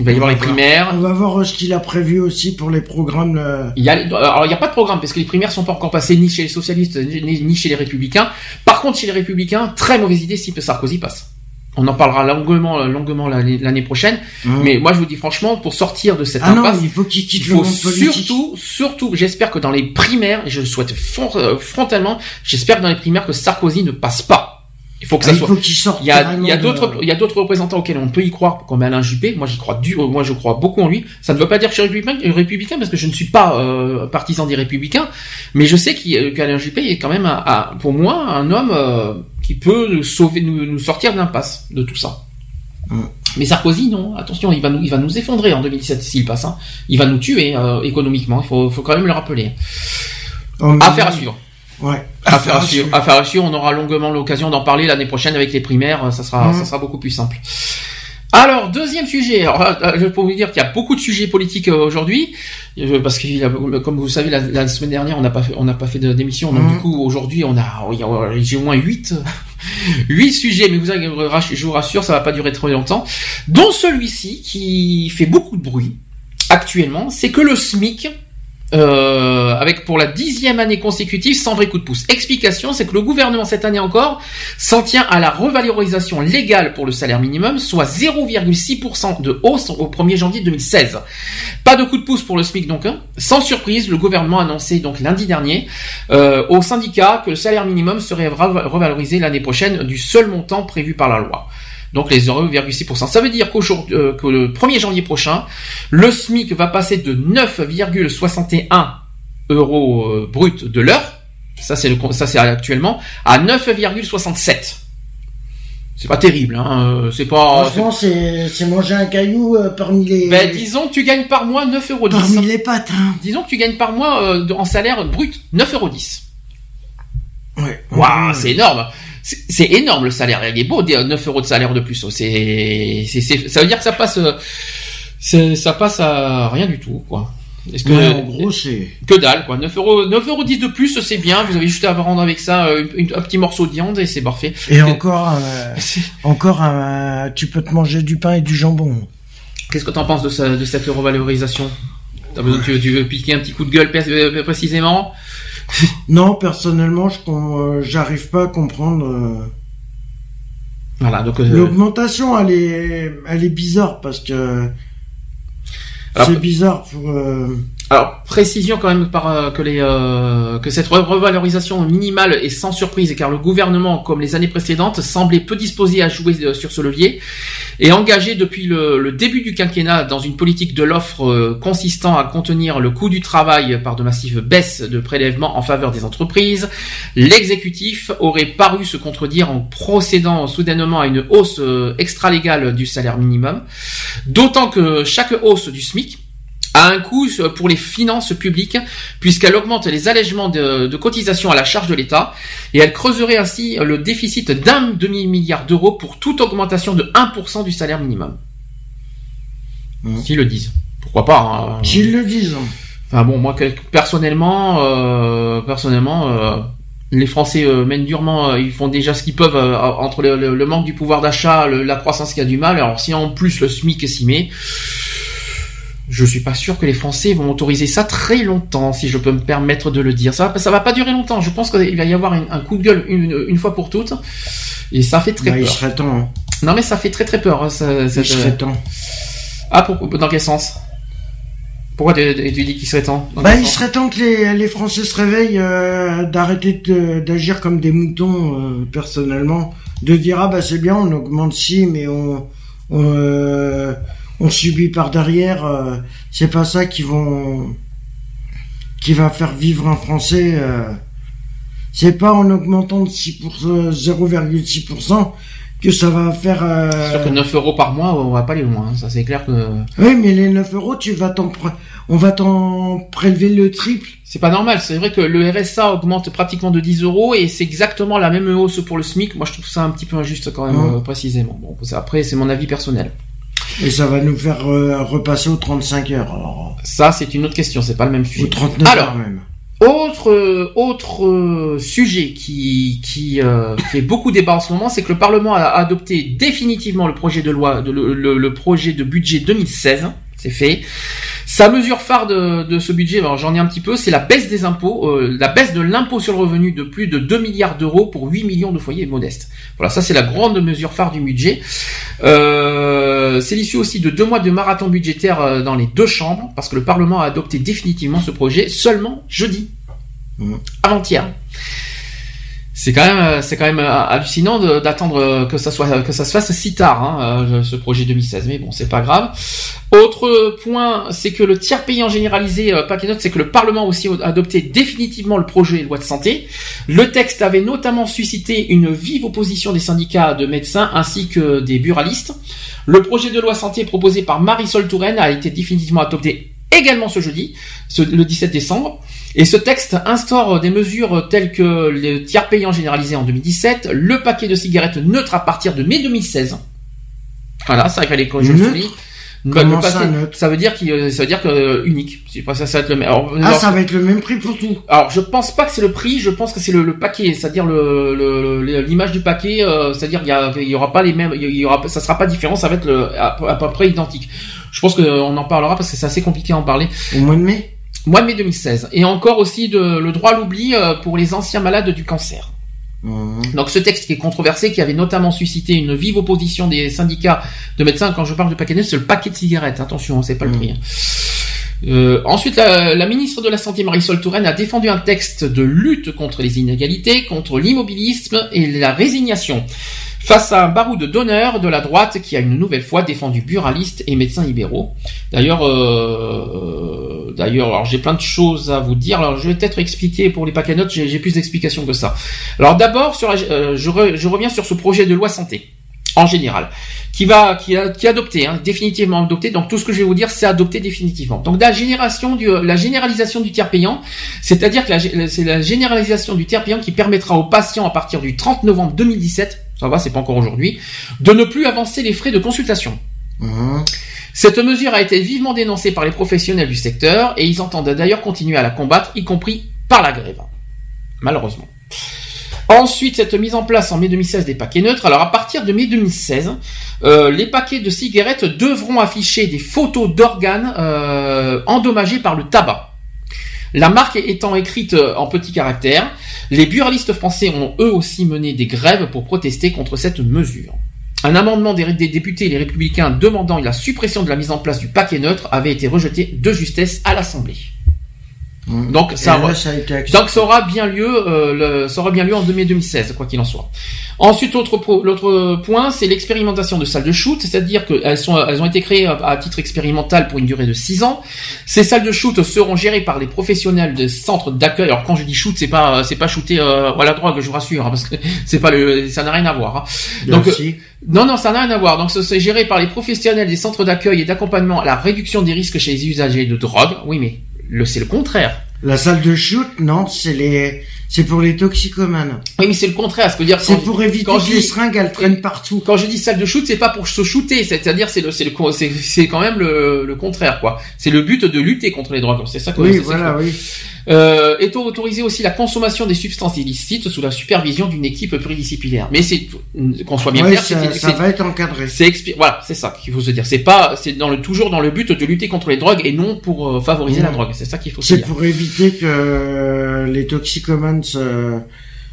Il va y avoir les primaires. On va voir euh, ce qu'il a prévu aussi pour les programmes. euh, Il y a, alors il n'y a pas de programme parce que les primaires sont pas encore passées ni chez les socialistes ni, ni chez les républicains. Par contre, chez les républicains, très mauvaise idée si Sarkozy passe. On en parlera longuement, longuement l'année prochaine. Hum. Mais moi, je vous dis franchement, pour sortir de cette Ah non, impasse, il faut il surtout, surtout, j'espère que dans les primaires, et je le souhaite euh, frontalement, j'espère que dans les primaires que Sarkozy ne passe pas. Il faut que ça Ah, il soit. faut qu'il sorte Il y a, carrément il y a de- d'autres, il y a d'autres représentants auxquels on peut y croire, comme Alain Juppé. Moi, j'y crois du, euh, moi, je crois beaucoup en lui. Ça ne veut pas dire que je suis républicain, républicain parce que je ne suis pas euh, partisan des républicains, mais je sais euh, qu'Alain Juppé est quand même, un- un- pour moi, un homme euh, qui peut nous sauver, nous, nous sortir de l'impasse de tout ça. Mm. Mais Sarkozy, non. Attention, il va nous, il va nous effondrer en 2017 s'il passe. Hein. Il va nous tuer euh, économiquement. Il faut, faut quand même le rappeler. Oh, Affaire à suivre. Ouais. Affaire à suivre. Affaire à suivre. On aura longuement l'occasion d'en parler l'année prochaine avec les primaires. Ça sera, Mhm. ça sera beaucoup plus simple. Alors, deuxième sujet. Alors, euh, je peux vous dire qu'il y a beaucoup de sujets politiques euh, aujourd'hui, euh, parce que, comme vous le savez, la, la semaine dernière, on n'a pas fait, on n'a pas fait d'émission. Donc, Mhm. du coup, aujourd'hui, on a, j'ai au moins huit, huit sujets. Mais vous, je vous rassure, ça va pas durer très longtemps. Dont celui-ci qui fait beaucoup de bruit actuellement, c'est que le SMIC euh, avec pour la dixième année consécutive sans vrai coup de pouce. Explication, c'est que le gouvernement cette année encore s'en tient à la revalorisation légale pour le salaire minimum, soit 0,6% de hausse au 1er janvier 2016. Pas de coup de pouce pour le SMIC donc. hein. Sans surprise, le gouvernement a annoncé donc lundi dernier euh, aux syndicats que le salaire minimum serait rev- revalorisé l'année prochaine du seul montant prévu par la loi. Donc les 0,6%. Ça veut dire qu'aujourd'hui, euh, que le 1er janvier prochain, le SMIC va passer de 9,61 euros euh, brut de l'heure. Ça c'est le ça c'est actuellement à 9,67. C'est pas terrible, hein. euh, C'est pas. Franchement, c'est c'est manger un caillou euh, parmi les. Ben, disons que tu gagnes par mois 9,10 euros. Parmi les pattes, hein. Disons que tu gagnes par mois euh, en salaire brut 9,10 euros. Ouais. Waouh, c'est énorme. C'est énorme le salaire. Il est beau, des 9 euros de salaire de plus. C'est, ça veut dire que ça passe, ça passe à rien du tout, quoi. Est-ce que, Ouais, en gros, c'est. que dalle, quoi. 9 euros, 9 euros 10 de plus, c'est bien. Vous avez juste à rendre avec ça euh, une- un petit morceau de viande et c'est parfait. Et encore, euh, encore, euh, tu peux te manger du pain et du jambon. Qu'est-ce que tu en penses de, ça- de cette revalorisation? T'as besoin, tu, tu veux piquer un petit coup de gueule euh, précisément? Non, personnellement, je euh, j'arrive pas à comprendre. euh, Voilà, donc euh, L'augmentation, elle est, elle est bizarre parce que c'est bizarre pour. Alors précision quand même euh, euh, que cette re- revalorisation minimale est sans surprise car le gouvernement comme les années précédentes semblait peu disposé à jouer euh, sur ce levier et engagé depuis le, le début du quinquennat dans une politique de l'offre consistant à contenir le coût du travail par de massives baisses de prélèvements en faveur des entreprises. L'exécutif aurait paru se contredire en procédant soudainement à une hausse extra-légale du salaire minimum, d'autant que chaque hausse du SMIC a un coût pour les finances publiques puisqu'elle augmente les allègements de, de cotisations à la charge de l'État et elle creuserait ainsi le déficit d'un demi-milliard d'euros pour toute augmentation de 1% du salaire minimum. Mhm. S'ils le disent. Pourquoi pas hein. S'ils le disent. Enfin bon, moi personnellement, euh, personnellement, euh, les Français euh, mènent durement, ils font déjà ce qu'ils peuvent entre le, le- le manque du pouvoir d'achat, la croissance qui a du mal. Alors si en plus le SMIC s'y met, je suis pas sûr que les Français vont autoriser ça très longtemps, si je peux me permettre de le dire. Ça, va- ça va pas durer longtemps. Je pense qu'il va y avoir un coup de gueule une, une fois pour toutes, et ça fait très Bah, il peur. serait temps. hein. Non mais ça fait très très peur. hein, ça- Il cette- serait temps. Ah pour, dans quel sens? Pourquoi tu, dis qu'il serait temps Bah, il serait temps que les, les Français se réveillent, euh, d'arrêter d'agir comme des moutons, euh, personnellement. De dire, ah bah c'est bien, on augmente si, mais on, on, euh, on subit par derrière. euh, c'est pas ça qui vont, qui va faire vivre un Français. euh. c'est pas en augmentant de 6 pour- euh, 0,6% que ça va faire... euh, C'est sûr que 9 euros par mois, on va pas aller loin. hein. Ça, c'est clair que Oui, mais les 9 euros, tu vas t'en, on va t'en prélever le triple. c'est pas normal. C'est vrai que le RSA augmente pratiquement de 10 euros et c'est exactement la même hausse pour le SMIC. Moi, je trouve ça un petit peu injuste quand même, Ouais. euh, précisément. Bon, après, c'est mon avis personnel. Et ça va nous faire euh, repasser aux 35 heures, alors. Ça, c'est une autre question. C'est pas le même Aux sujet. 39 Alors, heures même. Autre euh, autre euh, sujet qui qui euh, fait beaucoup débat en ce moment, c'est que le Parlement a adopté définitivement le projet de loi, de, le, le- le projet de budget 2016. C'est fait. Sa mesure phare de, de ce budget, alors j'en ai un petit peu, c'est la baisse des impôts, euh, la baisse de l'impôt sur le revenu de plus de 2 milliards d'euros pour 8 millions de foyers modestes. Voilà, ça c'est la grande mesure phare du budget. Euh, c'est l'issue aussi de deux mois de marathon budgétaire euh, dans les deux chambres, parce que le Parlement a adopté définitivement ce projet seulement jeudi, Mhm. avant-hier. C'est quand même, euh, c'est quand même euh, hallucinant d'attendre euh, que ça soit, que ça se fasse si tard, hein, ce projet 2016. Mais bon, c'est pas grave. Autre point, c'est que le tiers payant généralisé, paquet note, c'est que le Parlement a aussi adopté définitivement le projet de loi de santé. Le texte avait notamment suscité une vive opposition des syndicats de médecins ainsi que des buralistes. Le projet de loi santé proposé par Marisol Touraine a été définitivement adopté également ce jeudi, ce- le 17 décembre. Et ce texte instaure des mesures telles que le tiers payant généralisé en 2017, le paquet de cigarettes neutre à partir de mai 2016. Voilà, ça il fallait que je le. Comment ça, ça veut dire qu'il, euh, ça veut dire que euh, unique. Pas ça, ça va être le même. Alors, Ah, alors- ça va être le même prix pour tout. alors, je pense pas que c'est le prix, je pense que c'est le, le paquet, c'est-à-dire le, l'image du paquet, euh, c'est-à-dire il y, aura pas les mêmes, il y aura, ça sera pas différent, ça va être le, à peu près identique. Je pense qu'on en parlera parce que c'est assez compliqué à en parler. Au mois de mai Mois de mai 2016. Et encore aussi de, le droit à l'oubli euh, pour les anciens malades du cancer. Mhm. Donc ce texte qui est controversé, qui avait notamment suscité une vive opposition des syndicats de médecins, quand je parle de paquet neuf, c'est le paquet de cigarettes, attention, hein, c'est pas le Mhm. prix. hein. Euh, ensuite, la, la ministre de la Santé Marisol Touraine a défendu un texte de lutte contre les inégalités, contre l'immobilisme et la résignation. Face à un baroud d'honneur de la droite qui a une nouvelle fois défendu buralistes et médecins libéraux. D'ailleurs, euh, d'ailleurs, alors j'ai plein de choses à vous dire. Alors je vais peut-être expliquer pour les paquets notes. J'ai plus d'explications que ça. Alors d'abord, euh, je reviens sur ce projet de loi santé en général, qui va, qui a, qui est adopté, hein, définitivement adopté. Donc tout ce que je vais vous dire, c'est adopté définitivement. Donc la génération du, la généralisation du tiers payant, c'est-à-dire que c'est la généralisation du tiers payant qui permettra aux patients à partir du 30 novembre 2017, ça va, c'est pas encore aujourd'hui, de ne plus avancer les frais de consultation. Mhm. Cette mesure a été vivement dénoncée par les professionnels du secteur et ils entendent d'ailleurs continuer à la combattre, y compris par la grève. Malheureusement. Ensuite, cette mise en place en mai 2016 des paquets neutres. Alors, à partir de mai 2016, Euh, les paquets de cigarettes devront afficher des photos d'organes euh, endommagés par le tabac. La marque étant écrite euh, en petits caractères, les buralistes français ont eux aussi mené des grèves pour protester contre cette mesure. Un amendement des, députés les républicains demandant la suppression de la mise en place du paquet neutre avait été rejeté de justesse à l'Assemblée. Donc ça, là, donc ça aura bien lieu, euh, le- ça aura bien lieu en 2016, quoi qu'il en soit. Ensuite, l'autre point, c'est l'expérimentation de salles de shoot, c'est-à-dire qu'elles sont, elles ont été créées à, à titre expérimental pour une durée de 6 ans. Ces salles de shoot seront gérées par les professionnels des centres d'accueil. Alors quand je dis shoot, c'est pas, c'est pas shooter euh, à la drogue, je vous rassure, hein, parce que c'est pas le, ça n'a rien à voir. hein. Donc euh, non, non, ça n'a rien à voir. Donc, c'est géré par les professionnels des centres d'accueil et d'accompagnement à la réduction des risques chez les usagers de drogue. Oui, mais c'est le contraire. La salle de shoot, non, c'est les, c'est pour les toxicomanes. Oui, mais c'est le contraire. Ce que dire C'est pour éviter quand que je les dis- seringues, elles traînent partout. Quand je dis salle de shoot, c'est pas pour se shooter, c'est-à-dire c'est le, c'est le, c'est, c'est quand même le, le contraire, quoi. C'est le but de lutter contre les drogues. C'est ça que Oui, c'est ça voilà, que- oui. Euh, est autorisé aussi la consommation des substances illicites sous la supervision d'une équipe pluridisciplinaire? Mais c'est qu'on soit bien Ouais, clair, ça, c'est- ça c'est- va être encadré. C'est voilà, c'est ça qu'il faut se dire. C'est pas, c'est dans le toujours dans le but de lutter contre les drogues et non pour euh, favoriser la drogue. C'est ça qu'il faut se C'est dire. pour éviter que euh, les toxicomanes se,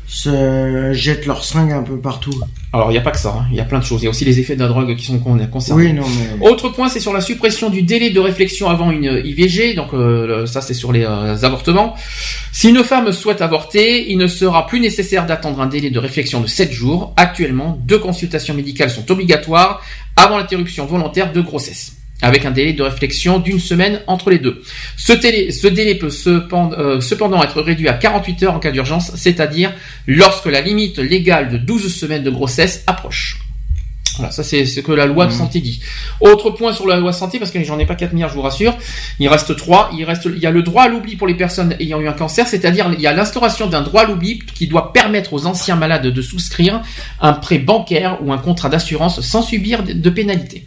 se jettent leurs seringues un peu partout. Alors il n'y a pas que ça. hein. Il y a plein de choses. Il y a aussi les effets de la drogue qui sont con- concernés. Oui, non, mais. Autre point, c'est sur la suppression du délai de réflexion avant une IVG. Donc euh, ça, c'est sur les euh, avortements. Si une femme souhaite avorter, il ne sera plus nécessaire d'attendre un délai de réflexion de 7 jours. Actuellement, deux consultations médicales sont obligatoires avant l'interruption volontaire de grossesse, avec un délai de réflexion d'une semaine entre les deux. Ce délai, ce délai peut cependant, euh, cependant être réduit à 48 heures en cas d'urgence, c'est-à-dire lorsque la limite légale de 12 semaines de grossesse approche. Voilà, ça c'est ce que la loi de santé dit. Autre point sur la loi santé, parce que j'en ai pas 4 milliards, je vous rassure. Il reste trois. Il reste, il y a le droit à l'oubli pour les personnes ayant eu un cancer, c'est-à-dire il y a l'instauration d'un droit à l'oubli qui doit permettre aux anciens malades de souscrire un prêt bancaire ou un contrat d'assurance sans subir de, de pénalité.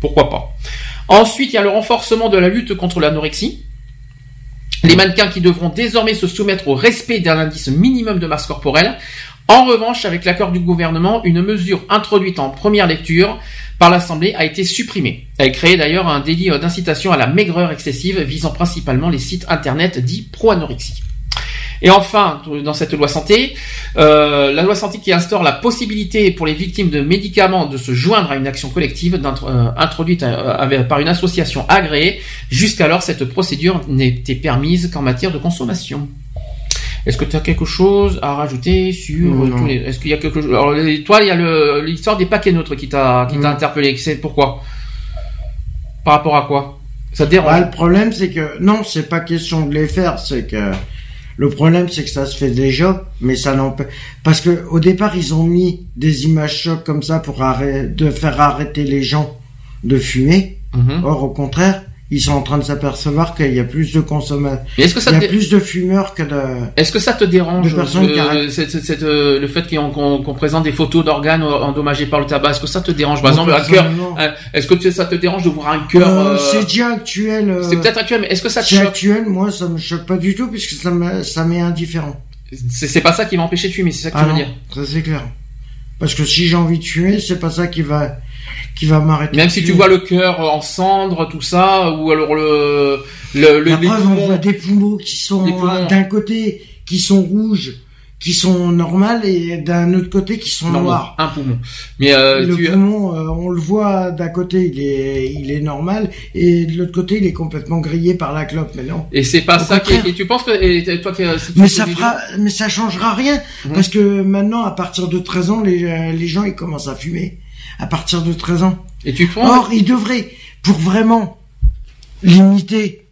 Pourquoi pas Ensuite, il y a le renforcement de la lutte contre l'anorexie. Les mannequins qui devront désormais se soumettre au respect d'un indice minimum de masse corporelle. En revanche, avec l'accord du gouvernement, une mesure introduite en première lecture par l'Assemblée a été supprimée. Elle crée d'ailleurs un délit d'incitation à la maigreur excessive visant principalement les sites internet dits pro-anorexie. Et enfin, dans cette loi santé, euh, la loi santé qui instaure la possibilité pour les victimes de médicaments de se joindre à une action collective euh, introduite euh, par une association agréée. Jusqu'alors, cette procédure n'était permise qu'en matière de consommation. Est-ce que tu as quelque chose à rajouter sur Non, non. tous les... Est-ce qu'il y a quelque chose Alors, toi, il y a le- l'histoire des paquets neutres qui t'a qui t'a Mm. interpellé. C'est pourquoi? Par rapport à quoi? Ça te dérange? Bah, le problème, c'est que non, c'est pas question de les faire, c'est que le problème, c'est que ça se fait déjà, mais ça n'empêche parce que au départ, ils ont mis des images chocs comme ça pour arrêter, de faire arrêter les gens de fumer. Mhm. Or, au contraire, ils sont en train de s'apercevoir qu'il y a plus de consommateurs, est-ce que ça il y a plus de fumeurs que de. Est-ce que ça te dérange euh, arrêtent. cette- cette- cette, euh, le fait qu'on qu'on- qu'on présente des photos d'organes endommagés par le tabac Est-ce que ça te dérange Par exemple, un cœur. euh, Est-ce que ça te dérange de voir un cœur euh, c'est déjà actuel. C'est peut-être actuel, mais est-ce que ça te choque actuel, moi, ça me choque pas du tout puisque ça me, ça m'est indifférent. C'est c'est pas ça qui va empêcher de fumer, c'est ça que Ah tu veux non, dire ça c'est clair. Parce que si j'ai envie de fumer, c'est pas ça qui va, qui va m'arrêter. Même si tu vois le cœur en cendres, tout ça, ou alors le le, le les preuve, on voit des poumons qui sont poumons. d'un côté qui sont rouges, qui sont normales, et d'un autre côté qui sont noirs. un poumon. Mais euh, le tu poumon, euh, on le voit d'un côté, il est, il est normal, et de l'autre côté, il est complètement grillé par la clope. Mais non. et c'est pas Au ça qui et tu penses que et toi Mais ça fera, mais ça changera rien, Mhm. parce que maintenant, à partir de 13 ans, les, euh, les gens, ils commencent à fumer. À partir de 13 ans. et tu penses Or, ils devraient, pour vraiment limiter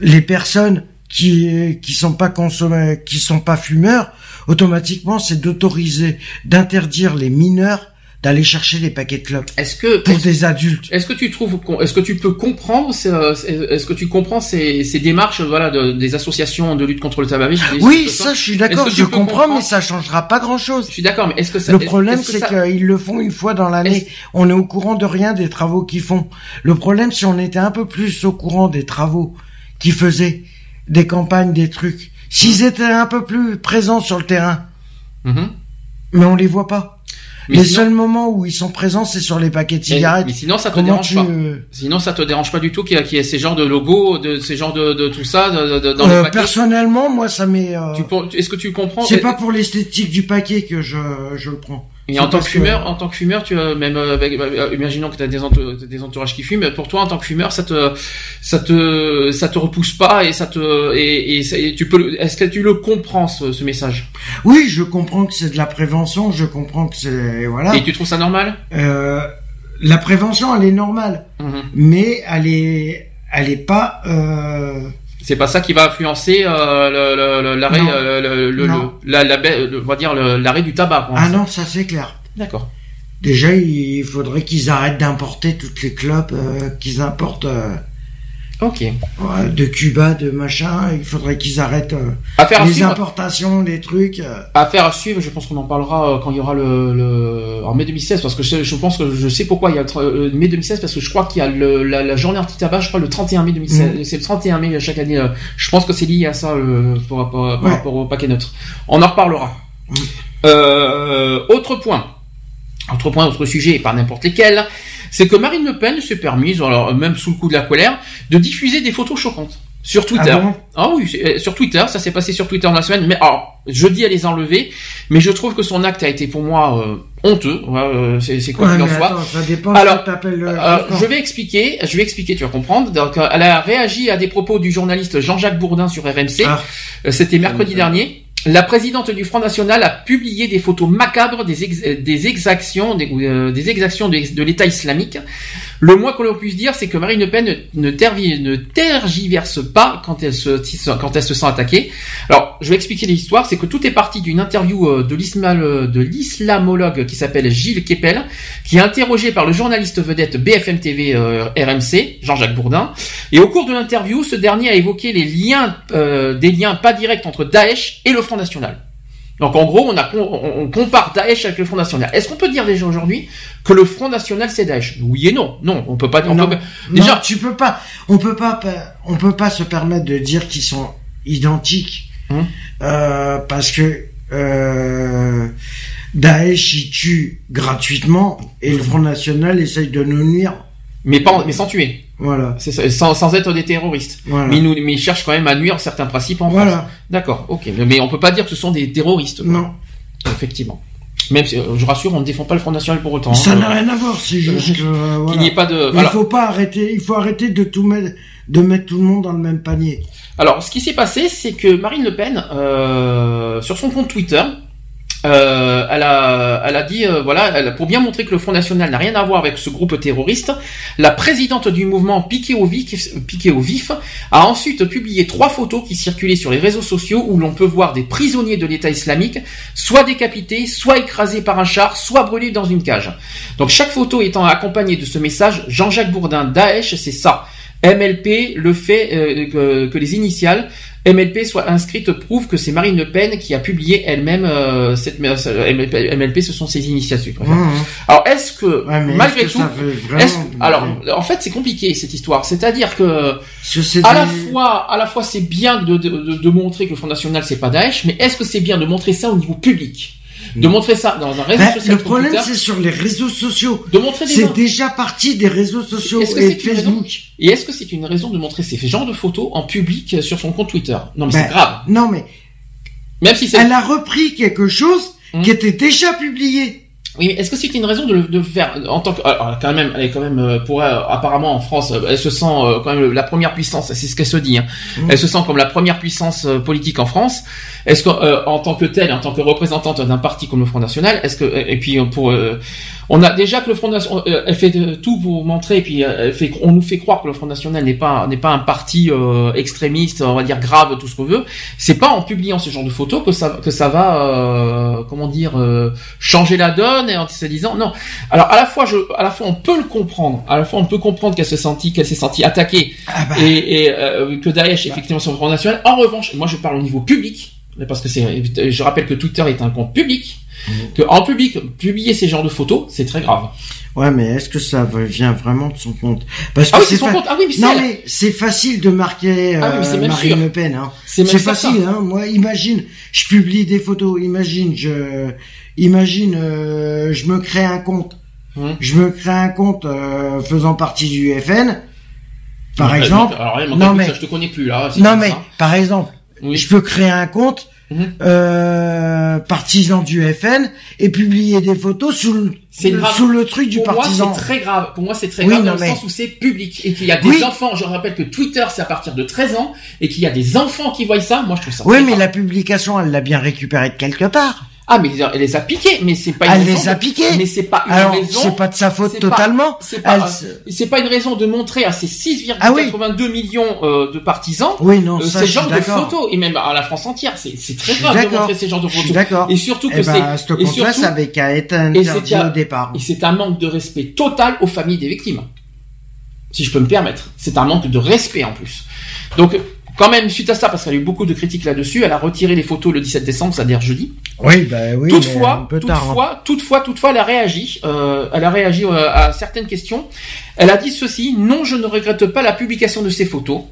les personnes qui qui sont pas consommés, qui sont pas fumeurs, automatiquement, c'est d'autoriser, d'interdire les mineurs d'aller chercher les paquets de clopes est-ce que pour des adultes. Est-ce que tu trouves, est-ce que tu peux comprendre, ces- euh, est-ce que tu comprends ces, ces démarches, voilà, de- des associations de lutte contre le tabagisme des- Oui, ça, je suis d'accord, je comprends, mais ça changera pas grand-chose. Je suis d'accord, mais est-ce que ça, Le problème, c'est ça- qu'ils le font une fois dans l'année. On est au courant de rien des travaux qu'ils font. Le problème, si on était un peu plus au courant des travaux qu'ils faisaient, des campagnes, des trucs, s'ils étaient un peu plus présents sur le terrain, Mhm. mais on les voit pas. Mais les sinon- seuls moments où ils sont présents, c'est sur les paquets de Et- cigarettes. mais sinon, ça te Comment dérange tu, pas. Sinon, ça te dérange pas du tout qu'il y, qu'il y ait ces genres de logos, de ces genres de, de tout ça de, de- dans euh, le paquet. personnellement, moi, ça m'est. euh, Est-ce que tu comprends? c'est pas pour l'esthétique du paquet que je, je le prends. Et en tant que fumeur, en tant que fumeur, tu as même euh, avec, euh, imaginons que tu as des, entou- des entourages qui fument. Pour toi, en tant que fumeur, ça te, ça te, ça te repousse pas et ça te, et, et, ça- et tu peux. Est-ce que tu le comprends ce, ce message? Oui, je comprends que c'est de la prévention, je comprends que c'est voilà. Et tu trouves ça normal? Euh, la prévention, elle est normale, Mhm. mais elle est, elle est pas. Euh, C'est pas ça qui va influencer euh, l'arrêt, le, le- Non. le- la, la baie- le- on va dire le- l'arrêt du tabac. quoi. Ah non, ça c'est clair. D'accord. Déjà, il faudrait qu'ils arrêtent d'importer toutes les clopes euh, qu'ils importent euh, Ok. de Cuba, de machin. Il faudrait qu'ils arrêtent euh, Affaire à les suivre. importations, les trucs. euh. Affaire à suivre, je pense qu'on en parlera euh, quand il y aura le, le en mai 2016 parce que je, je pense que je sais pourquoi il y a le, euh, mai 2016 parce que je crois qu'il y a le, la, la journée anti-tabac, je crois le 31 mai 2016, Mhm. c'est le 31 mai chaque année. euh, je pense que c'est lié à ça euh, par, rapport- par Ouais. rapport au paquet neutre. On en reparlera. Mhm. Euh, autre point. Autre point, autre sujet, et pas n'importe lesquels, c'est que Marine Le Pen s'est permise, alors même sous le coup de la colère, de diffuser des photos choquantes sur Twitter. Ah bon? Ah oui, euh, sur Twitter, ça s'est passé sur Twitter dans la semaine. Mais alors, je dis à les enlever, mais je trouve que son acte a été pour moi euh, honteux. Ouais, euh, c'est quoi qu'il en soit. attends, ça dépend Alors, le. Euh, je vais expliquer, je vais expliquer, tu vas comprendre. Donc, elle a réagi à des propos du journaliste Jean-Jacques Bourdin sur RMC. Ah. C'était mercredi dernier. La présidente du Front National a publié des photos macabres des, euh, exactions, des, euh, des exactions de l'État islamique. Le moins que l'on puisse dire, c'est que Marine Le Pen ne, tergiverse pas quand elle se sent attaquée. Alors, je vais expliquer l'histoire. C'est que tout est parti d'une interview euh, de l'islam- de l'islamologue qui s'appelle Gilles Kepel, qui est interrogé par le journaliste vedette BFM TV euh, RMC, Jean-Jacques Bourdin. Et au cours de l'interview, ce dernier a évoqué les liens, euh, des liens pas directs entre Daesh et le Front National. Donc en gros, on, a, on, on compare Daesh avec le Front National. Est-ce qu'on peut dire déjà aujourd'hui que le Front National c'est Daesh? Oui et non. Non, on peut pas. On Non. peut, Non, déjà, tu peux pas. On peut pas. On peut pas se permettre de dire qu'ils sont identiques, Hum. euh, parce que euh, Daesh tue gratuitement et le Front National essaye de nous nuire. Mais pas, mais sans tuer. Voilà. C'est sans, sans être des terroristes. Voilà. Mais, ils nous, mais ils cherchent quand même à nuire certains principes en France. Voilà. D'accord, ok. Mais, on peut pas dire que ce sont des terroristes. quoi. Non. Effectivement. Même si, euh, je rassure, on ne défend pas le Front National pour autant. Ça hein. n'a rien à voir. C'est juste que euh, Qu'il voilà. n'y ait pas de. Il faut pas arrêter. Il faut arrêter de tout mettre, de mettre tout le monde dans le même panier. alors, ce qui s'est passé, c'est que Marine Le Pen, euh, sur son compte Twitter, euh, elle a, dit, euh, voilà, pour bien montrer que le Front National n'a rien à voir avec ce groupe terroriste, la présidente du mouvement Piqué au vif, a ensuite publié trois photos qui circulaient sur les réseaux sociaux où l'on peut voir des prisonniers de l'État islamique, soit décapités, soit écrasés par un char, soit brûlés dans une cage. Donc chaque photo étant accompagnée de ce message, Jean-Jacques Bourdin, Daesh, c'est ça. MLP, le fait euh, que les initiales MLP soient inscrites prouve que c'est Marine Le Pen qui a publié elle-même euh, cette euh, MLP, MLP, ce sont ses tu préfères. Mmh. Alors est-ce que Ouais, malgré est-ce que tout, est-ce- alors en fait c'est compliqué cette histoire. C'est-à-dire que que à la fois, à la fois c'est bien de, de, de- de montrer que le Front National c'est pas Daesh, mais est-ce que c'est bien de montrer ça au niveau public, de montrer ça dans un réseau Ben, social le problème, c'est sur les réseaux sociaux. de montrer des C'est déjà parti des réseaux sociaux que et raison Facebook. Et est-ce que c'est une raison de montrer ces genres de photos en public sur son compte Twitter? Non mais Ben, c'est grave. Non, mais Même si c'est elle a repris quelque chose Hmm. qui était déjà publié. Oui, est-ce que c'est une raison de le de faire en tant que alors, quand même elle est quand même euh, pour elle, apparemment en France euh, elle se sent euh, quand même la première puissance c'est ce qu'elle se dit hein. Mhm. elle se sent comme la première puissance politique en France est-ce que euh, en tant que telle en tant que représentante d'un parti comme le Front National est-ce que et puis pour euh, on a déjà que le Front National euh, elle fait tout pour montrer et puis euh, elle fait on nous fait croire que le Front National n'est pas n'est pas un parti euh, extrémiste on va dire grave tout ce qu'on veut. C'est pas en publiant ce genre de photos que ça que ça va euh, comment dire euh, changer la donne et en se disant non. Alors à la fois je à la fois on peut le comprendre. À la fois on peut comprendre qu'elle se sentit qu'elle s'est sentie attaquée Ah bah, et, et euh, que Daesh effectivement sur le Front National. En revanche moi je parle au niveau public parce que c'est, je rappelle que Twitter est un compte public, Mmh. que en public publier ces genres de photos, c'est très grave. Ouais, mais est-ce que ça vient vraiment de son compte? Parce que Ah oui, c'est son fa- compte. Ah oui, mais c'est non mais c'est facile de marquer Ah oui, mais c'est euh, même Marine sûr. Le Pen. Hein. C'est facile. Hein. Moi, imagine, je publie des photos. Imagine, je, imagine, euh, je me crée un compte. Hum. Je me crée un compte euh, faisant partie du FN, par exemple. Alors, Non, mais- ça, je te connais plus là. Non mais, ça. par exemple, Oui. je peux créer un compte Mhm. euh, partisan du FN et publier des photos sous le, grave. sous le truc du Pour partisan. moi, c'est très grave. Pour moi, c'est très Oui, grave dans le sens où c'est public et qu'il y a des Oui. enfants. Je rappelle que Twitter, c'est à partir de 13 ans et qu'il y a des enfants qui voient ça. Moi, je trouve ça. Oui, mais grave. la publication, elle l'a bien récupérée de quelque part. Ah, mais elle les a piqués, mais c'est pas une Elle raison les a de- piqués. Mais c'est pas une Alors, raison. c'est pas de sa faute c'est pas- totalement. C'est pas, se- c'est pas une raison de montrer à ces 6,82 Ah oui. millions euh, de partisans Oui, non, euh, ça, ces genres de photos et même à la France entière. C'est c'est très grave de montrer ces genres de photos. d'accord. Et surtout que Eh c'est ben, ce et surtout- ça avait qu'à être c'est interdit au départ. Et c'est un manque de respect total aux familles des victimes. Si je peux me permettre. C'est un manque de respect en plus. Donc, quand même, suite à ça, parce qu'elle a eu beaucoup de critiques là-dessus, elle a retiré les photos le 17 décembre, c'est-à-dire jeudi. Oui, bah oui. un toutefois, tard, hein. toutefois, toutefois, toutefois, elle a réagi. Euh, elle a réagi euh, à certaines questions. Elle a dit ceci non, je ne regrette pas la publication de ces photos.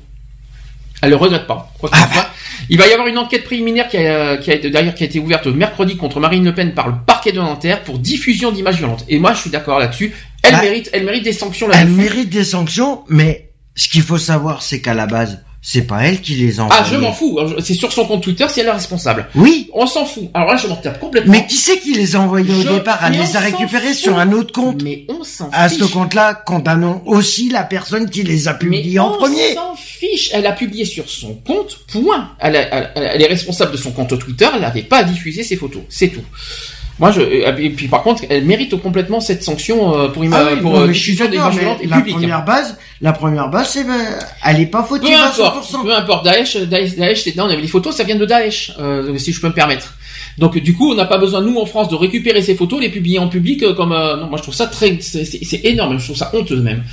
Elle le regrette pas. Quoi Ah soit. Il va y avoir une enquête préliminaire qui a, qui a été d'ailleurs qui a été ouverte mercredi contre Marine Le Pen par le parquet de Nanterre pour diffusion d'images violentes. Et moi, je suis d'accord là-dessus. Elle Bah, mérite, elle mérite des sanctions Elle là-dessus. mérite des sanctions, mais ce qu'il faut savoir, c'est qu'à la base, c'est pas elle qui les envoie. Ah, je m'en fous. C'est sur son compte Twitter, c'est elle la responsable. Oui, On s'en fout. Alors là, je m'en tape complètement. mais qui c'est qui les a envoyés au Je- départ Elle les on a récupérés sur un autre compte. Mais on s'en À ce fiche. compte-là, condamnons aussi la personne qui les a publiés Mais en on premier. s'en fiche. Elle a publié sur son compte, point. Elle, a- elle- elle est responsable de son compte Twitter, elle n'avait pas à diffuser ses photos. C'est tout. Moi, je, et puis par contre, elle mérite complètement cette sanction euh, pour, ima- Ah oui, pour euh, je suis diffusion d'accord, mais et la première base, la première base, c'est, euh, elle est pas Peu fautive à importe, 100%. peu importe. Daesh, Daesh, Daesh, non, on avait des photos, ça vient de Daesh, euh, si je peux me permettre. Donc du coup, on n'a pas besoin nous en France de récupérer ces photos, les publier en public euh, comme. euh, non, moi je trouve ça très, c'est énorme. Je trouve ça honteux même.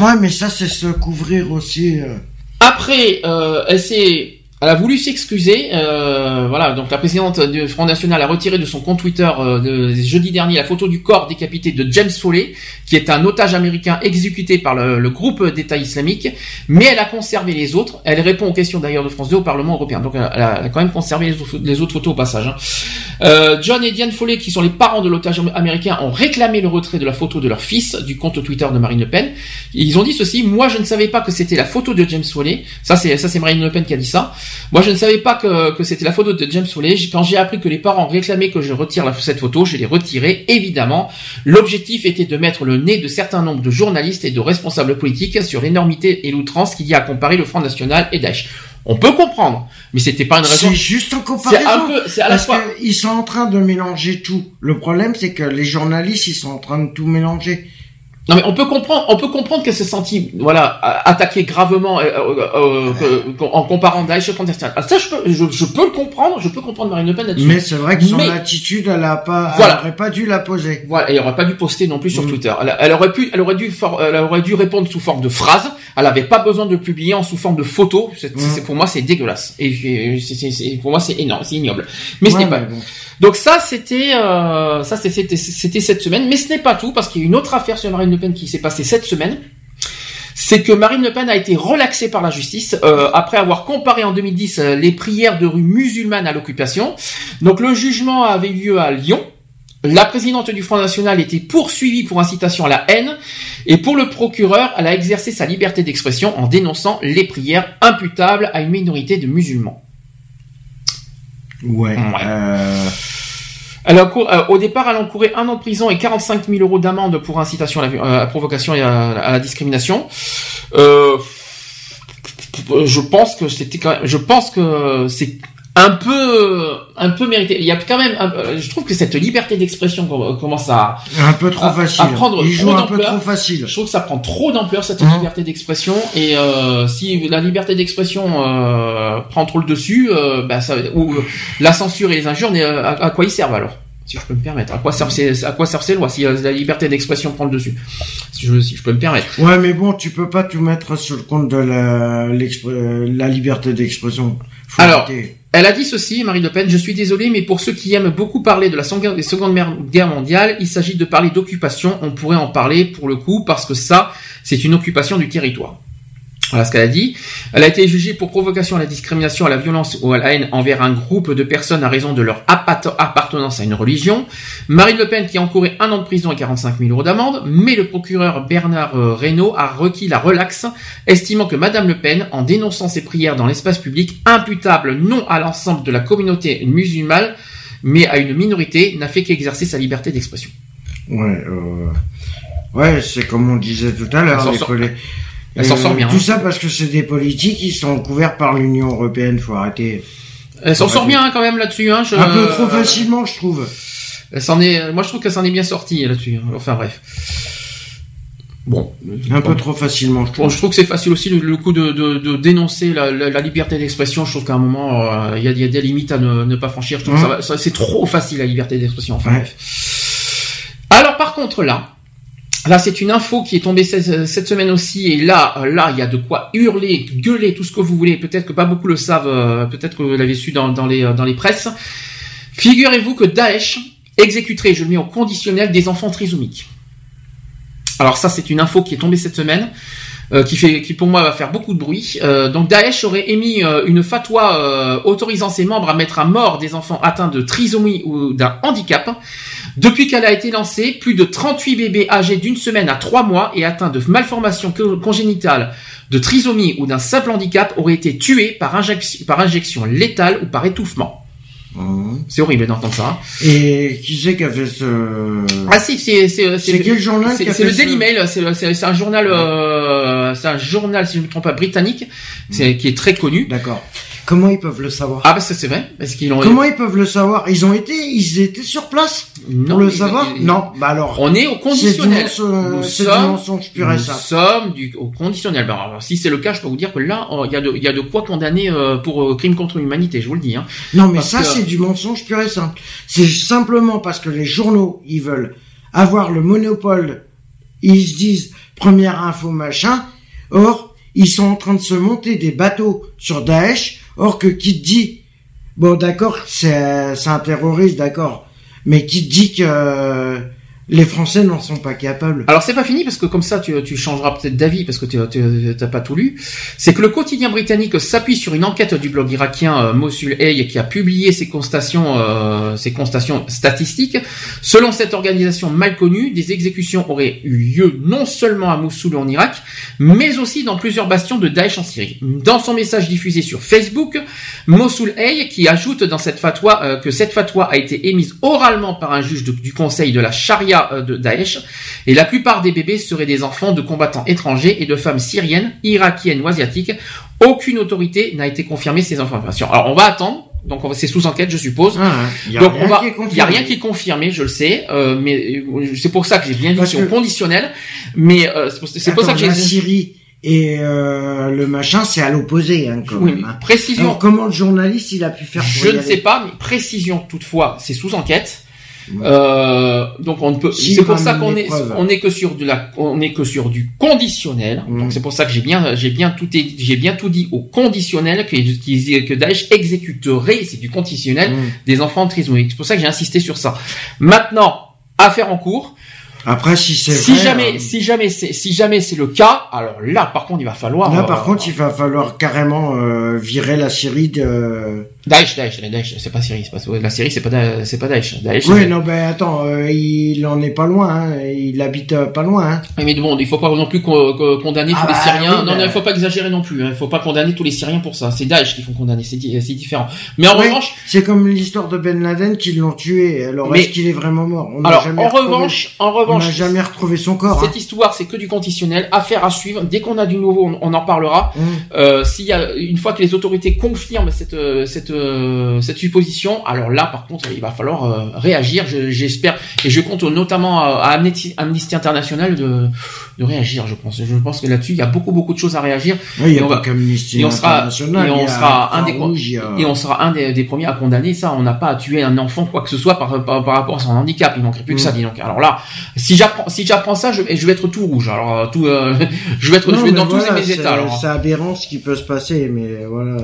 Ouais, mais ça, c'est se couvrir aussi. euh. Après, euh, elle s'est, elle a voulu s'excuser. euh, voilà, donc la présidente du Front National a retiré de son compte Twitter euh, jeudi dernier la photo du corps décapité de James Foley, qui est un otage américain exécuté par le, groupe d'État islamique, mais elle a conservé les autres. Elle répond aux questions d'ailleurs de France 2 au Parlement européen. Donc elle a, quand même conservé les autres, photos au passage. hein. Euh, John et Diane Foley, qui sont les parents de l'otage américain, ont réclamé le retrait de la photo de leur fils du compte Twitter de Marine Le Pen. Ils ont dit ceci moi je ne savais pas que c'était la photo de James Foley. Ça c'est Marine Le Pen qui a dit ça. Moi je ne savais pas que, que c'était la photo de James Foley. Quand j'ai appris que les parents réclamaient que je retire la- cette photo, je l'ai retirée évidemment. L'objectif était de mettre le nez de certains nombres de journalistes et de responsables politiques sur l'énormité et l'outrance qu'il y a à comparer le Front National et Daesh. On peut comprendre, mais c'était pas une raison. C'est juste en comparaison. un peu, c'est à la Parce fois. qu'ils sont en train de mélanger tout. Le problème, c'est que les journalistes, ils sont en train de tout mélanger. Non mais on peut comprendre, on peut comprendre qu'elle s'est sentie, voilà, attaquée gravement euh, euh, euh, en comparant Daesh Front National. Ah, ça, je peux, je, je peux le comprendre, je peux comprendre Marine Le Pen là-dessus. Mais c'est vrai que son Mais- attitude, elle a pas, Voilà. elle aurait pas dû la poser. Voilà, elle aurait pas dû poster non plus sur Mm. Twitter. Elle, elle aurait pu, elle aurait dû, for- elle aurait dû répondre sous forme de phrase. Elle avait pas besoin de le publier en sous forme de photo. C'est, Mm. c'est- pour moi, c'est dégueulasse. Et c'est, pour moi, c'est énorme, c'est ignoble. Mais ce Ouais, n'est pas. bon. Donc ça, c'était, euh, ça, c'était, c'était cette semaine. Mais ce n'est pas tout parce qu'il y a une autre affaire sur Marine Le Pen qui s'est passée cette semaine. C'est que Marine Le Pen a été relaxée par la justice euh, après avoir comparé en 2010 euh, les prières de rue musulmanes à l'occupation. Donc le jugement avait eu lieu à Lyon. La présidente du Front National était poursuivie pour incitation à la haine et pour le procureur, elle a exercé sa liberté d'expression en dénonçant les prières imputables à une minorité de musulmans. Ouais. Ouais. Euh, Elle a euh, au départ, elle a encouru un an de prison et 45 000 euros d'amende pour incitation à la, euh, à provocation et à, à la discrimination. Euh, je pense que c'était quand même, je pense que c'est un peu, un peu mérité. Il y a quand même, un- euh, je trouve que cette liberté d'expression com- commence à, un peu trop À- facile. à prendre Il joue trop un peu trop facile. je trouve que ça prend trop d'ampleur cette Mhm. liberté d'expression et euh, si la liberté d'expression euh, prend trop le dessus, euh, bah, ça, ou la censure et les injures, mais, à, à quoi ils servent alors? Si je peux me permettre, à quoi servent ces, à quoi servent ces lois si la liberté d'expression prend le dessus? Si je, si je peux me permettre. Ouais, mais bon, tu peux pas tout mettre sur le compte de la liberté d'expression. Faut Alors, arrêter. elle a dit ceci, Marine Le Pen, je suis désolée, mais pour ceux qui aiment beaucoup parler de la Seconde Seconde Guerre mondiale, il s'agit de parler d'occupation, on pourrait en parler pour le coup, parce que ça, c'est une occupation du territoire. Voilà ce qu'elle a dit. Elle a été jugée pour provocation à la discrimination, à la violence ou à la haine envers un groupe de personnes à raison de leur apparten- appartenance à une religion. Marine Le Pen qui a encouru un an de prison et 45 000 euros d'amende, mais le procureur Bernard euh, Reynaud a requis la relaxe, estimant que Madame Le Pen, en dénonçant ses prières dans l'espace public, imputable non à l'ensemble de la communauté musulmane, mais à une minorité, n'a fait qu'exercer sa liberté d'expression. Ouais, euh, ouais, c'est comme on disait tout à l'heure. les elle s'en sort bien, Tout hein. ça parce que c'est des politiques qui sont couverts par l'Union européenne. Faut arrêter. Elle s'en sort bien hein, quand même là-dessus. Hein, je- Un peu trop facilement, je trouve. Elle s'en est, moi je trouve qu'elle s'en est bien sortie là-dessus. hein. Enfin bref. Bon. Un peu trop facilement, je trouve. Bon, je trouve que c'est facile aussi le, le coup de, de, de dénoncer la, la, la liberté d'expression. Je trouve qu'à un moment, euh, il y, a, il y a des limites à ne, ne pas franchir. Je trouve que ça va- ça, c'est trop facile la liberté d'expression. Enfin Ouais. bref. Alors par contre là, là c'est une info qui est tombée cette, cette semaine aussi. Et là, euh, là il y a de quoi hurler, gueuler, tout ce que vous voulez. Peut-être que pas beaucoup le savent. euh, Peut-être que vous l'avez su dans, les euh, dans les presses. Figurez-vous que Daesh exécuterait, je le mets au conditionnel, des enfants trisomiques. Alors ça, c'est une info qui est tombée cette semaine, euh, qui fait, qui pour moi va faire beaucoup de bruit. Euh, donc Daesh aurait émis euh, une fatwa euh, autorisant ses membres à mettre à mort des enfants atteints de trisomie ou d'un handicap. Depuis qu'elle a été lancée, plus de 38 bébés âgés d'une semaine à trois mois et atteints de malformations co- congénitales, de trisomie ou d'un simple handicap auraient été tués par, injec- par injection létale ou par étouffement. Mhm. C'est horrible d'entendre ça. hein. Et qui c'est qui a fait ce... Ah si, c'est c'est C'est quel journal c'est- le ce- Daily Mail. C'est un journal, euh, c'est un journal si je ne me trompe pas britannique, c'est qui est très connu. D'accord. Comment ils peuvent le savoir Ah bah ça c'est vrai parce qu'ils ont. Comment ils peuvent le savoir Ils ont été, ils étaient sur place Non, pour le savoir ils- Non, bah alors. On est au conditionnel. C'est du mensonge- Nous sommes- mensonge pur et Nous simple. sommes du, au conditionnel. Bah, alors, si c'est le cas, je peux vous dire que là, oh, il y a de, il y a de quoi condamner euh, pour euh, crime contre l'humanité. Je vous le dis. Hein. Non, mais Parce ça, que- c'est du mensonge pur et simple. C'est simplement parce que les journaux, ils veulent avoir le monopole. Ils se disent, première info, machin. Or, ils sont en train de se monter des bateaux sur Daesh. Or, que qui dit, bon, d'accord, c'est, un terroriste, d'accord. Mais qui dit que les Français n'en sont pas capables Alors c'est pas fini parce que comme ça tu, tu changeras peut-être d'avis parce que tu t'as pas tout lu. C'est que le quotidien britannique s'appuie sur une enquête du blog irakien euh, Mosul Hay qui a publié ses constatations, euh, ses constatations statistiques. Selon cette organisation mal connue, des exécutions auraient eu lieu non seulement à Mossoul en Irak, mais aussi dans plusieurs bastions de Daesh en Syrie. Dans son message diffusé sur Facebook, Mosul Hay qui ajoute dans cette fatwa euh, que cette fatwa a été émise oralement par un juge du conseil de la charia euh, de Daesh et la plupart des bébés seraient des enfants de combattants étrangers et de femmes syriennes, irakiennes ou asiatiques. Aucune autorité n'a été confirmée ces informations. Alors on va attendre. Donc c'est sous enquête, je suppose. Ah, y a Donc rien on va, qui est il y a confirmé. rien qui est confirmé, je le sais, euh, mais euh, c'est pour ça que j'ai bien dit que- conditionnel. Mais euh, c'est pour, ça que la j'ai Syrie et euh, le machin, c'est à l'opposé, hein, quand Oui, même. hein. précision. Alors comment le journaliste il a pu faire Je ne sais pas, mais précision toutefois, c'est sous enquête. Euh, donc on ne peut. C'est pour ça qu'on est, on est que sur de la, on est que sur du conditionnel. Mm. Donc c'est pour ça que j'ai bien, j'ai bien tout, j'ai bien tout dit au conditionnel que, que Daesh exécuterait, c'est du conditionnel, Mm. des enfants trisomiques. C'est pour ça que j'ai insisté sur ça. Maintenant, affaire en cours. Après, si c'est Si jamais, euh, si jamais c'est, si jamais c'est le cas, alors là, par contre, il va falloir. là, euh, par contre, il va falloir carrément euh, virer la Syrie de. Daesh, Daesh, Daesh, c'est pas Syrie, c'est pas, la Syrie, c'est pas, Da- c'est pas Daesh. Daesh. Oui, non, ben attends, euh, il en est pas loin. Hein, il habite euh, pas loin. Hein. Mais bon, il faut pas non plus co- co- condamner Ah tous les bah Syriens. oui, non, non, il faut pas exagérer non plus. hein. Il faut pas condamner tous les Syriens pour ça. C'est Daesh qui font condamner. C'est di- différent. Mais en Oui, revanche, c'est comme l'histoire de Ben Laden qui l'ont tué. Alors Mais- est-ce qu'il est vraiment mort? On alors jamais en retrouvé- revanche, en on n'a revanche, jamais retrouvé son corps. cette histoire, c'est que du conditionnel. Affaire à suivre. Dès qu'on a du nouveau, on, on en parlera. hein. Hum. Euh, S'il y a une fois que les autorités confirment cette euh, cette euh, cette supposition, alors là, par contre, il va falloir euh, réagir. Je- J'espère et je compte notamment à, à Amnesty, Amnesty International de de réagir. Je pense. Je pense que là-dessus, il y a beaucoup beaucoup de choses à réagir. Oui, il y a pas qu'Amnesty et on sera- International, et on sera un des a- Et on sera un des, des premiers à condamner ça. On n'a pas à tuer un enfant quoi que ce soit par, par, par rapport à son handicap. Il manquerait plus que ça, Mm. dis donc. Alors là, si j'apprends, si j'apprends ça, je, je vais être tout rouge. Alors euh, tout, euh, je vais être, Non, je vais dans voilà, tous mes états. Alors. C'est aberrant ce qui peut se passer, mais voilà.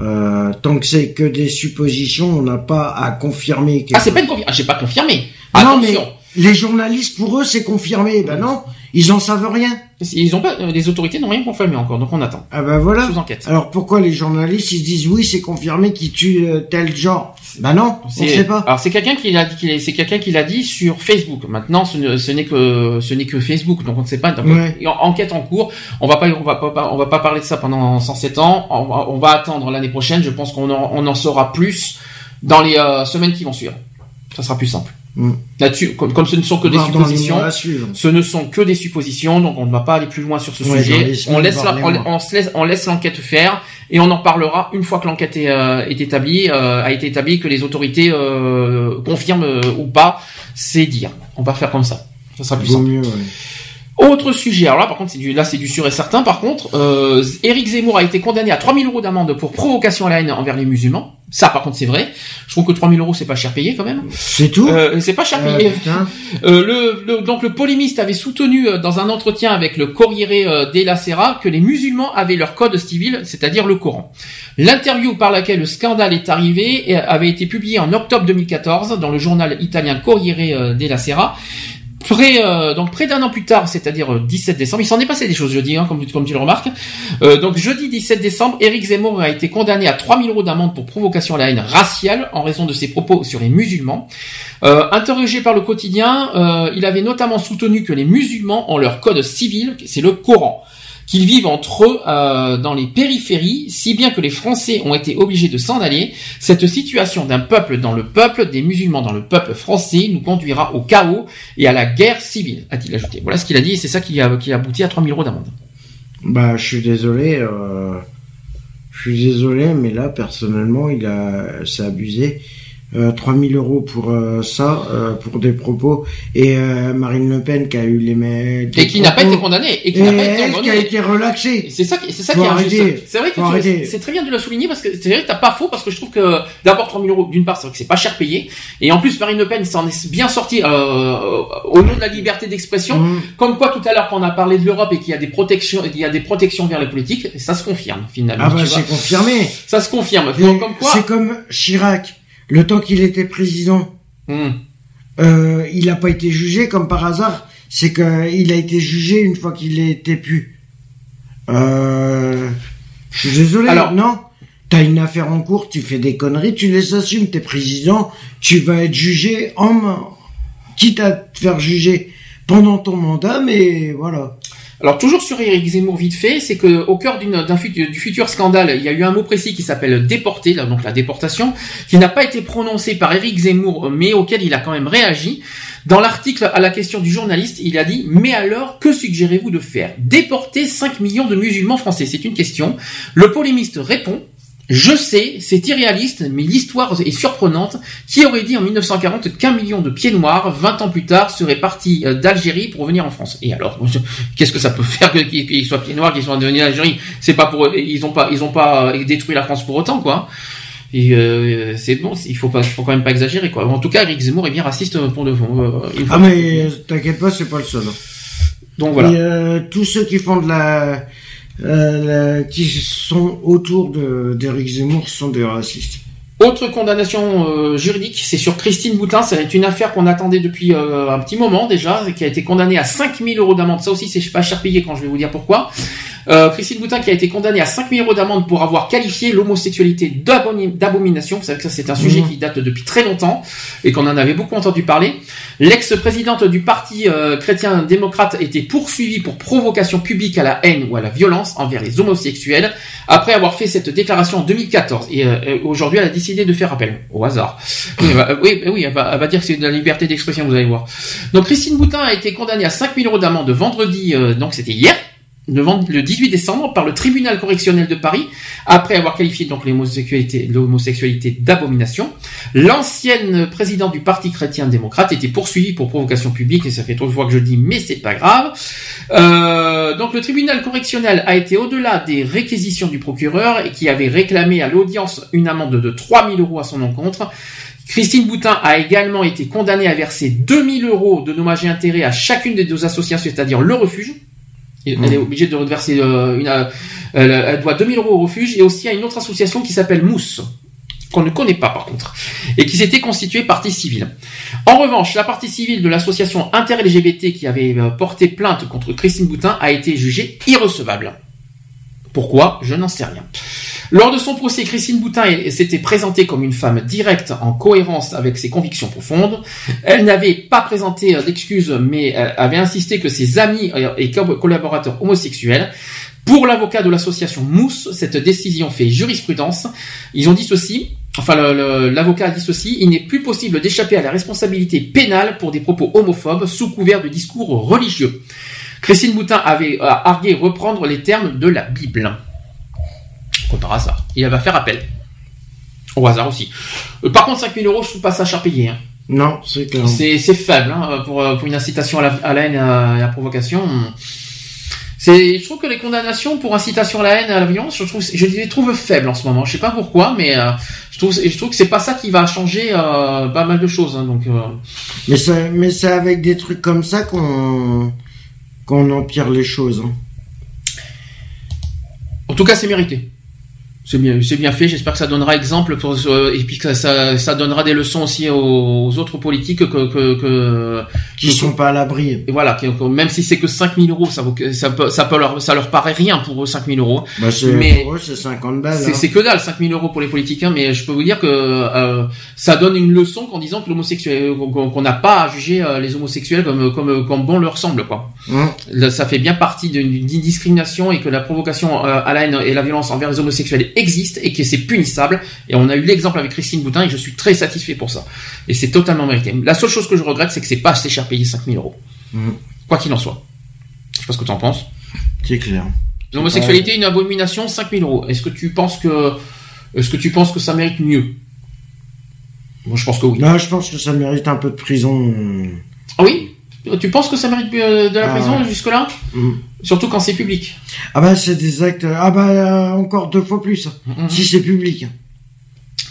Euh, tant que c'est que des suppositions, on n'a pas à confirmer. Ah, c'est pas une confirmation. Ah, j'ai pas confirmé. Non, Attention. mais les journalistes, pour eux, c'est confirmé. Ben non, ils en savent rien. Ils ont pas, euh, les autorités n'ont rien confirmé encore, donc on attend. Ah ben voilà. Sous enquête. Alors pourquoi les journalistes ils se disent oui c'est confirmé qu'ils tuent euh, tel genre? Ben non, on C'est- sait pas. Alors c'est quelqu'un qui l'a dit, c'est quelqu'un qui l'a dit sur Facebook. Maintenant, ce, ne- n'est que ce n'est que Facebook, donc on ne sait pas. Donc, Ouais. en- enquête en cours. On va pas on va pas on va pas parler de ça pendant 107 ans. On va, on va attendre l'année prochaine. Je pense qu'on en, on en saura plus dans les euh, semaines qui vont suivre. Ça sera plus simple. Mm. Là-dessus, comme, comme ce ne sont que des suppositions, ce ne sont que des suppositions, donc on ne va pas aller plus loin sur ce Ouais, sujet. On laisse, la- voire les on, mois. on se laisse, on laisse l'enquête faire et on en parlera une fois que l'enquête est, euh, est établie, euh, a été établie, que les autorités euh, confirment ou pas, c'est dire. On va faire comme ça. Ça sera plus Vaut simple. mieux. ouais. Autre sujet, alors là par contre c'est du là c'est du sûr et certain par contre, euh, Éric Zemmour a été condamné à 3000 euros d'amende pour provocation à la haine envers les musulmans. Ça par contre c'est vrai. Je trouve que 3000 euros c'est pas cher payé quand même. C'est tout? Euh, c'est pas cher Euh, payé. Euh, le, le- donc le polémiste avait soutenu euh, dans un entretien avec le Corriere euh, della Sera que les musulmans avaient leur code civil, c'est-à-dire le Coran. L'interview par laquelle le scandale est arrivé avait été publiée en octobre 2014 dans le journal italien Corriere della Sera. Près, euh, donc près d'un an plus tard, c'est-à-dire euh, 17 décembre, il s'en est passé des choses jeudi, hein, comme, comme tu le remarques. Euh, donc jeudi 17 décembre, Éric Zemmour a été condamné à 3000 euros d'amende pour provocation à la haine raciale en raison de ses propos sur les musulmans. Euh, interrogé par le quotidien, euh, il avait notamment soutenu que les musulmans ont leur code civil, c'est le Coran, qu'ils vivent entre eux euh, dans les périphéries, si bien que les Français ont été obligés de s'en aller. Cette situation d'un peuple dans le peuple, des musulmans dans le peuple français, nous conduira au chaos et à la guerre civile, a-t-il ajouté. Voilà ce qu'il a dit, et c'est ça qui a, qui a abouti à 3000 euros d'amende. Bah je suis désolé. euh, Je suis désolé, mais là personnellement il a c'est abusé. Euh, 3000 euros pour euh, ça, euh, pour des propos, et euh, Marine Le Pen qui a eu les mêmes... Et qui n'a pas été condamné, et qui n'a pas été elle qui a été relaxée. C'est ça, c'est ça qui est injuste. C'est vrai que c'est très bien de le souligner parce que c'est vrai que t'as pas faux parce que je trouve que d'abord 3000 euros d'une part c'est vrai que c'est pas cher payé et en plus Marine Le Pen s'en est bien sortie euh, au nom de la liberté d'expression. Mmh. Comme quoi tout à l'heure quand on a parlé de l'Europe et qu'il y a des protections, il y a des protections vers les politiques, et ça se confirme finalement. Ah bah c'est confirmé. Ça se confirme. Donc, comme quoi. C'est comme Chirac, le temps qu'il était président, Hmm. euh, il n'a pas été jugé comme par hasard. C'est qu'il a été jugé une fois qu'il était pu. Euh, je suis désolé. Alors- non? T'as une affaire en cours, tu fais des conneries, tu les assumes. T'es président, tu vas être jugé en main, quitte à te faire juger pendant ton mandat, mais voilà. Alors toujours sur Éric Zemmour vite fait, c'est que au cœur d'un du futur scandale, il y a eu un mot précis qui s'appelle déporté, donc la déportation, qui n'a pas été prononcé par Éric Zemmour, mais auquel il a quand même réagi. Dans l'article à la question du journaliste, il a dit "Mais alors, que suggérez-vous de faire? Déporter 5 millions de musulmans français? C'est une question. Le polémiste répond je sais, c'est irréaliste, mais l'histoire est surprenante. Qui aurait dit en 1940 qu'un million de pieds noirs, 20 ans plus tard, seraient partis euh, d'Algérie pour venir en France? Et alors, qu'est-ce que ça peut faire qu'ils soient pieds noirs, qu'ils soient devenus d'Algérie C'est pas pour ils ont pas ils ont pas euh, détruit la France pour autant quoi. Et euh, c'est bon, il faut pas, il faut quand même pas exagérer quoi. En tout cas, Eric Zemmour est bien raciste pour de euh, fois. Ah mais euh, t'inquiète pas, c'est pas le seul. Donc voilà. Et euh, tous ceux qui font de la, euh, qui sont autour d'Éric Zemmour sont des racistes. Autre condamnation euh, juridique, c'est sur Christine Boutin. C'est une affaire qu'on attendait depuis euh, un petit moment déjà, qui a été condamnée à 5000 euros d'amende. Ça aussi, c'est pas cher payé quand je vais vous dire pourquoi. Euh, Christine Boutin qui a été condamnée à 5000 euros d'amende pour avoir qualifié l'homosexualité d'abomination. Vous savez que ça, c'est un sujet Mhm. qui date depuis très longtemps et qu'on en avait beaucoup entendu parler. L'ex-présidente du parti euh, chrétien-démocrate était poursuivie pour provocation publique à la haine ou à la violence envers les homosexuels après avoir fait cette déclaration en 2014. Et euh, aujourd'hui, elle a décidé de faire appel au hasard. Oui, elle va, euh, oui, oui, elle va, elle va dire que c'est de la liberté d'expression, vous allez voir. Donc Christine Boutin a été condamnée à 5000 euros d'amende vendredi, euh, donc c'était hier, le vend- le 18 décembre, par le tribunal correctionnel de Paris, après avoir qualifié donc l'homosexualité, d'abomination. L'ancienne présidente du Parti chrétien-démocrate était poursuivie pour provocation publique, et ça fait trop de fois que je dis, mais c'est pas grave. Euh, donc le tribunal correctionnel a été au-delà des réquisitions du procureur et qui avait réclamé à l'audience une amende de 3000 euros à son encontre. Christine Boutin a également été condamnée à verser 2000 euros de dommages et intérêts à chacune des deux associations, c'est-à-dire le refuge. Et Elle est obligée de reverser euh, une, euh, Elle, elle doit 2000 euros au refuge et aussi à une autre association qui s'appelle Mousse qu'on ne connaît pas par contre, et qui s'était constituée partie civile. En revanche, la partie civile de l'association inter-LGBT qui avait euh, porté plainte contre Christine Boutin a été jugée irrecevable. Pourquoi Je n'en sais rien. Lors de son procès, Christine Boutin s'était présentée comme une femme directe en cohérence avec ses convictions profondes. Elle n'avait pas présenté d'excuses, mais euh, avait insisté que ses amis et co- collaborateurs homosexuels pour l'avocat de l'association Mousse, cette décision fait jurisprudence. Ils ont dit ceci, enfin l'avocat a dit ceci, il n'est plus possible d'échapper à la responsabilité pénale pour des propos homophobes sous couvert de discours religieux. Christine Boutin avait euh, argué reprendre les termes de la Bible. Comme par hasard. Elle va faire appel. Au hasard aussi. Euh, Par contre, 5000 euros, je trouve pas ça cher payé. hein. Non, c'est clair. C'est faible hein, pour, euh, pour une incitation à la, à la haine et à, la provocation. C'est, je trouve que les condamnations pour incitation à la haine et à la violence, je trouve, je les trouve faibles en ce moment. Je sais pas pourquoi, mais euh, je trouve, je trouve que c'est pas ça qui va changer euh, pas mal de choses. hein, donc, euh, Mais c'est, mais c'est avec des trucs comme ça qu'on, qu'on empire les choses. hein. en tout cas, c'est mérité. C'est bien, bien fait. J'espère que ça donnera exemple pour, euh, et puis que ça, donnera des leçons aussi aux, aux autres politiques que, que, que Qui que- sont pas à l'abri. Et voilà, même si c'est que 5000 euros, ça, vaut, ça, peut, ça, peut leur, ça leur paraît rien pour eux, 5000 euros. Bah, c'est, Mais- pour eux, c'est 50 balles. C'est hein. c'est que dalle, 5000 euros pour les politiciens, mais je peux vous dire que euh, ça donne une leçon en disant que l'homosexuel, qu'on qu'on n'a pas à juger euh, les homosexuels comme, comme, comme bon leur semble, quoi. Hein ça fait bien partie d'une d'une discrimination et que la provocation euh, à la haine et la violence envers les homosexuels existe et que c'est punissable. Et on a eu l'exemple avec Christine Boutin et je suis très satisfait pour ça. Et c'est totalement mérité. La seule chose que je regrette, c'est que c'est pas assez cher payé 5000 euros. Mhm. Quoi qu'il en soit. Je sais pas ce que tu en penses. C'est clair. L'homosexualité une abomination, 5000 euros. Est-ce que tu penses que, est-ce que tu penses que ça mérite mieux? Moi, je pense que oui. Là, je pense que ça mérite un peu de prison. Ah oui? Tu penses que ça mérite euh, de la Ah prison ouais. jusque-là? Mm. Surtout quand c'est public. Ah bah, c'est des actes. Ah bah, euh, encore deux fois plus. Mhm. Si c'est public.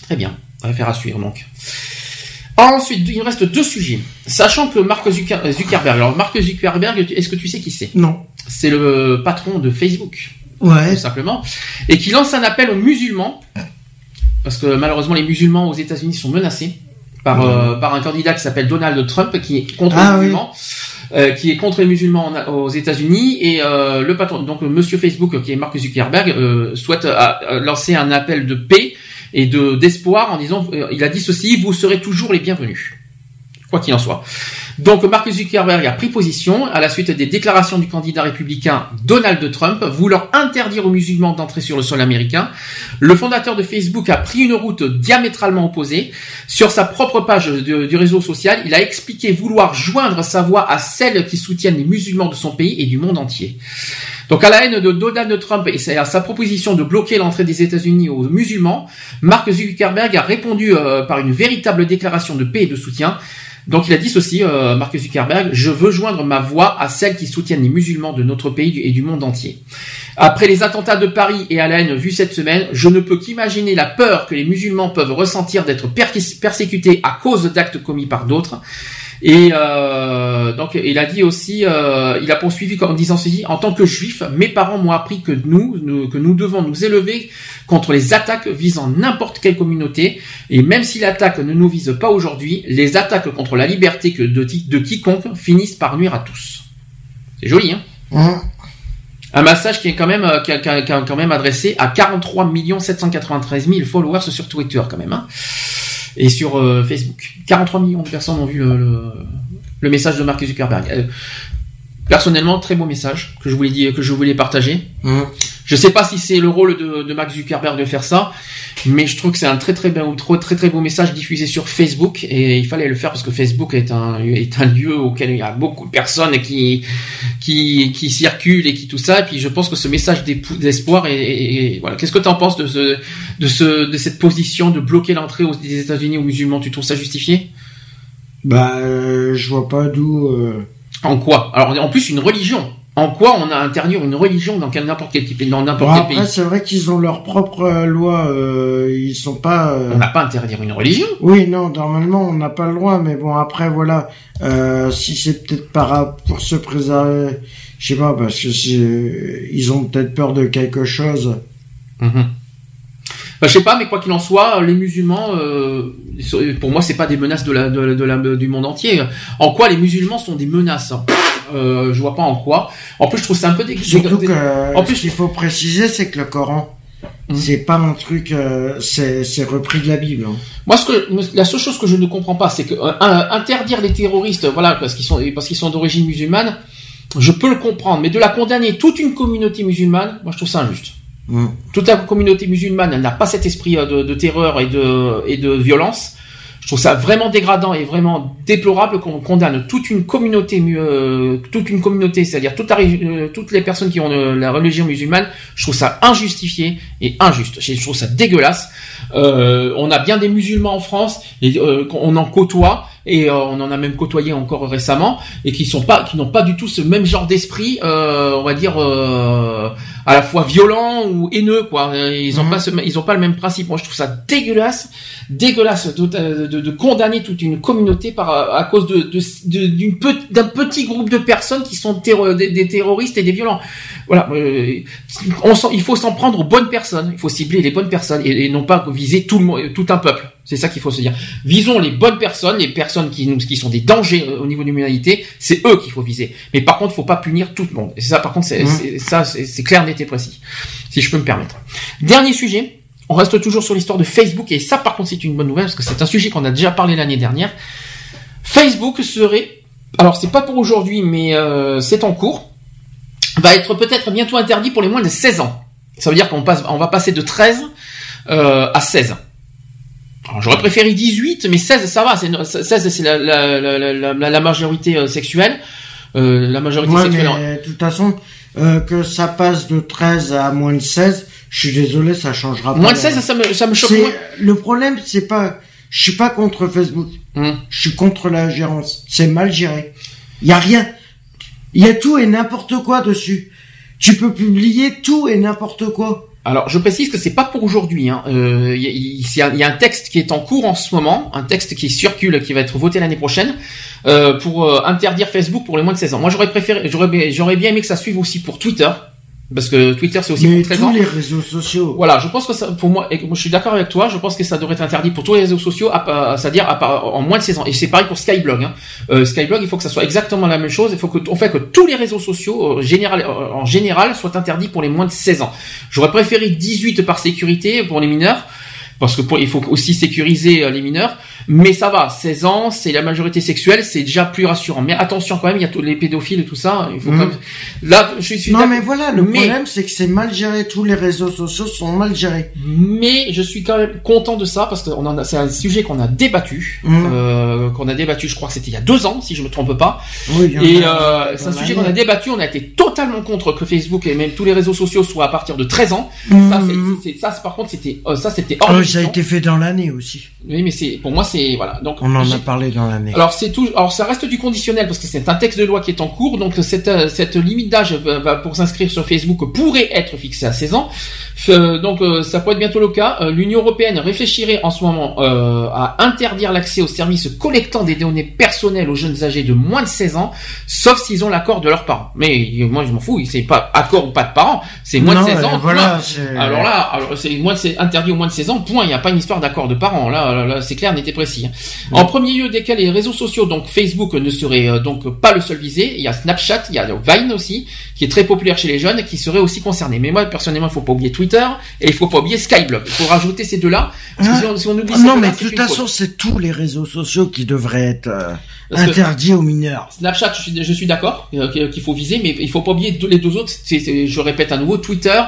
Très bien. Affaire à suivre donc. Ensuite, il nous reste deux sujets. Sachant que Mark Zucker- Zuckerberg, alors Mark Zuckerberg, est-ce que tu sais qui c'est? Non. C'est le patron de Facebook. Ouais. tout simplement, et qui lance un appel aux musulmans, parce que malheureusement les musulmans aux États-Unis sont menacés par, euh, par un candidat qui s'appelle Donald Trump, qui est contre Ah les oui. musulmans. euh, qui est contre les musulmans en- aux États-Unis et euh, le patron donc Monsieur Facebook qui est Mark Zuckerberg souhaite lancer un appel de paix et de d'espoir en disant euh, il a dit ceci vous serez toujours les bienvenus quoi qu'il en soit. Donc Mark Zuckerberg a pris position à la suite des déclarations du candidat républicain Donald Trump voulant interdire aux musulmans d'entrer sur le sol américain. Le fondateur de Facebook a pris une route diamétralement opposée. Sur sa propre page du réseau social, il a expliqué vouloir joindre sa voix à celles qui soutiennent les musulmans de son pays et du monde entier. Donc à la haine de Donald Trump et à sa proposition de bloquer l'entrée des États-Unis aux musulmans, Mark Zuckerberg a répondu euh, par une véritable déclaration de paix et de soutien. Donc il a dit ceci, euh, Mark Zuckerberg, je veux joindre ma voix à celles qui soutiennent les musulmans de notre pays et du monde entier. Après les attentats de Paris et à la haine vus cette semaine, je ne peux qu'imaginer la peur que les musulmans peuvent ressentir d'être per- persécutés à cause d'actes commis par d'autres. Et euh, donc il a dit aussi, euh, il a poursuivi en disant ceci, en tant que juif, mes parents m'ont appris que nous, nous- que nous devons nous élever contre les attaques visant n'importe quelle communauté, et même si l'attaque ne nous vise pas aujourd'hui, les attaques contre la liberté que de, de quiconque finissent par nuire à tous. C'est joli, hein? Hein un message qui est quand même, euh, qui a- qui a- qui a quand même adressé à 43 793 000 followers sur Twitter quand même, hein, et sur euh, Facebook. 43 millions de personnes ont vu le, le, le message de Mark Zuckerberg. Euh, personnellement, très beau message que je voulais dire, que je voulais partager. Hein Je sais pas si c'est le rôle de, de Mark Zuckerberg de faire ça, mais je trouve que c'est un très très beau, très, très très beau message diffusé sur Facebook et il fallait le faire parce que Facebook est un est un lieu auquel il y a beaucoup de personnes qui qui qui circulent et qui tout ça. Et puis je pense que ce message d'espoir et, et- et voilà. Qu'est-ce que tu en penses de ce de ce de cette position de bloquer l'entrée aux- des États-Unis aux musulmans? Tu trouves ça justifié? Bah, euh, je vois pas d'où. euh, En quoi? Alors en plus une religion En quoi on a interdire une religion dans n'importe quel type, dans n'importe Bon, quel après, pays c'est vrai qu'ils ont leur propre euh, loi. euh, ils sont pas. euh, On n'a pas à interdire une religion. Oui, non, normalement, on n'a pas le droit, mais bon, après, voilà, euh, si c'est peut-être par pour se préserver, je sais pas, parce que ils ont peut-être peur de quelque chose. Mhm. Bah, je sais pas, mais quoi qu'il en soit, les musulmans, euh, pour moi, c'est pas des menaces de la, de, de la- du monde entier. En quoi les musulmans sont des menaces hein? Euh, Je vois pas en quoi. En plus, je trouve ça un peu dé- Surtout que, en plus, ce qu'il faut préciser, c'est que le Coran, Mhm. c'est pas un truc, euh, c'est, c'est repris de la Bible. hein. Moi, ce que, la seule chose que je ne comprends pas, c'est que euh, interdire les terroristes, voilà, parce qu'ils sont, parce qu'ils sont d'origine musulmane, je peux le comprendre, mais de la condamner toute une communauté musulmane, moi, je trouve ça injuste. Mm. Toute la communauté musulmane, elle n'a pas cet esprit de, de terreur et de, et de violence. Je trouve ça vraiment dégradant et vraiment déplorable qu'on condamne toute une communauté, mu- euh, toute une communauté, c'est-à-dire euh, toutes les personnes qui ont euh, la religion musulmane. Je trouve ça injustifié et injuste. Je trouve ça dégueulasse. On a bien des musulmans en France et on en côtoie et on en a même côtoyé encore récemment et qui sont pas, qui n'ont pas du tout ce même genre d'esprit, on va dire à la fois violent ou haineux quoi. Ils ont Mhm. pas ce, ils ont pas le même principe. Moi je trouve ça dégueulasse, dégueulasse de, de, de condamner toute une communauté par à cause de d'un petit groupe de personnes qui sont terro- des, des terroristes et des violents. Voilà, euh, on il faut s'en prendre aux bonnes personnes. Il faut cibler les bonnes personnes et, et non pas viser tout le monde, tout un peuple. C'est ça qu'il faut se dire. Visons les bonnes personnes, les personnes qui nous, qui sont des dangers euh, au niveau de l'humanité. C'est eux qu'il faut viser. Mais par contre, il faut pas punir tout le monde. Et ça, par contre, c'est c'est- ça, c'est c'est clair, net et précis. Si je peux me permettre. Dernier sujet. On reste toujours sur l'histoire de Facebook et ça, par contre, c'est une bonne nouvelle parce que c'est un sujet qu'on a déjà parlé l'année dernière. Facebook serait, alors c'est pas pour aujourd'hui, mais euh, c'est en cours, va être peut-être bientôt interdit pour les moins de 16 ans. Ça veut dire qu'on passe, on va passer de 13 euh, à 16. Alors, j'aurais préféré 18, mais 16, ça va. C'est, 16, c'est la, la, la, la, majorité euh, sexuelle. Euh, la majorité Ouais, sexuelle. mais de toute façon, euh, que ça passe de 13 à moins de 16, je suis désolé, ça changera pas. Moins de 16, ça me, ça me choque moins. Le problème, c'est pas, je suis pas contre Facebook. Hum. Je suis contre la gérance. C'est mal géré. Il y a rien. Il y a tout et n'importe quoi dessus. Tu peux publier tout et n'importe quoi. Alors, je précise que c'est pas pour aujourd'hui. hein. Euh, Il y, a- il il un texte qui est en cours en ce moment, un texte qui circule, qui va être voté l'année prochaine, euh, pour euh, interdire Facebook pour les moins de 16 ans. Moi, j'aurais préféré, j'aurais bien aimé que ça suive aussi pour Twitter, parce que Twitter c'est aussi Mais pour 13 tous ans. les réseaux sociaux. Voilà, je pense que ça, pour moi, et moi, je suis d'accord avec toi, je pense que ça devrait être interdit pour tous les réseaux sociaux, c'est-à-dire à part- en moins de 16 ans. Et c'est pareil pour Skyblog. Hein. Euh, Skyblog, il faut que ça soit exactement la même chose. Il faut que, on fait que tous les réseaux sociaux, euh, général, euh, en général, soient interdits pour les moins de 16 ans. J'aurais préféré 18 par sécurité pour les mineurs. Parce que pour, il faut aussi sécuriser euh, les mineurs, mais ça va, 16 ans, c'est la majorité sexuelle, c'est déjà plus rassurant. Mais attention quand même, il y a tous les pédophiles et tout ça, il faut Mhm. quand même... Là, je suis Non mais voilà, le mais- problème c'est que c'est mal géré. Tous les réseaux sociaux sont mal gérés. Mais je suis quand même content de ça parce que on en a- c'est un sujet qu'on a débattu, Mhm. euh, qu'on a débattu. Je crois que c'était il y a deux ans, si je me trompe pas. Oui, Et euh, c'est un sujet qu'on a débattu. On a été totalement contre que Facebook et même tous les réseaux sociaux soient à partir de 13 ans. Mhm. Ça, c'est, c'est- ça, par contre, c'était euh, ça, c'était hors Oh, de ça a été fait dans l'année aussi. Oui, mais c'est pour moi, c'est voilà. Donc On en a parlé dans l'année. alors c'est tout. Alors ça reste du conditionnel parce que c'est un texte de loi qui est en cours. Donc cette euh, cette limite d'âge pour s'inscrire sur Facebook pourrait être fixée à 16 ans. Euh, donc euh, ça pourrait être bientôt le cas. L'Union européenne réfléchirait en ce moment euh, à interdire l'accès aux services collectant des données personnelles aux jeunes âgés de moins de 16 ans, sauf s'ils ont l'accord de leurs parents. Mais moi je m'en fous. C'est pas accord ou pas de parents. C'est moins Non, de 16 ans. voilà, Alors là, alors c'est moins c'est interdit au moins de 16 ans. Point. Il n'y a pas une histoire d'accord de parents. Là, là, là, c'est clair, n'était précis. hein. En premier lieu, dès que les réseaux sociaux, donc Facebook, ne serait euh, donc pas le seul visé, il y a Snapchat, il y a Vine aussi, qui est très populaire chez les jeunes, qui serait aussi concerné. Mais moi, personnellement, il faut pas oublier Twitter et il faut pas oublier Skyblog. Il faut rajouter ces deux-là. Si on, oublie Ah non, mais de toute façon, c'est tous les réseaux sociaux qui devraient être euh, interdits aux mineurs. Snapchat, je suis, suis d'accord euh, qu'il faut viser, mais il faut pas oublier les deux autres. Je répète à nouveau, Twitter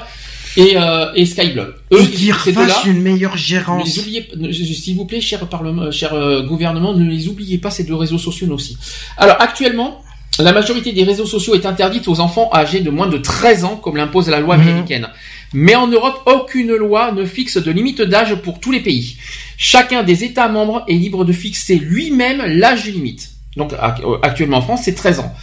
et, euh, et Skyblog. Et qu'ils refassent une meilleure gérance. s'il vous plaît, cher parlement, cher euh, gouvernement, ne les oubliez pas ces deux réseaux sociaux nous aussi. Alors actuellement, la majorité des réseaux sociaux est interdite aux enfants âgés de moins de 13 ans, comme l'impose la loi Mhm. américaine. Mais en Europe, aucune loi ne fixe de limite d'âge pour tous les pays. Chacun des États membres est libre de fixer lui-même l'âge limite. Donc euh, actuellement en France, c'est 13 ans.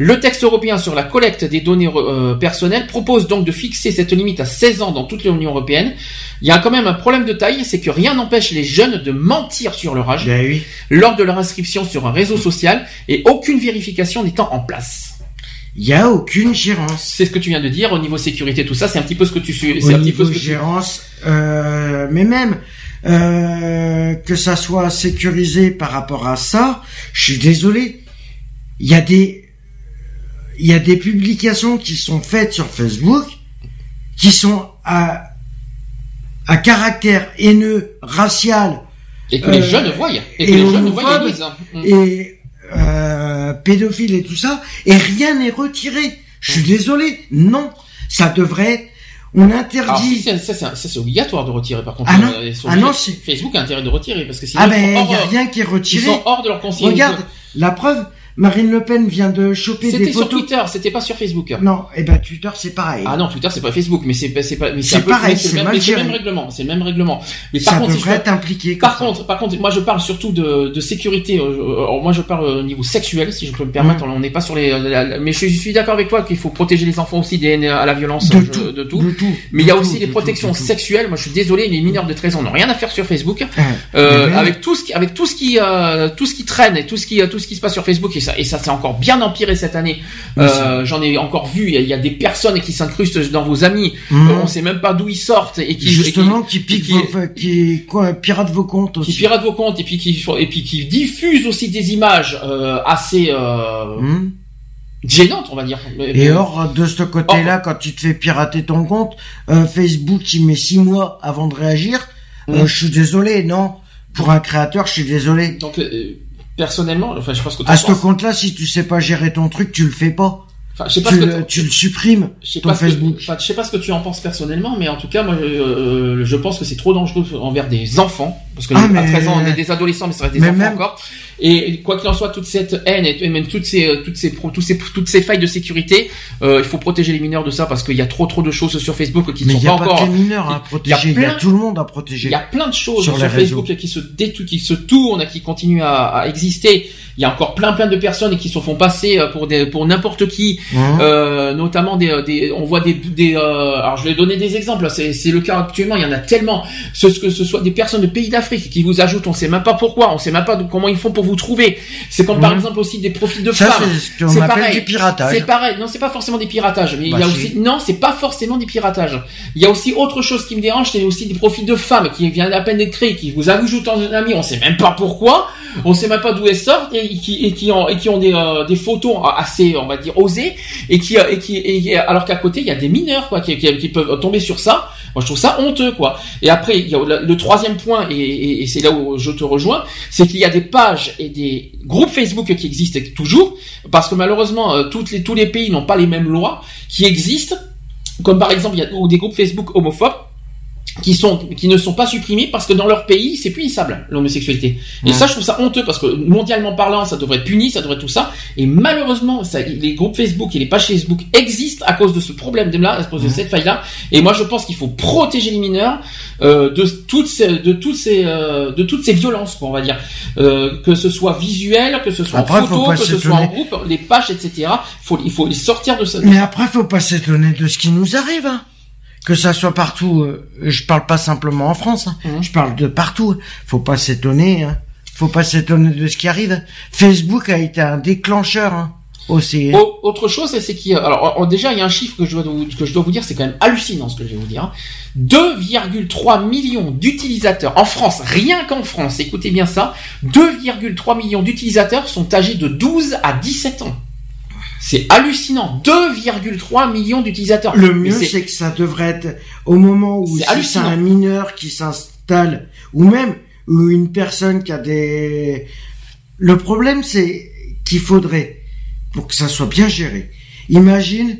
Le texte européen sur la collecte des données euh, personnelles propose donc de fixer cette limite à 16 ans dans toute l'Union européenne. Il y a quand même un problème de taille, c'est que rien n'empêche les jeunes de mentir sur leur âge Ben oui. lors de leur inscription sur un réseau social et aucune vérification n'étant en place. Il y a aucune gérance. C'est ce que tu viens de dire au niveau sécurité, tout ça, c'est un petit peu ce que tu suis. Au un petit peu niveau ce que tu- gérance, euh, mais même euh, que ça soit sécurisé par rapport à ça, je suis désolé. Il y a des il y a des publications qui sont faites sur Facebook qui sont à à caractère haineux, racial Et que les euh, jeunes voient. Et que et les jeunes voient et lisent. hein. Mm. et euh, pédophile et tout ça, et rien n'est retiré. Je suis désolé, non, ça devrait être, on interdit. ça, c'est ça, c'est obligatoire de retirer par contre. Ah non. Euh, ils Ah non, Facebook a intérêt de retirer parce que sinon Ah ils, ben, il y a rien qui est ils retiré. sont hors de leur conseil. Regarde, la preuve, Marine Le Pen vient de choper des C'était sur photos. Twitter, c'était pas sur Facebook. Non, et ben Twitter c'est pareil. Ah non, Twitter c'est pas Facebook, mais c'est c'est pas mais C'est pareil, c'est le même, règlement, c'est le même règlement. Mais ça par contre, si devrait je- être impliqué. comme Par ça. contre, par contre, moi je parle surtout de, de sécurité. euh, alors moi je parle au niveau sexuel, si je peux me permettre. Mm. On n'est pas sur les. mais je, suis- d'accord avec toi qu'il faut protéger les enfants aussi des, à la violence, de, tout, de tout. de tout, Mais il y a aussi tout, protections sexuelles. Moi, je suis désolé, les mineurs de 13 ans n'ont rien à faire sur Facebook. Euh, Mais même- avec tout ce qui, avec tout ce qui, euh, tout ce qui traîne et tout ce qui, euh, tout ce qui se passe sur Facebook et ça, et ça s'est encore bien empiré cette année. Euh, J'en ai encore vu. Il y a- il y, a des personnes qui s'incrustent dans vos amis. Mhm. Euh, on sait même pas d'où ils sortent et qui, Justement, et qui piquent, qui- vos- qui, quoi, piratent vos comptes qui, aussi. qui piratent vos comptes et puis qui, et puis qui diffusent aussi des images euh, assez euh, Hmm. gênantes, on va dire. Et or, de ce côté-là, quand tu te fais pirater ton compte, euh, Facebook, il met six mois avant de réagir. Euh, Mm. je suis désolé, non. Pour un créateur, je suis désolé. Donc euh, personnellement, enfin, je pense que À ce compte-là, si tu sais pas gérer ton truc, tu le fais pas. Enfin, je sais pas Tu ce que le, tu le supprimes, Je sais ton pas que- enfin, je sais pas ce que tu en penses personnellement, mais en tout cas, moi, euh, je pense que c'est trop dangereux envers des enfants, parce que Ah, à mais- 13 ans, on est des adolescents, mais ça reste des Mais enfants même- encore. Et quoi qu'il en soit, toute cette haine et même toutes ces, euh, toutes ces, toutes ces failles de sécurité, euh, il faut protéger les mineurs de ça parce qu'il y a trop, trop de choses sur Facebook qui ne Mais sont il n'y a pas pas encore. que les mineurs à il protéger, il y a tout le monde à Il protéger. y a plein de choses Sur sur, Facebook qui se détou- qui se tournent, qui continuent à, à exister. Il y a encore plein plein de personnes qui se font passer euh, pour des pour n'importe qui, Hein euh, notamment des, des on voit des des euh, alors je vais donner des exemples. C'est c'est le cas actuellement. Il y en a tellement. Ce que ce soit des personnes de pays d'Afrique qui vous ajoutent, on sait même pas pourquoi, on sait même pas comment ils font pour vous trouver. C'est comme par Mhm. exemple aussi des profils de Ça, femmes. c'est ce pareil. du piratage. C'est pareil. Non, c'est pas forcément des piratages, mais Bah, il y a si. aussi non, c'est pas forcément des piratages. Il y a aussi autre chose qui me dérange, c'est aussi des profils de femmes qui viennent à peine d'être créés, qui vous ajoutent en ami, on sait même pas pourquoi, on sait même pas d'où elles sortent et qui et qui ont et qui ont des euh, des photos assez, on va dire osées et qui euh, et qui et, alors qu'à côté il y a des mineurs quoi qui, qui, peuvent tomber sur ça. Moi je trouve ça honteux quoi. Et après il y a le, troisième point et, et, c'est là où je te rejoins, c'est qu'il y a des pages et des groupes Facebook qui existent toujours parce que malheureusement euh, toutes les tous les pays n'ont pas les mêmes lois qui existent comme par exemple il y a des groupes Facebook homophobes qui sont qui ne sont pas supprimés parce que dans leur pays c'est punissable l'homosexualité et Ouais. ça je trouve ça honteux parce que mondialement parlant ça devrait être puni ça devrait être tout ça et malheureusement ça, les groupes Facebook et les pages Facebook existent à cause de ce problème là à cause de Ouais. cette faille là et moi je pense qu'il faut protéger les mineurs euh, de toutes ces de toutes ces euh, de toutes ces violences quoi, on va dire euh, que ce soit visuel que ce soit Après, en photo que ce soit en groupe les pages etc faut il faut les sortir de ça Mais après, faut pas s'étonner de ce qui nous arrive. hein. Que ça soit partout. euh, je parle pas simplement en France. hein. Mhm. Je parle de partout. Faut pas s'étonner. Hein. Faut pas s'étonner de ce qui arrive. Facebook a été un déclencheur hein, aussi. hein. Au- autre chose, c'est qu'il y a, alors déjà il y a un chiffre que je dois vous, que je dois vous dire, c'est quand même hallucinant ce que je vais vous dire. hein. 2,3 millions d'utilisateurs en France, rien qu'en France, écoutez bien ça, 2,3 millions d'utilisateurs sont âgés de 12 à 17 ans. C'est hallucinant, 2,3 millions d'utilisateurs. Le mieux, c'est que ça devrait être au moment où C'est si un mineur qui s'installe, ou même ou une personne qui a des... Le problème, c'est qu'il faudrait, pour que ça soit bien géré, imagine,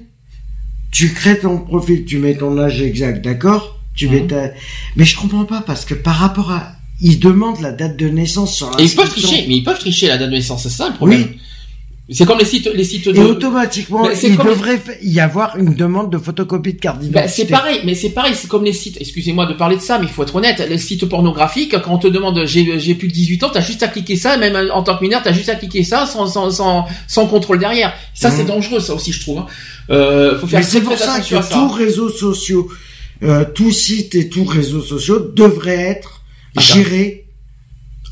tu crées ton profil, tu mets ton âge exact, d'accord? Tu mets Mhm. ta... Mais je comprends pas, parce que par rapport à... Ils demandent la date de naissance sur Et ils peuvent tricher, mais ils peuvent tricher la date de naissance, c'est ça le problème. Oui. C'est comme les sites, les sites de. Et automatiquement, c'est il devrait y avoir une demande de photocopie de carte d'identité. Ben, c'est pareil, mais c'est pareil, c'est comme les sites. Excusez-moi de parler de ça, mais il faut être honnête. Les sites pornographiques, quand on te demande j'ai plus de 18 ans, t'as juste à cliquer ça, même en tant que mineur, t'as juste à cliquer ça sans sans sans, sans contrôle derrière. Ça, c'est Mhm. dangereux, ça aussi, je trouve. hein. Euh, faut faire Mais c'est pour ça que ça. tout réseaux sociaux, euh, tout site et tout réseaux sociaux devraient être Ah, gérés.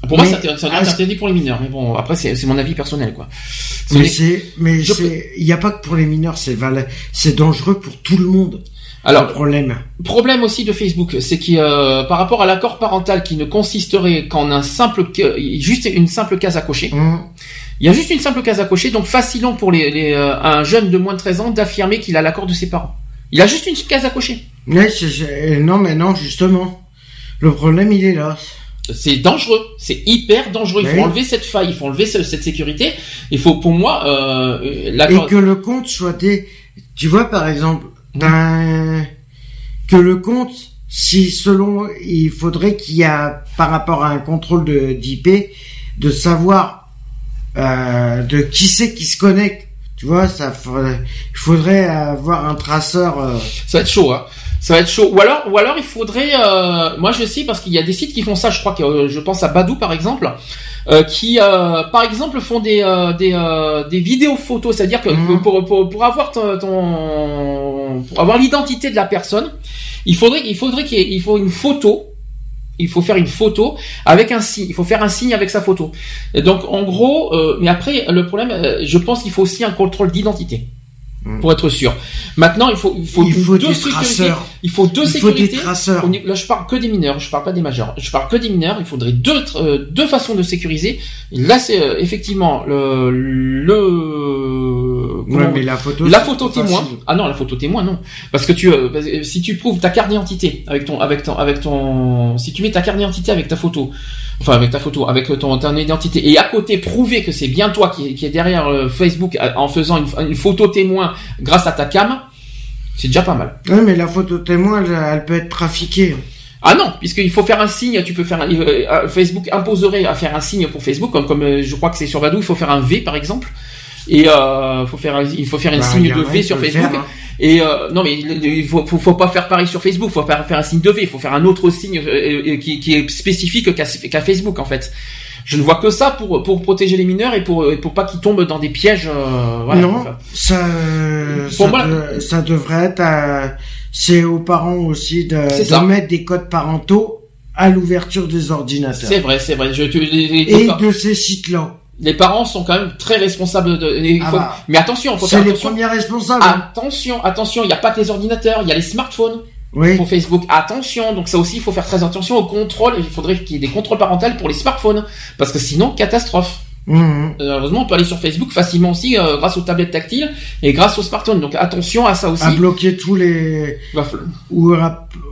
Pour moi, mais- ah, être interdit pour les mineurs, mais bon, après, c'est c'est mon avis personnel, quoi. Mais c'est, mais Je c'est, il n'y a pas que pour les mineurs, c'est vala- c'est dangereux pour tout le monde. Alors, le problème. Problème aussi de Facebook, c'est qu'il euh, par rapport à l'accord parental qui ne consisterait qu'en un simple juste une simple case à cocher. Hum. Il y a juste une simple case à cocher, donc facilon pour les, les, euh, un jeune de moins de 13 ans d'affirmer qu'il a l'accord de ses parents. Il a juste une case à cocher. Mais c'est- c'est- non, mais non, justement. Le problème, il est là. C'est dangereux, c'est hyper dangereux. Il faut Oui. enlever cette faille, il faut enlever ce- cette sécurité. Il faut, pour moi, euh, Et l'accord. que le compte soit des, tu vois, par exemple, ben, que le compte, si selon, il faudrait qu'il y a, par rapport à un contrôle de, d'IP, de savoir, euh, de qui c'est qui se connecte. Tu vois, ça faudrait, il faudrait avoir un traceur, euh, Ça va être chaud, hein. Ça va être chaud. Ou alors, ou alors il faudrait. euh, moi, je sais parce qu'il y a des sites qui font ça. Je crois que euh, je pense à Badou par exemple, euh, qui euh, par exemple font des euh, des euh, des vidéos photos. C'est-à-dire que Mhm. pour, pour pour avoir ton, ton- pour avoir l'identité de la personne, il faudrait il faudrait qu'il y ait- il faut une photo. Il faut faire une photo avec un signe. Il faut faire un signe avec sa photo. Et donc en gros, euh, mais après le problème, je pense qu'il faut aussi un contrôle d'identité. Pour être sûr. Maintenant, il faut il faut, il faut deux des sécurités. traceurs. Il faut deux Il faut des traceurs. Là, je parle que des mineurs, je parle pas des majeurs. Je parle que des mineurs. Il faudrait deux euh, deux façons de sécuriser. Là, c'est euh, effectivement le le Ouais, mais la photo. la photo témoin. facile. Ah non, la photo témoin non. Parce que tu euh, si tu prouves ta carte d'identité avec ton avec ton avec ton si tu mets ta carte d'identité avec ta photo enfin avec ta photo avec ton ton identité et à côté prouver que c'est bien toi qui, qui est derrière euh, Facebook euh, en faisant une, une photo témoin grâce à ta cam, c'est déjà pas mal. Ouais, mais la photo témoin, elle, elle peut être trafiquée. Ah non, puisqu'il faut faire un signe, tu peux faire un, euh, euh, Facebook imposerait à faire un signe pour Facebook, comme, comme euh, je crois que c'est sur Badoo, il faut faire un V par exemple. Et euh, faut faire, un- il faut faire un Bah, signe de V sur Facebook. faire, hein. Et euh, non, mais il faut, faut, faut pas faire pareil sur Facebook. Faut faire, faire un signe de V. Faut faire un autre signe euh, euh, qui, qui est spécifique qu'à qu'à Facebook en fait. Je ne vois que ça pour pour protéger les mineurs et pour et pour pas qu'ils tombent dans des pièges. euh, voilà. non, Enfin, ça, ça, moi- de- ça devrait être, c'est aux parents aussi de, de mettre des codes parentaux à l'ouverture des ordinateurs. C'est vrai, c'est vrai. Je, tu- les, les- Et de ces sites-là. Les parents sont quand même très responsables de. Ah faut- bah, mais attention, faut faire les attention. premiers responsables. hein. Attention, attention, il n'y a pas que les ordinateurs, il y a les smartphones oui. pour Facebook. Attention, donc ça aussi, il faut faire très attention au contrôle. Il faudrait qu'il y ait des contrôles parentaux pour les smartphones, parce que sinon, catastrophe. Mhm. Euh, Heureusement, on peut aller sur Facebook facilement aussi euh, grâce aux tablettes tactiles et grâce aux smartphones. Donc attention à ça aussi. À bloquer tous les, ou,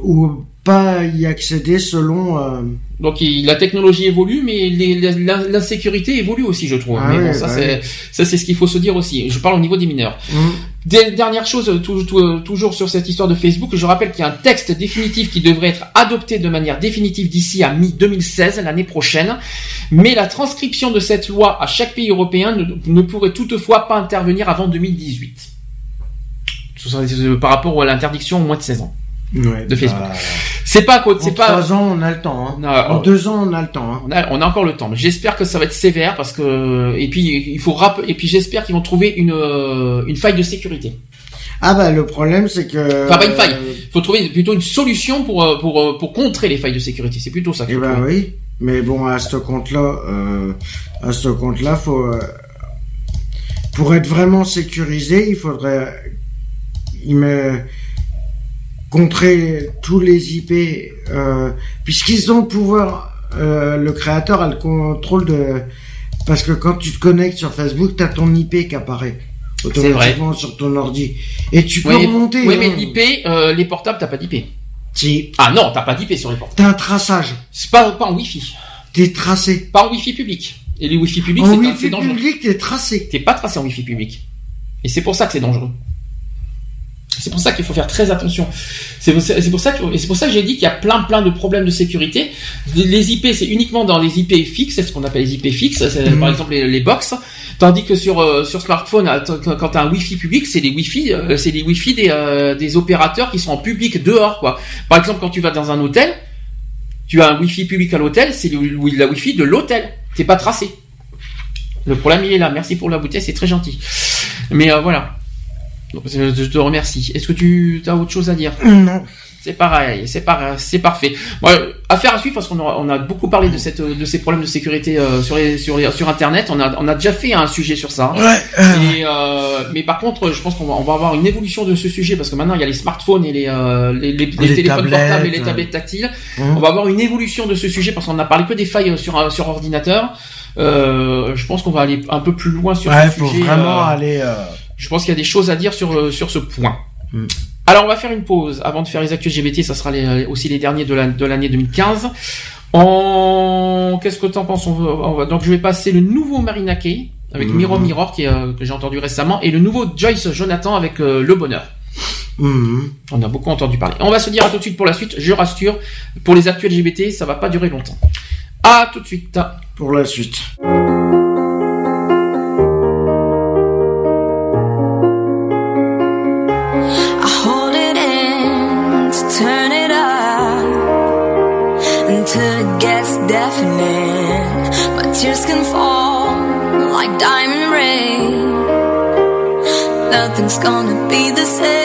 ou pas y accéder selon, euh, Donc il- la technologie évolue, mais l'insécurité évolue aussi, je trouve. Ah mais bon, ça bah c'est ça c'est ce qu'il faut se dire aussi. Je parle au niveau des mineurs. Des- Dernière chose, euh, tou- tou- toujours sur cette histoire de Facebook, je rappelle qu'il y a un texte définitif qui devrait être adopté de manière définitive d'ici à mi-2016, l'année prochaine, mais la transcription de cette loi à chaque pays européen ne, ne pourrait toutefois pas intervenir avant 2018. Ce serait, euh, Par rapport à l'interdiction au moins de 16 ans. Ouais, De Facebook. bah, C'est pas, quoi, en c'est pas, trois ans, on a le temps. Hein. Non, en euh, deux ans, on a le temps. Hein. on a, on a encore le temps, j'espère que ça va être sévère parce que et puis il faut rapp- et puis j'espère qu'ils vont trouver une euh, une faille de sécurité. Ah bah le problème c'est que. Enfin, pas une faille. Il faut trouver plutôt une solution pour euh, pour euh, pour contrer les failles de sécurité. C'est plutôt ça. Eh ben trouver. oui, mais bon à ce compte-là, euh, à ce compte-là, faut euh, pour être vraiment sécurisé, il faudrait il me contrer tous les IP euh, puisqu'ils ont le pouvoir. euh, le créateur a le contrôle de parce que quand tu te connectes sur Facebook, t'as ton IP qui apparaît automatiquement sur ton ordi et tu peux Oui, remonter. oui, hein. mais l'IP, euh, les portables, t'as pas d'IP. Si, Ah non, t'as pas d'IP sur les portables. t'as un traçage, C'est pas pas en Wi-Fi, t'es tracé. pas en Wi-Fi public. Et les Wi-Fi publics, En c'est- Wi-Fi c'est dangereux. public, t'es tracé. T'es pas tracé en Wi-Fi public. Et c'est pour ça que c'est dangereux. C'est pour ça qu'il faut faire très attention. C'est pour ça, que, et c'est pour ça que j'ai dit qu'il y a plein plein de problèmes de sécurité. Les- IP, c'est uniquement dans les IP fixes, c'est ce qu'on appelle les IP fixes, c'est, Mhm. par exemple les, les box. Tandis que sur euh, sur smartphone, quand quand t'as un Wi-Fi public, c'est les Wi-Fi, euh, c'est les Wi-Fi des euh, des opérateurs qui sont en public dehors, quoi. Par exemple, quand tu vas dans un hôtel, tu as un Wi-Fi public à l'hôtel, c'est la Wi-Fi de l'hôtel. T'es pas tracé. Le problème il est là. Merci pour la bouteille, c'est très gentil. Mais euh, voilà. Je te remercie. Est-ce que tu as autre chose à dire Non. C'est pareil, c'est pareil, c'est parfait. Bon, euh, affaire à suivre parce qu'on a, on a beaucoup parlé de cette de ces problèmes de sécurité euh, sur les, sur les- sur internet. On a on a déjà fait un sujet sur ça. Ouais. euh, Et, euh, mais par contre, je pense qu'on va, on va avoir une évolution de ce sujet parce que maintenant il y a les smartphones et les, euh, les, les- les Les téléphones portables et les tablettes tactiles. Hum. On va avoir une évolution de ce sujet parce qu'on a parlé que des failles euh, sur sur ordinateur. Euh, je pense qu'on va aller un peu plus loin sur ouais, ce faut sujet. vraiment euh, aller. Je pense qu'il y a des choses à dire sur euh, sur ce point. Mm. Alors on va faire une pause avant de faire les actus LGBT. Ça sera les- aussi les derniers de la- de l'année 2015. En qu'est-ce que t'en penses? On va, on va- Donc je vais passer le nouveau Marina Kay avec. Miro Mirror qui euh, que j'ai entendu récemment et le nouveau Joyce Jonathan avec euh, Le Bonheur. hum. On a beaucoup entendu parler. On va se dire à tout de suite pour la suite. Je rassure, pour les actus LGBT, ça va pas durer longtemps. À tout de suite. Pour la suite. Nothing's gonna be the same.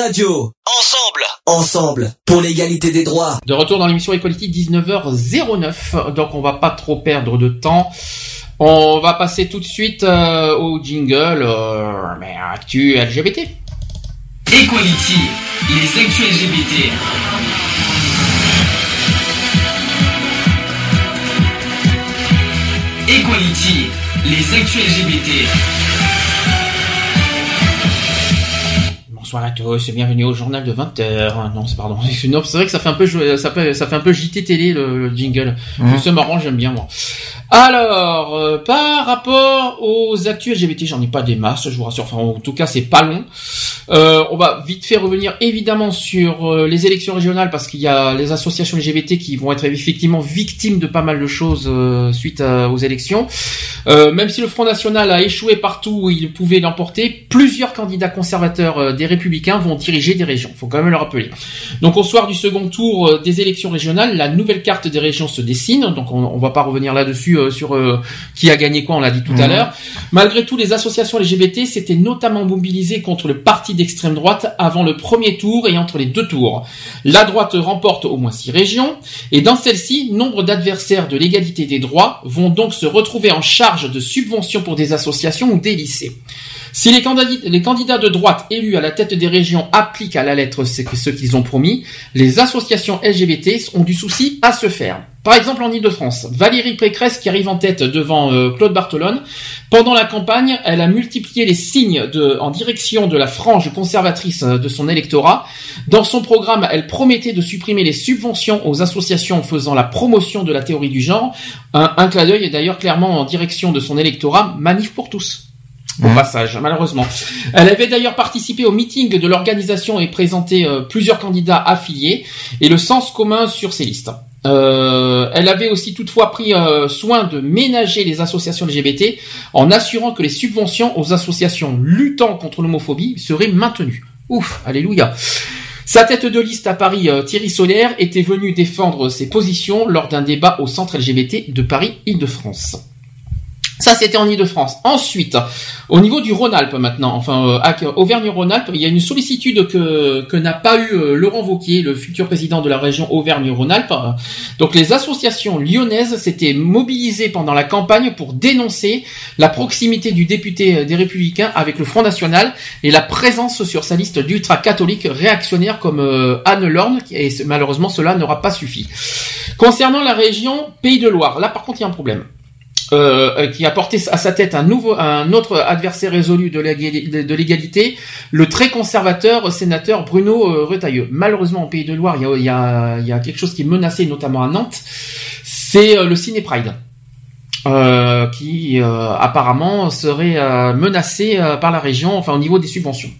Radio. Ensemble. Ensemble. Pour l'égalité des droits. De retour dans l'émission Equality 19h09, donc on va pas trop perdre de temps. On va passer tout de suite euh, au jingle euh, mais actu LGBT. Equality. Les actus LGBT. Equality. Les actus LGBT. Bonsoir à tous, et bienvenue au journal de 20h. Non, c'est pardon. Non, c'est vrai que ça fait un peu ça fait, ça fait un peu JT télé le, le jingle. Mhm. C'est marrant, j'aime bien moi. Alors, euh, par rapport aux actus LGBT, j'en ai pas des masses, je vous rassure. Enfin, en tout cas, c'est pas long. Euh, on va vite fait revenir évidemment sur euh, les élections régionales parce qu'il y a les associations LGBT qui vont être effectivement victimes de pas mal de choses suite à- aux élections. Euh, même si le Front National a échoué partout où il pouvait l'emporter, plusieurs candidats conservateurs euh, des Républicains vont diriger des régions. Faut quand même le rappeler. Donc au soir du second tour euh, des élections régionales, la nouvelle carte des régions se dessine. Donc on, on va pas revenir là-dessus euh, sur euh, qui a gagné quoi. On l'a dit tout à l'heure. Malgré tout, les associations LGBT s'étaient notamment mobilisées contre le parti d'extrême droite avant le premier tour et entre les deux tours. La droite remporte au moins six régions, et dans celles-ci, nombre d'adversaires de l'égalité des droits vont donc se retrouver en charge de subventions pour des associations ou des lycées. Si les candidats, de droite élus à la tête des régions appliquent à la lettre ce qu'ils ont promis, les associations LGBT ont du souci à se faire. Par exemple, en Ile-de-France, Valérie Pécresse qui arrive en tête devant euh, Claude Bartolone. Pendant la campagne, elle a multiplié les signes de, en direction de la frange conservatrice euh, de son électorat. Dans son programme, elle promettait de supprimer les subventions aux associations faisant la promotion de la théorie du genre. Un, un clin d'œil est d'ailleurs clairement en direction de son électorat, Manif pour tous. au passage, malheureusement. Elle avait d'ailleurs participé au meeting de l'organisation et présenté euh, plusieurs candidats affiliés et le sens commun sur ces listes. Euh, elle avait aussi toutefois pris euh, soin de ménager les associations LGBT en assurant que les subventions aux associations luttant contre l'homophobie seraient maintenues. Ouf, alléluia. Sa tête de liste à Paris, euh, Thierry Solaire, était venu défendre ses positions lors d'un débat au centre LGBT de Paris-Île-de-France. Ça, c'était en Ile-de-France. Ensuite, au niveau du Rhône-Alpes maintenant, enfin euh, Auvergne-Rhône-Alpes, il y a une sollicitude que, n'a pas eu euh, Laurent Wauquiez, le futur président de la région Auvergne-Rhône-Alpes. Donc les associations lyonnaises s'étaient mobilisées pendant la campagne pour dénoncer la proximité du député euh, des Républicains avec le Front National et la présence sur sa liste d'ultra-catholiques réactionnaires comme euh, Anne Lorne, et malheureusement cela n'aura pas suffi. Concernant la région Pays de Loire, là par contre il y a un problème euh, qui a porté à sa tête un nouveau, un autre adversaire résolu de l'égali- de de l'égalité, le très conservateur sénateur Bruno euh, Retailleau. Malheureusement, au Pays de Loire, il y a, y a- y a quelque chose qui est menacé, notamment à Nantes, c'est euh, le Ciné Pride. euh, qui euh, apparemment serait euh, menacé euh, par la région, enfin au niveau des subventions.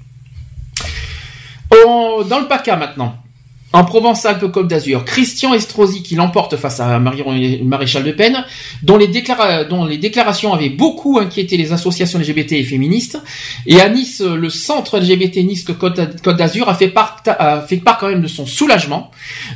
En- dans le PACA maintenant, en Provence-Alpes-Côte d'Azur, Christian Estrosi qui l'emporte face à Maréchal de Pen, dont les, déclarations avaient beaucoup inquiété les associations LGBT et féministes. Et à Nice, le centre LGBT Nice Côte d'Azur a fait part, quand même de son soulagement.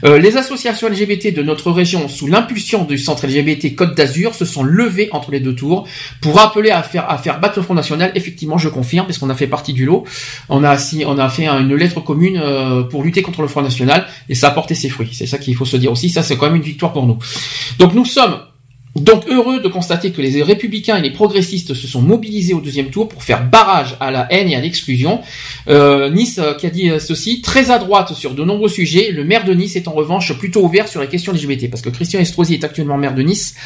Euh, les associations LGBT de notre région, sous l'impulsion du centre LGBT Côte d'Azur, se sont levées entre les deux tours pour appeler à faire, battre le Front National. Effectivement, je confirme, parce qu'on a fait partie du lot. On a, fait un- une lettre commune euh, pour lutter contre le Front National et ça a porté ses fruits. C'est ça qu'il faut se dire aussi. Ça, c'est quand même une victoire pour nous. Donc nous sommes donc heureux de constater que les républicains et les progressistes se sont mobilisés au deuxième tour pour faire barrage à la haine et à l'exclusion. Euh, nice euh, qui a dit euh, ceci, très à droite sur de nombreux sujets, le maire de Nice est en revanche plutôt ouvert sur les questions LGBT parce que Christian Estrosi est actuellement maire de Nice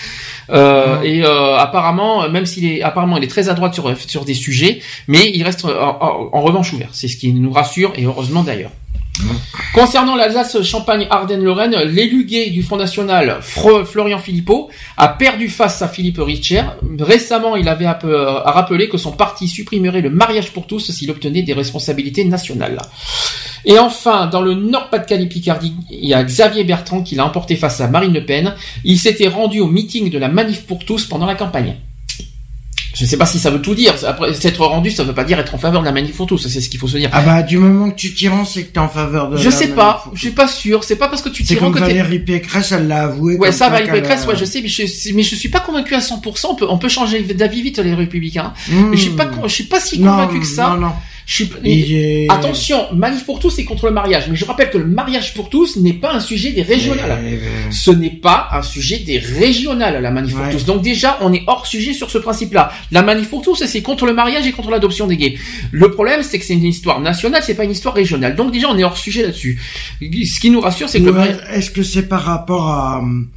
euh, et euh, apparemment même s'il est apparemment il est très à droite sur sur des sujets, mais il reste en, en revanche ouvert. C'est ce qui nous rassure et heureusement d'ailleurs. Concernant l'Alsace, Champagne, Ardennes, Lorraine, l'élu du Front National, Florian Philippot, a perdu face à Philippe Richer. Récemment, il avait rappelé que son parti supprimerait le mariage pour tous s'il obtenait des responsabilités nationales. Et enfin, dans le Nord-Pas-de-Calais-Picardie, il y a Xavier Bertrand qui l'a emporté face à Marine Le Pen. Il s'était rendu au meeting de la Manif pour tous pendant la campagne. Je ne sais pas si ça veut tout dire. Après, s'être rendu, ça ne veut pas dire être en faveur de la Manif pour tous. C'est ce qu'il faut se dire. Ah bah du moment que tu t'y rends, c'est que t'es en faveur de. Je la sais pas, je suis pas sûr. C'est pas parce que tu t'y rends que Valérie Pécresse, elle l'a avoué. Ouais, ça, Valérie Pécresse, a- ouais, je sais, mais je, mais je suis pas convaincu à 100%. On peut, on peut changer d'avis vite, les républicains. Hmm. Mais je suis pas, je suis pas si Non, convaincu que ça. Non, non. Je suis, Il est- Attention, manif pour tous, c'est contre le mariage. Mais je rappelle que le mariage pour tous n'est pas un sujet des régionales. Ce n'est pas un sujet des régionales, la manif pour tous. Donc déjà, on est hors sujet sur ce principe-là. La manif pour tous, c'est contre le mariage et contre l'adoption des gays. Le problème, c'est que c'est une histoire nationale, c'est pas une histoire régionale. Donc déjà, on est hors sujet là-dessus. Ce qui nous rassure, c'est que Est-ce que c'est par rapport à hum,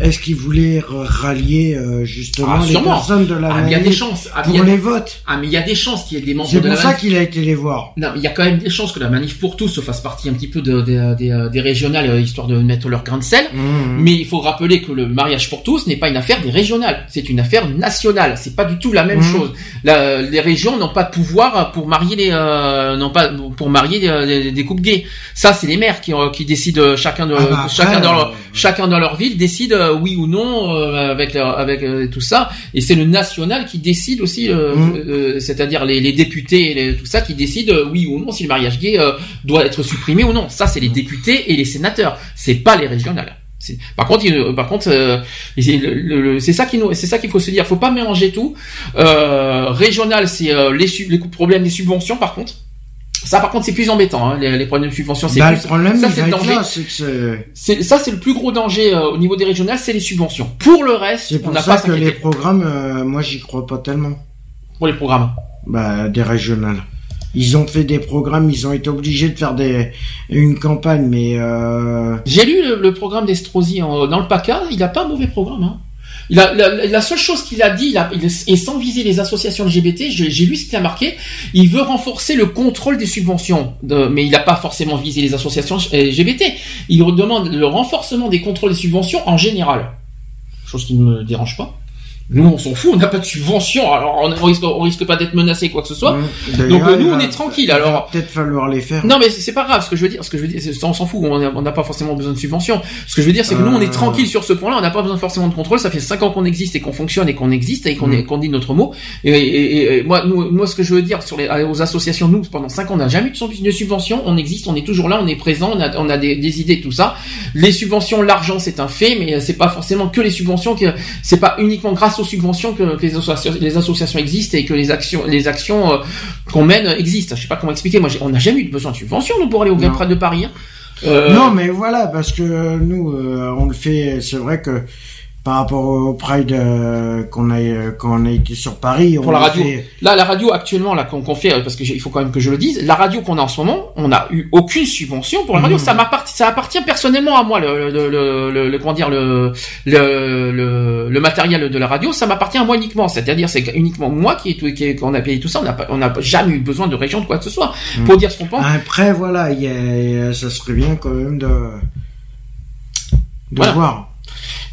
est-ce qu'ils voulaient r- rallier euh, justement Ah, les personnes de la Ah, il y a des chances. Ah, y pour a- les votes Ah, mais il y a des chances qu'il y ait des membres C'est de la pour ça manif. qu'il a été les voir. Non, il y a quand même des chances que la manif pour tous se fasse partie un petit peu de- de- des- euh, des régionales, euh, histoire de mettre leur grain de sel. Mmh. Mais il faut rappeler que le mariage pour tous n'est pas une affaire des régionales, c'est une affaire nationale. C'est pas du tout la même Mhm. chose. La- les régions n'ont pas de pouvoir pour marier les, euh, n'ont pas pour marier des, des- des couples gays. Ça, c'est les maires qui, euh, qui décident euh, chacun de Ah bah chacun dans leur euh, chacun dans leur ville décide euh, oui ou non euh, avec leur- avec euh, tout ça. Et c'est le national qui décide aussi, euh, c'est-à-dire les, les députés et les- tout ça qui décident euh, oui ou non si le mariage gay euh, doit être supprimé ou non. Ça, c'est les députés et les sénateurs. C'est pas les régionales. Par contre, il- par contre, euh, c'est ça qui nous, c'est ça qu'il faut se dire. Faut pas mélanger tout. Euh, régional, c'est euh, les problèmes des subventions. Par contre, ça, par contre, c'est plus embêtant. Hein, les, les problèmes de subventions, c'est Bah, plus. le problème, ça, c'est le danger. c'est ça, c'est le plus gros danger euh, au niveau des régionales, c'est les subventions. Pour le reste, c'est on pour ça pas que les programmes, euh, moi j'y crois pas tellement. pour les programmes. Bah, des régionales. Ils ont fait des programmes, ils ont été obligés de faire des une campagne, mais euh, J'ai lu le, le programme d'Estrosi dans le PACA. Il a pas un mauvais programme. Hein. La, seule chose qu'il a dit, il et sans viser les associations LGBT, j'ai lu ce qu'il a marqué. Il veut renforcer le contrôle des subventions, mais il n'a pas forcément visé les associations LGBT. Il demande le renforcement des contrôles des subventions en général, chose qui ne me dérange pas. Nous, on s'en fout, on n'a pas de subvention, alors on, on risque, on risque pas d'être menacé quoi que ce soit. Mmh. Donc euh, nous, on est tranquille. Alors peut-être falloir les faire. non, mais c'est pas grave. Ce que je veux dire, ce que je veux dire, c'est- on s'en fout. On n'a pas forcément besoin de subventions. Ce que je veux dire, c'est que nous, on est Euh. tranquille sur ce point-là. On n'a pas besoin forcément de contrôle. Ça fait cinq ans qu'on existe et qu'on fonctionne et qu'on existe et qu'on Mm. qu'on dit notre mot. Et, et- et- et moi, nous, moi, ce que je veux dire sur les aux associations, nous, pendant cinq ans, on n'a jamais eu de sub- de subvention. On existe, on est toujours là, on est présent, on a, on a des, des idées, tout ça. Les subventions, l'argent, c'est un fait, mais c'est pas forcément que les subventions. C'est pas uniquement grâce aux subventions que, que les, associations, les associations existent et que les actions, les actions euh, qu'on mène existent. Je sais pas comment expliquer. Moi, on n'a jamais eu besoin de subventions nous pour aller au. Pride de Paris. hein. Euh, Non, mais voilà, parce que nous, euh, on le fait. C'est vrai que par rapport au Pride euh, qu'on a euh, quand on a été sur Paris, on pour la radio. fait- Là, la radio actuellement, là qu'on fait, euh, parce que il faut quand même que je le dise, la radio qu'on a en ce moment, on n'a eu aucune subvention pour la radio. Mhm. Ça m'appartient, ça appartient personnellement à moi, le, le, le, le- le- comment dire, le, le, le, le matériel de la radio, ça m'appartient à moi uniquement. C'est-à-dire, c'est uniquement moi qui, est qui qu'on a payé tout ça. On n'a pas, on n'a jamais eu besoin de région de quoi que ce soit Mhm. pour dire ce qu'on pense. Après, voilà, il y a- ça serait bien quand même de de Voilà. voir.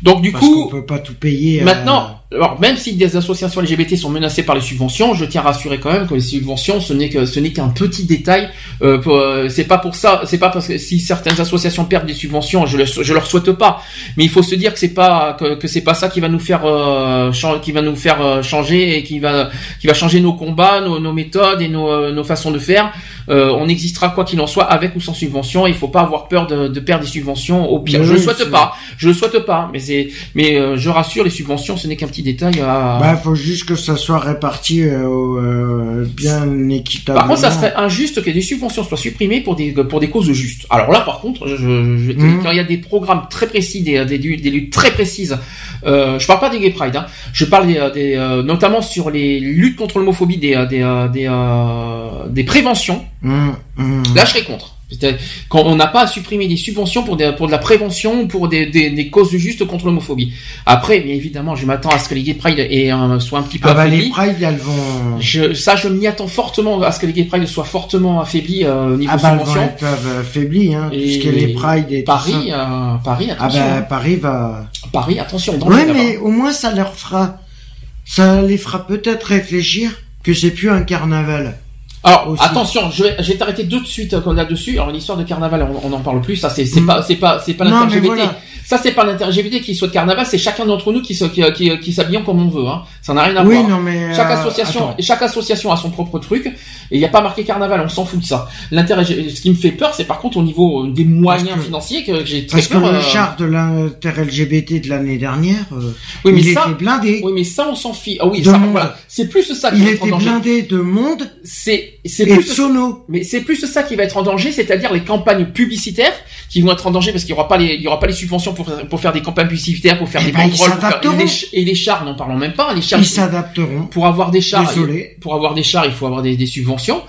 Donc du parce coup, peut pas tout payer. euh, Maintenant, alors même si des associations LGBT sont menacées par les subventions, je tiens à rassurer quand même que les subventions, ce n'est que ce n'est qu'un petit détail. Euh, euh, c'est pas pour ça, c'est pas parce que si certaines associations perdent des subventions, je le, je leur souhaite pas. Mais il faut se dire que c'est pas que, que c'est pas ça qui va nous faire euh, qui va nous faire euh, changer et qui va qui va changer nos combats, nos, nos méthodes et nos, nos façons de faire. Euh, on existera quoi qu'il en soit avec ou sans subvention. Il faut pas avoir peur de, de perdre des subventions. Au pire, je le souhaite pas. Je le souhaite pas. Mais c'est mais euh, je rassure, les subventions, ce n'est qu'un petit détail à. Bah, faut juste que ça soit réparti euh, euh, bien équitablement. Par contre, ça serait injuste que des subventions soient supprimées pour des pour des causes justes. Alors là, par contre, je, je- je- Mhm. quand il y a des programmes très précis, des, des, des luttes très précises, euh, je parle pas des gay pride, hein, je parle des, des, euh, notamment sur les luttes contre l'homophobie, des euh, des euh, des, euh, des préventions. Hum, hum. Là, je serais contre. Quand on n'a pas à supprimer des subventions pour, des, pour de la prévention ou pour des, des, des causes justes contre l'homophobie. Après, bien évidemment, je m'attends à ce que les gay pride aient un- soient un petit peu Ah bah, affaiblis. les Pride, elles vont. Je, ça, je m'y attends fortement à ce que les Gay Pride soient fortement affaiblis euh, au niveau Ah bah, elles subvention. être euh, affaiblies, hein. Et Tout est les Pride et tout Paris, ça. euh, Paris, Ah attention. bah, hein. Paris va. Paris, attention. Ouais, mais au moins ça leur fera, ça les fera peut-être réfléchir que c'est plus un carnaval. Alors aussi. attention, je vais, je vais t'arrêter tout de suite euh, là-dessus. Alors l'histoire de carnaval, on n'en parle plus. Ça, c'est c'est Mm. pas, c'est pas, c'est pas voilà. Ça, c'est pas l'inter-LGBT qui souhaite carnaval. C'est chacun d'entre nous qui, se- qui, qui, qui s'habillons comme on veut. Hein. Ça n'a rien à Oui, voir. non, mais. Chaque euh, association, attends. et chaque association a son propre truc, et il n'y a pas marqué carnaval, on s'en fout de ça. L'intérêt, ce qui me fait peur, c'est par contre au niveau euh, des moyens que- financiers que j'ai très Parce que peur. le euh, char de l'inter-LGBT de l'année dernière, Oui, mais il ça- était blindé. Oui, mais ça, on s'en fiche. Ah oui, ça, voilà. C'est plus ça qui Il va être en était danger. blindé de monde C'est, c'est plus sono. mais c'est plus ça qui va être en danger, c'est-à-dire les campagnes publicitaires qui vont être en danger parce qu'il y aura pas les, il y aura pas les subventions pour, faire- pour faire des campagnes publicitaires, pour faire Eh des contrôles, pour faire- et, les, et les chars, n'en parlons même pas. Les Ils s'adapteront. pour avoir des chars, Désolé. pour avoir des chars, il faut avoir des, des subventions.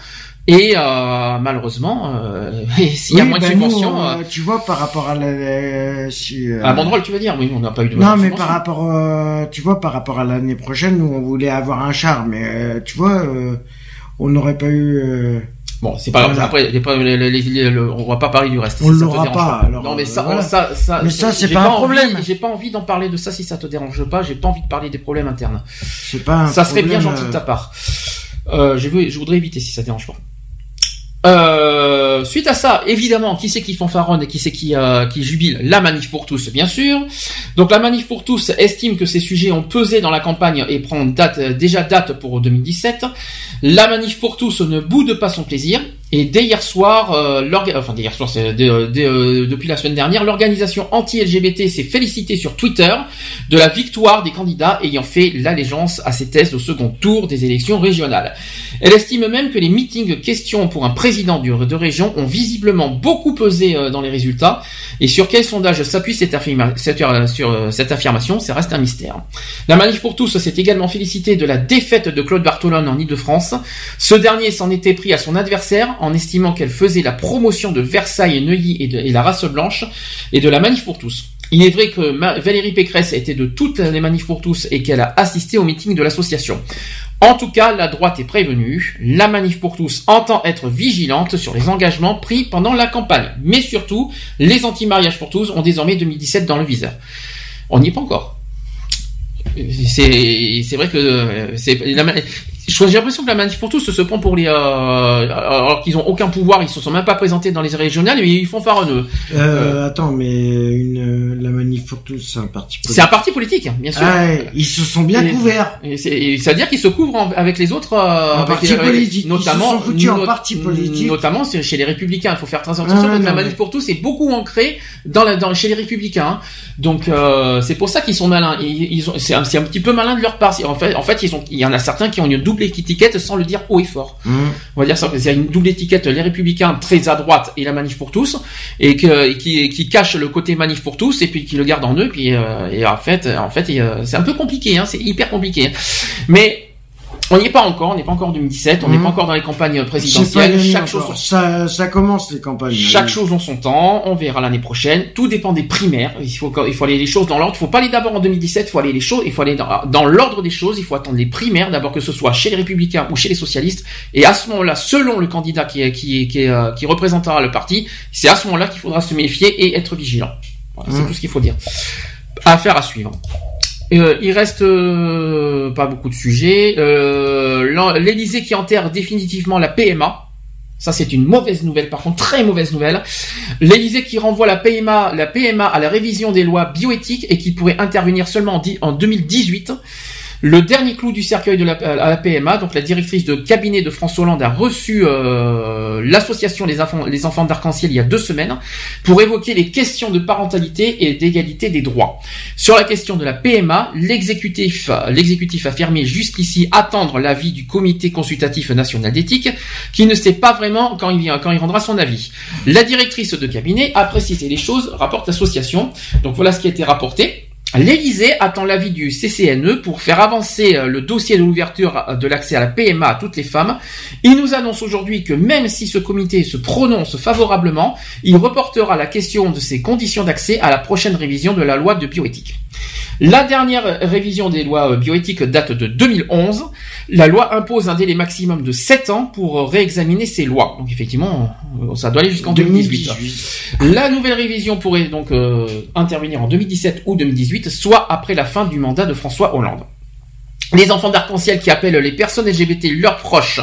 Et euh, malheureusement, euh, s'il y a Oui, moins de ben subventions, euh, euh, tu vois, par rapport à la, euh, si, euh, à banderole, tu veux dire? Oui, on n'a pas eu de. Non, mais par rapport, euh, tu vois, par rapport à l'année prochaine, nous, on voulait avoir un char, mais euh, tu vois, euh, on n'aurait pas eu. Euh, Bon, c'est pas grave. Voilà. Après, pas- les- les- les- le- on va pas parler du reste. On si ça te l'aura dérange pas, alors, non, mais ça, euh, voilà. ça, ça, Mais ça, c'est pas un problème. J'ai pas envie d'en parler de ça si ça te dérange pas. J'ai pas envie de parler des problèmes internes. C'est pas. Un ça serait bien gentil de euh, ta part. Euh, je, veux, je voudrais éviter si ça te dérange pas. Euh, suite à ça, évidemment, qui c'est qui fanfaronne et qui c'est qui, euh, qui jubile La manif pour tous, bien sûr. Donc la manif pour tous estime que ces sujets ont pesé dans la campagne et prend date, euh, déjà date pour 2017. La manif pour tous ne boude pas son plaisir. Et dès hier soir, euh, enfin dès hier soir, c'est euh, euh, depuis la semaine dernière, l'organisation anti-LGBT s'est félicitée sur Twitter de la victoire des candidats ayant fait l'allégeance à ces thèses au second tour des élections régionales. Elle estime même que les meetings questions pour un président de région ont visiblement beaucoup pesé euh, dans les résultats. Et sur quel sondage s'appuie euh, cette affirmation, ça reste un mystère. La manif pour tous s'est également félicité de la défaite de Claude Bartolone en Ile-de-France. Ce dernier s'en était pris à son adversaire en estimant qu'elle faisait la promotion de Versailles Neuilly et, la race blanche et de la manif pour tous. Il est vrai que Valérie Pécresse était de toutes les manifs pour tous et qu'elle a assisté au meeting de l'association. En tout cas, la droite est prévenue. La manif pour tous entend être vigilante sur les engagements pris pendant la campagne. Mais surtout, les anti-mariages pour tous ont désormais 2017 dans le viseur. On n'y est pas encore. C'est vrai que euh, j'ai l'impression que la manif pour tous se prend pour les euh, alors qu'ils ont aucun pouvoir, ils se sont même pas présentés dans les régionales et ils font faronneux. Euh, attends, mais une, la manif pour tous, c'est un parti politique. C'est un parti politique, bien sûr. Ah ouais, ils se sont bien Et- couverts. C'est-à-dire qu'ils se couvrent en- avec les autres, euh, avec parti les- politique. Ils notamment, se sont foutus en parti politique. notamment chez les Républicains. Il faut faire très attention Ah, parce que non, la mais- manif pour tous est beaucoup ancrée dans la, dans, chez les Républicains. Donc euh, c'est pour ça qu'ils sont malins. Ils, ils c'est un, un petit peu malin de leur part. En fait, en fait, ils ont, il y en a certains qui ont une double étiquette sans le dire haut et fort. Mmh. On va dire ça. Il y a une double étiquette, les Républicains très à droite et la manif pour tous, et que et qui, qui cache le côté manif pour tous et puis qui le garde en eux. Puis euh, et en fait, en fait, euh, c'est un peu compliqué. Hein, c'est hyper compliqué. hein. Mais on n'y est pas encore. On n'est pas encore en 2017. On n'est Mhm. pas encore dans les campagnes présidentielles. Chaque chose. ça, ça commence les campagnes. Chaque chose en son temps, on verra l'année prochaine. Tout dépend des primaires. Il faut, il faut aller les choses dans l'ordre. Il faut pas aller d'abord en 2017. Il faut aller les choses. Il faut aller dans, dans l'ordre des choses. Il faut attendre les primaires d'abord que ce soit chez les Républicains ou chez les socialistes. Et à ce moment-là, selon le candidat qui, qui, euh, qui représentera le parti, c'est à ce moment-là qu'il faudra se méfier et être vigilant. Voilà, c'est Mm. tout ce qu'il faut dire. Affaire à suivre. Euh, il reste euh, pas beaucoup de sujets. Euh, L'Élysée qui enterre définitivement la PMA. Ça, c'est une mauvaise nouvelle, par contre, très mauvaise nouvelle. L'Élysée qui renvoie la PMA, la PMA à la révision des lois bioéthiques et qui pourrait intervenir seulement en 2018. Le dernier clou du cercueil de la, PMA, donc la directrice de cabinet de François Hollande a reçu euh, l'association les enfants d'arc-en-ciel il y a deux semaines pour évoquer les questions de parentalité et d'égalité des droits. Sur la question de la PMA, l'exécutif, l'exécutif a affirmé jusqu'ici attendre l'avis du comité consultatif national d'éthique, qui ne sait pas vraiment quand il, quand il rendra son avis. La directrice de cabinet a précisé les choses, rapporte l'association. Donc voilà ce qui a été rapporté. L'Élysée attend l'avis du CCNE pour faire avancer euh, le dossier de l'ouverture euh, de l'accès à la PMA à toutes les femmes. Il nous annonce aujourd'hui que même si ce comité se prononce favorablement, il reportera la question de ces conditions d'accès à la prochaine révision de la loi de bioéthique. La dernière révision des lois euh, bioéthiques date de 2011. La loi impose un délai maximum de 7 ans pour euh, réexaminer ces lois. Donc effectivement, euh, ça doit aller jusqu'en 2018. 2018. La nouvelle révision pourrait donc euh, intervenir en 2017 ou 2018, soit après la fin du mandat de François Hollande. Les enfants d'arc-en-ciel qui appellent les personnes LGBT leurs proches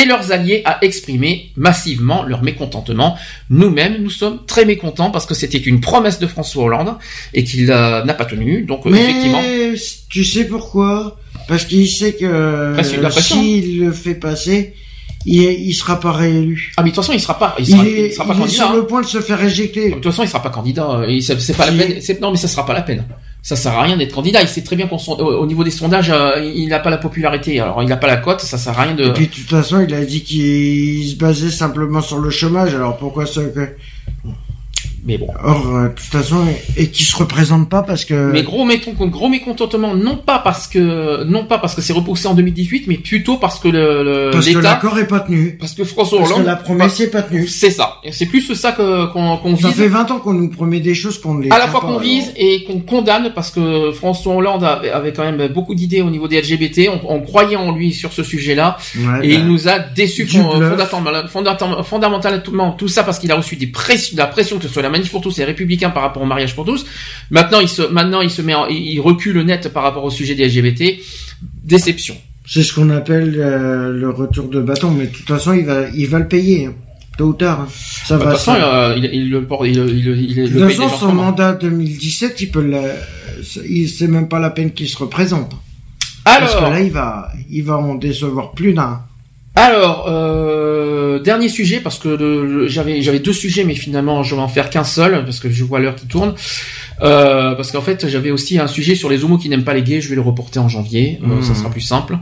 et leurs alliés à exprimer massivement leur mécontentement. Nous-mêmes, nous sommes très mécontents parce que c'était une promesse de François Hollande et qu'il euh, n'a pas tenu. Donc euh, Mais effectivement, tu sais pourquoi? Parce qu'il sait que s'il le fait passer, il, il sera pas réélu. ah mais de toute façon, il sera pas, il Il, sera, est, il sera pas il est candidat. sur hein. le point de se faire éjecter. De toute façon, il sera pas candidat. Et c'est pas la peine. Non, mais ça sera pas la peine. Ça sert à rien d'être candidat. Il sait très bien qu'au au au niveau des sondages, euh, il n'a pas la popularité. Alors, il n'a pas la cote. Ça sert à rien de. Et puis de toute façon, il a dit qu'il se basait simplement sur le chômage. Alors pourquoi ça que... Mais bon. Or, euh, de toute façon, et qui se représente pas parce que... Mais gros, méton- gros mécontentement, non pas parce que, non pas parce que c'est repoussé en 2018, mais plutôt parce que le, le- parce que l'État, l'accord est pas tenu. parce que François Parce que Hollande, la promesse est pas tenue. c'est ça. C'est plus ça que qu'on qu'on Ça vise. fait 20 ans qu'on nous promet des choses qu'on ne les à la fois pas, qu'on vise et qu'on condamne parce que François Hollande avait, avait quand même beaucoup d'idées au niveau des LGBT. On, on croyait en lui sur ce sujet-là Ouais, et bah, il nous a déçus fond- fondamentalement, fondamentalement tout ça parce qu'il a reçu des pressions, de la pression que ce soit la manif pour tous les républicains par rapport au mariage pour tous. Maintenant, il se, maintenant, il se met, en- il recule net par rapport au sujet des LGBT. Déception. C'est ce qu'on appelle euh, le retour de bâton, mais de toute façon, il va, il va le payer, hein. tôt ou tard. hein. Ça De va. toute façon, ça- euh, il, il le porte, il, il, il, de le paye façon, son mandat 2017, il peut il c'est même pas la peine qu'il se représente. Parce que Alors, là, il va, il va en décevoir plus d'un. Alors, euh, dernier sujet, parce que j'avais j'avais deux sujets, mais finalement je vais en faire qu'un seul, parce que je vois l'heure qui tourne. Euh, parce qu'en fait, j'avais aussi un sujet sur les homos qui n'aiment pas les gays, je vais le reporter en janvier, euh, ça sera plus simple.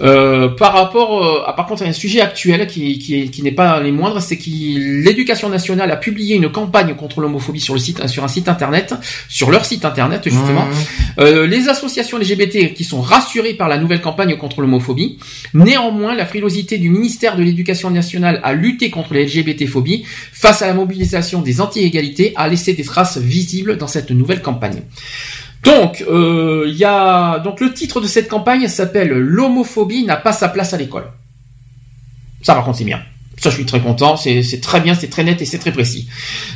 Euh, par rapport, euh, à, par contre, il y a un sujet actuel qui, qui, qui n'est pas les moindres, c'est que l'éducation nationale a publié une campagne contre l'homophobie sur le site, sur un site internet, sur leur site internet justement. Mmh. Euh, les associations LGBT qui sont rassurées par la nouvelle campagne contre l'homophobie. Néanmoins, la frilosité du ministère de l'Éducation nationale à lutter contre les LGBT-phobies face à la mobilisation des anti-égalités a laissé des traces visibles dans cette nouvelle campagne. Donc, euh, y donc le titre de cette campagne s'appelle "L'homophobie n'a pas sa place à l'école". Ça, par contre, c'est bien. Ça, je suis très content. C'est c'est très bien, c'est très net et c'est très précis.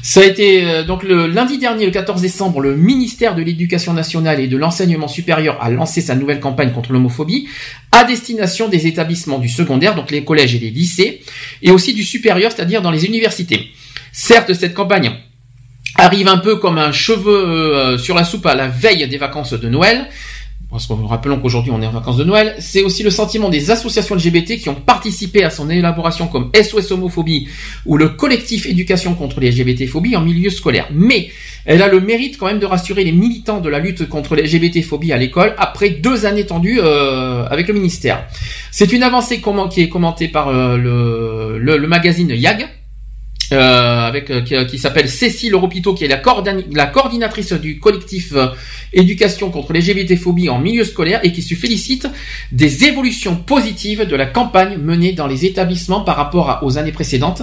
Ça a été euh, donc le lundi dernier, le 14 décembre, le ministère de l'Éducation nationale et de l'enseignement supérieur a lancé sa nouvelle campagne contre l'homophobie à destination des établissements du secondaire, donc les collèges et les lycées, et aussi du supérieur, c'est-à-dire dans les universités. Certes, cette campagne arrive un peu comme un cheveu euh, sur la soupe à la veille des vacances de Noël. Parce que rappelons qu'aujourd'hui on est en vacances de Noël, c'est aussi le sentiment des associations LGBT qui ont participé à son élaboration comme SOS homophobie ou le collectif éducation contre les LGBT-phobies en milieu scolaire. Mais elle a le mérite quand même de rassurer les militants de la lutte contre les LGBT-phobies à l'école après deux années tendues euh, avec le ministère. C'est une avancée qui est commentée par euh, le magazine YAG. Euh, avec euh, qui, qui s'appelle Cécile Ropito, qui est la, la coordinatrice du collectif euh, éducation contre les LGBT-phobies en milieu scolaire et qui se félicite des évolutions positives de la campagne menée dans les établissements par rapport aux années précédentes.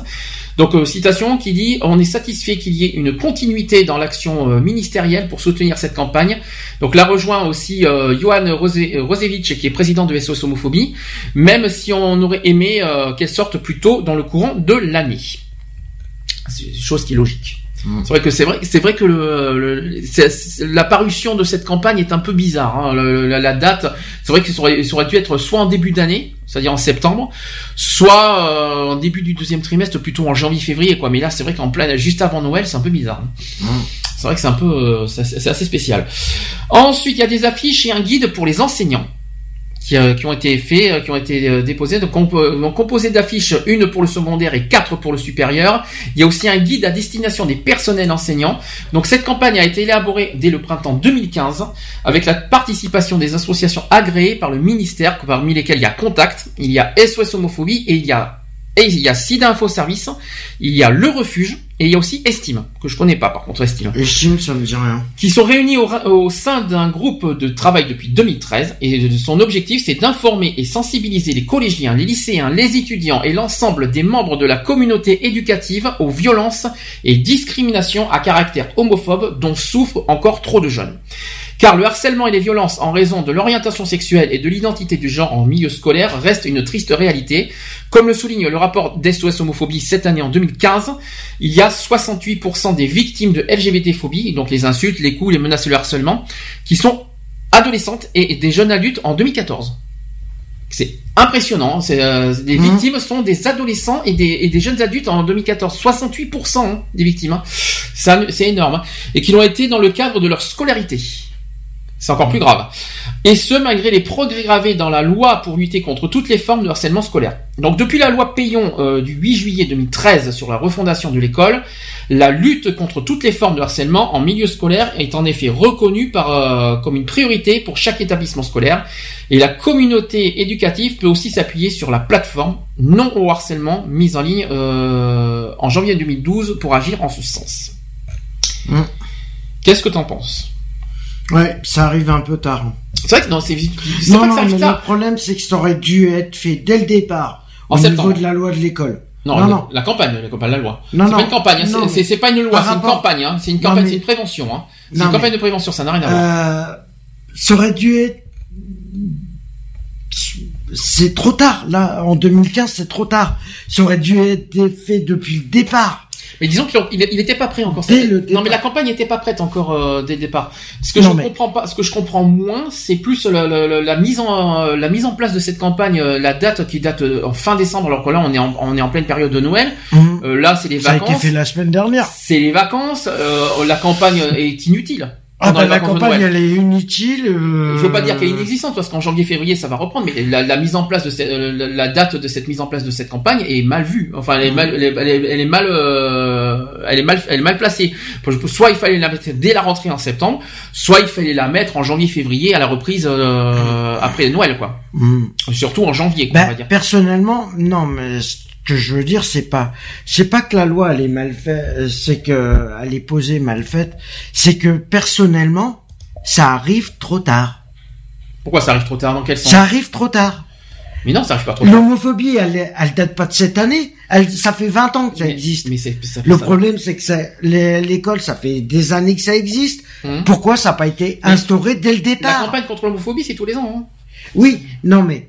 Donc euh, citation qui dit on est satisfait qu'il y ait une continuité dans l'action euh, ministérielle pour soutenir cette campagne. Donc là rejoint aussi euh, Johan Rose- Rosevich qui est président de SOS homophobie, même si on aurait aimé euh, qu'elle sorte plus tôt dans le courant de l'année. C'est une chose qui est logique. C'est vrai que c'est vrai, c'est vrai que le, le- la parution de cette campagne est un peu bizarre. hein. Le- la, la date, c'est vrai que ça aurait, aurait dû être soit en début d'année, c'est-à-dire en septembre, soit euh, en début du deuxième trimestre, plutôt en janvier-février, quoi. Mais là, c'est vrai qu'en plein, juste avant Noël, c'est un peu bizarre. hein. C'est vrai que c'est un peu, euh, c'est assez spécial. Ensuite, il y a des affiches et un guide pour les enseignants qui, euh, qui ont été faits, euh, qui ont été euh, déposés, donc, euh, donc composé d'affiches, une pour le secondaire et quatre pour le supérieur. Il y a aussi un guide à destination des personnels enseignants. Donc cette campagne a été élaborée dès le printemps 2015 avec la participation des associations agréées par le ministère, parmi lesquelles il y a Contact, il y a SOS Homophobie et il y a et il y a SIDA Info Service, il y a Le Refuge et il y a aussi Estime que je connais pas par contre Estime Estime, ça me dit rien. qui sont réunis au, au sein d'un groupe de travail depuis 2013 et son objectif c'est d'informer et sensibiliser les collégiens, les lycéens, les étudiants et l'ensemble des membres de la communauté éducative aux violences et discriminations à caractère homophobe dont souffrent encore trop de jeunes. Car le harcèlement et les violences en raison de l'orientation sexuelle et de l'identité du genre en milieu scolaire restent une triste réalité. Comme le souligne le rapport d'SOS Homophobie cette année en 2015, il y a 68% des victimes de LGBT-phobie, donc les insultes, les coups, les menaces et le harcèlement, qui sont adolescentes et des jeunes adultes en 2014. C'est impressionnant. C'est, euh, les Mhm. victimes sont des adolescents et des, et des jeunes adultes en 2014. 68% hein, des victimes. hein. C'est énorme. hein. Et qui l'ont été dans le cadre de leur scolarité. C'est encore plus grave. Et ce, malgré les progrès gravés dans la loi pour lutter contre toutes les formes de harcèlement scolaire. Donc, depuis la loi Payon euh, du 8 juillet 2013 sur la refondation de l'école, la lutte contre toutes les formes de harcèlement en milieu scolaire est en effet reconnue par, euh, comme une priorité pour chaque établissement scolaire. Et la communauté éducative peut aussi s'appuyer sur la plateforme non au harcèlement mise en ligne euh, en janvier 2012 pour agir en ce sens. Mm. Qu'est-ce que t'en penses? Ouais, ça arrive un peu tard. C'est vrai que non, c'est c'est Non, pas que non, ça arrive mais tard. le problème, c'est que ça aurait dû être fait dès le départ. En au septembre. niveau de la loi de l'école. Non, non, non. la campagne, la campagne, la loi. Non, c'est non. pas une campagne, hein, Non, c'est- pas une loi, c'est une campagne, hein, c'est une campagne, mais- c'est une prévention, hein. C'est une campagne mais- de prévention, ça n'a rien à voir. Euh, ça aurait dû être. C'est trop tard, là, en 2015, c'est trop tard. Ça aurait dû être fait depuis le départ. Mais disons qu'il il, il était pas prêt encore. Dès Ça- non, mais la campagne n'était pas prête encore euh, dès le départ. Ce que Non, je mais- comprends pas, ce que je comprends moins, c'est plus la, la- la- mise en euh, la mise en place de cette campagne, euh, la date qui date euh, en fin décembre, alors que là on est en, on est en pleine période de Noël. Mhm. Euh, là c'est les Ça a été vacances. fait la semaine dernière. C'est les vacances. euh, la campagne est inutile. Ah, bah, la campagne, elle est inutile. euh, Je veux pas dire qu'elle est inexistante parce qu'en janvier-février ça va reprendre, mais la, la mise en place de cette, euh, la, la date de cette mise en place de cette campagne est mal vue. Enfin, elle est mal, elle est, elle est- elle est mal, euh, elle est mal, elle est mal placée. Soit il fallait la mettre dès la rentrée en septembre, soit il fallait la mettre en janvier-février à la reprise euh, après Noël, quoi. Mhm. Surtout en janvier, quoi, on va Ben, dire. personnellement, non, mais que je veux dire, c'est pas, c'est pas que la loi elle est mal faite, c'est que elle est posée mal faite, c'est que personnellement, ça arrive trop tard. Pourquoi ça arrive trop tard? Dans quel sens? Ça arrive trop tard. Mais non, ça arrive pas trop tard. L'homophobie, elle, elle date pas de cette année. Elle, ça fait 20 ans que ça Mais- existe. Mais c'est ça- Le ça- problème, c'est que l'école, ça fait des années que ça existe. Hum. Pourquoi ça n'a pas été Mais instauré dès le La départ? campagne contre l'homophobie, c'est tous les ans. Hein. Oui, non mais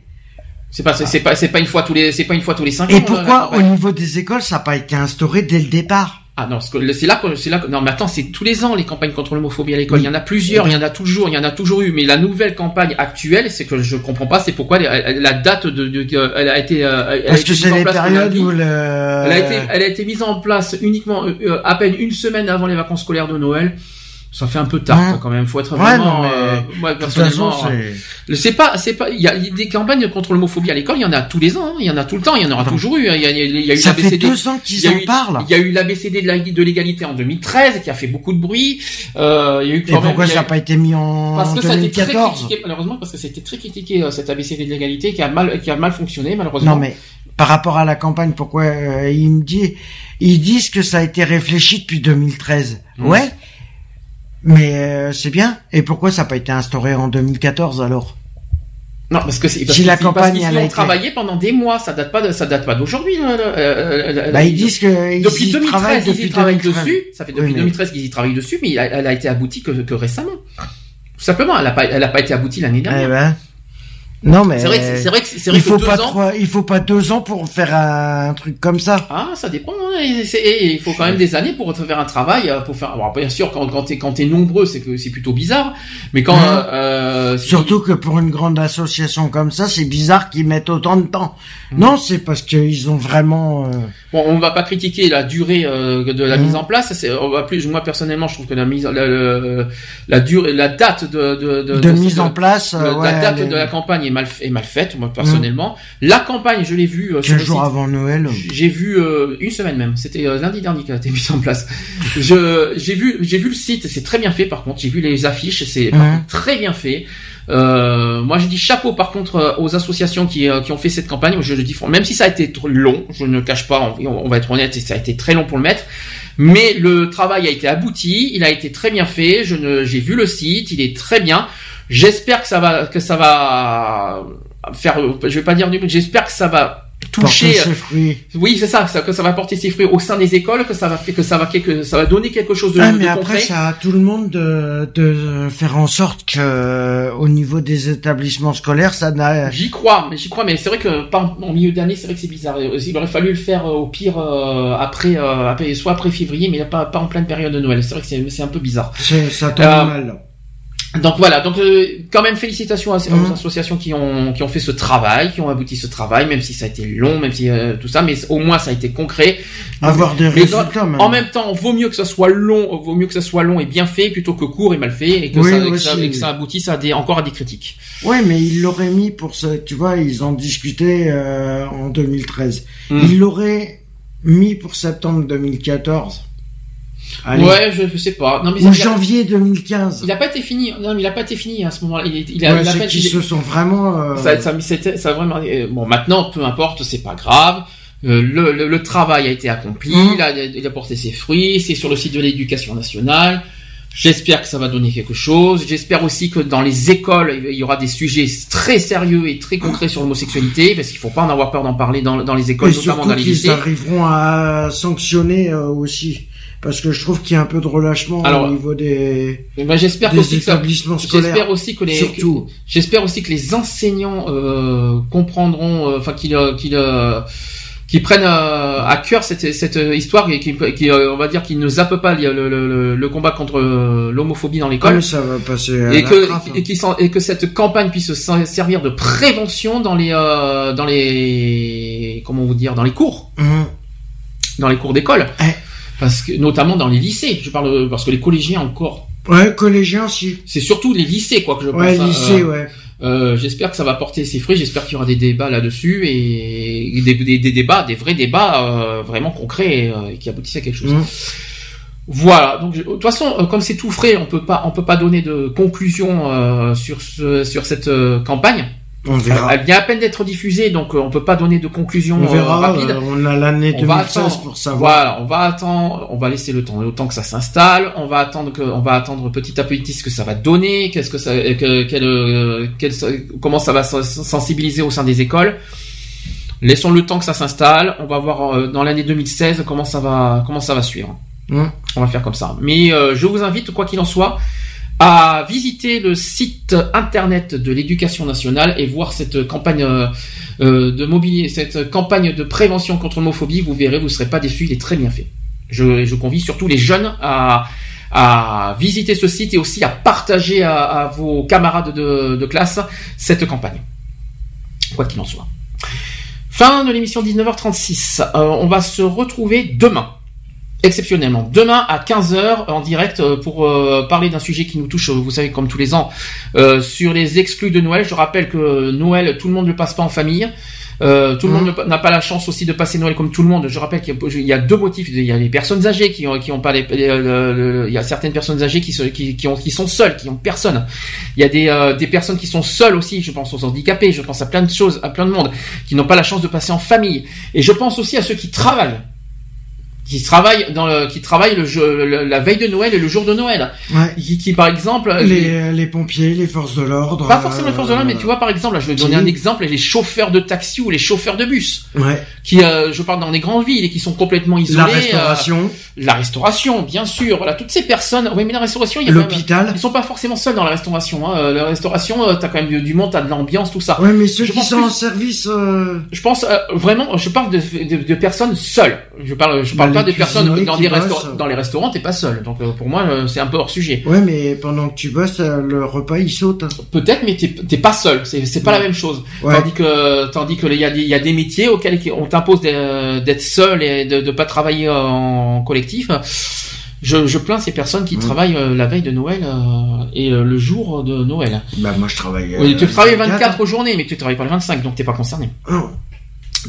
C'est pas, c'est pas, c'est pas une fois tous les, c'est pas une fois tous les cinq ans. Et euh, pourquoi au campagne. niveau des écoles, ça n'a pas été instauré dès le départ? Ah non, c'est là que c'est là non mais attends, c'est tous les ans les campagnes contre l'homophobie à l'école. Il y en a plusieurs, il y en a toujours, il y en a toujours eu. Mais la nouvelle campagne actuelle, c'est que je comprends pas, c'est pourquoi elle- la date de, elle a été, euh, elle a Parce été que mise c'est en les périodes où le. Elle a été, elle a été mise en place uniquement euh, euh, à peine une semaine avant les vacances scolaires de Noël. Ça fait un peu tard Ouais. quand même. Faut être Ouais, vraiment. non, mais euh, moi personnellement, euh, c'est. c'est pas, c'est pas. Il y a des campagnes contre l'homophobie à l'école. Il y en a tous les ans. hein. Il y en a tout le temps. Il y en aura toujours eu. hein. Il y a, il y a- y a eu Ça fait deux ans Il qu'ils en parlent. Il y a eu l'ABCD de la- de l'égalité en 2013 qui a fait beaucoup de bruit. Euh, il y a eu Et quand même- pourquoi y a ça n'a pas été mis en parce que ça a été très 2014 critiqué, malheureusement, parce que c'était très critiqué euh, cette ABCD de l'égalité qui a mal, qui a mal fonctionné malheureusement. Non mais par rapport à la campagne, pourquoi euh, ils me disent ils disent que ça a été réfléchi depuis 2013. Mm. Ouais. Mais euh, c'est bien. Et pourquoi ça n'a pas été instauré en 2014 alors? Non, parce que c'est parce Si qu'ils- la parce qu'ils ont travaillé pendant des mois. Ça date pas de, ça date pas d'aujourd'hui. là, là, euh, euh, Bah ils disent que ils depuis y 2013, travaillent ils y travaillent 2013. dessus. Ça fait depuis Oui, mais- 2013 qu'ils y travaillent dessus, mais elle a, été aboutie que, que récemment. Tout simplement, elle a pas, elle a pas été aboutie l'année dernière. Eh ben. Non mais C'est vrai que- c'est vrai que- c'est vrai il que faut deux pas ans- trois- il faut pas deux ans pour faire un truc comme ça. Ah, ça dépend. hein, il faut quand même des années pour faire un travail, euh, pour faire. Alors, bien sûr, quand, quand t'es quand t'es nombreux, c'est que c'est plutôt bizarre. Mais quand euh, euh, Surtout que pour une grande association comme ça, c'est bizarre qu'ils mettent autant de temps. Mhm. Non, c'est parce qu'ils ont vraiment. euh, Bon, on va pas critiquer la durée euh, de la Mhm. mise en place. C'est, on va plus, moi personnellement, je trouve que la mise, la, la, la durée, la date de de, de, de mise en place. euh, ouais, la date de la campagne est mal est mal faite, moi personnellement. La campagne, je l'ai vue euh, Quinze jours site. avant Noël. J'ai vu euh, une semaine même. C'était euh, lundi dernier qu'elle a été mise en place. Je j'ai vu j'ai vu le site. C'est très bien fait. Par contre, j'ai vu les affiches. C'est Mhm. très bien fait. Euh, moi, je dis chapeau par contre euh, aux associations qui, euh, qui ont fait cette campagne. Je le dis, même si ça a été long, je ne cache pas. On, on va être honnête, ça a été très long pour le mettre. Mais le travail a été abouti. Il a été très bien fait. Je ne, j'ai vu le site. Il est très bien. J'espère que ça va que ça va faire. Je vais pas dire du. J'espère que ça va toucher. Porter ses fruits. Oui, c'est ça, ça, que ça va porter ses fruits au sein des écoles, que ça va que ça va quelque, ça va donner quelque chose de, Ah, de mais après, concret. ça a tout le monde de, de faire en sorte que, euh, au niveau des établissements scolaires, ça n'a. J'y crois, mais j'y crois, mais c'est vrai que pas en milieu d'année, c'est vrai que c'est bizarre. Il aurait fallu le faire euh, au pire euh, après, euh, après, soit après février, mais pas, pas en pleine période de Noël. C'est vrai que c'est, c'est un peu bizarre. Ça tombe Euh, mal. là. Donc voilà, donc euh, quand même félicitations à- aux Mhm. associations qui ont qui ont fait ce travail, qui ont abouti ce travail, même si ça a été long, même si euh, tout ça, mais au moins ça a été concret. Avoir des Mais résultats, même. En même temps, vaut mieux que ça soit long, vaut mieux que ça soit long et bien fait plutôt que court et mal fait et que, Oui, ça, et que ça, et que ça aboutisse à des encore à des critiques. Ouais, mais ils l'auraient mis pour ce, tu vois, ils en discutaient euh, en 2013. Hmm. Ils l'auraient mis pour septembre 2014. Allez. Ouais, je, je sais pas. Non mais Ou il a- janvier 2015. Il a pas été fini. Non, mais il a pas été fini à ce moment-là. Il, il a, Ouais, il a pas- il se sont vraiment. euh, ça, ça, ça vraiment. euh, Bon, maintenant, peu importe, c'est pas grave. Euh, le, le, le travail a été accompli. Il, a, il a porté ses fruits. C'est sur le site de l'éducation nationale. J'espère que ça va donner quelque chose. J'espère aussi que dans les écoles, il y aura des sujets très sérieux et très concrets sur l'homosexualité, parce qu'il faut pas en avoir peur d'en parler dans, dans les écoles, Et notamment surtout dans les lycées. arriveront à sanctionner euh, aussi. Parce que je trouve qu'il y a un peu de relâchement Alors, au niveau des, Eh ben, j'espère aussi que établissements scolaires. J'espère aussi que les Surtout. j'espère aussi que les enseignants euh, comprendront, euh, enfin qu'ils euh, qu'ils euh, prennent à cœur cette cette histoire et qui qui on va dire qu'ils ne zappent pas le, le, le, le combat contre l'homophobie dans Ah, l'école mais ça va passer à et la que trappe, hein. et, que cette campagne puisse servir de prévention dans les euh, dans les comment vous dire dans les cours Mhm. dans les cours d'école Ouais. Parce que notamment dans les lycées je parle parce que les collégiens encore Ouais, collégiens aussi. c'est surtout les lycées quoi que je pense Ouais, hein, lycée, euh, ouais. euh, j'espère que ça va porter ses fruits. J'espère qu'il y aura des débats là-dessus et des, des- des débats, des vrais débats euh, vraiment concrets euh, et qui aboutissent à quelque chose. Mhm. Voilà. Donc de toute façon, euh, comme c'est tout frais, on peut pas, on peut pas donner de conclusion euh, sur ce, sur cette campagne. On verra. Elle vient à peine d'être diffusée, donc euh, on peut pas donner de conclusion On euh, verra. rapide. euh, on a l'année On va 2016 attendre. pour savoir. Voilà, on va attendre, on va laisser le temps, le temps que ça s'installe. On va attendre que, on va attendre petit à petit ce que ça va donner, qu'est-ce que ça, que, quel, quel- comment ça va se- sensibiliser au sein des écoles. Laissons le temps que ça s'installe. On va voir euh, dans l'année 2016 comment ça va, comment ça va suivre. Mhm. On va faire comme ça. Mais euh, je vous invite, quoi qu'il en soit, à visiter le site internet de l'éducation nationale et voir cette campagne euh, euh, de mobilier, cette campagne de prévention contre l'homophobie. Vous verrez, vous ne serez pas déçus, il est très bien fait. Je, je convie surtout les jeunes à, visiter ce site et aussi à partager à, vos camarades de, de classe cette campagne. Quoi qu'il en soit. Fin de l'émission 19h36. Euh, on va se retrouver demain. Exceptionnellement. Demain à 15h en direct euh, pour euh, parler d'un sujet qui nous touche, euh, vous savez, comme tous les ans, euh, sur les exclus de Noël. Je rappelle que Noël, tout le monde ne le passe pas en famille. Euh, tout le monde ne- n'a pas la chance aussi de passer Noël comme tout le monde. Je rappelle qu'il y a- il y a deux motifs. Il y a les personnes âgées qui ont, qui ont pas les, les- le- le- il y a certaines personnes âgées qui, se- qui, qui, ont, qui sont seules, qui ont personne. Il y a des, euh, des personnes qui sont seules aussi. Je pense aux handicapés. Je pense à plein de choses, à plein de monde qui n'ont pas la chance de passer en famille. Et je pense aussi à ceux qui travaillent qui travaillent dans le, qui travaillent le, jeu- le- la veille de Noël et le jour de Noël. Ouais. Qui, qui, par exemple Les, les pompiers, les forces de l'ordre. pas forcément les forces de l'ordre, mais euh, tu vois par exemple, là, je vais donner un exemple, les chauffeurs de taxi ou les chauffeurs de bus, Ouais. qui, euh, je parle dans les grandes villes et qui sont complètement isolés. La restauration. euh, la restauration, bien sûr. Voilà, toutes ces personnes. Oui, mais la restauration, il y a L'hôpital. Ils sont pas forcément seuls dans la restauration. Hein. Euh, La restauration, euh, t'as quand même du, du monde, t'as de l'ambiance, tout ça. Ouais, mais ceux Je qui sont plus- en service. euh, Je pense euh, vraiment, je parle de, de, de personnes seules. Je parle, je parle Bah, pas les de personnes dans des restaurants. Dans les restaurants, t'es pas seul. Donc euh, pour moi, euh, c'est un peu hors sujet. Ouais, mais pendant que tu bosses, euh, le repas il saute. Peut-être, mais t'es pas seul. C'est pas la même chose. Ouais. Tandis que tandis que il y a des y a des métiers auxquels on t'impose d'être seul et de de pas travailler en collectif. Je, je plains ces personnes qui travaillent euh, la veille de Noël euh, et euh, le jour de Noël. Bah, moi je travaille. Oui, tu travailles 24. 24 journées, mais tu travailles pas le 25, donc t'es pas concerné. Non.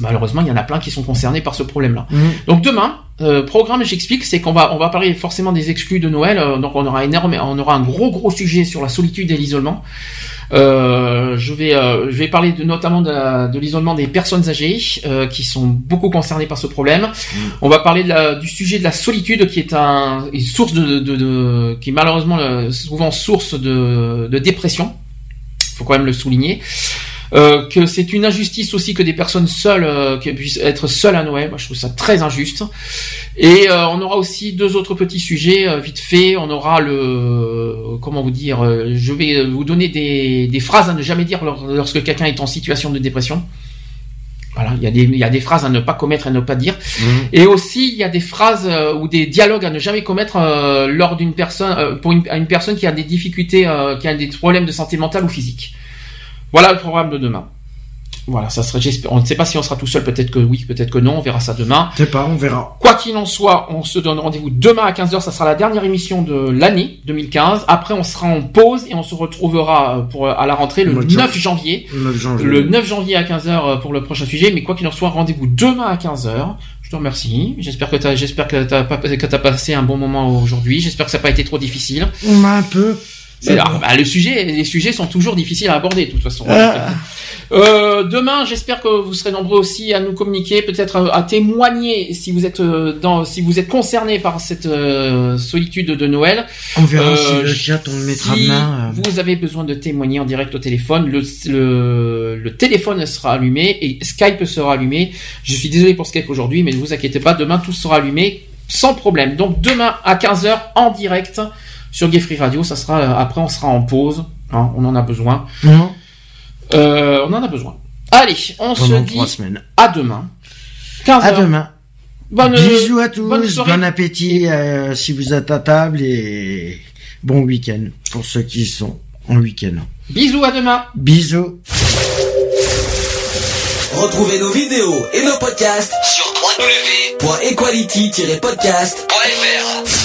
Malheureusement, il y en a plein qui sont concernés par ce problème-là. Mhm. Donc demain, euh, programme, j'explique, c'est qu'on va on va parler forcément des exclus de Noël. euh, donc on aura énorme, on aura un gros gros sujet sur la solitude et l'isolement. Euh, je vais euh, je vais parler de, notamment de, l'isolement des personnes âgées euh, qui sont beaucoup concernées par ce problème. On va parler de la- du sujet de la solitude qui est un, une source de, de, de- qui est malheureusement souvent source de, de dépression. Faut quand même le souligner. Euh, que c'est une injustice aussi que des personnes seules euh, qui puissent être seules à Noël. Moi, je trouve ça très injuste. Et euh, on aura aussi deux autres petits sujets euh, vite fait. On aura le comment vous dire. euh, je vais vous donner des, des phrases à ne jamais dire lor- lorsque quelqu'un est en situation de dépression. Voilà, il y a des il y a des phrases à ne pas commettre et à ne pas dire. Et aussi, il y a des phrases euh, ou des dialogues à ne jamais commettre euh, lors d'une personne, euh, pour une, à une personne qui a des difficultés, euh, qui a des problèmes de santé mentale ou physique. Voilà le programme de demain. Voilà, ça serait, on ne sait pas si on sera tout seul, peut-être que oui, peut-être que non, on verra ça demain. Je sais pas, on verra. Quoi qu'il en soit, on se donne rendez-vous demain à 15h, ça sera la dernière émission de l'année 2015. Après, on sera en pause et on se retrouvera pour, à la rentrée le Mois de 9 janvier. Le 9 janvier. Le 9 janvier à 15h pour le prochain sujet, mais quoi qu'il en soit, rendez-vous demain à 15h. Je te remercie. J'espère que t'as, j'espère que t'as pas, que t'as passé un bon moment aujourd'hui. J'espère que ça n'a pas été trop difficile. On m'a un peu. C'est, ah, bah, le sujet, les sujets sont toujours difficiles à aborder, de toute façon. Ah. Euh, demain, j'espère que vous serez nombreux aussi à nous communiquer, peut-être euh, à témoigner si vous êtes euh, dans, si vous êtes concerné par cette euh, solitude de Noël. On verra Euh, si le chat on le mettra si demain. euh. vous avez besoin de témoigner en direct au téléphone, le, le, le téléphone sera allumé et Skype sera allumé. Je suis désolé pour Skype aujourd'hui, mais ne vous inquiétez pas, demain tout sera allumé sans problème. Donc demain à 15h en direct sur Gay Free Radio, ça sera euh, après on sera en pause, hein, on en a besoin. Euh, on en a besoin. Allez, on pendant se dit trois semaines. à demain. 15h. À demain. Bonne, Bisous à tous, bonne bon appétit euh, si vous êtes à table et bon week-end pour ceux qui sont en week-end. Bisous à demain. Bisous. Retrouvez nos vidéos et nos podcasts Sur www.equality-podcast.fr